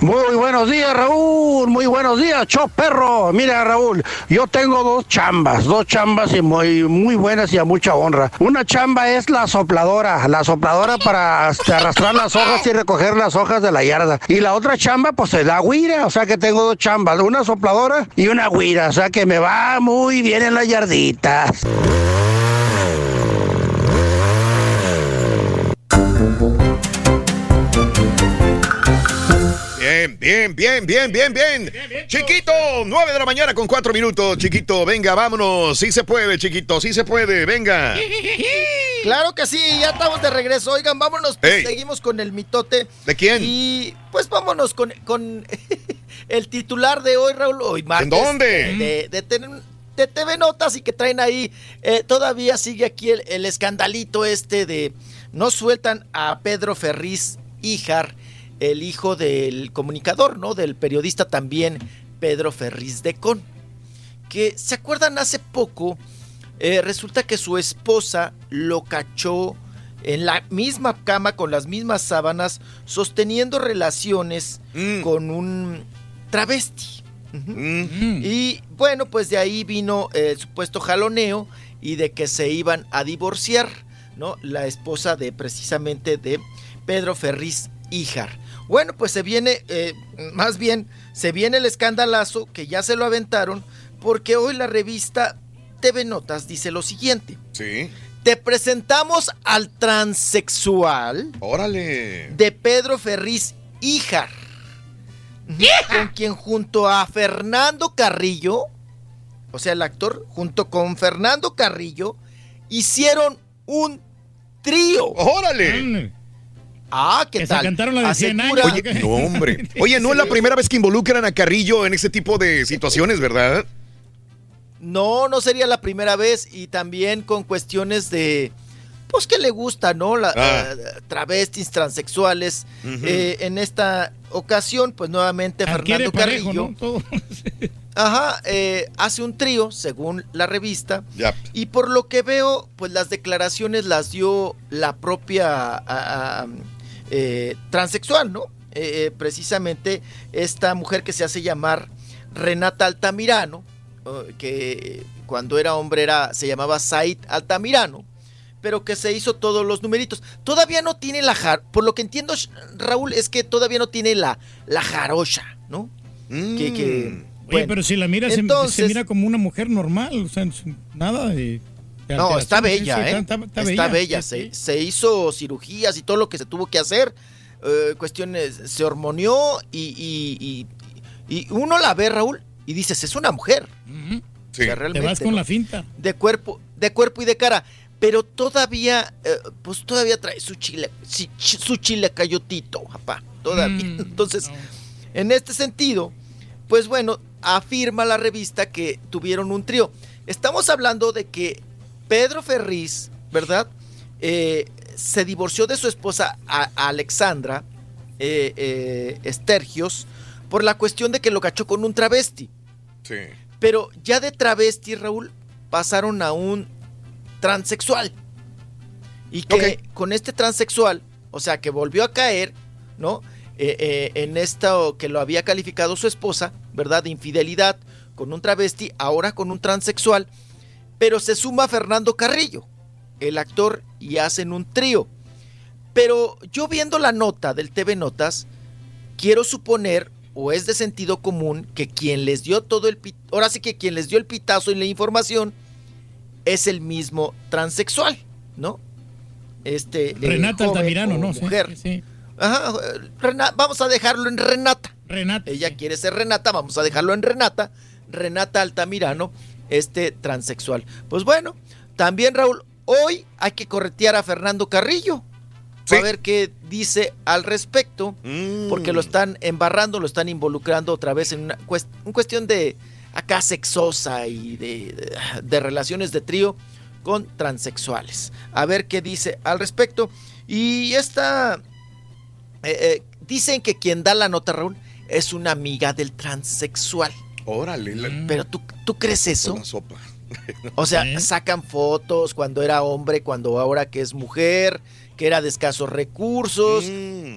Speaker 62: Muy buenos días, Raúl. Muy buenos días, Cho Perro. Mira, Raúl, yo tengo dos chambas, dos chambas y muy, muy buenas y a mucha honra. Una chamba es la sopladora, la sopladora para este, arrastrar las hojas y recoger las hojas de la yarda. Y la otra chamba, pues es la guira, o sea que tengo dos chambas, una sopladora y una guira, o sea que me va muy bien en las yarditas.
Speaker 6: Bien, bien, bien, bien, bien, bien. Chiquito, 9 de la mañana con 4 minutos. Chiquito, venga, vámonos. Sí se puede, chiquito, sí se puede, venga. [laughs]
Speaker 48: Claro que sí, ya estamos de regreso. Oigan, vámonos, pues, seguimos con el mitote.
Speaker 6: ¿De quién?
Speaker 48: Y pues vámonos con, con [laughs] el titular de hoy, Raúl. Hoy martes,
Speaker 6: dónde?
Speaker 48: eh, De, de, ten- de TV Notas y que traen ahí. eh, todavía sigue aquí el, el escandalito este de no sueltan a Pedro Ferriz Híjar, el hijo del comunicador, ¿no? Del periodista también Pedro Ferriz de Con. Que se acuerdan hace poco. Eh, resulta que su esposa lo cachó en la misma cama con las mismas sábanas sosteniendo relaciones con un travesti. Ujú. Y bueno, pues de ahí vino el supuesto jaloneo y de que se iban a divorciar, ¿no? La esposa de precisamente de Pedro Ferriz Híjar. Bueno, pues se viene, eh, más bien, se viene el escandalazo que ya se lo aventaron porque hoy la revista TV Notas dice lo siguiente.
Speaker 6: Sí.
Speaker 48: Te presentamos al transexual
Speaker 6: Órale.
Speaker 48: de Pedro Ferriz Híjar. Con quien junto a Fernando Carrillo, o sea, el actor, junto con Fernando Carrillo, hicieron un trío.
Speaker 6: ¡Órale!
Speaker 48: Ah, ¿qué
Speaker 4: Que se
Speaker 48: tal?
Speaker 4: cantaron la de 100
Speaker 48: Asegura-
Speaker 4: años.
Speaker 6: Oye, no, hombre. [laughs] Oye, no es la primera vez que involucran a Carrillo en ese tipo de situaciones, ¿verdad?
Speaker 48: No, no sería la primera vez y también con cuestiones de, pues que le gusta, ¿no? La,
Speaker 6: Ah.
Speaker 48: travestis, transexuales. Eh, en esta ocasión, pues nuevamente
Speaker 4: Adquiere
Speaker 48: Fernando
Speaker 4: parejo,
Speaker 48: Carrillo.
Speaker 4: ¿no? [laughs]
Speaker 48: Ajá, eh, hace un trío, según la revista.
Speaker 6: Ya.
Speaker 48: Y por lo que veo, pues las declaraciones las dio la propia eh, transexual, ¿no? Eh, eh, precisamente esta mujer que se hace llamar Renata Altamirano, eh, que cuando era hombre era, se llamaba Said Altamirano, pero que se hizo todos los numeritos. Todavía no tiene la jar, por lo que entiendo, Raúl, es que todavía no tiene la, la jarocha, ¿no? Que, que-
Speaker 4: Oye, pero si la mira, se- mira como una mujer normal, o sea, nada de... de
Speaker 48: No, está bella,
Speaker 4: Sí, sí,
Speaker 48: ¿eh?
Speaker 4: está- está-
Speaker 48: Está,
Speaker 4: está
Speaker 48: bella.
Speaker 4: sí,
Speaker 48: Se, se hizo cirugías y todo lo que se tuvo que hacer. eh, cuestiones, se hormonió y, y- y- y uno la ve, Raúl, y dices, es una mujer. O sea,
Speaker 4: Te vas con
Speaker 48: ¿no?
Speaker 4: la finta.
Speaker 48: De cuerpo, de cuerpo y de cara. Pero todavía, eh, pues todavía trae su chile, su chile cayotito, papá. Todavía.
Speaker 4: Mm, [laughs]
Speaker 48: Entonces, en este sentido, pues bueno, afirma la revista que tuvieron un trío. Estamos hablando de que Pedro Ferriz, ¿verdad? Eh, se divorció de su esposa a- a Alexandra eh, eh, Estergios por la cuestión de que lo cachó con un travesti.
Speaker 6: Sí.
Speaker 48: Pero ya de travesti, Raúl, pasaron a un transexual. Y que con este transexual, o sea, que volvió a caer, ¿no? Eh, eh, en esto que lo había calificado su esposa, ¿verdad? De infidelidad con un travesti, ahora con un transexual. Pero se suma Fernando Carrillo, el actor, y hacen un trío. Pero yo viendo la nota del TV Notas, quiero suponer, o es de sentido común, que quien les dio todo el ahora sí que quien les dio el pitazo y la información es el mismo transexual, ¿no? Este
Speaker 4: Renata
Speaker 48: joven
Speaker 4: Altamirano, ¿no? Sí,
Speaker 48: Mujer.
Speaker 4: sí.
Speaker 48: Ajá, eh, Rena- vamos a dejarlo en Renata.
Speaker 4: Renata.
Speaker 48: Ella quiere ser Renata, vamos a dejarlo en Renata. Renata Altamirano. Este transexual. Pues bueno, también Raúl, hoy hay que corretear a Fernando Carrillo. A ver qué dice al respecto, porque lo están embarrando, lo están involucrando otra vez en una, cuest- una cuestión de acá sexosa y de, de- de relaciones de trío con transexuales. A ver qué dice al respecto. Y esta, eh, eh, dicen que quien da la nota, Raúl, es una amiga del transexual.
Speaker 6: Órale. la-
Speaker 48: Pero tú, ¿tú crees eso?
Speaker 6: Una sopa. [laughs]
Speaker 48: O sea, sacan fotos cuando era hombre, cuando ahora que es mujer, que era de escasos recursos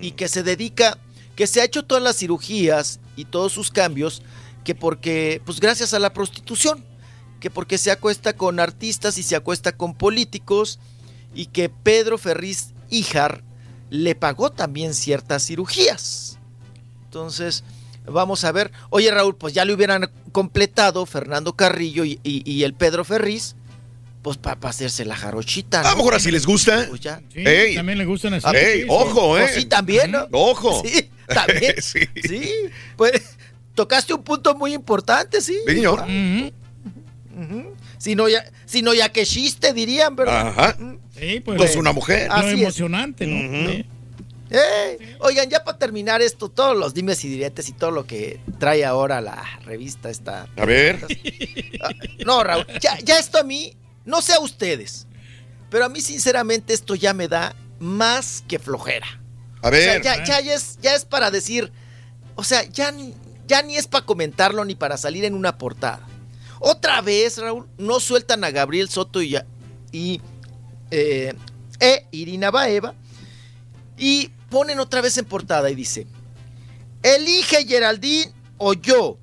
Speaker 48: y que se dedica, que se ha hecho todas las cirugías y todos sus cambios, que porque, pues gracias a la prostitución, que porque se acuesta con artistas y se acuesta con políticos y que Pedro Ferriz Híjar le pagó también ciertas cirugías. Entonces, vamos a ver. Oye, Raúl, pues ya le hubieran completado Fernando Carrillo y, y- y el Pedro Ferriz, pues para hacerse la jarochita.
Speaker 6: A lo mejor así les gusta.
Speaker 48: Pues ya.
Speaker 4: Sí,
Speaker 6: Ey.
Speaker 4: también le gustan así.
Speaker 6: Ey,
Speaker 4: Sí,
Speaker 6: ojo,
Speaker 48: Pues
Speaker 6: eh.
Speaker 48: sí, también, ¿no?
Speaker 6: Ojo.
Speaker 48: Sí, también. [laughs]
Speaker 6: Sí.
Speaker 48: sí. Pues tocaste un punto muy importante, sí.
Speaker 6: Señor.
Speaker 48: Si no, ya, si no, ya que chiste, dirían, ¿verdad?
Speaker 6: Ajá.
Speaker 4: Sí, pues,
Speaker 6: Pues una mujer.
Speaker 4: Lo
Speaker 48: Así es.
Speaker 4: emocionante, ¿no? Sí.
Speaker 48: Eh, Oigan, ya para terminar esto, todos los dimes y diretes y todo lo que trae ahora la revista esta.
Speaker 6: A ver.
Speaker 48: Ah, No, Raúl, ya, ya esto a mí, no sé a ustedes, pero a mí sinceramente esto ya me da más que flojera.
Speaker 6: A
Speaker 48: O sea,
Speaker 6: ver.
Speaker 48: ya, ya, ya es, ya es para decir, o sea, ya, ni- ya ni es para comentarlo ni para salir en una portada. Otra vez, Raúl, no sueltan a Gabriel Soto y, y eh, e Irina Baeva y ponen otra vez en portada y dice, elige Geraldine o yo.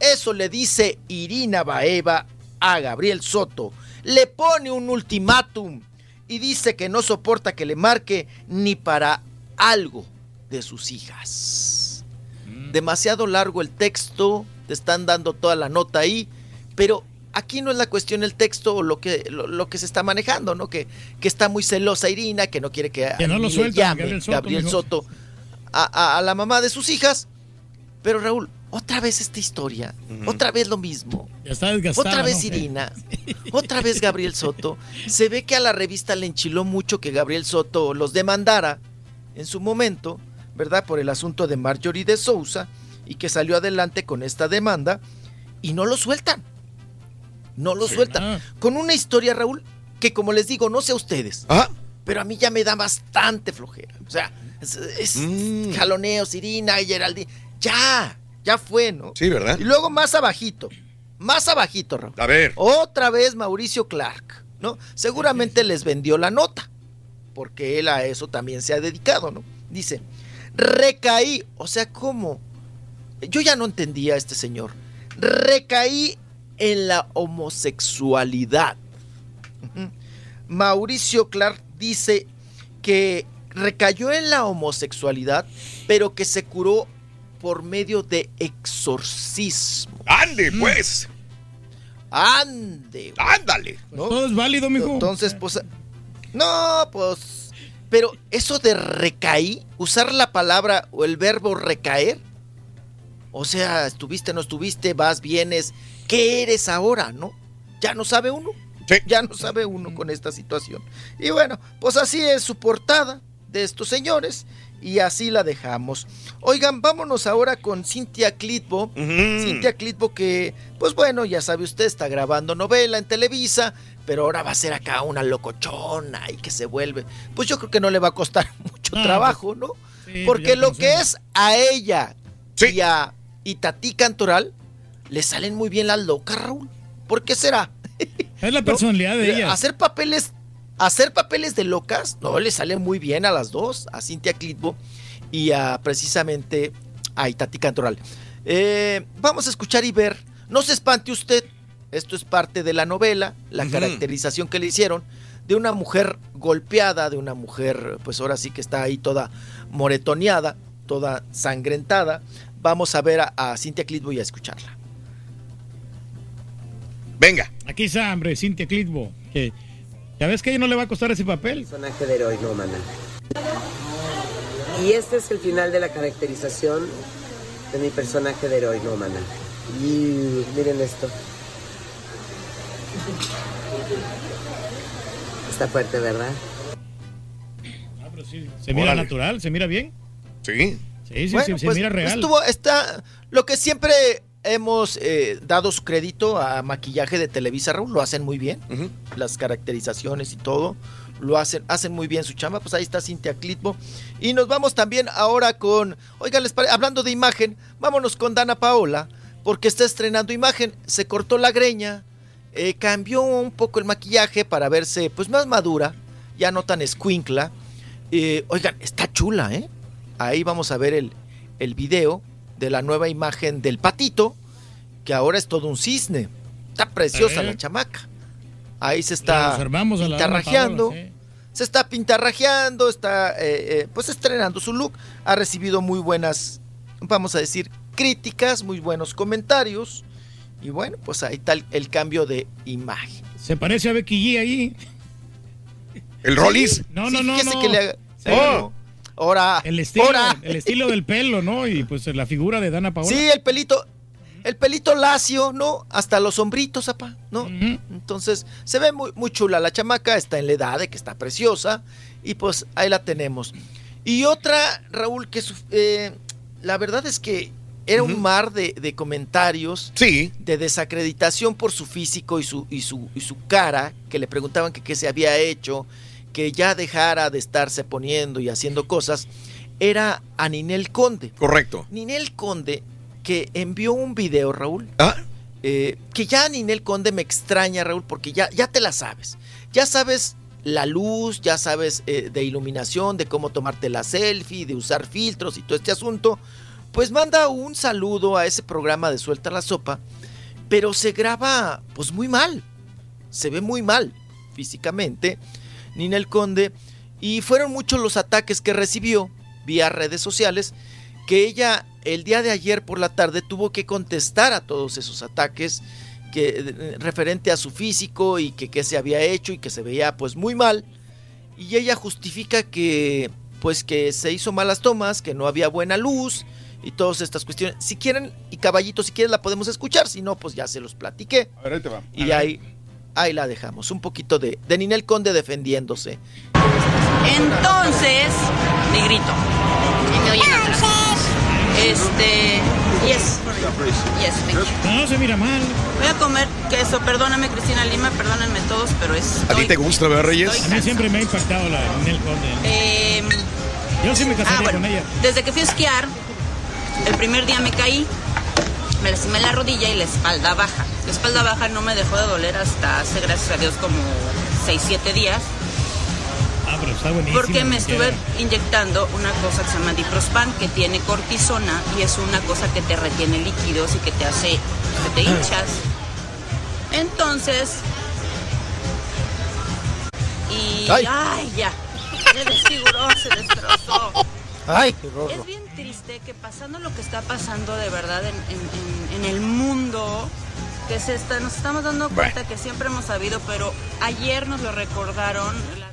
Speaker 48: Eso le dice Irina Baeva a Gabriel Soto. Le pone un ultimátum y dice que no soporta que le marque ni para algo de sus hijas. Demasiado largo el texto, te están dando toda la nota ahí, pero aquí no es la cuestión el texto o lo que, lo, lo que se está manejando, ¿no? Que, que está muy celosa Irina, que no quiere que,
Speaker 4: Que no lo
Speaker 48: le
Speaker 4: sueltan,
Speaker 48: llame
Speaker 4: Gabriel Soto,
Speaker 48: Gabriel
Speaker 4: mijo.
Speaker 48: Soto a, a- a la mamá de sus hijas. Pero Raúl, otra vez esta historia, otra vez lo mismo.
Speaker 4: Ya está desgastada.
Speaker 48: Otra vez
Speaker 4: ¿no?
Speaker 48: Irina, [laughs] otra vez Gabriel Soto. Se ve que a la revista le enchiló mucho que Gabriel Soto los demandara en su momento, ¿verdad? Por el asunto de Marjorie de Sousa y que salió adelante con esta demanda y no lo sueltan. No lo sueltan. Con una historia, Raúl, que como les digo, no sé a ustedes,
Speaker 6: Ah.
Speaker 48: pero a mí ya me da bastante flojera. O sea, es, es
Speaker 6: Mm.
Speaker 48: jaloneos, Irina, Geraldine. Ya, ya fue, ¿no?
Speaker 6: Sí, ¿verdad?
Speaker 48: Y luego más abajito, más abajito, Raúl.
Speaker 6: A ver.
Speaker 48: Otra vez Mauricio Clark, ¿no? Seguramente les vendió la nota, porque él a eso también se ha dedicado, ¿no? Dice, recaí, o sea, ¿cómo? Yo ya no entendía a este señor. Recaí en la homosexualidad. Mauricio Clark dice que recayó en la homosexualidad, pero que se curó por medio de exorcismo.
Speaker 6: ¡Ande, pues!
Speaker 48: ¡Ande!
Speaker 6: ¡Ándale!
Speaker 48: ¿no?
Speaker 4: Todo es válido, mijo.
Speaker 48: Entonces, pues. No, pues. Pero eso de recaí, usar la palabra o el verbo recaer. O sea, estuviste, no estuviste, vas, vienes. ¿Qué eres ahora, no? Ya no sabe uno. Ya no sabe uno con esta situación. Y bueno, pues así es su portada de estos señores. Y así la dejamos. Oigan, vámonos ahora con Cintia Clitbo. Cintia Clitbo que, pues bueno, ya sabe usted, está grabando novela en Televisa, pero ahora va a ser acá una locochona y que se vuelve. Pues yo creo que no le va a costar [laughs] mucho
Speaker 4: Ah,
Speaker 48: trabajo, ¿no?
Speaker 4: sí,
Speaker 48: Porque
Speaker 4: pues ya
Speaker 48: lo que es a ella y a Itatí Cantoral, le salen muy bien las locas, Raúl. ¿Por qué será? [laughs]
Speaker 4: Es la personalidad de ella.
Speaker 48: Hacer papeles, hacer papeles de locas, no, le sale muy bien a las dos, a Cintia Clitbo y a precisamente a Itati Cantoral. Eh, vamos a escuchar y ver. No se espante usted, esto es parte de la novela, la caracterización que le hicieron de una mujer golpeada, de una mujer, pues ahora sí que está ahí toda moretoneada, toda sangrentada. Vamos a ver a, a Cintia Clitbo y a escucharla.
Speaker 6: Venga.
Speaker 4: Aquí está, hombre, Cintia Clitbo. Que ya ves que a ella no le va a costar ese papel.
Speaker 63: personaje de héroe, no, mana. Y este es el final de la caracterización de mi personaje de héroe, no, mana. Y miren esto. Está fuerte, ¿verdad?
Speaker 4: Ah, pero sí, se mira
Speaker 6: Órale.
Speaker 4: natural, se mira bien.
Speaker 6: Sí.
Speaker 4: Sí, sí,
Speaker 48: Bueno,
Speaker 4: sí, se
Speaker 48: pues,
Speaker 4: mira real.
Speaker 48: Estuvo, está, lo que siempre hemos eh, dado su crédito a maquillaje de Televisa, Raúl, lo hacen muy bien, las caracterizaciones y todo, lo hacen, hacen muy bien su chamba, pues ahí está Cintia Clitbo. Y nos vamos también ahora con, oigan, les pare- hablando de imagen, vámonos con Dana Paola, porque está estrenando imagen, se cortó la greña, eh, cambió un poco el maquillaje para verse pues más madura, ya no tan escuincla. Eh, oigan, está chula, ¿eh? Ahí vamos a ver el, el video de la nueva imagen del patito, que ahora es todo un cisne. Está preciosa la chamaca. Ahí se está pintarrajeando.
Speaker 4: Paola, sí.
Speaker 48: Se está pintarrajeando, está eh, eh, pues estrenando su look. Ha recibido muy buenas, vamos a decir, críticas, muy buenos comentarios. Y bueno, pues ahí está el, cambio de imagen.
Speaker 4: Se parece a Becky G ahí.
Speaker 6: ¿El Rollis?
Speaker 4: No,
Speaker 48: Sí,
Speaker 4: no, no,
Speaker 48: fíjese
Speaker 4: no.
Speaker 48: que le haga-
Speaker 4: Sí.
Speaker 48: Oh. Ahora,
Speaker 4: El estilo, el estilo del pelo, ¿no? Y pues la figura de Dana Paola.
Speaker 48: Sí, el pelito, el pelito lacio, ¿no? Hasta los hombritos, apa, ¿no? Entonces, se ve muy, muy chula la chamaca, está en la edad de que está preciosa, y pues ahí la tenemos. Y otra, Raúl, que eh, la verdad es que era un mar de, de comentarios
Speaker 6: Sí.
Speaker 48: de desacreditación por su físico y su, y su, y su cara, que le preguntaban que qué se había hecho, que ya dejara de estarse poniendo y haciendo cosas, era a Ninel Conde.
Speaker 6: Correcto.
Speaker 48: Ninel Conde, que envió un video, Raúl,
Speaker 6: Ah.
Speaker 48: eh, que ya Ninel Conde me extraña, Raúl, porque ya, ya te la sabes. Ya sabes la luz, ya sabes eh, de iluminación, de cómo tomarte la selfie, de usar filtros y todo este asunto. Pues manda un saludo a ese programa de Suelta la Sopa, pero se graba pues muy mal. Se ve muy mal físicamente Ninel Conde y fueron muchos los ataques que recibió vía redes sociales que ella el día de ayer por la tarde tuvo que contestar a todos esos ataques que eh, referente a su físico y que qué se había hecho y que se veía pues muy mal y ella justifica que pues que se hizo malas tomas, que no había buena luz y todas estas cuestiones. Si quieren y caballito, si quieren la podemos escuchar, si no pues ya se los platiqué.
Speaker 1: A ver, ahí te va.
Speaker 48: Y ahí ahí la dejamos, un poquito de de Ninel Conde defendiéndose.
Speaker 64: Entonces, negrito. Y me oyen atrás. Este. Yes. Yes, thank you.
Speaker 4: No, se mira mal.
Speaker 64: Voy a comer queso. Perdóname, Cristina Lima. Perdónenme todos, pero es.
Speaker 6: ¿A ti te gusta, verdad, Reyes?
Speaker 4: A mí siempre me ha impactado la Ninel Conde.
Speaker 64: Eh,
Speaker 4: Yo sí me casaría
Speaker 64: ah, bueno,
Speaker 4: con ella.
Speaker 64: Desde que fui a esquiar, el primer día me caí, me lastimé la rodilla y la espalda baja. La espalda baja no me dejó de doler hasta hace, gracias a Dios, como 6, 7 días.
Speaker 4: Ah, pero está buenísimo.
Speaker 64: Porque me estuve inyectando una cosa que se llama Diprospan, que tiene cortisona y es una cosa que te retiene líquidos y que te hace que te hinchas. Entonces. Y.
Speaker 48: Ay.
Speaker 64: ¡Ay, ya! Se desfiguró, se destrozó.
Speaker 48: Ay, qué
Speaker 64: Es bien triste que pasando lo que está pasando de verdad en, en- en- en el mundo, que se está, nos estamos dando cuenta que siempre hemos sabido, pero ayer nos lo recordaron. la-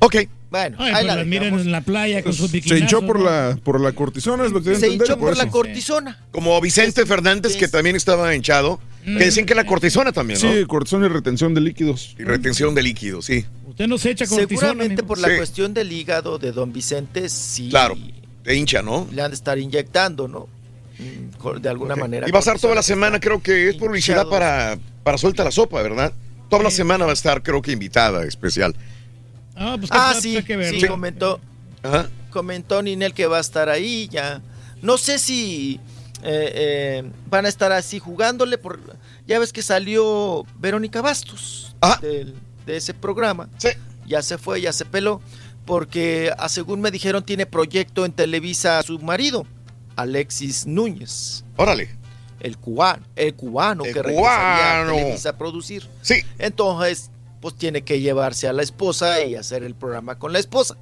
Speaker 6: Ok.
Speaker 48: Bueno,
Speaker 4: Ay,
Speaker 48: ahí
Speaker 4: pues
Speaker 48: la
Speaker 4: miren en la playa con sus
Speaker 1: Se hinchó por
Speaker 4: ¿no?
Speaker 1: la, por la cortisona, es lo que
Speaker 48: Se
Speaker 1: entender.
Speaker 48: hinchó por la cortisona.
Speaker 6: Como Vicente Fernández, que también estaba hinchado, que decían que la cortisona también, ¿no?
Speaker 1: Sí, cortisona y retención de líquidos.
Speaker 6: Y retención de líquidos, sí.
Speaker 4: Usted no se echa cortisona.
Speaker 48: Seguramente por la
Speaker 6: Sí.
Speaker 48: cuestión del hígado de don Vicente, sí.
Speaker 6: Claro, te hincha, ¿no?
Speaker 48: Le han de estar inyectando, ¿no? Mm, De alguna manera.
Speaker 6: Y va a estar toda la semana, creo que es publicidad para, para Suelta la Sopa, ¿verdad? Toda la semana va a estar, creo que invitada especial.
Speaker 4: Ah, pues
Speaker 48: Ah, sí,
Speaker 4: que verla.
Speaker 48: sí, comentó,
Speaker 6: Ajá.
Speaker 48: comentó Ninel que va a estar ahí ya. No sé si eh, eh, van a estar así jugándole, por ya ves que salió Verónica Bastos del- de ese programa. Ya se fue, ya se peló, porque a según me dijeron tiene proyecto en Televisa su marido, Alexis Núñez.
Speaker 6: Órale.
Speaker 48: El cubano, el cubano
Speaker 6: El
Speaker 48: que regresaría a. Televisa a producir.
Speaker 6: Sí.
Speaker 48: Entonces, pues tiene que llevarse a la esposa y hacer el programa con la esposa.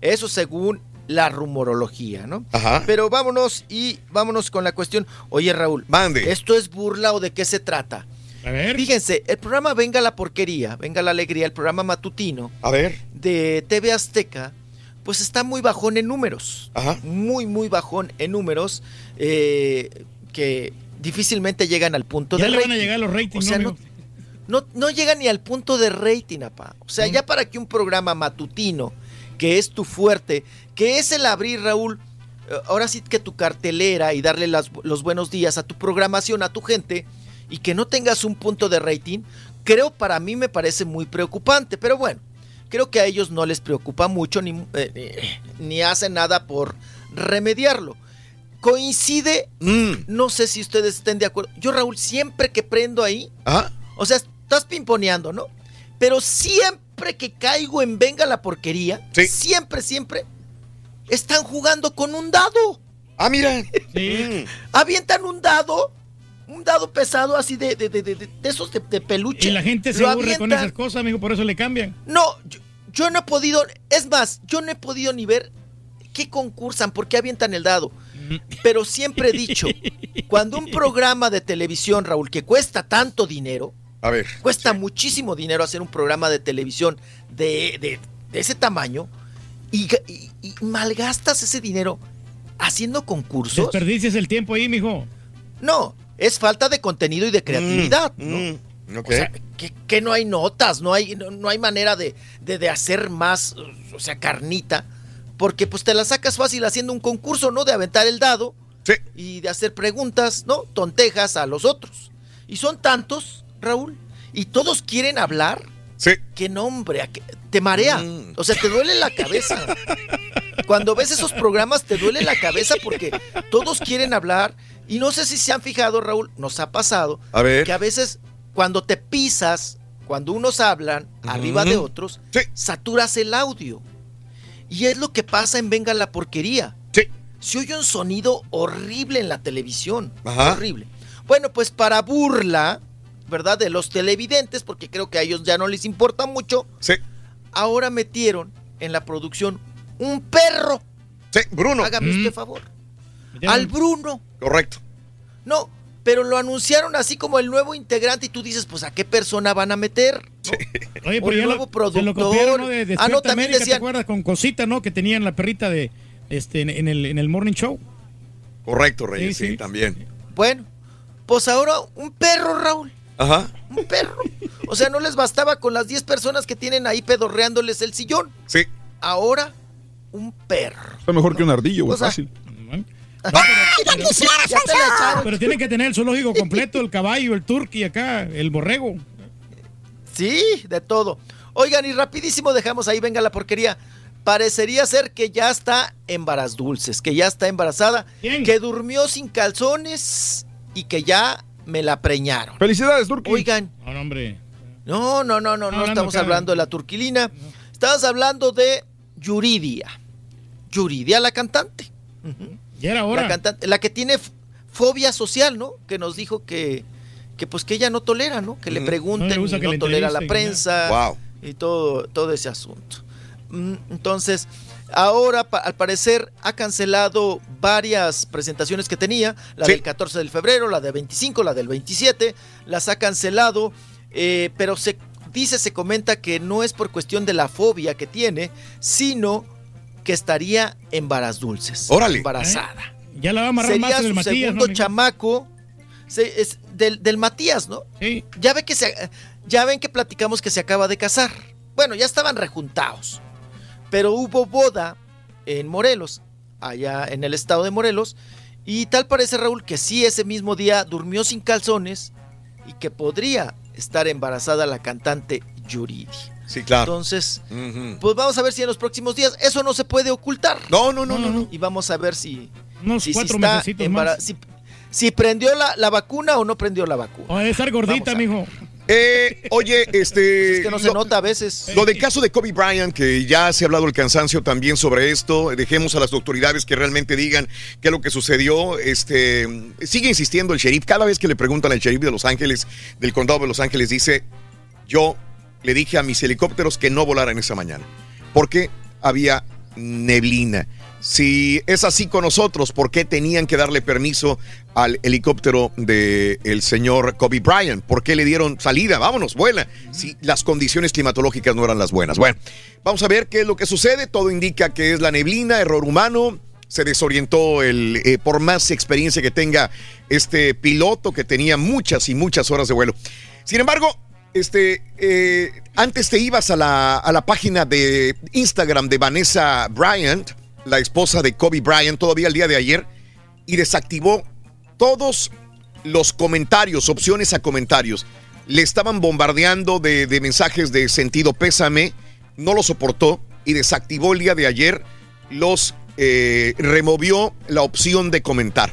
Speaker 48: Eso según la rumorología, ¿no?
Speaker 6: Ajá.
Speaker 48: Pero vámonos y vámonos con la cuestión. Oye, Raúl,
Speaker 6: Mande.
Speaker 48: ¿esto es burla o de qué se trata?
Speaker 4: A ver.
Speaker 48: Fíjense, el programa Venga la Porquería, Venga la Alegría, el programa matutino
Speaker 6: A ver.
Speaker 48: de TV Azteca, pues está muy bajón en números. Muy, muy bajón en números eh, que difícilmente llegan al punto
Speaker 4: Ya
Speaker 48: de
Speaker 4: le van a llegar los ratings,
Speaker 48: O sea,
Speaker 4: ¿no,
Speaker 48: no, no, llega ni al punto de rating, apa. O sea, ya para que un programa matutino, que es tu fuerte, que es el abrir, Raúl, eh, ahora sí que tu cartelera y darle las- los buenos días a tu programación, a tu gente, y que no tengas un punto de rating, creo para mí me parece muy preocupante. Pero bueno, creo que a ellos no les preocupa mucho ni, eh, ni- hacen nada por remediarlo. Coincide, no sé si ustedes estén de acuerdo. Yo, Raúl, siempre que prendo ahí, o sea, estás pimponeando, ¿no? Pero siempre que caigo en venga la porquería, siempre, siempre, están jugando con un dado.
Speaker 6: Ah, mira.
Speaker 48: Avientan un dado, un dado pesado así de, de, de, de- de esos de, de peluche.
Speaker 4: Y la gente se aburre con esas cosas, amigo, por eso le cambian.
Speaker 48: No, yo, yo no he podido, es más, yo no he podido ni ver qué concursan, por qué avientan el dado. Pero siempre he dicho, cuando un programa de televisión, Raúl, que cuesta tanto dinero,
Speaker 6: A ver.
Speaker 48: cuesta muchísimo dinero hacer un programa de televisión de, de- de ese tamaño y, y- y malgastas ese dinero haciendo concursos.
Speaker 4: Desperdicias el tiempo ahí, mijo.
Speaker 48: No, es falta de contenido y de creatividad. ¿no?
Speaker 6: ok.
Speaker 48: O sea, que, que no hay notas, no hay, no, no hay manera de, de- de hacer más, o sea, carnita, porque pues te la sacas fácil haciendo un concurso, ¿no? De aventar el dado y de hacer preguntas, ¿no? Tontejas a los otros. Y son tantos, Raúl, y todos quieren hablar.
Speaker 6: Sí.
Speaker 48: Qué nombre, te marea. O sea, te duele la cabeza. Cuando ves esos programas te duele la cabeza porque todos quieren hablar y no sé si se han fijado, Raúl, nos ha pasado
Speaker 6: A ver.
Speaker 48: que a veces cuando te pisas, cuando unos hablan arriba de otros, saturas el audio. Y es lo que pasa en Venga la Porquería. Se oye un sonido horrible en la televisión.
Speaker 6: Ajá.
Speaker 48: Horrible. Bueno, pues para burla, ¿verdad? De los televidentes, porque creo que a ellos ya no les importa mucho.
Speaker 6: Sí.
Speaker 48: Ahora metieron en la producción un perro.
Speaker 6: Sí, Bruno.
Speaker 48: Hágame
Speaker 6: Mm.
Speaker 48: usted favor. Al Bruno.
Speaker 6: Correcto.
Speaker 48: No, pero lo anunciaron así como el nuevo integrante y tú dices, pues ¿a qué persona van a meter? ¿No? [laughs]
Speaker 4: Oye,
Speaker 48: Un
Speaker 4: pero ya
Speaker 48: nuevo
Speaker 4: lo,
Speaker 48: productor.
Speaker 4: se lo copiaron, ¿no? De, de
Speaker 48: ah, no, también
Speaker 4: América, ¿te
Speaker 48: decían,
Speaker 4: acuerdas? Con cosita, ¿no? Que tenían la perrita de este en, en el, en el morning show.
Speaker 6: Correcto, Reyes,
Speaker 4: Sí,
Speaker 6: sí,
Speaker 4: sí.
Speaker 6: también.
Speaker 48: bueno, pues ahora un perro, Raúl.
Speaker 6: Ajá.
Speaker 48: Un perro. O sea, no les bastaba con las 10 personas que tienen ahí pedorreándoles el sillón.
Speaker 6: Sí.
Speaker 48: Ahora, un perro.
Speaker 1: Está mejor que un ardillo,
Speaker 48: O sea,
Speaker 1: fácil.
Speaker 48: Echaron.
Speaker 4: Pero tienen que tener el zoológico completo, el caballo, el turqui acá, el borrego.
Speaker 48: Sí, de todo. Oigan, y rapidísimo dejamos ahí, venga la porquería. Parecería ser que ya está en varas dulces, que ya está embarazada, que durmió sin calzones y que ya me la preñaron.
Speaker 1: Felicidades, Turki.
Speaker 48: Oigan,
Speaker 4: No, no, hombre.
Speaker 48: no, no, no, no, no estamos
Speaker 4: acá.
Speaker 48: hablando de la turquilina. Estamos hablando de Yuridia. Yuridia, la cantante.
Speaker 4: Ya era hora.
Speaker 48: La cantante, la que tiene fobia social, ¿no? Que nos dijo que, que pues que ella no tolera, ¿no? Que le pregunten,
Speaker 4: No le gusta
Speaker 48: y
Speaker 4: que
Speaker 48: no
Speaker 4: le
Speaker 48: tolera la prensa
Speaker 6: Wow.
Speaker 48: y todo, todo ese asunto. Mm, Entonces, ahora pa- al parecer ha cancelado varias presentaciones que tenía, la
Speaker 6: Sí.
Speaker 48: del 14 de febrero, la del 25, la del 27, las ha cancelado, eh, pero se dice, se comenta que no es por cuestión de la fobia que tiene, sino que estaría en varas dulces,
Speaker 6: Órale.
Speaker 48: embarazada.
Speaker 4: Ya la va a amarrar
Speaker 48: Sería
Speaker 4: más
Speaker 48: su
Speaker 4: el Matías,
Speaker 48: segundo chamaco se- es del, del Matías, ¿no?
Speaker 4: Sí.
Speaker 48: Ya ve que se, ya ven que platicamos que se acaba de casar. Bueno, ya estaban rejuntados. Pero hubo boda en Morelos, allá en el estado de Morelos, y tal parece Raúl que sí ese mismo día durmió sin calzones y que podría estar embarazada la cantante Yuridi.
Speaker 6: Sí, claro.
Speaker 48: Entonces, pues vamos a ver si en los próximos días eso no se puede ocultar.
Speaker 6: No, no, no, no, no.
Speaker 48: Y vamos a ver si
Speaker 4: Unos
Speaker 48: si, si
Speaker 4: cuatro
Speaker 48: está embara-
Speaker 4: más.
Speaker 48: si, si prendió la, la vacuna o no prendió la vacuna.
Speaker 4: O debe estar gordita, mijo.
Speaker 6: Eh, oye, este.
Speaker 48: Es que no se nota a veces.
Speaker 6: Lo del caso de Kobe Bryant, que ya se ha hablado el cansancio también sobre esto, dejemos a las autoridades que realmente digan qué es lo que sucedió. Este, sigue insistiendo el sheriff, cada vez que le preguntan al sheriff de Los Ángeles, del condado de Los Ángeles, dice, yo le dije a mis helicópteros que no volaran esa mañana, porque había neblina. Si es así con nosotros, ¿por qué tenían que darle permiso al helicóptero del señor Kobe Bryant? ¿Por qué le dieron salida? Vámonos, vuela. Si las condiciones climatológicas no eran las buenas. Bueno, vamos a ver qué es lo que sucede. Todo indica que es la neblina, error humano. Se desorientó el, eh, por más experiencia que tenga este piloto que tenía muchas y muchas horas de vuelo. Sin embargo, este, eh, antes te ibas a la, a la página de Instagram de Vanessa Bryant, la esposa de Kobe Bryant, todavía el día de ayer, y desactivó todos los comentarios, opciones a comentarios. Le estaban bombardeando de, de mensajes de sentido pésame, no lo soportó y desactivó el día de ayer los eh, removió la opción de comentar.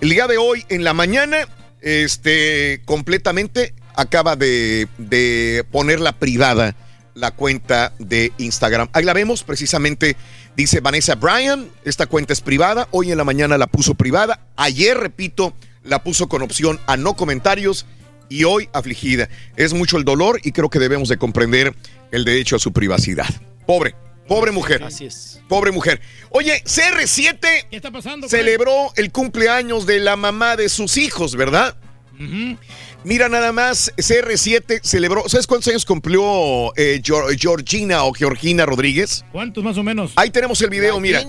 Speaker 6: El día de hoy, en la mañana, este, completamente acaba de, de ponerla privada la cuenta de Instagram. Ahí la vemos, precisamente dice Vanessa Bryan, esta cuenta es privada, hoy en la mañana la puso privada, ayer, repito, la puso con opción a no comentarios y hoy afligida. Es mucho el dolor y creo que debemos de comprender el derecho a su privacidad. Pobre, pobre mujer.
Speaker 48: Así es.
Speaker 6: Pobre mujer. Oye, CR7
Speaker 4: ¿Qué está pasando?
Speaker 6: celebró el cumpleaños de la mamá de sus hijos, ¿verdad? Mira nada más, CR7 celebró, ¿sabes cuántos años cumplió eh, Geor- Georgina o Georgina Rodríguez?
Speaker 4: ¿Cuántos más o menos?
Speaker 6: Ahí tenemos el video, mira.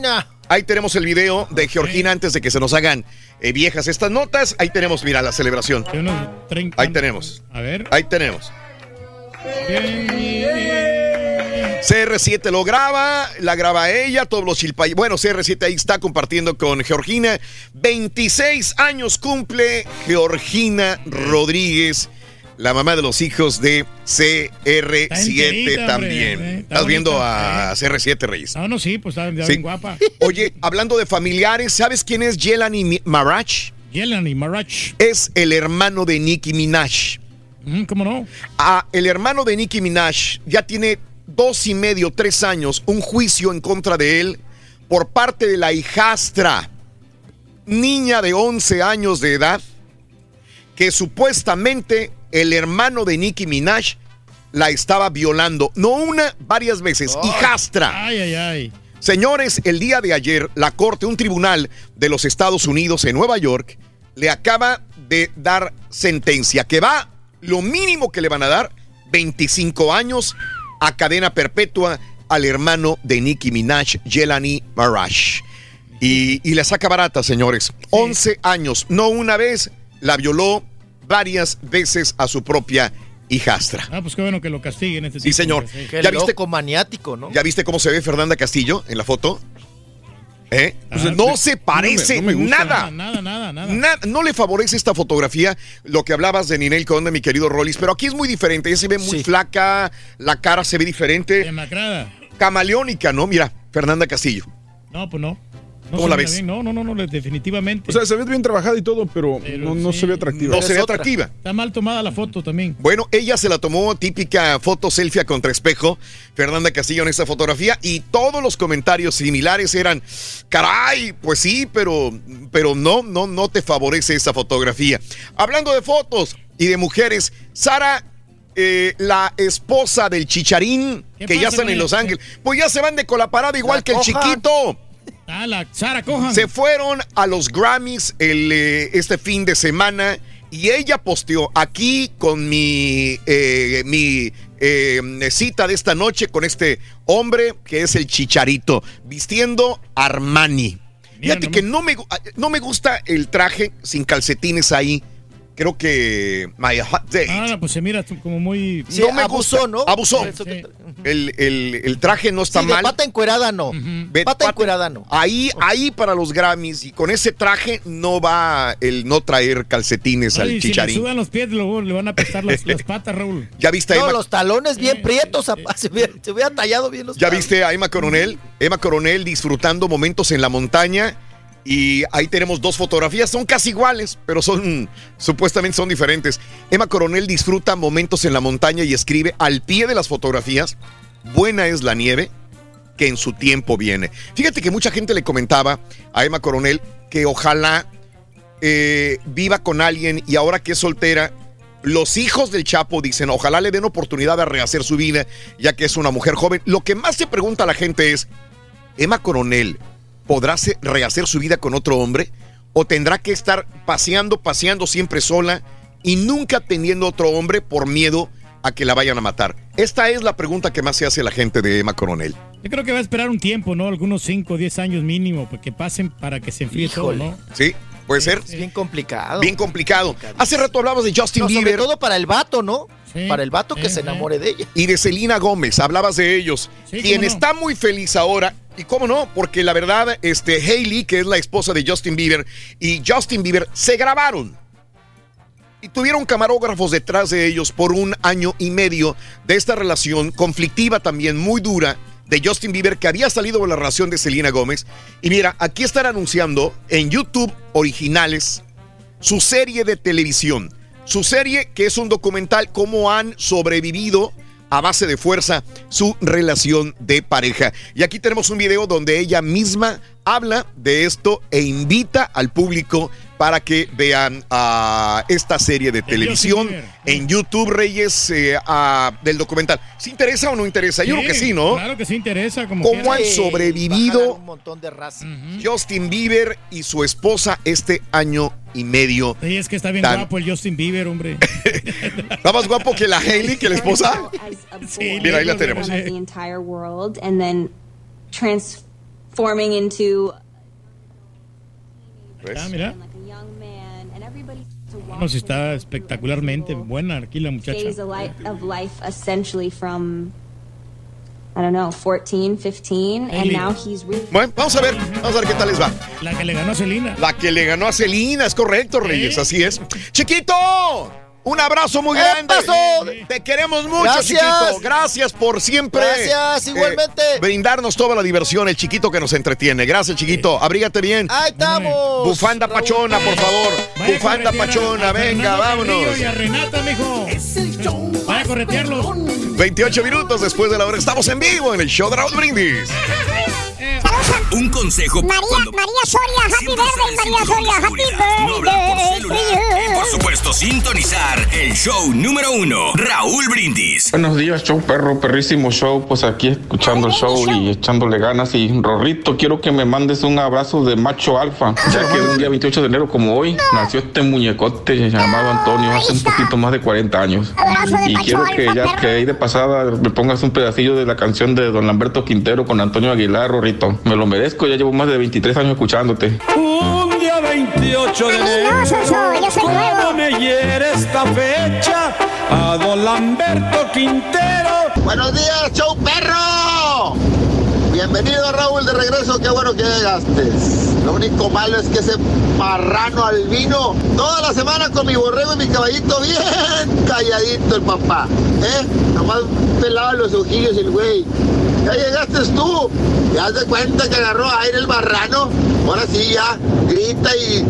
Speaker 6: Ahí tenemos el video de Georgina antes de que se nos hagan eh, viejas estas notas. Ahí tenemos, mira, la celebración.
Speaker 4: De unos 30
Speaker 6: Ahí tenemos.
Speaker 4: A ver.
Speaker 6: Ahí tenemos. CR7 lo graba, la graba ella, todos los chilpay. Bueno, CR7 ahí está compartiendo con Georgina. 26 años cumple Georgina Rodríguez, la mamá de los hijos de CR7
Speaker 4: enterita,
Speaker 6: también.
Speaker 4: hombre, eh, está
Speaker 6: Estás viendo a CR7 Reyes.
Speaker 4: Ah, no, sí, pues está
Speaker 6: Sí.
Speaker 4: bien guapa. [laughs]
Speaker 6: Oye, hablando de familiares, ¿sabes quién es Jelani Mi- Marach?
Speaker 4: Jelani Marach.
Speaker 6: Es el hermano de Nicki Minaj.
Speaker 4: Mm, ¿Cómo no?
Speaker 6: Ah, el hermano de Nicki Minaj ya tiene dos y medio, tres años, un juicio en contra de él por parte de la hijastra, niña de 11 años de edad, que supuestamente el hermano de Nicki Minaj la estaba violando. No una, varias veces. Hijastra.
Speaker 4: Ay, ay, ay.
Speaker 6: Señores, el día de ayer, la Corte, un tribunal de los Estados Unidos en Nueva York, le acaba de dar sentencia que va, lo mínimo que le van a dar, 25 años a cadena perpetua al hermano de Nicki Minaj, Jelani Marash. Y, y la saca barata, señores. 11 años, no una vez, la violó varias veces a su propia hijastra.
Speaker 4: Ah, pues qué bueno que lo castiguen este
Speaker 6: Sí,
Speaker 4: tipo,
Speaker 6: señor.
Speaker 4: sí.
Speaker 6: ¿Ya viste-
Speaker 48: loco maniático, ¿no?
Speaker 6: ¿Ya viste cómo se ve Fernanda Castillo en la foto? ¿Eh?
Speaker 4: Ah,
Speaker 6: no se parece
Speaker 1: no me gusta.
Speaker 6: nada.
Speaker 4: Nada, nada, nada.
Speaker 6: Na- no le favorece esta fotografía lo que hablabas de Ninel Conde, mi querido Rollis, pero aquí es muy diferente. Ella se ve muy
Speaker 48: Sí.
Speaker 6: flaca, la cara se ve diferente,
Speaker 4: Demacrada.
Speaker 6: camaleónica, ¿no? Mira, Fernanda Castillo.
Speaker 4: No, pues no. No
Speaker 6: ¿Cómo
Speaker 4: se
Speaker 6: la ves?
Speaker 4: bien. No, no, no, no, definitivamente.
Speaker 1: O sea, se ve bien trabajada y todo, pero,
Speaker 4: Pero
Speaker 1: no, no se ve atractiva.
Speaker 6: No se ve atractiva.
Speaker 4: Está mal tomada la foto también.
Speaker 6: Bueno, ella se la tomó típica foto selfie contra espejo, Fernanda Castillo en esta fotografía, y todos los comentarios similares eran, caray, pues sí, pero, pero no, no, no te favorece esta fotografía. Hablando de fotos y de mujeres, Sara, eh, la esposa del chicharín,
Speaker 4: ¿Qué
Speaker 6: que ya están en? Los Ángeles, pues ya se van de colaparada igual
Speaker 48: La
Speaker 6: que el chiquito.
Speaker 4: Ah, la Sara Cojan.
Speaker 6: Se fueron a los Grammys el, eh, este fin de semana y ella posteó aquí con mi, eh, mi eh, cita de esta noche con este hombre que es el Chicharito, vistiendo Armani. Fíjate que no me, gu- no me gusta el traje sin calcetines ahí. Creo que My Hot Date.
Speaker 4: Ah, no, pues se mira como muy.
Speaker 48: Sí,
Speaker 6: no me
Speaker 48: abusó,
Speaker 6: gusta.
Speaker 48: ¿no?
Speaker 6: Abusó.
Speaker 4: Sí.
Speaker 6: El, el- el traje no está
Speaker 48: Sí, de
Speaker 6: mal.
Speaker 48: pata encuerada no. Pata encuerada no.
Speaker 6: Ahí, ahí para los Grammys y con ese traje no va el no traer calcetines
Speaker 4: Ay,
Speaker 6: al
Speaker 4: si le
Speaker 6: chicharín.
Speaker 4: sudan los pies, luego le van a apestar las, [laughs] las patas, Raúl.
Speaker 6: ¿Ya viste a
Speaker 48: No,
Speaker 6: Emma,
Speaker 48: los talones bien
Speaker 4: Sí,
Speaker 48: prietos,
Speaker 4: sí,
Speaker 48: apa, se, hubiera, se hubiera tallado bien los
Speaker 6: ¿Ya
Speaker 48: talones.
Speaker 6: viste a Emma Coronel? Emma Coronel disfrutando momentos en la montaña. Y ahí tenemos dos fotografías, son casi iguales, pero son supuestamente son diferentes. Emma Coronel disfruta momentos en la montaña y escribe al pie de las fotografías, buena es la nieve que en su tiempo viene. Fíjate que mucha gente le comentaba a Emma Coronel que ojalá eh, viva con alguien y ahora que es soltera, los hijos del Chapo dicen, ojalá le den oportunidad de rehacer su vida, ya que es una mujer joven. Lo que más se pregunta a la gente es, ¿Emma Coronel podrá rehacer su vida con otro hombre? ¿O tendrá que estar paseando, paseando siempre sola y nunca teniendo otro hombre por miedo a que la vayan a matar? Esta es la pregunta que más se hace la gente de Emma Coronel.
Speaker 4: Yo creo que va a esperar un tiempo, ¿no? Algunos 5 o 10 años mínimo, porque pasen para que se enfríe
Speaker 48: Híjole.
Speaker 4: todo, ¿no?
Speaker 6: ¿Sí? ¿Puede ser?
Speaker 48: Es bien complicado.
Speaker 6: Bien complicado. Hace rato hablabas de Justin
Speaker 48: No, sobre
Speaker 6: Bieber.
Speaker 48: todo para el vato, ¿no?
Speaker 4: Sí.
Speaker 48: Para el vato que
Speaker 4: Sí,
Speaker 48: se
Speaker 4: sí.
Speaker 48: enamore de ella.
Speaker 6: y de Selena Gómez, hablabas de ellos.
Speaker 4: Sí,
Speaker 6: quien
Speaker 4: no.
Speaker 6: está muy feliz ahora, y cómo no, porque la verdad, este, Hailey, que es la esposa de Justin Bieber, y Justin Bieber se grabaron. Y tuvieron camarógrafos detrás de ellos por un año y medio de esta relación conflictiva también, muy dura, de Justin Bieber, que había salido de la relación de Selena Gómez. Y mira, aquí están anunciando en YouTube originales su serie de televisión. Su serie que es un documental cómo han sobrevivido a base de fuerza su relación de pareja. Y aquí tenemos un video donde ella misma habla de esto e invita al público para que vean ah, esta serie de televisión en YouTube Reyes eh, ah, del documental. ¿Se interesa o no interesa? Yo creo que sí, ¿no?
Speaker 4: Claro que sí interesa. Como
Speaker 6: ¿Cómo
Speaker 4: quiera.
Speaker 6: han sobrevivido
Speaker 48: Un montón de raza.
Speaker 6: Justin Bieber y su esposa este año y medio?
Speaker 4: Sí, es que está bien
Speaker 6: Tan-
Speaker 4: guapo el Justin Bieber, hombre.
Speaker 6: ¿Está [laughs] más guapo que la Hailey, que la esposa? [laughs]
Speaker 4: Sí,
Speaker 6: Mira, ahí la tenemos.
Speaker 4: hombre.
Speaker 65: the entire world and then transforming into
Speaker 4: Ah, mira.
Speaker 65: like a young man and everybody to watch
Speaker 4: Bueno, sí está espectacularmente buena aquí la muchacha.
Speaker 65: phase of life, of life essentially from I don't know 14 15 and now he's really
Speaker 6: Bueno, vamos a ver, vamos a ver qué tal les va.
Speaker 4: La que le ganó a Celina.
Speaker 6: La que le ganó a Celina, es correcto, Reyes, así es. Chiquito, un abrazo muy
Speaker 48: ¡Eh,
Speaker 6: grande.
Speaker 48: pasó!
Speaker 6: Te queremos mucho,
Speaker 48: Gracias.
Speaker 6: chiquito. Gracias por siempre.
Speaker 48: Gracias, igualmente.
Speaker 6: brindarnos toda la diversión, el chiquito que nos entretiene. Gracias, chiquito. Abrígate bien.
Speaker 48: Ahí estamos.
Speaker 6: Bufanda pachona, por favor.
Speaker 4: Vaya
Speaker 6: Bufanda pachona,
Speaker 4: a
Speaker 6: venga, vámonos.
Speaker 4: Y a Renata, mijo. Vaya a corretearlos.
Speaker 6: 28 minutos después de la hora. Estamos en vivo en el show de Raúl Brindis. [laughs]
Speaker 7: Un consejo
Speaker 54: María,
Speaker 7: cuando
Speaker 54: María Soria, happy
Speaker 7: en
Speaker 54: María Soria, happy
Speaker 7: seguridad, no por supuesto sintonizar el show número uno, Raúl Brindis.
Speaker 66: Buenos días, show perro, perrísimo show. Pues aquí escuchando el show y echándole ganas. Y Rorrito, quiero que me mandes un abrazo de macho alfa. Ya que un día 28 de enero, como hoy, nació este muñecote llamado Antonio hace un poquito más de 40 años.
Speaker 54: Abrazo de
Speaker 66: Y
Speaker 54: macho
Speaker 66: quiero que
Speaker 54: alfa,
Speaker 66: ya
Speaker 54: perro.
Speaker 66: que ahí de pasada me pongas un pedacillo de la canción de Don Lamberto Quintero con Antonio Aguilar, Rorrito. Me lo merezco, ya llevo más de 23 años escuchándote.
Speaker 61: Un día 28 de enero.
Speaker 54: No, Soso, yo soy nuevo.
Speaker 61: ¿Cómo me hiere esta fecha? A don Lamberto Quintero.
Speaker 59: Buenos días, show perro. Bienvenido Raúl de regreso, qué bueno que llegaste. Lo único malo es que ese marrano albino, toda la semana con mi borrego y mi caballito bien calladito el papá. ¿Eh? Nomás pelado los ojillos el güey. Ya llegaste tú. Ya de cuenta que agarró aire el marrano. Ahora sí ya, grita y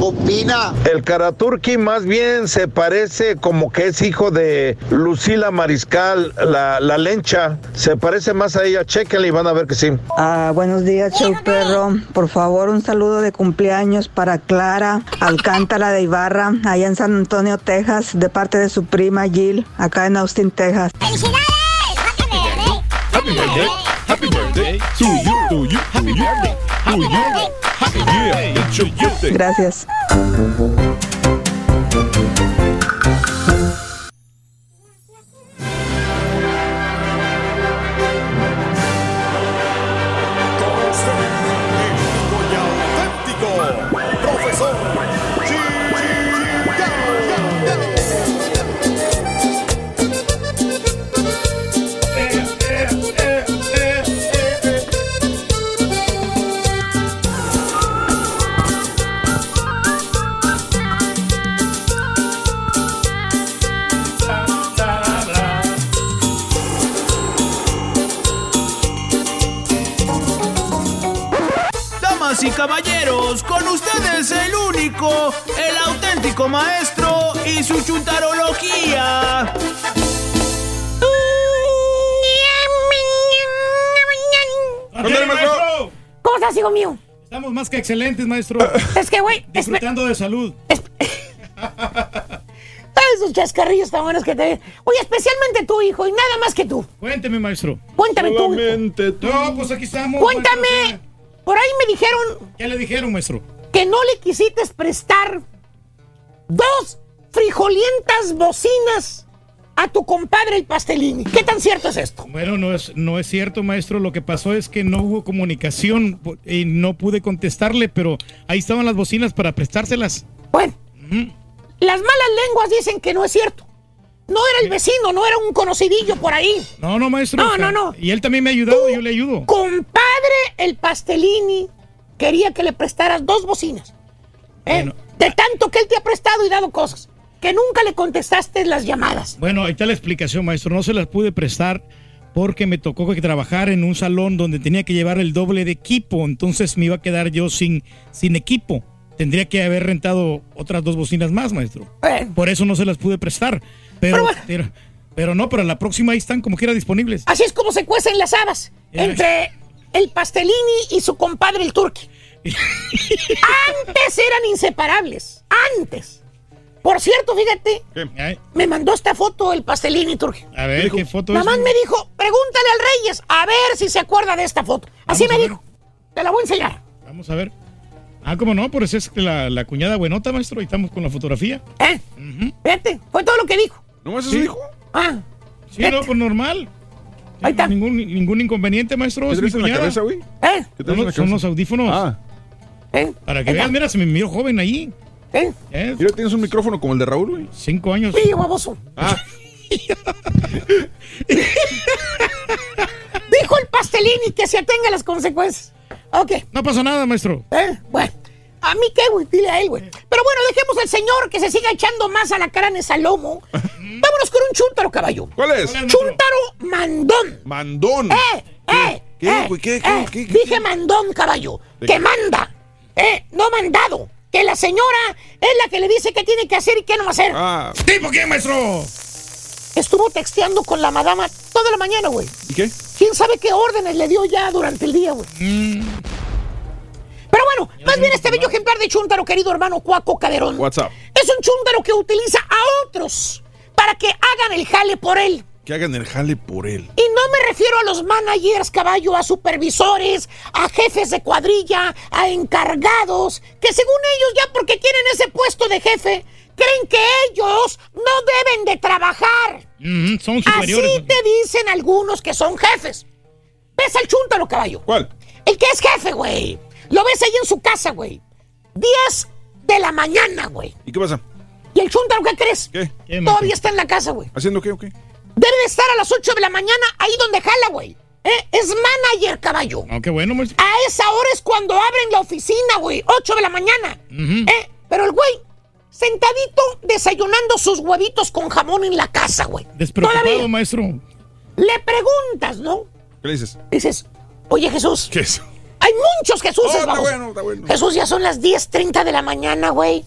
Speaker 59: opina.
Speaker 49: El Karaturki más bien se parece como que es hijo de Lucila Mariscal, la, la lencha. Se parece más a ella. Chequenle y van a ver que sí.
Speaker 67: Ah, buenos días, show perro. Por favor, un saludo de cumpleaños para Clara Alcántara de Ibarra, allá en San Antonio, Texas, de parte de su prima Jill, acá en Austin, Texas.
Speaker 54: ¡Felicidades! ¡Happy birthday!
Speaker 1: Happy birthday to you, to you, happy birthday to you. Happy yeah, it's your birthday.
Speaker 67: Gracias.
Speaker 21: Con ustedes el único, el auténtico maestro y su chuntarología.
Speaker 4: Maestro.
Speaker 22: ¿Cómo estás, hijo mío?
Speaker 4: Estamos más que excelentes, maestro. [laughs]
Speaker 22: Es que, güey,
Speaker 4: Disfrutando de salud. [laughs]
Speaker 22: esos chascarrillos tan buenos que te... Oye, especialmente tú, hijo, y nada más que tú.
Speaker 4: Cuénteme, maestro.
Speaker 22: Cuéntame tú.
Speaker 4: Solamente tú. No, pues aquí estamos.
Speaker 22: Cuéntame. Por ahí me dijeron
Speaker 4: ¿Qué le dijeron, maestro?
Speaker 22: que no le quisiste prestar dos frijolientas bocinas a tu compadre el Pastelini. ¿Qué tan cierto es esto?
Speaker 4: Bueno, no es, no es cierto, maestro. Lo que pasó es que no hubo comunicación y no pude contestarle, pero ahí estaban las bocinas para prestárselas.
Speaker 22: Bueno, las malas lenguas dicen que no es cierto. No era el vecino, no era un conocidillo por ahí.
Speaker 4: No, no, maestro.
Speaker 22: No, no, no.
Speaker 4: Y él también me ha ayudado, yo le ayudo.
Speaker 22: Compadre el Pastelini quería que le prestaras dos bocinas. ¿eh? De tanto que él te ha prestado y dado cosas. Que nunca le contestaste las llamadas.
Speaker 4: Bueno, ahí está la explicación, maestro. No se las pude prestar porque me tocó que trabajar en un salón donde tenía que llevar el doble de equipo. Entonces me iba a quedar yo sin, sin equipo. Tendría que haber rentado otras dos bocinas más, maestro. Por eso no se las pude prestar. Pero, pero, pero no, pero la próxima ahí están como quiera disponibles.
Speaker 22: Así es como se cuecen las habas. Entre el Pastelini y su compadre el Turqui. [laughs] Antes eran inseparables. Antes. Por cierto, fíjate, me mandó esta foto el Pastelini Turqui.
Speaker 4: A ver, ¿qué foto es?
Speaker 22: Nada más me dijo, pregúntale al Reyes a ver si se acuerda de esta foto. Así me dijo. Te la voy a enseñar.
Speaker 4: Vamos a ver. Ah, ¿cómo no? Pues es la, la cuñada buenota, maestro. Ahí estamos con la fotografía.
Speaker 22: ¿Eh? Fíjate, fue todo lo que dijo.
Speaker 1: ¿No eso
Speaker 4: Sí.
Speaker 1: dijo?
Speaker 22: Ah.
Speaker 4: Sí, no, pues normal. Ahí está. Ningún, ningún inconveniente, maestro.
Speaker 1: ¿Qué
Speaker 4: es mi
Speaker 1: traes en la cabeza, güey?
Speaker 22: ¿Eh?
Speaker 1: ¿Qué traes en la
Speaker 4: son los audífonos.
Speaker 1: Ah.
Speaker 4: Para que veas, mira, se me miró joven ahí.
Speaker 22: ¿Eh?
Speaker 1: Mira, tienes un micrófono como el de Raúl, güey.
Speaker 4: Cinco años.
Speaker 22: Sí, baboso.
Speaker 1: Ah. [laughs]
Speaker 22: Dijo el Pastelini que se atenga a las consecuencias. Ok.
Speaker 4: No pasa nada, maestro.
Speaker 22: ¿Eh? Bueno. A mí qué, güey, dile a él, güey. Pero bueno, dejemos al señor que se siga echando más a la cara en esa lomo. [laughs] Vámonos con un chúntaro, caballo.
Speaker 1: ¿Cuál es?
Speaker 22: Chúntaro mandón.
Speaker 1: Mandón.
Speaker 22: ¡Eh! ¡Eh!
Speaker 1: ¿Qué,
Speaker 22: eh,
Speaker 1: güey? ¿Qué,
Speaker 22: eh, Dije mandón, caballo.
Speaker 1: ¿De
Speaker 22: Que
Speaker 1: qué?
Speaker 22: manda. ¿Eh? No mandado. Que la señora es la que le dice qué tiene que hacer y qué no hacer.
Speaker 1: Ah.
Speaker 4: ¿Tipo qué, maestro?
Speaker 22: Estuvo texteando con la madama toda la mañana, güey.
Speaker 1: ¿Y qué?
Speaker 22: ¿Quién sabe qué órdenes le dio ya durante el día, güey?
Speaker 4: Mm.
Speaker 22: Bueno, más bien este bello ejemplar de chúntaro, querido hermano Cuaco Caderón.
Speaker 1: WhatsApp.
Speaker 22: Es un chúntaro que utiliza a otros para que hagan el jale por él.
Speaker 1: Que hagan el jale por él.
Speaker 22: Y no me refiero a los managers, caballo, a supervisores, a jefes de cuadrilla, a encargados, que según ellos ya porque tienen ese puesto de jefe, creen que ellos no deben de trabajar.
Speaker 4: Ujú, son superiores.
Speaker 22: Así te dicen algunos que son jefes. ¿Ves al chúntaro, caballo?
Speaker 1: ¿Cuál?
Speaker 22: El que es jefe, güey. Lo ves ahí en su casa, güey. 10 de la mañana, güey.
Speaker 1: ¿Y qué pasa?
Speaker 22: ¿Y el chúntaro qué crees?
Speaker 1: ¿Qué?
Speaker 22: Todavía está en la casa, güey.
Speaker 1: ¿Haciendo qué o qué?
Speaker 22: Debe de estar a las 8 de la mañana ahí donde jala, güey. ¿Eh? Es manager, caballo.
Speaker 4: No, qué bueno, maestro.
Speaker 22: A esa hora es cuando abren la oficina, güey. 8 de la mañana. ¿Eh? Pero el güey, sentadito, desayunando sus huevitos con jamón en la casa, güey.
Speaker 4: Despreocupado,
Speaker 22: Todavía.
Speaker 4: maestro.
Speaker 22: Le preguntas, ¿no?
Speaker 1: ¿Qué le dices?
Speaker 22: Dices, oye Jesús.
Speaker 1: ¿Qué es?
Speaker 22: Hay muchos Jesuses,
Speaker 1: Oh, está
Speaker 22: vamos.
Speaker 1: bueno, está bueno.
Speaker 22: Jesús, ya son las 10.30 de la mañana, güey.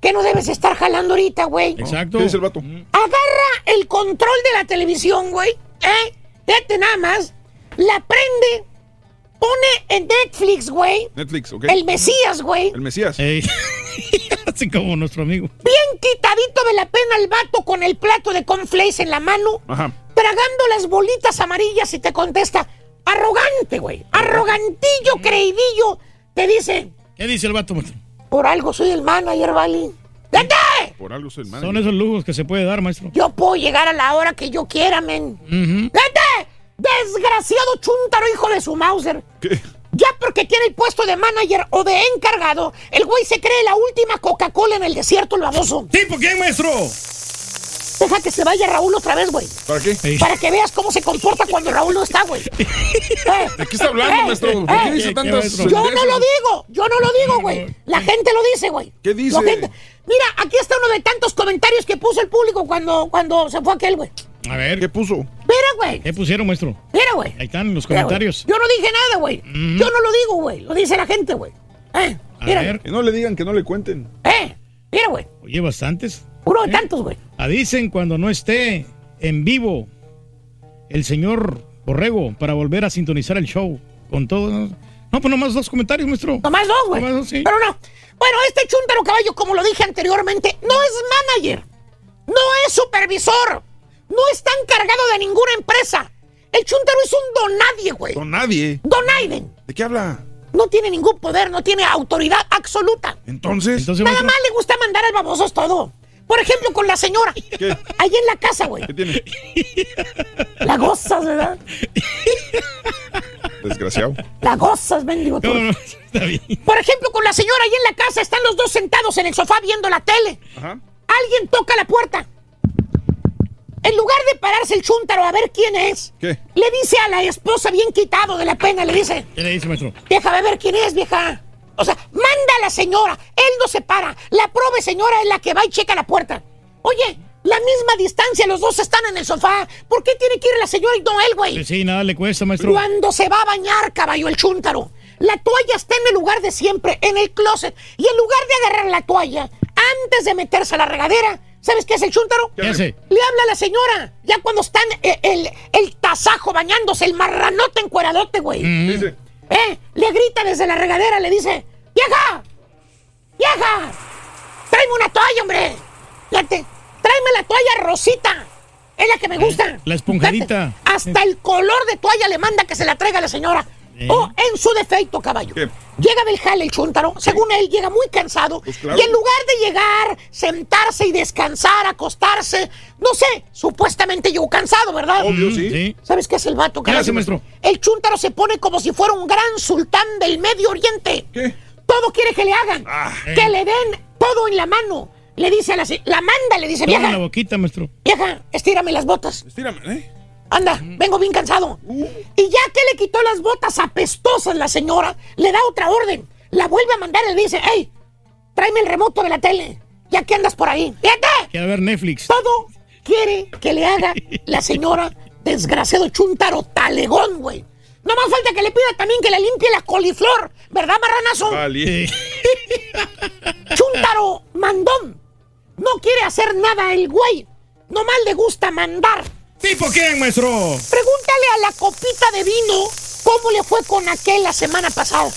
Speaker 22: ¿Qué no debes estar jalando ahorita, güey?
Speaker 4: Exacto.
Speaker 1: ¿Qué dice el vato?
Speaker 22: Agarra el control de la televisión, güey. ¿Eh? Fíjate nada más. La prende. Pone en Netflix, güey.
Speaker 1: Netflix, ¿ok?
Speaker 22: El Mesías, güey.
Speaker 1: El Mesías.
Speaker 4: Ey. [laughs] Así como nuestro amigo.
Speaker 22: Bien quitadito de la pena el vato con el plato de cornflakes en la mano.
Speaker 1: Ajá.
Speaker 22: Tragando las bolitas amarillas y te contesta. Arrogante, güey. Arrogantillo, creidillo. Te dice.
Speaker 4: ¿Qué dice el vato, maestro?
Speaker 22: Por algo soy el manager, ¿vale? ¡Vete!
Speaker 1: Por algo soy el
Speaker 4: Son
Speaker 1: manager.
Speaker 4: esos lujos que se puede dar, maestro.
Speaker 22: Yo puedo llegar a la hora que yo quiera, men.
Speaker 4: Ujú.
Speaker 22: ¡Vete! Desgraciado chúntaro, hijo de su Mauser.
Speaker 1: ¿Qué?
Speaker 22: Ya porque tiene el puesto de manager o de encargado, el güey se cree la última Coca-Cola en el desierto, el baboso.
Speaker 4: ¿Tipo qué, maestro?
Speaker 22: Deja que se vaya Raúl otra vez, güey.
Speaker 1: ¿Para qué?
Speaker 22: Para que veas cómo se comporta cuando Raúl no está, güey. Eh, [laughs]
Speaker 1: ¿De qué está hablando, maestro? ¿Por qué
Speaker 22: eh,
Speaker 1: dice
Speaker 4: ¿qué,
Speaker 1: tantas?
Speaker 22: Yo no lo digo, yo no lo digo, güey. La gente lo dice, güey.
Speaker 1: ¿Qué dice?
Speaker 22: Gente- Mira, aquí está uno de tantos comentarios que puso el público cuando, cuando se fue aquel, güey.
Speaker 4: A ver,
Speaker 1: ¿Qué puso?
Speaker 22: Mira, güey.
Speaker 4: ¿qué pusieron, maestro?
Speaker 22: Mira, güey.
Speaker 4: Ahí están los
Speaker 22: Mira,
Speaker 4: comentarios.
Speaker 22: Yo no dije nada, güey. Yo no lo digo, güey. Lo dice la gente, güey. Eh,
Speaker 4: A
Speaker 22: mira,
Speaker 4: ver.
Speaker 1: Que no le digan, que no le cuenten.
Speaker 22: eh, mira, güey.
Speaker 4: Oye, bastantes.
Speaker 22: Uno de tantos, güey.
Speaker 4: Ah, dicen cuando no esté en vivo el señor Borrego para volver a sintonizar el show con todo. No, pues nomás dos comentarios, maestro.
Speaker 22: Nomás dos, güey.
Speaker 4: Nomás dos, sí.
Speaker 22: Pero no. Bueno, este chúntaro caballo, como lo dije anteriormente, no es manager. No es supervisor. No está encargado de ninguna empresa. El chúntaro es un donadie, güey.
Speaker 1: Con nadie.
Speaker 22: Donaiden.
Speaker 1: ¿De qué habla?
Speaker 22: No tiene ningún poder, no tiene autoridad absoluta.
Speaker 1: Entonces.
Speaker 4: Entonces,
Speaker 22: Nada
Speaker 4: maestro,
Speaker 22: más le gusta mandar al baboso es todo. Por ejemplo, con la señora. Ahí en la casa, güey.
Speaker 1: ¿Qué tiene?
Speaker 22: La gozas, ¿verdad?
Speaker 1: Desgraciado.
Speaker 22: La gozas, mendigo. tú. Por ejemplo, con la señora ahí en la casa están los dos sentados en el sofá viendo la tele.
Speaker 1: Ajá.
Speaker 22: Alguien toca la puerta. En lugar de pararse el chúntaro a ver quién es,
Speaker 1: ¿Qué?
Speaker 22: le dice a la esposa bien quitado de la pena, le dice,
Speaker 4: ¿Qué le dice, maestro?
Speaker 22: a ver quién es, vieja. O sea, manda a la señora. Él no se para. La prove señora es la que va y checa la puerta. Oye, la misma distancia, los dos están en el sofá. ¿Por qué tiene que ir la señora y no él, güey?
Speaker 4: Sí, nada le cuesta, maestro.
Speaker 22: Cuando se va a bañar, caballo, el chúntaro. La toalla está en el lugar de siempre, en el closet. Y en lugar de agarrar la toalla, antes de meterse a la regadera, ¿sabes qué es el chúntaro?
Speaker 4: ¿Qué hace?
Speaker 22: Le habla a la señora. Ya cuando están eh, el, el tasajo bañándose, el marranote encueradote, güey.
Speaker 1: Dice.
Speaker 22: ¿Eh? Le grita desde la regadera, le dice, ¡Vieja! ¡Vieja! ¡Tráeme una toalla, hombre! Fíjate, tráeme la toalla rosita. Es la que me gusta.
Speaker 4: La esponjadita.
Speaker 22: Hasta el color de toalla le manda que se la traiga la señora.
Speaker 4: Eh.
Speaker 22: O en su defecto, caballo.
Speaker 1: ¿Qué?
Speaker 22: Llega del jale el chúntaro, según él, llega muy cansado.
Speaker 1: Pues claro.
Speaker 22: Y en lugar de llegar, sentarse y descansar, acostarse, no sé, supuestamente llegó cansado, ¿verdad?
Speaker 1: Obvio, sí.
Speaker 4: Sí.
Speaker 22: ¿Sabes qué es el vato,
Speaker 4: ¿Qué
Speaker 22: caballo?
Speaker 4: hace, maestro?
Speaker 22: El chúntaro se pone como si fuera un gran sultán del Medio Oriente.
Speaker 1: ¿Qué?
Speaker 22: Todo quiere que le hagan.
Speaker 1: Ah.
Speaker 22: que le den todo en la mano. Le dice a la... La manda, le dice,
Speaker 4: en la
Speaker 22: vieja,
Speaker 4: boquita, maestro.
Speaker 22: vieja, estírame las botas.
Speaker 1: Estírame, ¿eh?
Speaker 22: Anda, vengo bien cansado.
Speaker 1: Uh.
Speaker 22: Y ya que le quitó las botas apestosas la señora, le da otra orden. La vuelve a mandar y le dice, hey, tráeme el remoto de la tele. Ya que andas por ahí. Fíjate,
Speaker 4: Quiere ver Netflix.
Speaker 22: todo quiere que le haga la señora desgraciado chuntaro talegón, güey. No más falta que le pida también que le limpie la coliflor, ¿verdad, marranazo?
Speaker 1: Vale. [laughs]
Speaker 22: Chuntaro mandón. No quiere hacer nada el güey. Nomás le gusta mandar.
Speaker 4: ¿Tipo quién, maestro?
Speaker 22: Pregúntale a la copita de vino cómo le fue con aquel la semana pasada.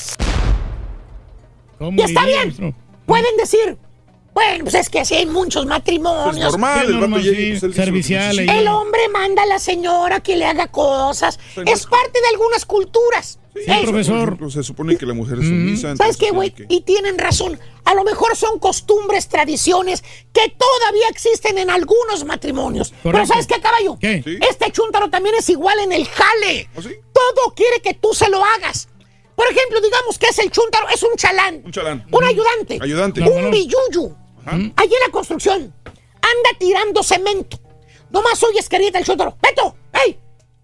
Speaker 4: ¿Cómo
Speaker 22: Y está bien.
Speaker 4: maestro?
Speaker 22: Pueden decir, bueno, pues es que así hay muchos matrimonios.
Speaker 1: Es normal, el
Speaker 4: normal, sí,
Speaker 1: pues,
Speaker 4: servicial.
Speaker 22: El hombre manda a la señora que le haga cosas. Es parte de algunas culturas.
Speaker 4: Sí, profesor.
Speaker 1: Ejemplo, se supone que la mujer es sumisa.
Speaker 22: ¿Sabes
Speaker 1: entonces
Speaker 22: qué, güey?
Speaker 1: que-
Speaker 22: Y tienen razón. A lo mejor son costumbres, tradiciones que todavía existen en algunos matrimonios. Pero. ¿sabes qué, caballo?
Speaker 4: ¿Qué?
Speaker 1: Sí.
Speaker 22: Este chúntaro también es igual en el jale.
Speaker 1: ¿Ah, sí?
Speaker 22: Todo quiere que tú se lo hagas. Por ejemplo, digamos que es el chúntaro, es un chalán.
Speaker 1: Un chalán.
Speaker 22: Un ayudante.
Speaker 1: Ayudante.
Speaker 22: Un billuyu. Allí en la construcción. Anda tirando cemento. Nomás oyes que grita el chúntaro. ¡Beto! ¡Ey!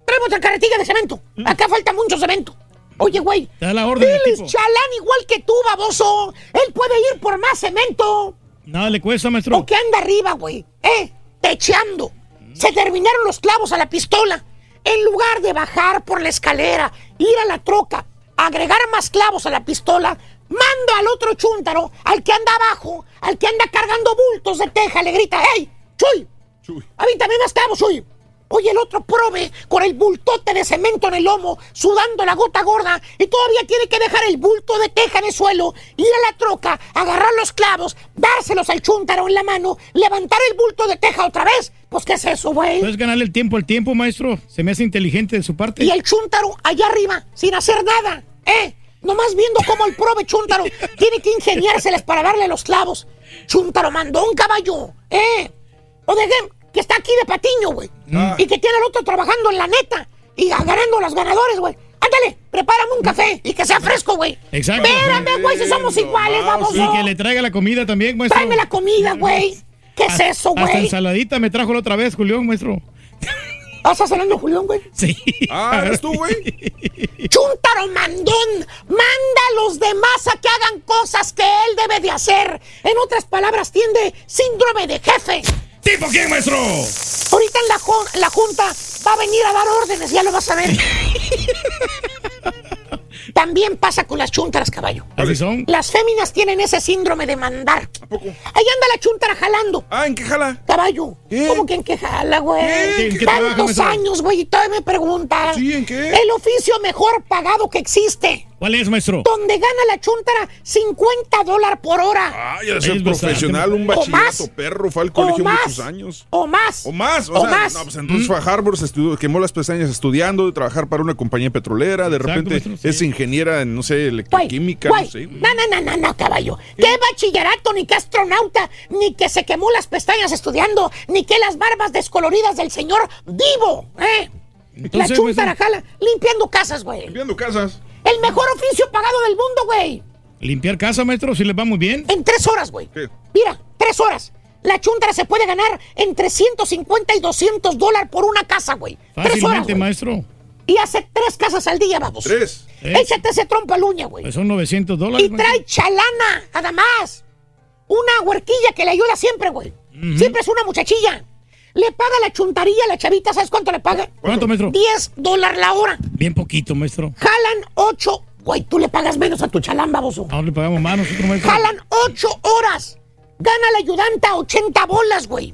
Speaker 22: Tráeme otra carretilla de cemento. Acá falta mucho cemento. Oye, güey.
Speaker 4: Te da la orden tipo.
Speaker 22: chalán igual que tú, baboso. Él puede ir por más cemento.
Speaker 4: Nada le cuesta, maestro.
Speaker 22: O que anda arriba, güey. ¿Eh? Techeando. Se terminaron los clavos a la pistola. En lugar de bajar por la escalera, ir a la troca, agregar más clavos a la pistola, mando al otro chúntaro, al que anda abajo, al que anda cargando bultos de teja, le grita, ¡Ey! ¡Chuy!
Speaker 1: Chuy.
Speaker 22: Avíntame más clavos, Chuy. Oye, el otro prove con el bultote de cemento en el lomo, sudando la gota gorda, y todavía tiene que dejar el bulto de teja en el suelo, ir a la troca, agarrar los clavos, dárselos al chúntaro en la mano, levantar el bulto de teja otra vez. Pues, ¿qué es eso, güey?
Speaker 4: Puedes ganarle el tiempo al tiempo, maestro. Se me hace inteligente de su parte.
Speaker 22: Y el chúntaro allá arriba, sin hacer nada, ¿eh? Nomás viendo cómo el prove chúntaro [laughs] tiene que ingeniárselas para darle los clavos. Chúntaro mandó un caballo, ¿eh? O de que está aquí de patiño, güey.
Speaker 1: Ah.
Speaker 22: Y que tiene al otro trabajando en la neta y agarrando los ganadores, güey. Ándale, prepárame un café y que sea fresco, güey.
Speaker 4: Exacto.
Speaker 22: Espérame, güey, si somos iguales, vamos.
Speaker 4: Y que le traiga la comida también, maestro.
Speaker 22: Tráeme la comida, güey. ¿Qué es eso,
Speaker 4: Hasta
Speaker 22: güey?
Speaker 4: ensaladita me trajo la otra vez, Julián, maestro.
Speaker 22: ¿Estás hablando, Julián, güey?
Speaker 4: Sí.
Speaker 1: Ah, ¿eres tú, güey? [laughs]
Speaker 22: Chúntaro mandón, manda a los demás a que hagan cosas que él debe de hacer. En otras palabras, tiene síndrome de jefe.
Speaker 4: ¿Tipo quién, maestro?
Speaker 22: Ahorita en la, ju- la junta va a venir a dar órdenes, ya lo vas a ver. [laughs] También pasa con las chuntaras, caballo.
Speaker 4: Así son.
Speaker 22: Las féminas tienen ese síndrome de mandar.
Speaker 1: ¿A poco?
Speaker 22: Ahí anda la chuntara jalando.
Speaker 1: Ah, ¿en qué jala?
Speaker 22: Caballo,
Speaker 1: ¿Qué?
Speaker 22: ¿cómo que en qué jala, güey?
Speaker 4: ¿En qué trabaja,
Speaker 22: Tantos
Speaker 4: maestro?
Speaker 22: años, güey, y todavía me preguntas.
Speaker 1: Sí, ¿en qué?
Speaker 22: El oficio mejor pagado que existe.
Speaker 4: ¿Cuál es, maestro?
Speaker 22: Donde gana la chuntara 50 dólares por hora.
Speaker 1: Ah, ya ser profesional, un bachillerato, perro, fue al colegio
Speaker 22: más.
Speaker 1: muchos años.
Speaker 22: O más.
Speaker 1: O más, o,
Speaker 22: O
Speaker 1: sea,
Speaker 22: más.
Speaker 1: no, pues entonces fue a Harvard, se estudió, quemó las pestañas estudiando, de trabajar para una compañía petrolera, de repente
Speaker 4: maestro, sí.
Speaker 1: es ingeniera en, no sé, electroquímica, no sé.
Speaker 22: no, no, no, no, no, caballo. ¿Qué bachillerato, ni qué astronauta, ni que se quemó las pestañas estudiando, ni que las barbas descoloridas del señor vivo, ¿eh?
Speaker 4: Entonces,
Speaker 22: la chuntara jala limpiando casas, güey.
Speaker 1: Limpiando casas.
Speaker 22: El mejor oficio pagado del mundo, güey.
Speaker 4: limpiar casa, maestro, si les va muy bien.
Speaker 22: En tres horas, güey. Mira, tres horas. La chuntara se puede ganar entre 150 y 200 dólares por una casa, güey. Tres horas,
Speaker 4: Fácilmente,
Speaker 22: güey.
Speaker 4: maestro.
Speaker 22: Y hace tres casas al día, vamos.
Speaker 1: Tres.
Speaker 22: Échate ese trompo al uña, güey.
Speaker 4: Pues son 900 dólares.
Speaker 22: Y trae chalana, nada más. Una huerquilla que le ayuda siempre, güey. Siempre es una muchachilla. Le paga la chuntarilla a la chavita, ¿sabes cuánto le paga?
Speaker 4: ¿Cuánto, maestro?
Speaker 22: 10 dólares la hora.
Speaker 4: Bien poquito, maestro.
Speaker 22: Jalan 8. Güey, tú le pagas menos a tu chalán, baboso.
Speaker 4: Ahora le pagamos más nosotros, maestro.
Speaker 22: Jalan 8 horas. Gana la ayudanta 80 bolas, güey.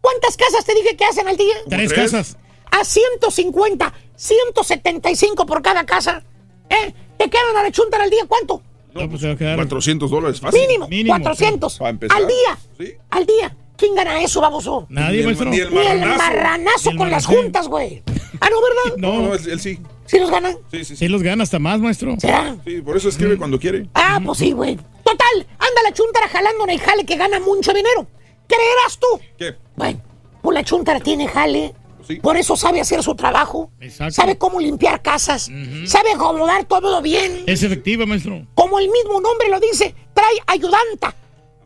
Speaker 22: ¿Cuántas casas te dije que hacen al día?
Speaker 4: Tres casas.
Speaker 22: A 150, 175 por cada casa. ¿Eh? ¿Te quedan a la chuntara al día cuánto?
Speaker 4: No, pues se va a quedar.
Speaker 1: 400 dólares, fácil.
Speaker 22: Mínimo,
Speaker 4: Mínimo,
Speaker 22: 400.
Speaker 1: Para empezar.
Speaker 22: Al día.
Speaker 1: Sí.
Speaker 22: Al día. ¿Quién gana eso, baboso?
Speaker 4: Nadie,
Speaker 1: Ni el-
Speaker 4: maestro.
Speaker 1: ni el
Speaker 22: Ni el
Speaker 1: marranazo.
Speaker 22: con las juntas, güey. Ah, no, ¿verdad?
Speaker 1: No,
Speaker 4: No,
Speaker 1: él, él sí.
Speaker 22: ¿Sí los ganan?
Speaker 1: Sí, sí, sí.
Speaker 4: sí los gana hasta más, maestro.
Speaker 22: ¿Será?
Speaker 1: Sí, por eso escribe cuando quiere.
Speaker 22: Ah, pues sí, güey. Total, anda la chuntara jalando en el jale que gana mucho dinero. ¿Creerás tú?
Speaker 1: ¿Qué?
Speaker 22: Bueno, pues la chuntara tiene jale.
Speaker 1: Sí.
Speaker 22: Por eso sabe hacer su trabajo.
Speaker 4: Exacto.
Speaker 22: Sabe cómo limpiar casas. Sabe acomodar todo bien.
Speaker 4: Es efectiva, maestro.
Speaker 22: Como el mismo nombre lo dice, trae ayudanta.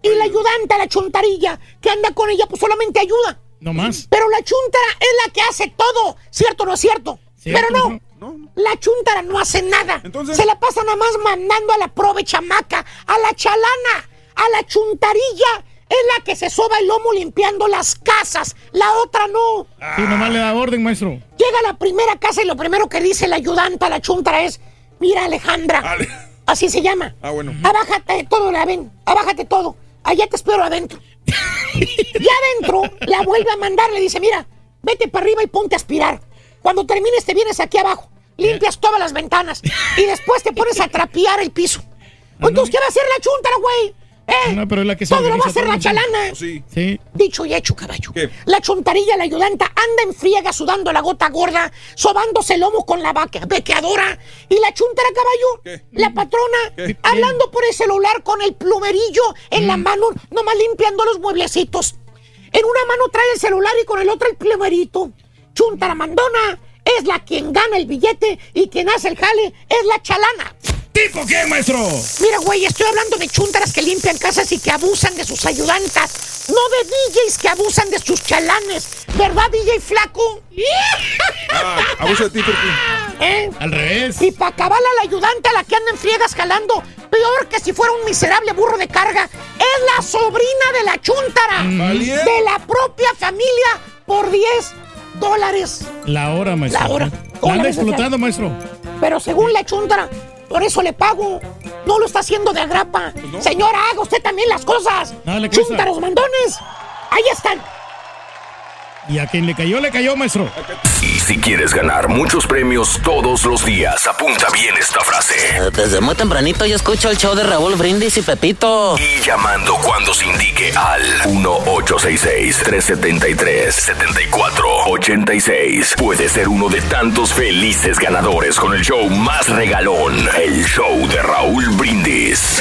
Speaker 22: Y la ayudanta, la chuntarilla, que anda con ella, pues solamente ayuda.
Speaker 4: No más.
Speaker 22: Pero la chuntara es la que hace todo. ¿Cierto o no es cierto?
Speaker 4: Cierto,
Speaker 22: Pero no.
Speaker 4: ¿no?
Speaker 1: No, no.
Speaker 22: La chuntara no hace nada.
Speaker 1: Entonces-
Speaker 22: Se la pasa nada más mandando a la prove chamaca, a la chalana, a la chuntarilla. Es la que se soba el lomo limpiando las casas. La otra no.
Speaker 4: Sí, nomás le da orden, maestro.
Speaker 22: Llega a la primera casa y lo primero que dice la ayudanta, la chuntara, es: Mira, Alejandra.
Speaker 1: Ale-
Speaker 22: Así se llama.
Speaker 1: Ah, bueno.
Speaker 22: Abájate todo, la ven. Abájate todo. Allá te espero adentro. y adentro la vuelve a mandar. Le dice: Mira, vete para arriba y ponte a aspirar. Cuando termines, te vienes aquí abajo. Limpias todas las ventanas. Y después te pones a trapear el piso. Entonces, ¿qué va a hacer la chuntara, güey? ¿Eh?
Speaker 4: No, pero es la que se
Speaker 22: todo lo va a hacer la chalana.
Speaker 1: Sí.
Speaker 4: Sí.
Speaker 22: Dicho y hecho, caballo.
Speaker 1: ¿Qué?
Speaker 22: La chontarilla, la ayudanta, anda en friega sudando la gota gorda, sobándose el lomo con la vaca, bequeadora. Y la chuntara, caballo,
Speaker 1: ¿Qué?
Speaker 22: la patrona,
Speaker 1: ¿Qué?
Speaker 22: hablando por el celular con el plumerillo en
Speaker 4: Mm.
Speaker 22: la mano, nomás limpiando los mueblecitos. En una mano trae el celular y con el otro el plumerito. Chuntara mandona es la quien gana el billete y quien hace el jale es la chalana.
Speaker 4: ¿Tipo qué, maestro?
Speaker 22: Mira, güey, estoy hablando de chuntaras que limpian casas y que abusan de sus ayudantas. No de DJs que abusan de sus chalanes. ¿Verdad, DJ Flaco?
Speaker 1: Ah, abusa de ti, Turki.
Speaker 22: ¿Eh?
Speaker 4: Al revés.
Speaker 22: Y para acabar a la ayudante a la que anda en friegas jalando, peor que si fuera un miserable burro de carga, es la sobrina de la chuntara.
Speaker 1: Valiente.
Speaker 22: De la propia familia por 10 dólares.
Speaker 4: La hora, maestro.
Speaker 22: La hora.
Speaker 4: La
Speaker 22: ¿Cómo
Speaker 4: anda explotando, maestro.
Speaker 22: Pero según la chuntara, por eso le pago. No lo está haciendo de agrapa.
Speaker 1: no.
Speaker 22: Señora, haga usted también las cosas. Chúntaros mandones. Ahí están.
Speaker 4: Y a quien le cayó, le cayó, maestro.
Speaker 7: Y si quieres ganar muchos premios todos los días, apunta bien esta frase.
Speaker 63: Desde muy tempranito yo escucho el show de Raúl Brindis y Pepito.
Speaker 7: Y llamando cuando se indique al 1-866-373-7486. Puede ser uno de tantos felices ganadores con el show más regalón, el show de Raúl Brindis.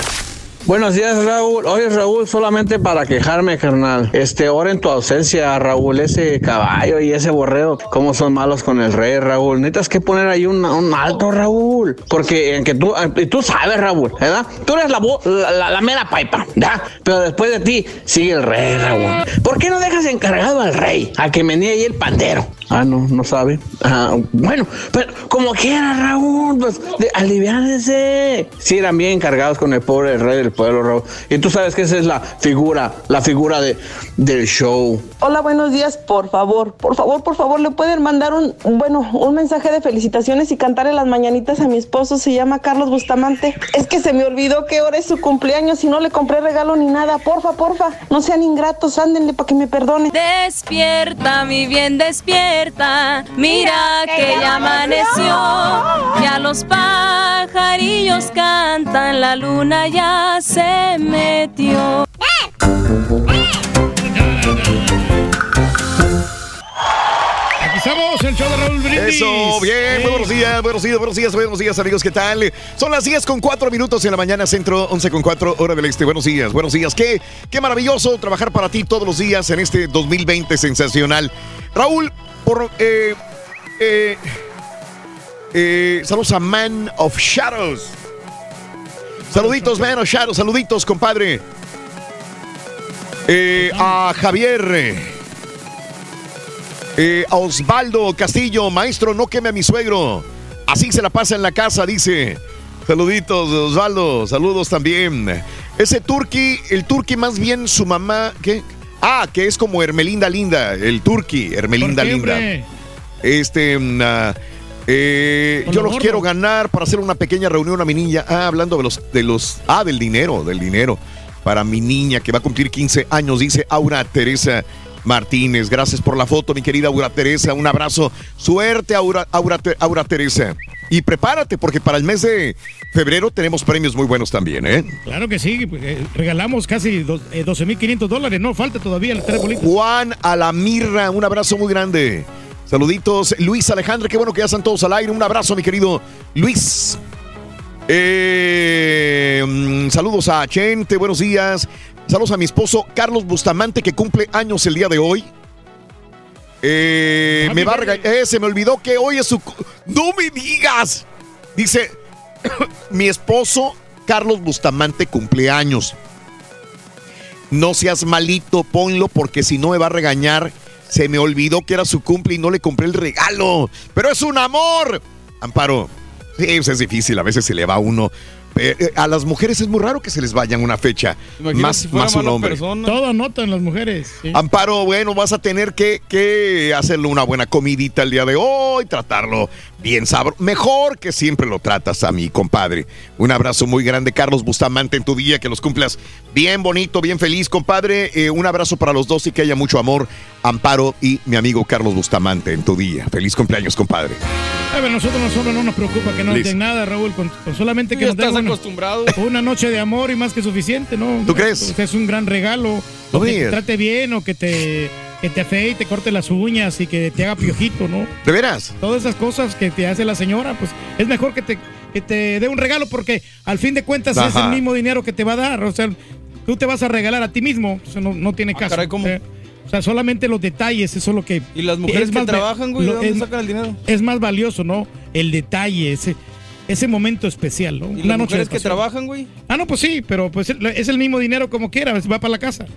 Speaker 62: Buenos días, Raúl. Oye, Raúl, solamente para quejarme, carnal. Este, ahora en tu ausencia, Raúl, ese caballo y ese borreo, cómo son malos con el rey, Raúl. Necesitas que poner ahí un, un alto, Raúl. Porque en que tú, y tú sabes, Raúl, ¿verdad? Tú eres la, la, la- la mera paipa, ¿ya? Pero después de ti sigue el rey, Raúl. ¿Por qué no dejas encargado al rey a que venía ahí el pandero? Ah, no, no sabe. Ah, bueno, pero como quiera, Raúl, pues de, aliviánese. Sí, eran bien encargados con el pobre rey del pueblo, Raúl. Y tú sabes que esa es la figura, la figura de, del show.
Speaker 68: Hola, buenos días. Por favor, por favor, por favor, le pueden mandar un, bueno, un mensaje de felicitaciones y cantarle las mañanitas a mi esposo. Se llama Carlos Bustamante. Es que se me olvidó que ahora es su cumpleaños y no le compré regalo ni nada. Porfa, porfa, no sean ingratos, ándenle para que me perdone.
Speaker 69: Despierta, mi bien, despierta.
Speaker 70: Mira que ya amaneció, ya los pajarillos cantan, la luna ya se metió.
Speaker 4: Aquí estamos, el show de Raúl Brindis.
Speaker 6: Eso, bien, muy buenos días, buenos días, buenos días, buenos días, amigos, ¿qué tal? Son las 10 con 4 minutos en la mañana, centro 11 con 4, hora del este. Buenos días, buenos días. Qué, qué maravilloso trabajar para ti todos los días en este 2020 sensacional. Raúl, por. Eh, eh, eh, saludos a Man of Shadows. Saluditos, Man of Shadows, saluditos, compadre. Eh, a Javier. Eh, a Osvaldo Castillo, maestro, no queme a mi suegro. Así se la pasa en la casa, dice. Saluditos, Osvaldo. Saludos también. Ese turqui, el turqui más bien su mamá, ¿qué? Ah, que es como Hermelinda Linda, el turqui, Hermelinda
Speaker 4: ¿Por qué,
Speaker 6: Linda.
Speaker 4: hombre?
Speaker 6: Este, mm, ah, eh, yo
Speaker 4: lo
Speaker 6: los
Speaker 4: gordo.
Speaker 6: quiero ganar para hacer una pequeña reunión a mi niña. Ah, hablando de los, de los, ah, del dinero, del dinero. Para mi niña que va a cumplir 15 años, dice Aura Teresa Martínez. Gracias por la foto, mi querida Aura Teresa. Un abrazo. Suerte, Aura, Aura, Aura Teresa. Y prepárate, porque para el mes de febrero tenemos premios muy buenos también, ¿eh?
Speaker 4: Claro que sí, pues, eh, regalamos casi dos- eh, 12.500 dólares, no, falta todavía el tres bolitas.
Speaker 6: Juan Alamirra, un abrazo muy grande. Saluditos. Luis Alejandro, qué bueno que ya están todos al aire. Un abrazo, mi querido Luis. Eh, mm, saludos a Chente, buenos días. Saludos a mi esposo Carlos Bustamante, que cumple años el día de hoy. Eh, me va a regañar. Eh, se me olvidó que hoy es su. ¡No me digas! Dice: [coughs] Mi esposo Carlos Bustamante cumple años. No seas malito, ponlo porque si no me va a regañar. Se me olvidó que era su cumple y no le compré el regalo. Pero es un amor. Amparo, sí, pues es difícil, a veces se le va a uno. Eh, eh, a las mujeres es muy raro que se les vaya en una fecha.
Speaker 4: Imagínate
Speaker 6: Más,
Speaker 4: si
Speaker 6: más un hombre.
Speaker 4: Todo anotan las mujeres. sí.
Speaker 6: Amparo, bueno, vas a tener que, que hacerle una buena comidita el día de hoy, tratarlo bien sabroso. Mejor que siempre lo tratas a mi compadre. Un abrazo muy grande, Carlos Bustamante, en tu día, que los cumplas bien bonito, bien feliz, compadre. Eh, un abrazo para los dos y que haya mucho amor, Amparo y mi amigo Carlos Bustamante en tu día. Feliz cumpleaños, compadre.
Speaker 4: A ver, nosotros no solo no nos preocupa que no den nada, Raúl, con, con solamente que
Speaker 69: ya
Speaker 4: nos
Speaker 69: estás acostumbrado.
Speaker 4: una noche de amor y más que suficiente, ¿no?
Speaker 6: ¿Tú crees?
Speaker 4: Pues es un gran regalo.
Speaker 6: No
Speaker 4: que te trate bien o que te, que te afeite, corte las uñas y que te haga piojito, ¿no?
Speaker 6: ¿De veras?
Speaker 4: Todas esas cosas que te hace la señora, pues es mejor que te, que te dé un regalo porque al fin de cuentas es el mismo dinero que te va a dar. O sea, tú te vas a regalar a ti mismo. Eso no, no tiene caso.
Speaker 69: Ah, caray, ¿cómo?
Speaker 4: Eh, O sea, solamente los detalles, eso es lo que...
Speaker 69: ¿Y las mujeres que
Speaker 4: va-
Speaker 69: trabajan, güey, de
Speaker 4: lo-
Speaker 69: dónde
Speaker 4: es-
Speaker 69: sacan el dinero?
Speaker 4: Es más valioso, ¿no? El detalle, ese, ese momento especial, ¿no?
Speaker 69: ¿Y las mujeres que trabajan, güey?
Speaker 4: Ah, no, pues sí, pero pues es el mismo dinero como quiera, va para la casa.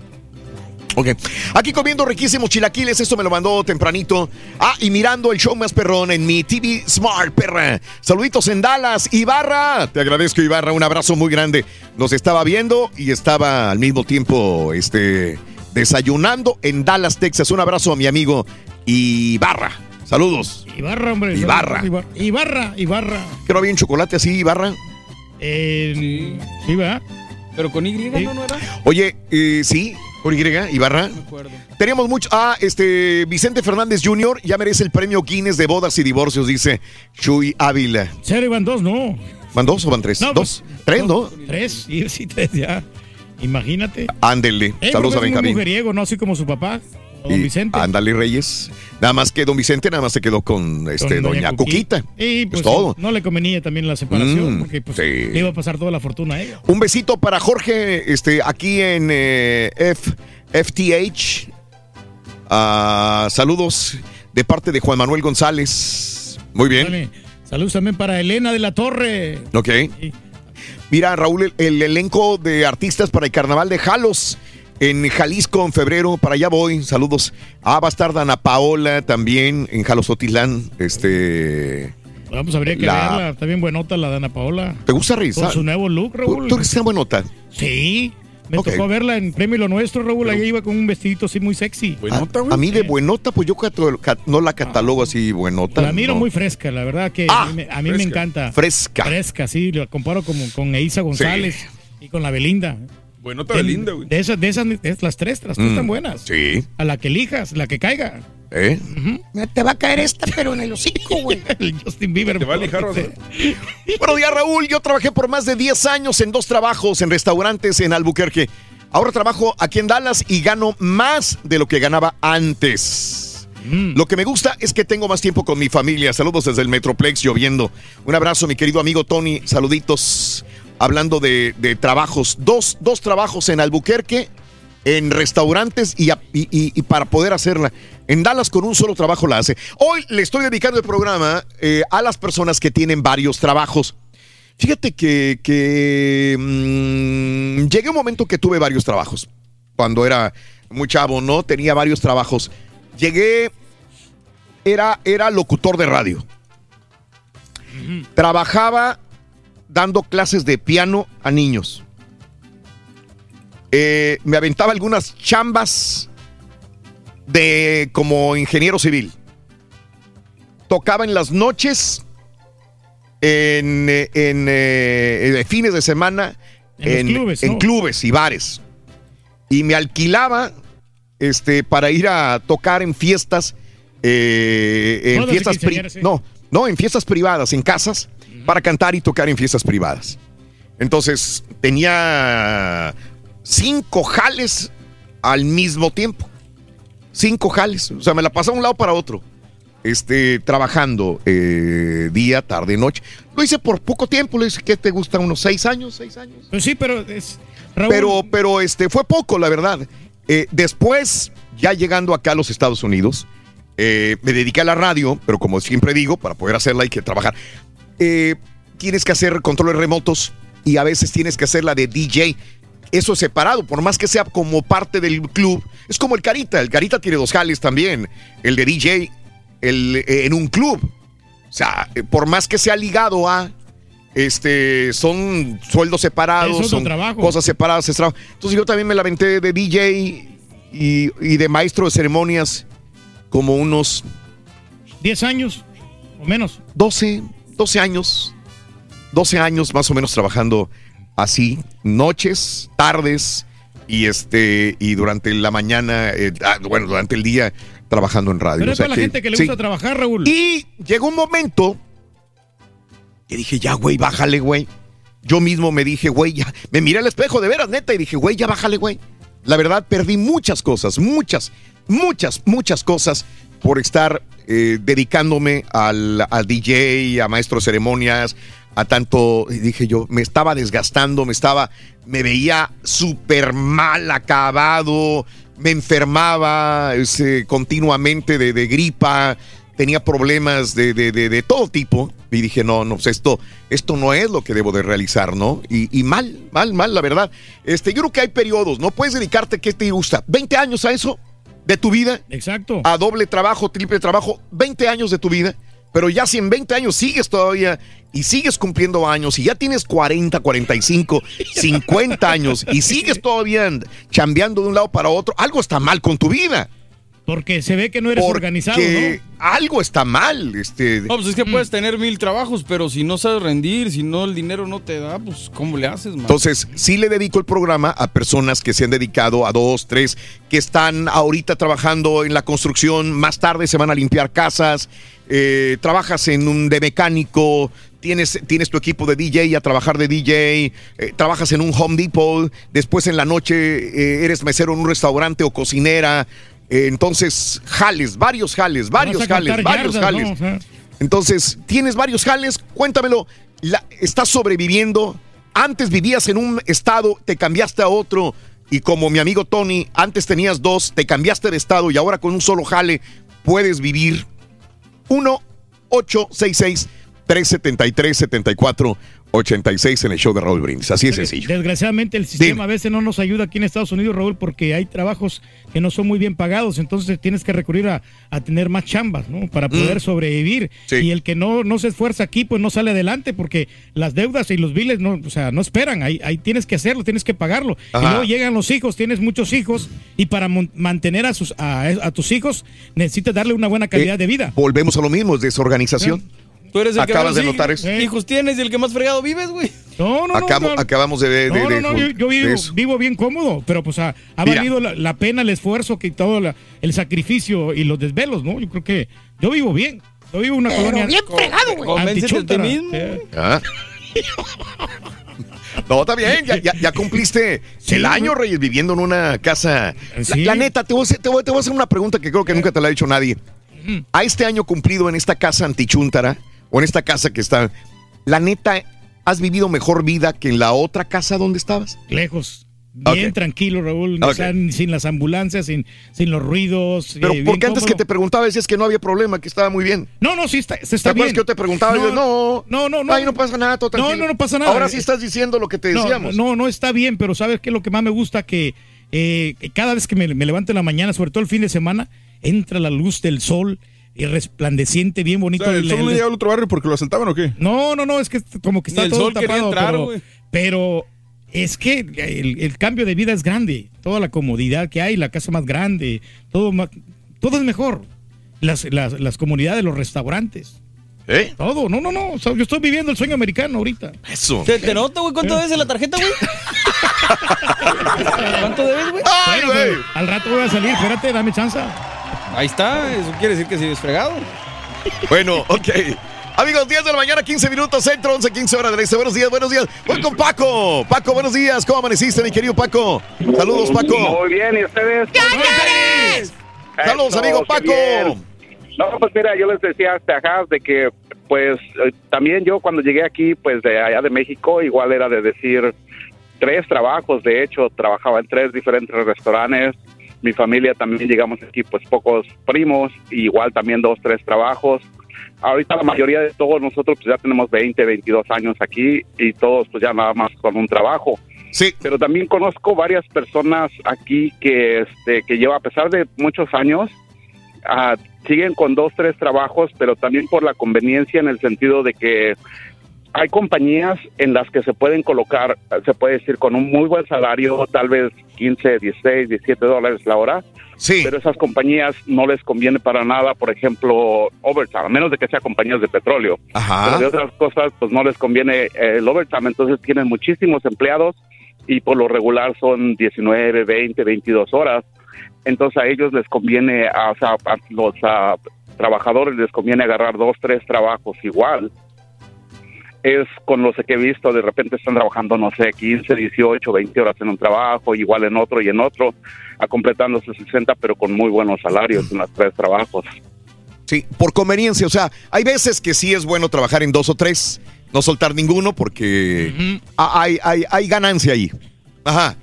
Speaker 6: Ok. Aquí comiendo riquísimos chilaquiles, esto me lo mandó tempranito. Ah, y mirando el show más perrón en mi TV Smart, perra. Saluditos en Dallas, Ibarra. Te agradezco, Ibarra, un abrazo muy grande. Nos estaba viendo y estaba al mismo tiempo, este, desayunando en Dallas, Texas. Un abrazo a mi amigo Ibarra. Saludos.
Speaker 4: Ibarra, hombre.
Speaker 6: Ibarra.
Speaker 4: Ibarra, Ibarra. Ibarra.
Speaker 6: ¿Que no había un chocolate así, Ibarra?
Speaker 4: Eh, sí. ¿verdad?
Speaker 69: Pero con Y, ¿no, no era?
Speaker 6: Oye, eh, sí, por Y, Ibarra.
Speaker 69: Me acuerdo.
Speaker 6: Teníamos mucho. Ah, este Vicente Fernández Jr. ya merece el premio Guinness de bodas y divorcios, dice Chuy Ávila.
Speaker 4: Cero iban dos, no.
Speaker 6: ¿Van dos o van tres?
Speaker 4: No,
Speaker 6: dos. Tres, ¿no?
Speaker 4: Tres, sí, sí, tres ya. Imagínate.
Speaker 6: Ándele.
Speaker 4: Eh,
Speaker 6: Saludos a
Speaker 4: porque es muy
Speaker 6: Benjamín.
Speaker 4: mujeriego, no así como su papá, don
Speaker 6: Y
Speaker 4: Vicente.
Speaker 6: Ándale, Reyes. Nada más que don Vicente nada más se quedó con este
Speaker 4: Con
Speaker 6: doña, Cuquita.
Speaker 4: Y pues
Speaker 6: es todo.
Speaker 4: no le convenía también la separación,
Speaker 6: Mm,
Speaker 4: porque pues
Speaker 6: sí.
Speaker 4: le iba a pasar toda la fortuna a ella.
Speaker 6: Un besito para Jorge, este, aquí en eh, F- FTH. Ah, saludos de parte de Juan Manuel González. Muy bien.
Speaker 4: Vale. Saludos también para Elena de la Torre.
Speaker 6: Ok. Mira, Raúl, el, el elenco de artistas para el carnaval de Jalos en Jalisco en febrero. Para allá voy. Saludos. Ah, va a estar Dana Paola también en Jalostotitlán. Este.
Speaker 4: Vamos, habría que
Speaker 6: La-
Speaker 4: verla. Está bien buenota la Dana Paola.
Speaker 6: ¿Te gusta Risa?
Speaker 4: Con su nuevo look, Raúl.
Speaker 6: ¿Tú crees que sea buenota?
Speaker 4: Sí. Me tocó verla en Premio Lo Nuestro, Raúl. Ahí iba con un vestidito así muy sexy.
Speaker 6: A, a mí de buenota, pues yo no la catalogo así buenota.
Speaker 4: La miro
Speaker 6: no.
Speaker 4: muy fresca, la verdad que
Speaker 6: Ah,
Speaker 4: a mí, me, a mí me encanta.
Speaker 6: Fresca.
Speaker 4: Fresca, sí, la comparo como con Eiza González y con la Belinda.
Speaker 1: Buenota
Speaker 4: De-
Speaker 1: Belinda, güey.
Speaker 4: De esas, de esas, de las tres, las tres
Speaker 6: Mm,
Speaker 4: están buenas.
Speaker 6: Sí.
Speaker 4: A la que elijas, la que caiga.
Speaker 6: ¿Eh?
Speaker 22: Te va a caer esta, pero en el hocico, güey. [laughs]
Speaker 4: el Justin Bieber.
Speaker 1: Te va a lijar.
Speaker 6: Buenos días, Raúl. Yo trabajé por más de 10 años en dos trabajos en restaurantes en Albuquerque. Ahora trabajo aquí en Dallas y gano más de lo que ganaba antes. Lo que me gusta es que tengo más tiempo con mi familia. Saludos desde el Metroplex lloviendo. Un abrazo, mi querido amigo Tony. Saluditos. Hablando de, de trabajos. Dos, dos trabajos en Albuquerque, en restaurantes y, a- y- y- y para poder hacerla. En Dallas con un solo trabajo la hace. Hoy le estoy dedicando el programa eh, a las personas que tienen varios trabajos. Fíjate que, que, mm, llegué a un momento que tuve varios trabajos. Cuando era muy chavo, ¿no? Tenía varios trabajos. Llegué, era, era locutor de radio. Trabajaba dando clases de piano a niños. Eh, me aventaba algunas chambas de como ingeniero civil. Tocaba en las noches, en, eh, en, eh, fines de semana,
Speaker 4: En clubes,
Speaker 6: en
Speaker 4: ¿no?
Speaker 6: clubes y bares. Y me alquilaba este, para ir a tocar en fiestas, eh, en fiestas
Speaker 4: sí.
Speaker 6: no, no, en fiestas privadas, en casas, para cantar y tocar en fiestas privadas. Entonces tenía cinco jales al mismo tiempo. Cinco jales. O sea, me la pasaba de un lado para otro. Este, trabajando eh, día, tarde, noche. Lo hice por poco tiempo. Le dije, ¿qué te gusta? ¿Unos seis años? ¿Seis años?
Speaker 4: Pues sí, pero es. Raúl,
Speaker 6: Pero, pero este, fue poco, la verdad. Eh, después, ya llegando acá a los Estados Unidos, eh, me dediqué a la radio, pero como siempre digo, para poder hacerla hay que trabajar. Eh, tienes que hacer controles remotos y a veces tienes que hacer la de DJ. Eso es separado, por más que sea como parte del club. Es como el Carita. El Carita tiene dos jales también. El de DJ el, eh, en un club. O sea, por más que sea ligado a este son sueldos separados, son
Speaker 4: trabajo.
Speaker 6: cosas separadas. Entonces yo también me la aventé de DJ y, y de maestro de ceremonias como unos
Speaker 4: 10 años o menos.
Speaker 6: 12, 12 años. 12 años más o menos trabajando así, noches, tardes y este y durante la mañana, eh, ah, bueno, durante el día trabajando en radio.
Speaker 4: Pero
Speaker 6: O
Speaker 4: es para la gente que le
Speaker 6: sí.
Speaker 4: gusta trabajar, Raúl.
Speaker 6: Y llegó un momento que dije, ya, güey, bájale, güey. Yo mismo me dije, güey, ya. Me miré al espejo de veras, neta, y dije, güey, ya bájale, güey. La verdad, perdí muchas cosas, muchas, muchas, muchas cosas por estar eh, dedicándome al, al DJ, a maestro de ceremonias, a tanto, dije yo, me estaba desgastando, me estaba, me veía súper mal acabado, me enfermaba este, continuamente de, gripa, tenía problemas de, de- de- de todo tipo. Y dije, no, no, pues esto, esto no es lo que debo de realizar, ¿no? Y, y mal, mal, mal, la verdad. Este, yo creo que hay periodos, no puedes dedicarte, ¿qué te gusta? ¿20 años a eso de tu vida?
Speaker 4: Exacto.
Speaker 6: A doble trabajo, triple trabajo, 20 años de tu vida. Pero ya si en 20 años sigues todavía y sigues cumpliendo años y ya tienes 40, 45, 50 años y sigues todavía chambeando de un lado para otro, algo está mal con tu vida.
Speaker 4: Porque se ve que no eres
Speaker 6: Porque
Speaker 4: organizado, ¿no?
Speaker 6: algo está mal. Este,
Speaker 69: No, pues es que puedes tener mil trabajos, pero si no sabes rendir, si no el dinero no te da, pues ¿cómo le haces, man?
Speaker 6: Entonces, sí le dedico el programa a personas que se han dedicado a dos, tres, que están ahorita trabajando en la construcción, más tarde se van a limpiar casas, eh, trabajas en un de mecánico, tienes, tienes tu equipo de DJ a trabajar de DJ, eh, trabajas en un Home Depot, después en la noche eh, eres mesero en un restaurante o cocinera. Entonces, jales, varios jales, varios jales, varios
Speaker 4: yardas,
Speaker 6: jales.
Speaker 4: ¿no? O sea,
Speaker 6: Entonces, tienes varios jales, cuéntamelo. La- ¿Estás sobreviviendo? Antes vivías en un estado, te cambiaste a otro. Y como mi amigo Tony, antes tenías dos, te cambiaste de estado y ahora con un solo jale puedes vivir. 1-866-373-7486 en el show de Raúl Brindis. Así de sencillo.
Speaker 4: Desgraciadamente el sistema a veces no nos ayuda aquí en Estados Unidos, Raúl, porque hay trabajos que no son muy bien pagados, entonces tienes que recurrir a, a tener más chambas, ¿no? Para poder
Speaker 6: Mm.
Speaker 4: sobrevivir.
Speaker 6: Sí.
Speaker 4: Y el que no, no se esfuerza aquí, pues no sale adelante, porque las deudas y los biles no, o sea, no esperan, ahí, ahí tienes que hacerlo, tienes que pagarlo.
Speaker 6: Ajá.
Speaker 4: Y luego llegan los hijos, tienes muchos hijos, y para mantener a, sus, a, a tus hijos necesitas darle una buena calidad
Speaker 6: Eh,
Speaker 4: de vida.
Speaker 6: Volvemos a lo mismo, es desorganización.
Speaker 69: Tú eres el que
Speaker 6: Acabas
Speaker 69: menos
Speaker 6: de notar eso.
Speaker 69: hijos tienes y el que más fregado vives, güey.
Speaker 4: No, no,
Speaker 6: Acabo-
Speaker 4: no, no.
Speaker 6: acabamos de, de-
Speaker 4: No,
Speaker 6: de-
Speaker 4: no, no, yo, vivo, vivo bien cómodo, pero pues ha, ha valido la, la pena, el esfuerzo, que todo la- el sacrificio y los desvelos, ¿no? Yo creo que yo vivo bien. Yo vivo en una
Speaker 22: Pero
Speaker 4: colonia.
Speaker 22: bien fregado, güey.
Speaker 69: Convéncete de ti
Speaker 4: antichúntara.
Speaker 69: mismo.
Speaker 6: Ah. No, está bien, ya, ya- ya cumpliste
Speaker 4: Sí,
Speaker 6: el año. Reyes, viviendo en una casa. La,
Speaker 4: Sí.
Speaker 6: la neta, te voy, a hacer, te voy- te voy a hacer una pregunta que creo que nunca te la ha dicho nadie. A este año cumplido en esta casa antichuntara, o en esta casa que está, la neta, ¿has vivido mejor vida que en la otra casa donde estabas?
Speaker 4: Lejos. Bien tranquilo, Raúl.
Speaker 6: Ok.
Speaker 4: o sea, sin las ambulancias, sin, sin los ruidos.
Speaker 6: Pero
Speaker 4: eh, bien
Speaker 6: porque antes que te preguntaba decías que no había problema, que estaba muy bien.
Speaker 4: No, no, sí está, se
Speaker 6: ¿Te
Speaker 4: está
Speaker 6: acuerdas
Speaker 4: bien.
Speaker 6: que yo te preguntaba? y yo, no,
Speaker 4: no, no, no.
Speaker 6: Ay, no pasa nada, todo
Speaker 4: No,
Speaker 6: tranquilo.
Speaker 4: no, no pasa nada.
Speaker 6: Ahora sí estás diciendo lo que te
Speaker 4: No,
Speaker 6: decíamos.
Speaker 4: No, no está bien, pero ¿sabes qué es lo que más me gusta? Que eh, cada vez que me, me levanto en la mañana, sobre todo el fin de semana, entra la luz del sol y resplandeciente, bien
Speaker 1: O
Speaker 4: bonito.
Speaker 1: sea, ¿El
Speaker 4: el-
Speaker 1: sol no llegaba al otro barrio porque lo asaltaban o qué?
Speaker 4: no, no, no, es que como que está
Speaker 69: el
Speaker 4: todo
Speaker 69: sol
Speaker 4: tapado,
Speaker 69: entrar,
Speaker 4: pero, es que el, el cambio de vida es grande, toda la comodidad que hay, la casa más grande, todo más, todo es mejor. Las, las, las comunidades, los restaurantes,
Speaker 6: ¿Eh?
Speaker 4: todo, no, no, no, o sea, yo estoy viviendo el sueño americano ahorita.
Speaker 6: Eso.
Speaker 69: ¿Te, te nota, güey? ¿Cuánto
Speaker 4: Eh.
Speaker 69: debes en la tarjeta, güey? [laughs] ¿Cuánto debes, güey?
Speaker 4: Bueno,
Speaker 6: güey.
Speaker 4: al rato voy a salir, espérate, dame chance.
Speaker 69: Ahí está, eso quiere decir que sigues fregado.
Speaker 6: Bueno, ok. Amigos, 10 de la mañana, 15 minutos, centro, 11, 15 horas del este. Buenos días, buenos días. Voy con Paco. Paco, buenos días. ¿Cómo amaneciste, mi querido Paco? Saludos, Paco.
Speaker 71: Muy bien, ¿y ustedes?
Speaker 6: Saludos,
Speaker 71: Eso,
Speaker 6: amigo
Speaker 71: qué
Speaker 6: Paco.
Speaker 71: No, pues mira, yo les decía hasta acá de que, pues, eh, también yo cuando llegué aquí, pues, de allá de México, igual era de decir tres trabajos, de hecho, trabajaba en tres diferentes restaurantes. Mi familia también llegamos aquí, pues, pocos primos, igual también dos, tres trabajos. Ahorita la mayoría de todos nosotros, pues, ya tenemos 20, 22 años aquí, y todos, pues, ya nada más con un trabajo.
Speaker 6: Sí.
Speaker 71: Pero también conozco varias personas aquí que, este, que lleva, a pesar de muchos años, ah, siguen con dos, tres trabajos, pero también por la conveniencia en el sentido de que hay compañías en las que se pueden colocar, se puede decir, con un muy buen salario, tal vez 15, 16, 17 dólares la hora.
Speaker 6: Sí.
Speaker 71: Pero esas compañías no les conviene para nada, por ejemplo, overtime, a menos de que sean compañías de petróleo.
Speaker 6: Ajá.
Speaker 71: Pero de otras cosas, pues no les conviene eh, el overtime. Entonces tienen muchísimos empleados y por lo regular son 19, 20, 22 horas. Entonces a ellos les conviene, a, los a, trabajadores les conviene agarrar dos, tres trabajos igual. Es con los que he visto, de repente están trabajando, no sé, 15, 18, 20 horas en un trabajo, igual en otro y en otro, a completándose 60, pero con muy buenos salarios en los tres trabajos.
Speaker 6: Sí, por conveniencia. O sea, hay veces que sí es bueno trabajar en dos o tres, no soltar ninguno porque ha- hay, hay, hay ganancia ahí. Ajá.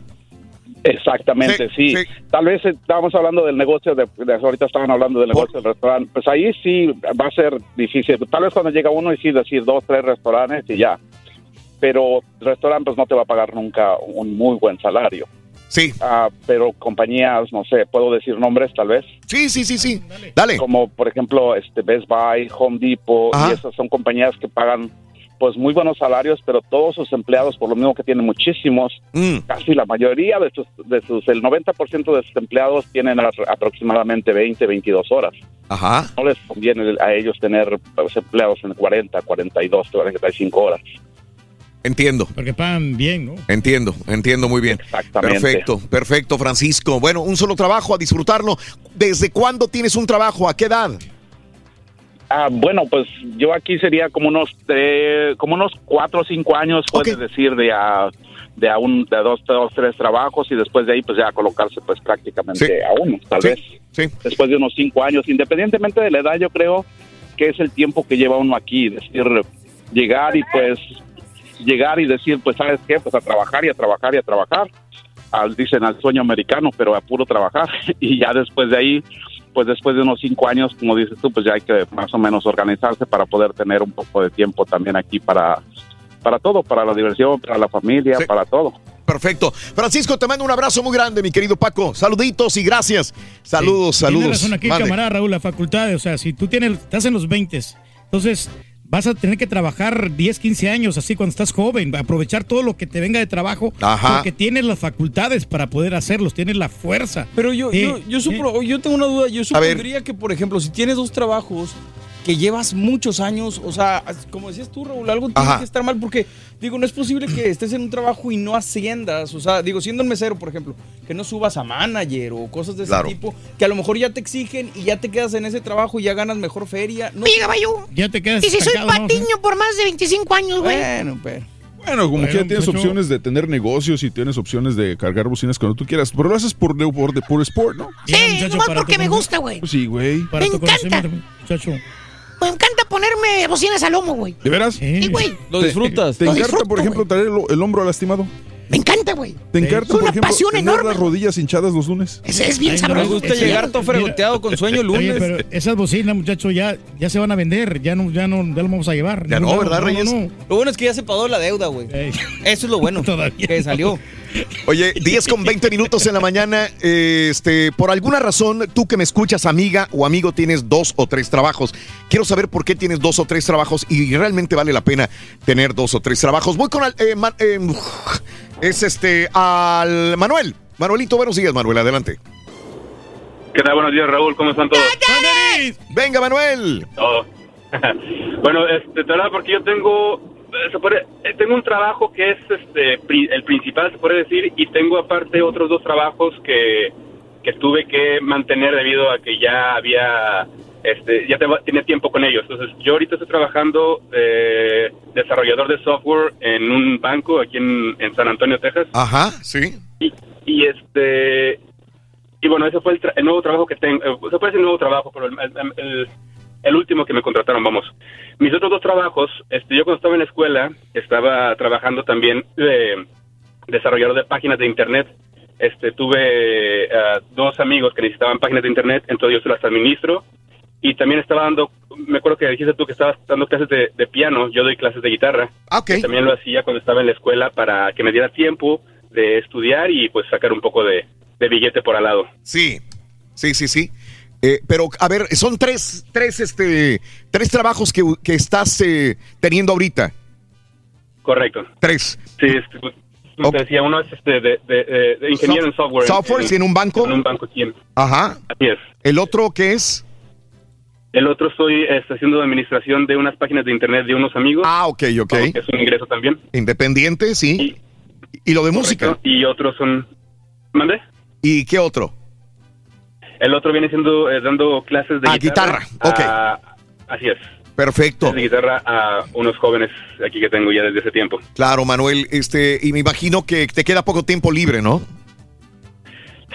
Speaker 71: Exactamente, sí. Tal vez estábamos hablando del negocio, de, de- ahorita estaban hablando del negocio del restaurante. Pues ahí sí va a ser difícil. Tal vez cuando llega uno y sí decir dos, tres restaurantes y ya. Pero el restaurante pues no te va a pagar nunca un muy buen salario.
Speaker 6: Sí.
Speaker 71: Ah, pero compañías, no sé, puedo decir nombres tal vez.
Speaker 6: Sí, sí, sí, sí. Dale.
Speaker 71: Como por ejemplo este Best Buy, Home Depot
Speaker 6: Ajá.
Speaker 71: y esas son compañías que pagan pues muy buenos salarios, pero todos sus empleados, por lo mismo que tienen muchísimos,
Speaker 6: Mm.
Speaker 71: casi la mayoría de sus, de sus el 90% de sus empleados tienen a- aproximadamente 20, 22 horas.
Speaker 6: Ajá.
Speaker 71: No les conviene a ellos tener pues, empleados en 40, 42, 45 horas.
Speaker 6: Entiendo.
Speaker 4: Porque pagan bien, ¿no?
Speaker 6: Entiendo, entiendo muy bien.
Speaker 71: Exactamente.
Speaker 6: Perfecto, perfecto, Francisco. Bueno, un solo trabajo, a disfrutarlo. ¿Desde cuándo tienes un trabajo? ¿A qué edad?
Speaker 71: Ah, bueno, pues yo aquí sería como unos eh, como unos cuatro o cinco años, puedes decir, de a, de a un, de dos, dos, tres trabajos y después de ahí pues ya colocarse pues prácticamente
Speaker 6: Sí.
Speaker 71: a uno, tal
Speaker 6: Sí,
Speaker 71: vez.
Speaker 6: Sí.
Speaker 71: Después de unos cinco años, independientemente de la edad, yo creo que es el tiempo que lleva uno aquí, decir, llegar y pues llegar y decir, pues sabes qué, pues a trabajar y a trabajar y a trabajar. Al, dicen al sueño americano, pero a puro trabajar. [laughs] Y ya después de ahí, pues después de unos cinco años, como dices tú, pues ya hay que más o menos organizarse para poder tener un poco de tiempo también aquí para, para todo, para la diversión, para la familia, para todo.
Speaker 6: Perfecto. Francisco, te mando un abrazo muy grande, mi querido Paco. Saluditos y gracias. Saludos,
Speaker 4: Tienes
Speaker 6: saludos.
Speaker 4: razón aquí,
Speaker 6: Mande.
Speaker 4: camarada Raúl, la facultad, o sea, si tú tienes, estás en los 20, entonces vas a tener que trabajar 10, 15 años, así cuando estás joven, aprovechar todo lo que te venga de trabajo,
Speaker 6: Ajá.
Speaker 4: porque tienes las facultades para poder hacerlos, tienes la fuerza.
Speaker 69: Pero yo, yo, yo, supro- yo tengo una duda. Yo supondría que, por ejemplo, si tienes dos trabajos, que llevas muchos años, o sea, como decías tú, Raúl, algo tiene
Speaker 6: Ajá.
Speaker 69: que estar mal porque, digo, no es posible que estés en un trabajo y no asciendas, o sea, digo, siendo el mesero, por ejemplo, que no subas a manager o cosas de ese
Speaker 6: Claro.
Speaker 69: tipo, que a lo mejor ya te exigen y ya te quedas en ese trabajo y ya ganas mejor feria. No,
Speaker 22: Oye, caballo.
Speaker 4: Ya te quedas
Speaker 22: Y si soy patiño por más de 25 años, güey.
Speaker 69: Bueno, pero...
Speaker 1: Bueno, como
Speaker 4: Bueno,
Speaker 1: quiera tienes opciones de tener negocios y tienes opciones de cargar bocinas cuando tú quieras. Pero lo haces por, por, por sport, ¿no?
Speaker 22: Sí, nomás porque me gusta, güey.
Speaker 1: Pues sí, güey.
Speaker 4: Para
Speaker 22: Me
Speaker 4: tu
Speaker 22: encanta.
Speaker 4: conocimiento, muchacho.
Speaker 22: Me encanta ponerme bocinas al lomo, güey.
Speaker 1: ¿De veras?
Speaker 22: Sí, güey.
Speaker 69: Lo disfrutas.
Speaker 1: ¿Te encanta,
Speaker 22: disfruto,
Speaker 1: por ejemplo, traer el, el hombro lastimado?
Speaker 22: Me encanta, güey.
Speaker 1: ¿Te encanta,
Speaker 22: Es
Speaker 1: por
Speaker 22: una
Speaker 1: ejemplo,
Speaker 22: pasión
Speaker 1: tener
Speaker 22: enorme.
Speaker 1: las rodillas hinchadas los lunes?
Speaker 22: Ese es bien
Speaker 4: Ay, no,
Speaker 22: sabroso.
Speaker 69: Me gusta llegar todo fregoteado con sueño el
Speaker 4: Oye,
Speaker 69: lunes.
Speaker 4: pero esas bocinas, muchachos, ya, ya se van a vender. Ya no, ya no, ya lo vamos a llevar.
Speaker 6: Ya no, ¿verdad, Reyes?
Speaker 69: Lo bueno es que ya se pagó la deuda, güey.
Speaker 4: Ey.
Speaker 69: Eso es lo bueno. [laughs]
Speaker 4: Todavía
Speaker 69: Que
Speaker 4: no.
Speaker 69: salió.
Speaker 6: Oye, 10 con 20 minutos en la mañana. Este, por alguna razón, tú que me escuchas, amiga o amigo, tienes dos o tres trabajos. Quiero saber por qué tienes dos o tres trabajos y realmente vale la pena tener dos o tres trabajos. Voy con al- eh, eh, es este al Manuel. Manuelito, buenos días, Manuel, adelante.
Speaker 72: ¿Qué tal? Buenos días, Raúl. ¿Cómo están todos?
Speaker 6: Venga, Manuel.
Speaker 72: Todo. [laughs] bueno, este, te hablaba porque yo tengo, se puede- eh, tengo un trabajo que es este el principal, se puede decir, y tengo aparte otros dos trabajos que, que tuve que mantener debido a que ya había, este, ya te- tenía tiempo con ellos. Entonces, yo ahorita estoy trabajando de desarrollador de software en un banco aquí en, en San Antonio, Texas.
Speaker 6: Ajá, sí.
Speaker 72: Y, y este y bueno ese fue el, tra- el nuevo trabajo que tengo eh, se puede decir nuevo trabajo pero el, el- el- último que me contrataron vamos mis otros dos trabajos este yo cuando estaba en la escuela estaba trabajando también de desarrollador de páginas de internet este tuve eh, dos amigos que necesitaban páginas de internet entonces yo se las administro y también estaba dando me acuerdo que dijiste tú que estabas dando clases de, de piano yo doy clases de guitarra
Speaker 6: Ah, ok.
Speaker 72: también lo hacía cuando estaba en la escuela para que me diera tiempo de estudiar y pues sacar un poco de, de billete por al lado.
Speaker 6: Sí, sí, sí, sí. Eh, pero, a ver, son tres, tres, este, tres trabajos que, que estás eh, teniendo ahorita.
Speaker 72: Correcto.
Speaker 6: Tres.
Speaker 72: Sí, este, pues, como te decía, uno es este de, de- de- de ingeniero en software.
Speaker 6: Software, sí, en un banco.
Speaker 72: En un banco en-
Speaker 6: Ajá.
Speaker 72: Así es.
Speaker 6: ¿El otro qué es?
Speaker 72: El otro estoy este, haciendo administración de unas páginas de internet de unos amigos.
Speaker 6: Ah, ok, ok.
Speaker 72: que Es un ingreso también.
Speaker 6: Independiente, sí. ¿Y, lo de música?
Speaker 72: Y otros son... ¿Mande?
Speaker 6: ¿Y qué otro?
Speaker 72: El otro viene siendo eh, dando clases de
Speaker 6: Ah, guitarra. Ok.
Speaker 72: a- así es.
Speaker 6: Perfecto.
Speaker 72: De guitarra a unos jóvenes aquí que tengo ya desde ese tiempo.
Speaker 6: Claro, Manuel, este, y me imagino que te queda poco tiempo libre, ¿no?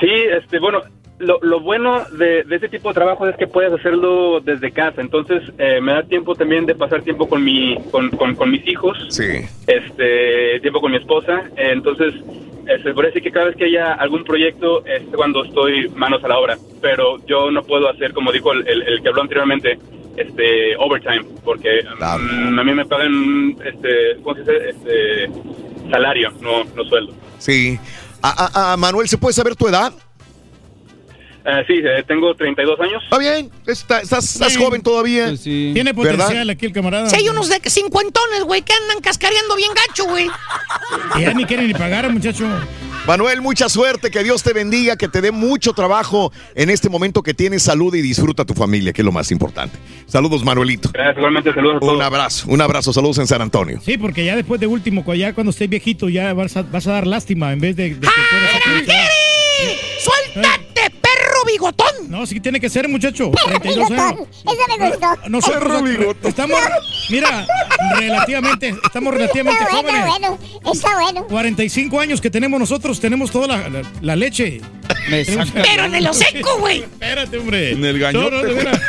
Speaker 72: Sí, este, bueno, lo, lo bueno de, de este tipo de trabajo es que puedes hacerlo desde casa, entonces eh, me da tiempo también de pasar tiempo con mi, con, con, con mis hijos,
Speaker 6: Sí.
Speaker 72: este, tiempo con mi esposa, entonces se puede decir que cada vez que haya algún proyecto es cuando estoy manos a la obra, pero yo no puedo hacer, como dijo el, el- el que habló anteriormente, este, overtime, porque mm, a mí me pagan, este, ¿cómo se dice? Este, salario, no, no sueldo.
Speaker 6: Sí. A, a- a Manuel, ¿se puede saber tu edad?
Speaker 72: Eh, sí, eh, tengo 32 años.
Speaker 6: Está bien, está- estás, estás joven todavía.
Speaker 4: Tiene
Speaker 6: ¿Verdad?
Speaker 4: potencial aquí el camarada.
Speaker 22: Si hay unos de cincuentones, güey, que andan cascareando bien gacho, güey.
Speaker 4: Que ya ni quieren ni pagar, muchacho.
Speaker 6: Manuel, mucha suerte, que Dios te bendiga, que te dé mucho trabajo en este momento que tienes salud y disfruta a tu familia, que es lo más importante. Saludos, Manuelito.
Speaker 72: Gracias, igualmente, saludos a todos.
Speaker 6: Un abrazo, un abrazo, saludos en San Antonio.
Speaker 4: Sí, porque ya después de último, ya cuando estés viejito, ya vas a, vas a dar lástima en vez de, de que No, sí tiene que ser, muchacho.
Speaker 54: Perro
Speaker 4: 32 años.
Speaker 54: bigotón. Eso me gustó.
Speaker 4: Nosotros
Speaker 54: Perro bigotón.
Speaker 4: estamos, mira, relativamente, estamos relativamente
Speaker 54: Está bueno,
Speaker 4: jóvenes.
Speaker 54: bueno. Está bueno.
Speaker 4: 45 años que tenemos nosotros, tenemos toda la, la- la leche. Tenemos- [laughs]
Speaker 22: Pero en el hocico, güey.
Speaker 4: Espérate, hombre.
Speaker 1: En el
Speaker 4: No,
Speaker 1: gañote.
Speaker 4: no, de veras.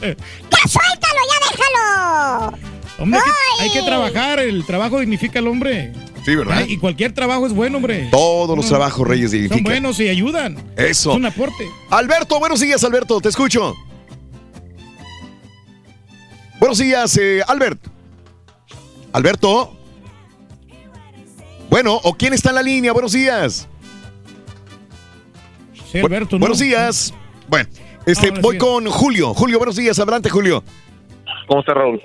Speaker 54: ¡Ya suéltalo, ya déjalo!
Speaker 4: Hombre, hay que- hay
Speaker 54: Ay.
Speaker 4: que trabajar, el trabajo dignifica al hombre.
Speaker 6: Sí, ¿verdad?
Speaker 4: Y cualquier trabajo es bueno, hombre.
Speaker 6: Todos los
Speaker 4: No,
Speaker 6: trabajos, Reyes,
Speaker 4: Son
Speaker 6: dignifican.
Speaker 4: buenos y ayudan.
Speaker 6: Eso.
Speaker 4: Es un aporte.
Speaker 6: Alberto, buenos días, Alberto, te escucho. Buenos días, eh, Albert. Alberto. Bueno, ¿o quién está en la línea? Buenos días.
Speaker 4: Sí, Alberto, ¿no?
Speaker 6: Buenos días. Bueno, este, voy con Julio. Julio, buenos días. Adelante, Julio.
Speaker 73: ¿Cómo está Raúl?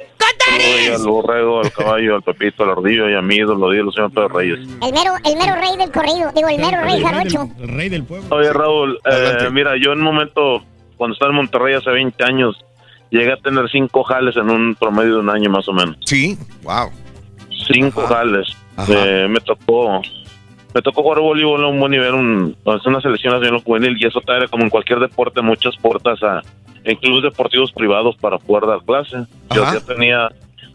Speaker 73: Saludos al borrego, al caballo, al pepito, al ardillo y a mi ídolo, ídolo, señor Pedro Reyes.
Speaker 54: El mero, el mero rey del corrido. Digo, el mero rey jarocho.
Speaker 4: El rey del pueblo.
Speaker 73: Oye, Raúl, eh, mira, yo en un momento, cuando estaba en Monterrey hace 20 años, llegué a tener cinco jales en un promedio de un año más o menos.
Speaker 6: Sí, wow.
Speaker 73: Cinco jales. Eh, me tocó me tocó jugar voleibol a un buen nivel, un, una selección nacional juvenil y eso te abre como en cualquier deporte muchas puertas a en clubes deportivos privados para poder dar clases. Yo ya tenía,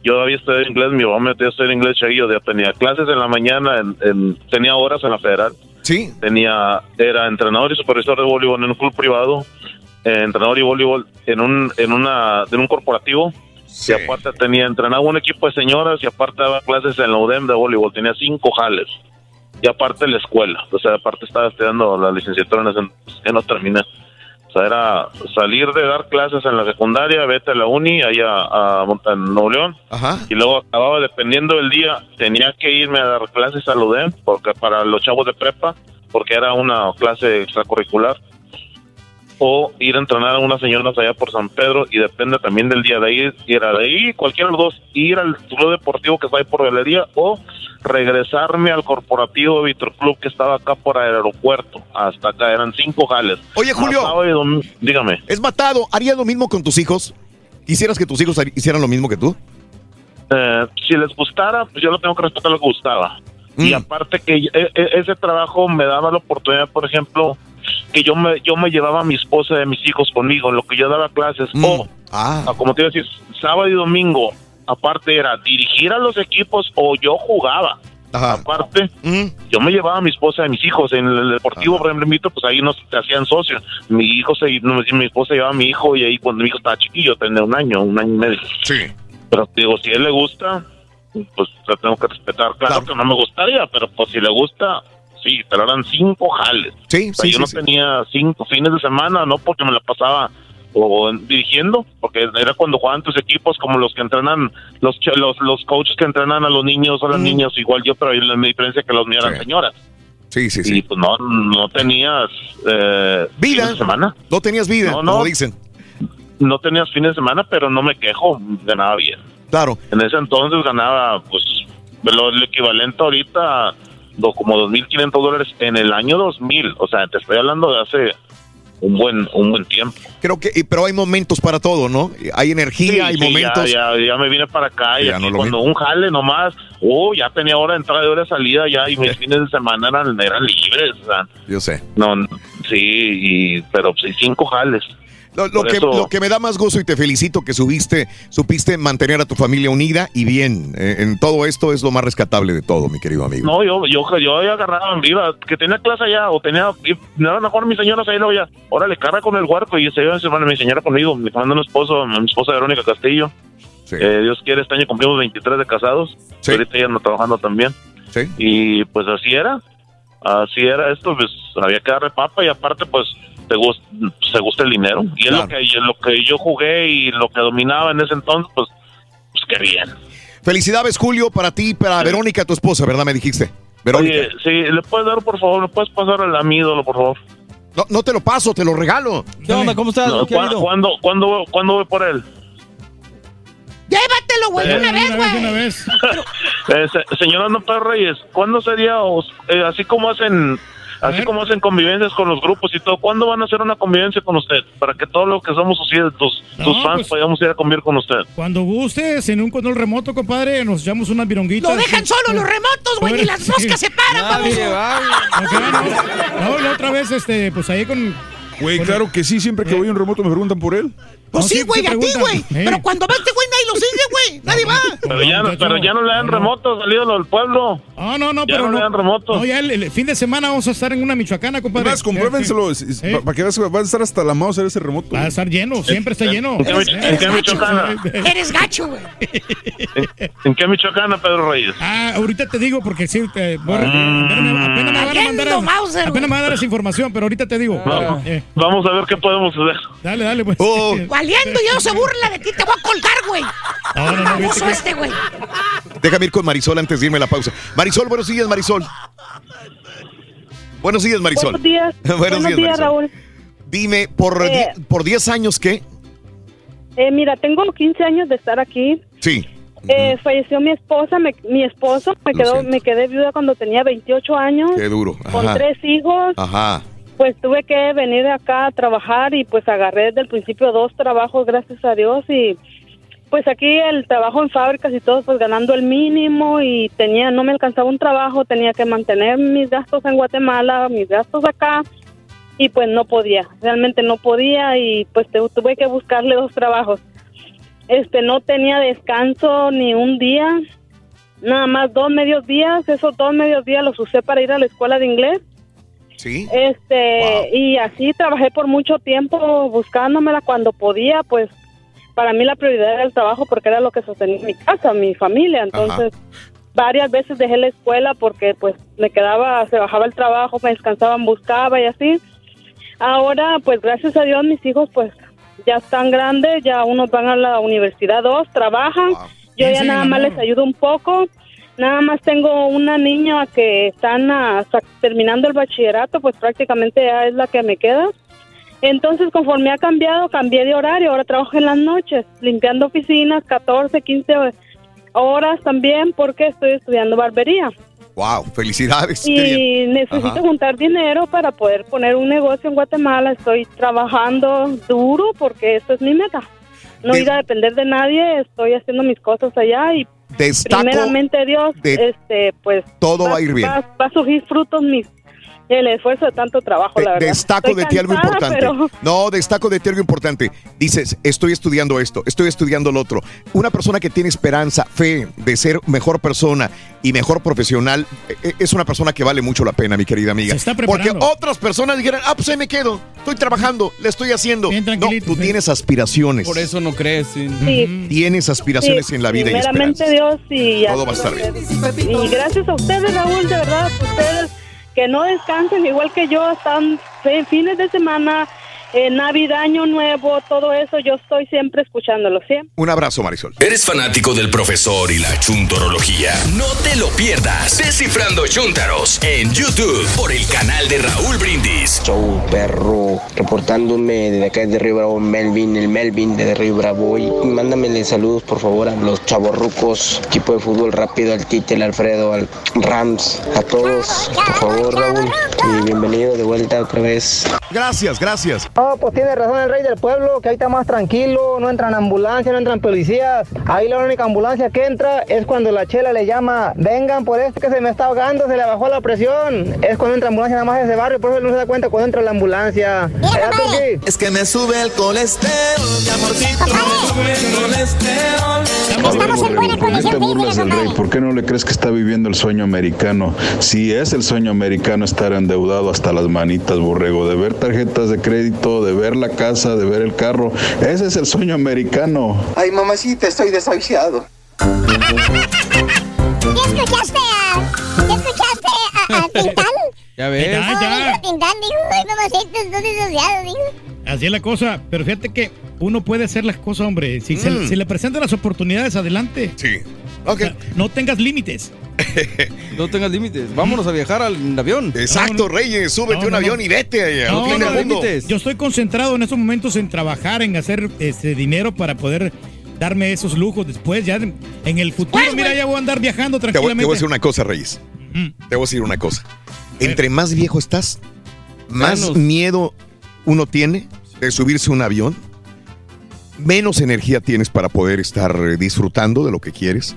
Speaker 73: yo había estudiado inglés, mi mamá me metió a estudiar inglés yo ya tenía clases en la mañana, en- en- tenía horas en la federal.
Speaker 6: Sí.
Speaker 73: Tenía, era entrenador y supervisor de voleibol en un club privado, eh, entrenador y voleibol en un, en una, en un corporativo. Y aparte tenía, entrenaba un equipo de señoras y aparte daba clases en la UDEM de voleibol. Tenía cinco jales. Y aparte la escuela. O sea, aparte estaba estudiando la licenciatura en que no terminé. O sea, era salir de dar clases en la secundaria, vete a la uni, allá a, en Nuevo León. Y luego acababa, dependiendo del día, tenía que irme a dar clases al UDEM, porque para los chavos de prepa, porque era una clase extracurricular. O ir a entrenar a unas señoras allá por San Pedro, y depende también del día de ahí, ir a de ahí, cualquiera de los dos, ir al club deportivo que está ahí por galería, o regresarme al corporativo Víctor Club que estaba acá por el aeropuerto. Hasta acá eran cinco jales.
Speaker 6: Oye, Julio.
Speaker 73: Dom- Dígame.
Speaker 6: Es matado. ¿Harías lo mismo con tus hijos? ¿Quisieras que tus hijos hicieran lo mismo que tú?
Speaker 73: Eh, si les gustara, pues yo lo tengo que respetar lo que gustaba.
Speaker 6: Mm.
Speaker 73: Y aparte que e- e- ese trabajo me daba la oportunidad, por ejemplo, que yo me yo me llevaba a mi esposa y a mis hijos conmigo, en lo que yo daba clases. O,
Speaker 6: Ah.
Speaker 73: ah, como te iba a decir, sábado y domingo, aparte era dirigir a los equipos o yo jugaba. Aparte, yo me llevaba a mi esposa y a mis hijos. En el deportivo, por ejemplo, pues ahí nos hacían socios. Mi hijo, se, no, mi esposa llevaba a mi hijo y ahí cuando mi hijo estaba chiquillo, tenía un año, un año y medio.
Speaker 6: Sí.
Speaker 73: Pero digo, si a él le gusta, pues la tengo que respetar. Claro, que no me gustaría, pero pues si le gusta, sí, pero eran cinco jales.
Speaker 6: Sí,
Speaker 73: O sea,
Speaker 6: sí,
Speaker 73: yo
Speaker 6: sí,
Speaker 73: no
Speaker 6: sí.
Speaker 73: tenía cinco fines de semana, no porque me la pasaba o en- dirigiendo, porque era cuando jugaban tus equipos como los que entrenan, los los, los coaches que entrenan a los niños o las niñas, igual yo, pero la diferencia que los míos eran señoras.
Speaker 6: Sí, sí,
Speaker 73: Y pues no, no tenías eh,
Speaker 6: Vida.
Speaker 73: fines de semana.
Speaker 6: No tenías vida,
Speaker 73: No, no.
Speaker 6: como dicen.
Speaker 73: No tenías fines de semana, pero no me quejo, ganaba bien.
Speaker 6: Claro.
Speaker 73: En ese entonces ganaba, pues, lo, el equivalente ahorita, como 2.500 dólares en el año 2000. O sea, te estoy hablando de hace un buen un buen tiempo.
Speaker 6: Creo que, pero hay momentos para todo, ¿no? Hay energía,
Speaker 73: Sí,
Speaker 6: hay
Speaker 73: sí,
Speaker 6: momentos.
Speaker 73: Ya, ya, ya me vine para acá y
Speaker 6: Ya
Speaker 73: aquí
Speaker 6: no
Speaker 73: cuando un jale nomás, oh, ya tenía hora de entrada y hora de salida ya y mis fines de semana eran, eran libres. O sea,
Speaker 6: Yo sé.
Speaker 73: no, sí, y, pero sí, cinco jales.
Speaker 6: Lo, que,
Speaker 73: eso-
Speaker 6: lo que me da más gozo y te felicito que subiste, supiste mantener a tu familia unida y bien. Eh, en todo esto es lo más rescatable de todo, mi querido amigo.
Speaker 73: No, yo, yo, yo había agarrado en viva, que tenía clase allá, o tenía, daban mejor mis señoras ahí, luego ya, órale, carga con el huerco, y se iba semana mi señora conmigo, me manda un esposo, mi esposa Verónica Castillo, Eh, Dios quiere, este año cumplimos 23 de casados, ahorita ya ando trabajando también, y pues así era, así era esto, pues había que darle papa, y aparte pues te gusta, se gusta el dinero, y es lo que, lo que yo jugué y lo que dominaba en ese entonces, pues, pues qué bien.
Speaker 6: Felicidades, Julio, para ti y para Verónica, tu esposa, ¿verdad? Me dijiste. Verónica.
Speaker 73: Oye, sí, ¿le puedes dar, por favor, le puedes pasar a mi ídolo, por favor?
Speaker 6: No, no te lo paso, te lo regalo.
Speaker 69: ¿Qué onda? ¿Cómo estás?
Speaker 73: No,
Speaker 69: ¿Qué ha
Speaker 73: ¿cuándo? ¿cuándo, cuándo, voy- cuándo voy por él?
Speaker 22: Llévatelo, güey, de
Speaker 73: Eh,
Speaker 22: una vez, güey.
Speaker 4: vez.
Speaker 73: Eh, se- señora No Pedro Reyes, ¿cuándo sería, os- eh, así como hacen, así como hacen convivencias con los grupos y todo, ¿cuándo van a hacer una convivencia con usted? Para que todos los que somos sus, tus, tus
Speaker 4: No,
Speaker 73: fans
Speaker 4: pues-
Speaker 73: podamos ir a convivir con usted.
Speaker 4: Cuando gustes, en un control remoto, compadre, nos echamos unas vironguitas.
Speaker 22: Lo dejan solo los remotos, güey, ni las
Speaker 4: Sí.
Speaker 22: moscas se paran,
Speaker 4: Nadie
Speaker 22: vamos.
Speaker 4: No, la otra vez, este, pues ahí con.
Speaker 1: Güey, claro que sí, siempre que voy a un remoto me preguntan por él.
Speaker 22: Pues sí, güey, a ti, güey.
Speaker 1: Eh.
Speaker 22: Pero cuando va este güey, nadie lo sigue, güey. Nadie va.
Speaker 73: Pero ya, no, pero ya no le dan remotos al ídolo del pueblo.
Speaker 4: Ah, no, no,
Speaker 73: Ya
Speaker 4: pero
Speaker 73: no
Speaker 4: no.
Speaker 73: le dan remotos.
Speaker 4: No, ya el, el fin de semana vamos a estar en una michoacana, compadre.
Speaker 1: Además, compruébenselo, para que veas que va a estar hasta la mouse ese remoto.
Speaker 4: Va a estar lleno, siempre está lleno.
Speaker 73: ¿En qué, mich- en qué Michoacana?
Speaker 22: Eres gacho, güey.
Speaker 73: ¿En qué Michoacana, Pedro Reyes?
Speaker 4: Ah, ahorita te digo porque sí, te, voy a-
Speaker 73: Mm.
Speaker 4: apenas, me van a mandar,
Speaker 22: Mauser,
Speaker 4: apenas me van a dar esa información, pero ahorita te digo.
Speaker 73: Vamos,
Speaker 4: Eh,
Speaker 73: vamos a ver qué podemos hacer.
Speaker 4: dale, dale, pues. [laughs]
Speaker 22: Valiendo, ya no se burla de ti, te voy a colgar, güey.
Speaker 6: No, no, no,
Speaker 22: Baboso
Speaker 6: viste que-
Speaker 22: este, güey.
Speaker 6: Déjame ir con Marisol antes de irme a la pausa. Marisol, buenos días, Marisol. Buenos días, Marisol.
Speaker 74: Buenos días. [laughs]
Speaker 6: buenos, días, Marisol.
Speaker 74: Raúl.
Speaker 6: Dime, ¿por,
Speaker 74: Eh.
Speaker 6: die- ¿por 10 años qué?
Speaker 74: Eh, mira, tengo 15 años de estar aquí.
Speaker 6: Sí.
Speaker 74: Eh, falleció mi esposa, me- mi esposo, me
Speaker 6: Lo
Speaker 74: quedó,
Speaker 6: siento.
Speaker 74: me quedé viuda cuando tenía 28 años,
Speaker 6: Qué duro.
Speaker 74: con tres hijos.
Speaker 6: Ajá.
Speaker 73: Pues tuve que venir acá a trabajar y pues agarré desde el principio dos trabajos, gracias a Dios, y pues aquí el trabajo en fábricas y todo, pues ganando el mínimo y tenía, no me alcanzaba un trabajo, tenía que mantener mis gastos en Guatemala, mis gastos acá y pues no podía, realmente no podía y pues tuve que buscarle dos trabajos. Este, no tenía descanso ni un día, nada más dos medios días, esos dos medios días los usé para ir a la escuela de inglés.
Speaker 6: Sí.
Speaker 73: Este, y así trabajé por mucho tiempo buscándomela cuando podía, pues para mí la prioridad era el trabajo porque era lo que sostenía mi casa, mi familia, entonces varias veces dejé la escuela porque pues me quedaba, se bajaba el trabajo, me descansaban, buscaba y así. Ahora, pues gracias a Dios mis hijos pues ya están grandes, ya unos van a la universidad, dos trabajan, yo ya
Speaker 75: Sí,
Speaker 73: nada más les ayudo un poco. Nada más tengo una niña que están terminando el bachillerato, pues prácticamente ya es la que me queda. Entonces, conforme ha cambiado, cambié de horario. Ahora trabajo en las noches, limpiando oficinas, 14, 15 horas también, porque estoy estudiando barbería.
Speaker 6: Wow, felicidades.
Speaker 73: Y necesito
Speaker 6: Ajá.
Speaker 73: juntar dinero para poder poner un negocio en Guatemala. Estoy trabajando duro porque eso es mi meta. No ir a depender de nadie, estoy haciendo mis cosas allá y
Speaker 6: Destaco
Speaker 73: primeramente Dios,
Speaker 6: de-
Speaker 73: este, pues
Speaker 6: Todo va a ir bien.
Speaker 73: Va, va a surgir frutos mis el esfuerzo de tanto trabajo, la verdad.
Speaker 6: Destaco
Speaker 73: Estoy
Speaker 6: de ti algo importante.
Speaker 73: pero- [laughs]
Speaker 6: No, destaco de ti algo importante. Dices, estoy estudiando esto, estoy estudiando lo otro. Una persona que tiene esperanza, fe de ser mejor persona y mejor profesional, eh, es una persona que vale mucho la pena, mi querida amiga.
Speaker 4: Se está
Speaker 6: Porque otras personas dijeran, ah, pues ahí me quedo, estoy trabajando, le estoy haciendo. No, tú tienes aspiraciones.
Speaker 2: Por eso no crees. Sí.
Speaker 73: Sí.
Speaker 6: Tienes aspiraciones
Speaker 73: Sí,
Speaker 6: en la vida y
Speaker 73: primeramente
Speaker 6: esperanza.
Speaker 73: Dios y
Speaker 6: Todo va a estar bien.
Speaker 73: Y gracias a ustedes, Raúl, de verdad, ustedes que no descansen igual que yo, están fines de semana, eh, Navidad, Año Nuevo, todo eso, yo estoy siempre escuchándolo, siempre.
Speaker 6: Un abrazo, Marisol.
Speaker 7: ¿Eres fanático del profesor y la chuntorología? No te lo pierdas. Descifrando Chuntaros en YouTube por el canal de Raúl Brindis.
Speaker 75: Show perro, reportándome desde acá de Río Bravo, Melvin, el Melvin de Río Bravo. Y mándamele saludos por favor a los chavorrucos, equipo de fútbol rápido, al Tite, al Alfredo, al Rams, a todos, por favor Raúl. Y bienvenido de vuelta otra vez.
Speaker 6: Gracias, gracias.
Speaker 76: No, pues tiene razón el rey del pueblo, que ahí está más tranquilo, no entran ambulancias, no entran policías. Ahí la única ambulancia que entra es cuando la chela le llama, vengan por este que se me está ahogando, se le bajó la presión. Es cuando entra ambulancia nada más de ese barrio, por eso él no se da cuenta cuando entra la ambulancia.
Speaker 33: Es que me sube el colesterol, mi amorcito, me sube el colesterol.
Speaker 77: ¿Por qué te burlas del rey? ¿Por qué no le crees que está viviendo el sueño americano? Si es el sueño americano estar endeudado hasta las manitas, borrego, de ver tarjetas de crédito, de ver la casa, de ver el carro, ese es el sueño americano.
Speaker 75: Ay mamacita, estoy desahuciado.
Speaker 54: ¿Ya escuchaste a... ¿Ya escuchaste a, a [laughs] Tintán?
Speaker 4: Ya,
Speaker 2: Ya ves.
Speaker 54: No,
Speaker 4: ya.
Speaker 54: dijo Tintán, dijo, ay, mamacita, estoy disociado, dijo.
Speaker 4: Así es la cosa, pero fíjate que uno puede hacer las cosas, hombre. Si, se,
Speaker 6: Mm.
Speaker 4: si le presentan las oportunidades, adelante.
Speaker 6: Sí. Ok.
Speaker 4: no tengas límites. [laughs]
Speaker 2: No tengas límites. Vámonos a viajar al avión.
Speaker 6: Exacto, Reyes, súbete a un avión y vete allá,
Speaker 4: No,
Speaker 6: al fin
Speaker 4: no,
Speaker 6: del mundo.
Speaker 4: Yo estoy concentrado en estos momentos en trabajar, en hacer este dinero para poder darme esos lujos después. Ya en el futuro, mira, ya voy a andar viajando
Speaker 6: Te voy, te
Speaker 4: tranquilamente.
Speaker 6: voy a decir una cosa, Reyes. Te voy a decir una cosa. Entre más viejo estás, más
Speaker 2: Menos.
Speaker 6: miedo uno tiene de subirse a un avión, menos energía tienes para poder estar eh, disfrutando de lo que quieres,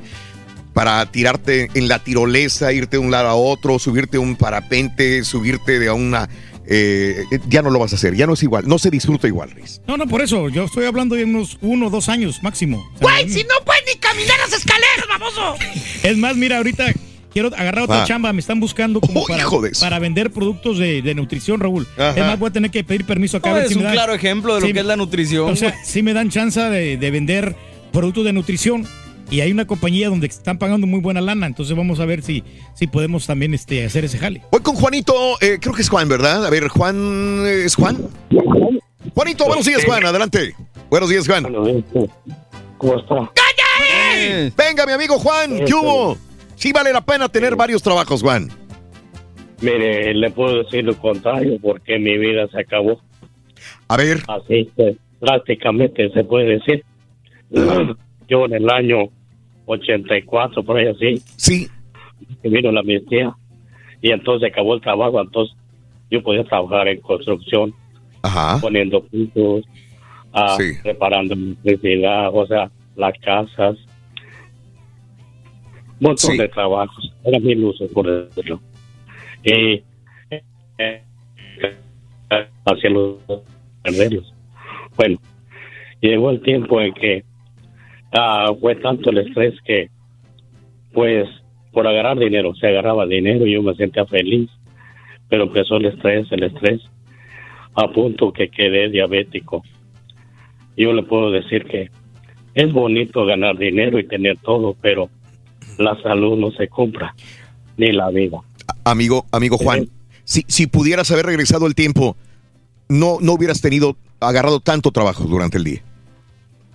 Speaker 6: para tirarte en la tirolesa, irte de un lado a otro, subirte a un parapente, subirte de a una... eh, ya no lo vas a hacer, ya no es igual, no se disfruta igual, Reyes.
Speaker 4: No, no, por eso. Yo estoy hablando de unos uno o dos años máximo.
Speaker 22: Güey, si no puedes ni caminar las escaleras, baboso.
Speaker 4: Es más, mira, ahorita quiero agarrar otra
Speaker 6: Ah.
Speaker 4: chamba. Me están buscando como
Speaker 6: Oh,
Speaker 4: para, vender productos de, de nutrición, Raúl.
Speaker 2: Ajá.
Speaker 4: Es más, voy a tener que pedir permiso acá. a
Speaker 2: No,
Speaker 4: ver
Speaker 2: es
Speaker 4: si
Speaker 2: un
Speaker 4: me dan-
Speaker 2: claro ejemplo de lo que es la nutrición.
Speaker 4: O sea,
Speaker 2: güey.
Speaker 4: sí me dan chance de, de vender productos de nutrición. Y hay una compañía donde están pagando muy buena lana. Entonces vamos a ver si, si podemos también este, hacer ese jale.
Speaker 6: Voy con Juanito, eh, creo que es Juan, ¿verdad? A ver, Juan, eh, ¿es Juan? Juanito, buenos días, Juan, adelante. Buenos días, Juan.
Speaker 75: ¿Cómo está?
Speaker 6: Venga, mi amigo Juan, ¿qué hubo? Sí vale la pena tener varios trabajos, Juan.
Speaker 75: Mire, le puedo decir lo contrario porque mi vida se acabó.
Speaker 6: A ver.
Speaker 75: Así que prácticamente se puede decir. [clears throat] Yo en el año 84, por ahí así.
Speaker 6: Sí.
Speaker 75: Que vino la amnistía y entonces acabó el trabajo. Entonces
Speaker 78: yo podía trabajar en construcción,
Speaker 6: Ajá.
Speaker 78: poniendo pisos, ah,
Speaker 6: Sí.
Speaker 78: reparando electricidad, o sea, las casas, un montón
Speaker 6: Sí.
Speaker 78: de trabajos. Era mi uso, por decirlo. Y eh, hacia los perderlos. Bueno, llegó el tiempo en que ah, fue tanto el estrés que, pues, por agarrar dinero, se agarraba dinero y yo me sentía feliz, pero empezó el estrés, el estrés, a punto que quedé diabético. Yo le puedo decir que es bonito ganar dinero y tener todo, pero la salud no se compra, ni la vida.
Speaker 6: Amigo, amigo Juan, si, si pudieras haber regresado el tiempo, no, no hubieras tenido, agarrado tanto trabajo durante el día.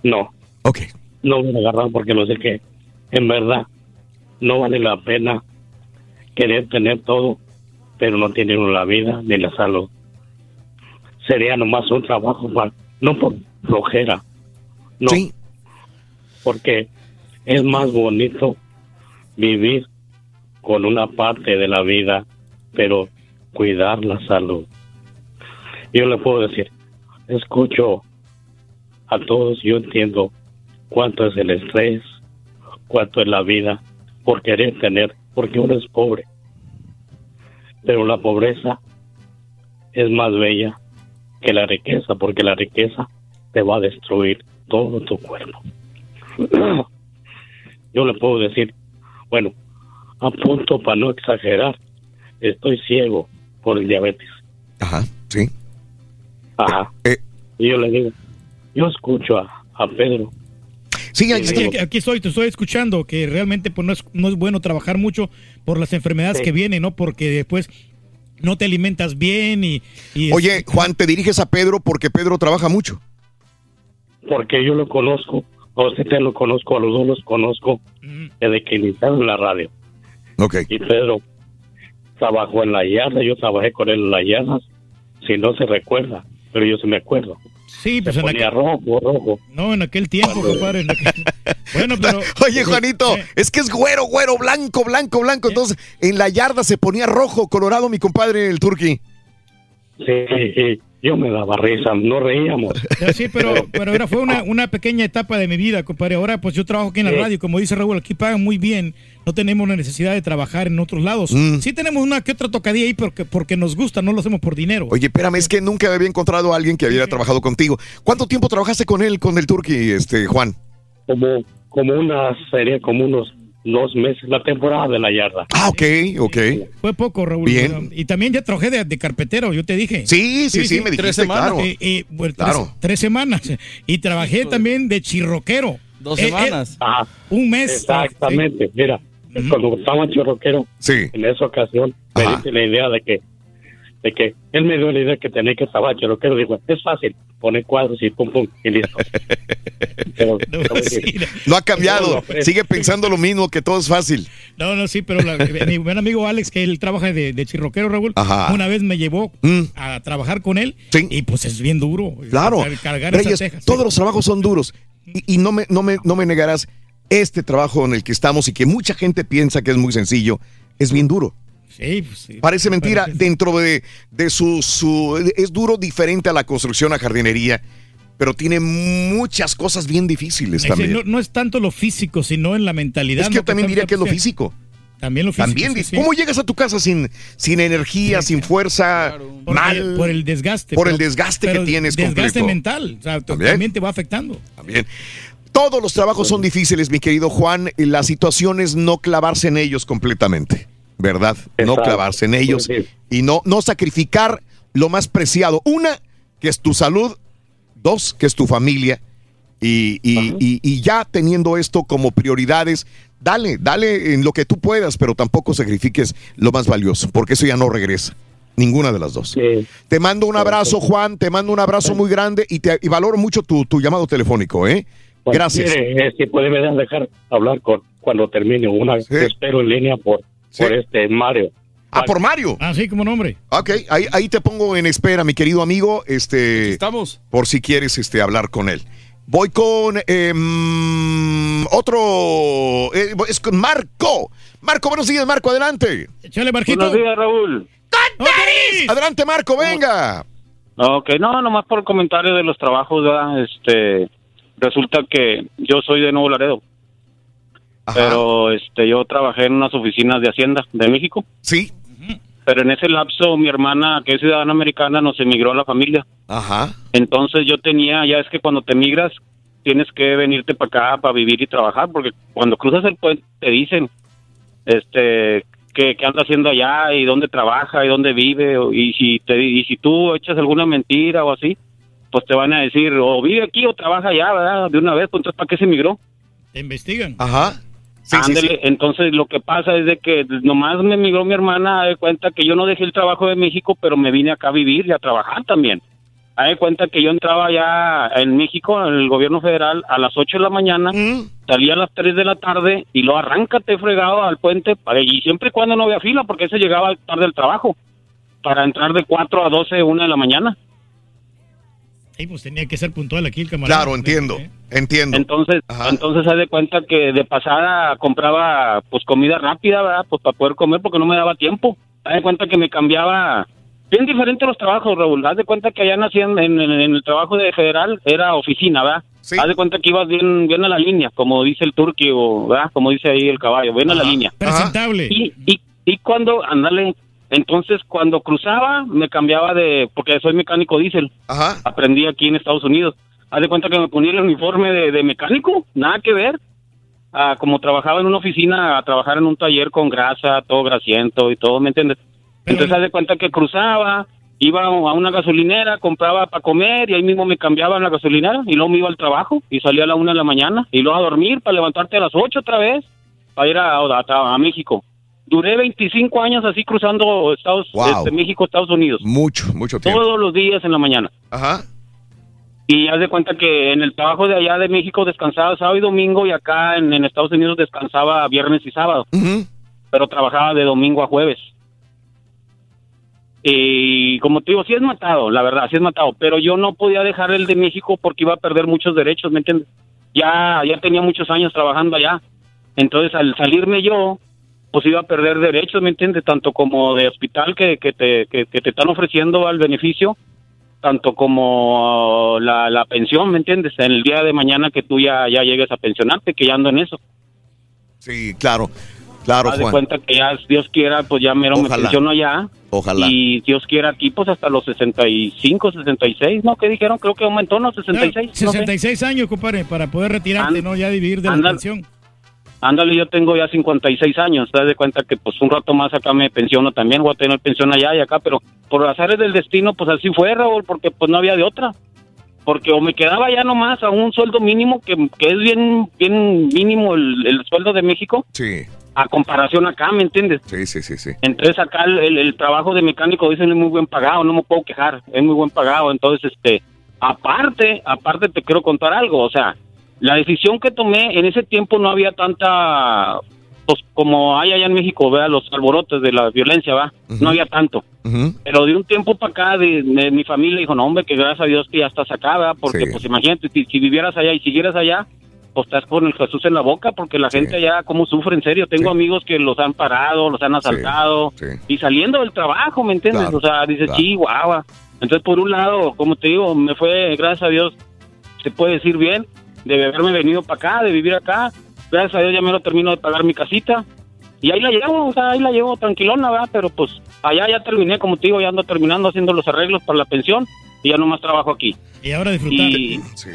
Speaker 78: No.
Speaker 6: Ok.
Speaker 78: No me agarrado porque no sé qué. En verdad, no vale la pena querer tener todo, pero no tener la vida ni la salud. Sería nomás un trabajo, para, no por flojera. No. Porque es más bonito vivir con una parte de la vida, pero cuidar la salud. Yo le puedo decir, escucho a todos, yo entiendo cuánto es el estrés, cuánto es la vida por querer tener, porque uno es pobre. Pero la pobreza es más bella que la riqueza, porque la riqueza te va a destruir todo tu cuerpo. [clears throat] Yo le puedo decir, bueno, a punto para no exagerar, estoy ciego por el diabetes.
Speaker 6: Ajá, sí.
Speaker 78: Ajá. Y yo le digo, yo escucho a, a Pedro.
Speaker 6: Sí,
Speaker 4: aquí, aquí- aquí estoy, te estoy escuchando, que realmente pues, no, es, no es bueno trabajar mucho por las enfermedades
Speaker 78: Sí.
Speaker 4: que vienen, ¿no? Porque después no te alimentas bien y... y
Speaker 6: Oye, Juan, te diriges a Pedro porque Pedro trabaja mucho.
Speaker 78: porque yo lo conozco, usted te lo conozco, a los dos los conozco desde que iniciaron la radio.
Speaker 6: Ok.
Speaker 78: Y Pedro trabajó en la yarda, yo trabajé con él en la yarda, si no se recuerda, pero yo sí me acuerdo.
Speaker 4: Sí, pues
Speaker 78: se
Speaker 4: en
Speaker 78: ponía
Speaker 4: aquel-
Speaker 78: rojo, rojo.
Speaker 4: No, en aquel tiempo, compadre. aquel- [laughs] Bueno, [laughs] pero...
Speaker 6: Oye, Juanito, es que es güero, güero, blanco, blanco, blanco. Entonces, en la yarda se ponía rojo, colorado, mi compadre, el turqui.
Speaker 78: Sí, sí, yo me daba risa, no reíamos.
Speaker 4: Sí, pero, pero era, fue una, una pequeña etapa de mi vida, compadre. Ahora, pues yo trabajo aquí en la
Speaker 78: Sí.
Speaker 4: radio, como dice Raúl, aquí pagan muy bien. No tenemos la necesidad de trabajar en otros lados.
Speaker 6: Mm.
Speaker 4: Sí tenemos una que otra tocadilla ahí porque, porque nos gusta, no lo hacemos por dinero.
Speaker 6: Oye, espérame, es que nunca había encontrado a alguien que había trabajado contigo. ¿Cuánto tiempo trabajaste con él, con el turqui, este, Juan?
Speaker 78: Como, como una serie, como unos dos meses, la temporada de la yarda.
Speaker 6: Ah, ok, ok.
Speaker 4: Fue poco, Raúl.
Speaker 6: Bien.
Speaker 4: Y también ya trabajé de, de carpetero, yo te dije.
Speaker 6: Sí, sí, sí, me
Speaker 4: Tres
Speaker 6: dijiste,
Speaker 4: semanas.
Speaker 6: claro.
Speaker 4: Y- y, bueno,
Speaker 6: Claro.
Speaker 4: Tres, tres semanas. Y trabajé también de chirroquero.
Speaker 69: Dos
Speaker 4: Eh, eh,
Speaker 69: semanas.
Speaker 78: Ah,
Speaker 4: un mes.
Speaker 78: Exactamente, mira, cuando estaba en chorroquero, en esa ocasión me diste la idea de que, de que él me dio la idea que tenía que estar chorroquero, dijo, es fácil, poner cuadros y pum pum y listo. [laughs] Pero,
Speaker 6: No ha cambiado.
Speaker 4: No, no,
Speaker 6: Sigue pensando lo mismo, que todo es fácil.
Speaker 4: No, no, sí, pero la- mi buen amigo Alex, que él trabaja de, de chirroquero, Raúl,
Speaker 6: Ajá.
Speaker 4: una vez me llevó
Speaker 6: Mm.
Speaker 4: a trabajar con él y pues es bien duro.
Speaker 6: Claro.
Speaker 4: O sea, Cargar esas tejas.
Speaker 6: todos los trabajos son duros. Y, y no, me, no, me, no me negarás, este trabajo en el que estamos y que mucha gente piensa que es muy sencillo, es bien duro.
Speaker 4: Sí, pues sí.
Speaker 6: Parece mentira,
Speaker 4: Parece-
Speaker 6: dentro de, de su, su... Es duro diferente a la construcción, a jardinería, pero tiene muchas cosas bien difíciles también.
Speaker 4: No, no es tanto lo físico, sino en la mentalidad.
Speaker 6: Es que yo también diría que es lo físico.
Speaker 4: También lo físico.
Speaker 6: También,
Speaker 4: sí.
Speaker 6: ¿cómo llegas a tu casa sin, sin energía, sin fuerza, mal?
Speaker 4: por el desgaste.
Speaker 6: Por el
Speaker 4: pero-
Speaker 6: desgaste que tienes
Speaker 4: Desgaste
Speaker 6: completo.
Speaker 4: mental. O sea,
Speaker 6: También.
Speaker 4: también te va afectando.
Speaker 6: También. Todos los trabajos son difíciles, mi querido Juan. La situación es no clavarse en ellos completamente, ¿verdad? No clavarse en ellos
Speaker 78: Sí,
Speaker 6: y no, no sacrificar lo más preciado. Una, que es tu salud. Dos, que es tu familia. Y, y- y- y ya teniendo esto como prioridades, dale, dale en lo que tú puedas, pero tampoco sacrifiques lo más valioso, porque eso ya no regresa. Ninguna de las dos. Te mando un abrazo, Juan, te mando un abrazo muy grande y, te, y valoro mucho tu, tu llamado telefónico, ¿eh?
Speaker 78: Pues,
Speaker 6: Gracias.
Speaker 78: mire, es que puede me dejar hablar con cuando termine una te espero en línea por, por este Mario.
Speaker 6: Ah, por Mario.
Speaker 4: Ah, sí, como nombre.
Speaker 6: Ok, ahí, ahí te pongo en espera, mi querido amigo. Este,
Speaker 69: estamos.
Speaker 6: Por si quieres este, hablar con él. Voy con em, otro. eh, es con Marco. Marco, buenos días, Marco, adelante.
Speaker 4: Échale, Marquito.
Speaker 78: Buenos días, Raúl.
Speaker 6: ¡Con Adelante, Marco, venga.
Speaker 79: Ok, no, nomás por el comentario de los trabajos, ¿verdad? Este, resulta que yo soy de Nuevo Laredo. Pero este, yo trabajé en unas oficinas de Hacienda de México.
Speaker 6: Sí.
Speaker 79: Pero en ese lapso mi hermana, que es ciudadana americana, nos emigró a la familia.
Speaker 6: Ajá.
Speaker 79: Entonces yo tenía, ya es que cuando te migras, tienes que venirte para acá para vivir y trabajar, porque cuando cruzas el puente te dicen, este, qué, qué anda haciendo allá y dónde trabaja y dónde vive y si te, y si tú echas alguna mentira o así, pues te van a decir o vive aquí o trabaja allá, ¿verdad? De una vez, pues entonces ¿para qué se emigró?
Speaker 4: Te investigan.
Speaker 6: Ajá.
Speaker 79: Entonces lo que pasa es de que nomás me emigró mi hermana, de cuenta que yo no dejé el trabajo de México, pero me vine acá a vivir y a trabajar también. De cuenta que yo entraba ya en México, en el gobierno federal, a las 8 de la mañana, salía a las 3 de la tarde y lo arráncate fregado al puente, para- y siempre y cuando no había fila, porque ese llegaba tarde del trabajo, para entrar de 4 a 12, 1 de la mañana.
Speaker 4: Sí, pues tenía que ser puntual aquí el camarada.
Speaker 6: Claro, entiendo, entiendo.
Speaker 79: Entonces, entonces haz de cuenta que de pasada compraba pues comida rápida, ¿verdad? Pues para poder comer porque no me daba tiempo. Haz de cuenta que me cambiaba bien diferente los trabajos, Raúl. Haz de cuenta que allá nací en, en- en el trabajo de federal era oficina, ¿verdad? Haz de cuenta que ibas bien, bien a la línea, como dice el turqui o, ¿verdad? Como dice ahí el caballo, bien a la línea.
Speaker 4: Presentable.
Speaker 79: Y, y, y cuando, ándale, entonces cuando cruzaba me cambiaba de, porque soy mecánico diésel. Aprendí aquí en Estados Unidos. Haz de cuenta que me ponía el uniforme de, de mecánico, nada que ver. Ah, como trabajaba en una oficina, a trabajar en un taller con grasa, todo grasiento y todo, ¿me entiendes? Entonces haz de cuenta que cruzaba, iba a una gasolinera, compraba para comer y ahí mismo me cambiaba en la gasolinera y luego me iba al trabajo y salía a la una de la mañana y luego a dormir para levantarte a las ocho otra vez para ir a, a- a México. Duré 25 años así cruzando Estados
Speaker 6: Wow.
Speaker 79: este, México, Estados Unidos.
Speaker 6: Mucho, mucho tiempo.
Speaker 79: Todos los días en la mañana.
Speaker 6: Ajá.
Speaker 79: Y haz de cuenta que en el trabajo de allá de México descansaba sábado y domingo y acá en, en Estados Unidos descansaba viernes y sábado. Pero trabajaba de domingo a jueves. Y como te digo, sí es matado, la verdad, sí es matado. Pero yo no podía dejar el de México porque iba a perder muchos derechos, ¿me entiendes? Ya, ya tenía muchos años trabajando allá. Entonces al salirme yo, pues iba a perder derechos, ¿me entiendes? Tanto como de hospital que, que, te, que, que te están ofreciendo al beneficio, tanto como uh, la, la pensión, ¿me entiendes? En el día de mañana que tú ya, ya llegues a pensionarte, que ya ando en eso.
Speaker 6: Sí, claro, claro,
Speaker 79: Haz de cuenta que ya, Dios quiera, pues ya mero me
Speaker 6: Ojalá.
Speaker 79: pensiono allá.
Speaker 6: Ojalá.
Speaker 79: Y Dios quiera aquí, pues hasta los 65, 66, ¿no? ¿Qué dijeron? Creo que aumentó, ¿no? 66. no sé.
Speaker 4: 66 años, compadre, para poder retirarte, ¿no? Ya vivir de la pensión.
Speaker 79: Ándale, yo tengo ya 56 años. Te das de cuenta que pues un rato más acá me pensiono también. Voy a tener pensión allá y acá, pero por azares del destino, pues así fue, Raúl, porque pues no había de otra. Porque o me quedaba ya nomás a un sueldo mínimo, que, que es bien bien mínimo el, el sueldo de México,
Speaker 6: Sí,
Speaker 79: a comparación acá, ¿me entiendes?
Speaker 6: sí, sí, sí, sí.
Speaker 79: Entonces acá el, el- el trabajo de mecánico dicen es muy buen pagado, no me puedo quejar, es muy buen pagado. Entonces, este, aparte, aparte te quiero contar algo, o sea, la decisión que tomé en ese tiempo no había tanta, pues como hay allá en México, vea, los alborotes de la violencia, va, no había tanto. Pero de un tiempo para acá, de, de mi familia dijo, no, hombre, que gracias a Dios que ya estás acá, ¿verdad? Porque,
Speaker 6: Sí.
Speaker 79: pues imagínate, si, si vivieras allá y siguieras allá, pues estás con el Jesús en la boca, porque la gente allá, cómo sufre, en serio. Tengo amigos que los han parado, los han asaltado, y saliendo del trabajo, ¿me entiendes?
Speaker 6: Claro,
Speaker 79: o sea, dices,
Speaker 6: claro.
Speaker 79: chihuahua. Entonces, por un lado, como te digo, me fue, gracias a Dios, se puede decir bien, de haberme venido para acá, de vivir acá. Gracias a Dios ya me lo termino de pagar mi casita. Y ahí la llevo, o sea, ahí la llevo tranquilona, ¿verdad? Pero pues allá ya terminé, como te digo, ya ando terminando haciendo los arreglos para la pensión y ya nomás trabajo aquí.
Speaker 4: Y ahora disfrutar.
Speaker 79: Y...
Speaker 6: Sí.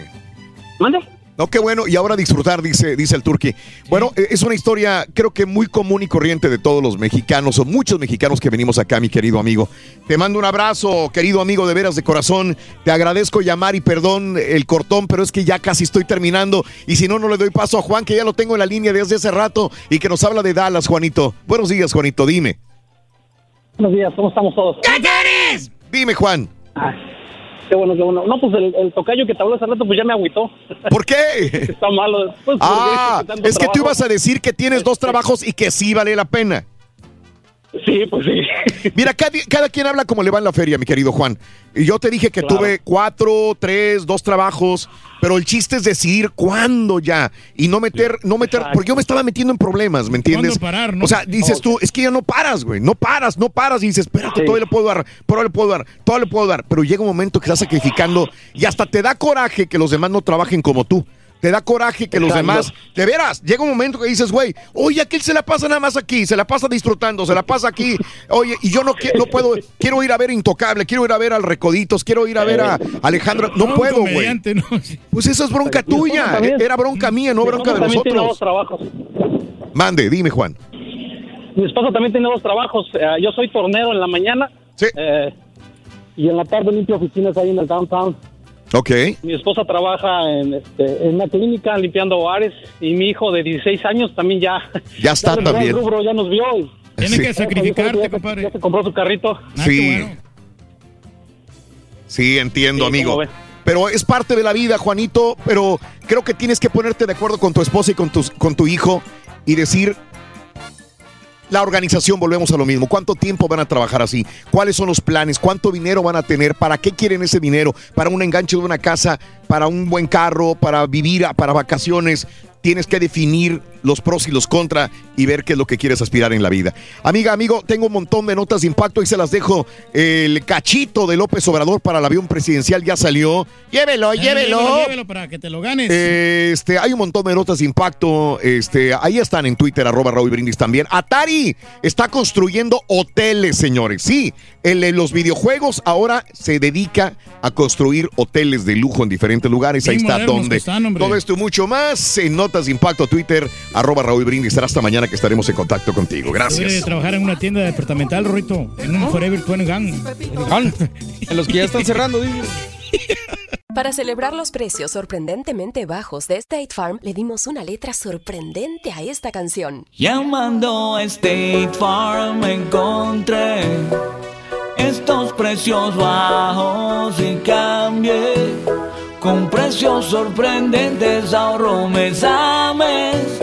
Speaker 79: ¿Mande?
Speaker 6: No, qué bueno. Y ahora disfrutar, dice, dice el turqui. Bueno, eh, es una historia creo que muy común y corriente de todos los mexicanos o muchos mexicanos que venimos acá, mi querido amigo. Te mando un abrazo, querido amigo, de veras de corazón. Te agradezco llamar y perdón el cortón, pero es que ya casi estoy terminando. Y si no, no le doy paso a Juan, que ya lo tengo en la línea desde hace rato y que nos habla de Dallas, Juanito. Buenos días, Juanito, dime.
Speaker 80: Buenos días, ¿cómo estamos todos?
Speaker 6: Dime, Juan.
Speaker 80: Qué bueno, qué bueno. No, pues el, el tocayo que te habló hace rato, pues ya me agüitó.
Speaker 6: ¿Por qué? [laughs]
Speaker 80: Está malo. Pues,
Speaker 6: Ah, es que tú
Speaker 80: trabajo.
Speaker 6: ibas a decir que tienes dos trabajos y que sí vale la pena.
Speaker 80: Sí, pues sí. [laughs]
Speaker 6: Mira, cada, cada quien habla como le va en la feria, mi querido Juan. Y yo te dije que
Speaker 80: Claro.
Speaker 6: tuve cuatro, tres, dos trabajos, pero el chiste es decidir cuándo ya y no meter, no meter, porque yo me estaba metiendo en problemas, ¿me entiendes?
Speaker 4: ¿Cuándo parar, no?
Speaker 6: O sea, dices tú, es que ya no paras, güey, no paras, no paras y dices, espérate, todavía le puedo dar, todavía le puedo dar, todavía le puedo dar, pero llega un momento que estás sacrificando y hasta te da coraje que los demás no trabajen como tú. Te da coraje que los
Speaker 80: Exacto.
Speaker 6: demás, de veras, llega un momento que dices, güey, oye, aquel se la pasa nada más aquí, se la pasa disfrutando, se la pasa aquí, oye, y yo no, no puedo, quiero ir a ver Intocable, quiero ir a ver al Recoditos, quiero ir a ver a Alejandro, no puedo, güey. Pues eso es bronca tuya, era bronca mía, no bronca de nosotros.
Speaker 80: trabajos.
Speaker 6: Mande, dime, Juan.
Speaker 80: Mi esposa también tiene dos trabajos. Eh, yo soy tornero en la mañana. eh, y en la tarde limpio oficinas ahí en el downtown.
Speaker 6: Ok.
Speaker 80: Mi esposa trabaja en, este, en una clínica limpiando bares. Y mi hijo de 16 años también ya. [laughs]
Speaker 6: Ya está
Speaker 80: al
Speaker 6: también.
Speaker 80: rubro, ya nos vio. y-
Speaker 4: Tienes que
Speaker 80: Ya-
Speaker 4: sacrificarte,
Speaker 80: ya-
Speaker 4: compadre.
Speaker 80: Ya se compró su carrito.
Speaker 6: Sí. Sí, entiendo,
Speaker 80: Sí,
Speaker 6: amigo. Pero es parte de la vida, Juanito, pero creo que tienes que ponerte de acuerdo con tu esposa y con tu, con tu hijo y decir, la organización, volvemos a lo mismo. ¿Cuánto tiempo van a trabajar así? ¿Cuáles son los planes? ¿Cuánto dinero van a tener? ¿Para qué quieren ese dinero? ¿Para un enganche de una casa? ¿Para un buen carro? ¿Para vivir? ¿Para vacaciones? Tienes que definir los pros y los contra y ver qué es lo que quieres aspirar en la vida. Amiga, amigo, tengo un montón de notas de impacto y se las dejo. El cachito de López Obrador para el avión presidencial ya salió. Llévelo,
Speaker 4: Eh,
Speaker 6: llévelo.
Speaker 4: llévelo, llévelo para que te lo ganes.
Speaker 6: Este, hay un montón de notas de impacto. Este, ahí están en Twitter, arroba Raúl Brindis también. Atari está construyendo hoteles, señores. Sí, el de los videojuegos ahora se dedica a construir hoteles de lujo en diferentes lugares. Ahí está donde.
Speaker 4: están.
Speaker 6: Todo esto y mucho más en notas de impacto Twitter, arroba Raúl Brindis. Será hasta mañana que estaremos en contacto contigo. Gracias.
Speaker 4: trabajar en una tienda departamental, Rito. En un Forever 20 Gun.
Speaker 69: En los que ya están cerrando, dile.
Speaker 81: Para celebrar los precios sorprendentemente bajos de State Farm, le dimos una letra sorprendente a esta canción.
Speaker 61: Llamando a State Farm encontré estos precios bajos y cambié. Con precios sorprendentes ahorro mes a mes.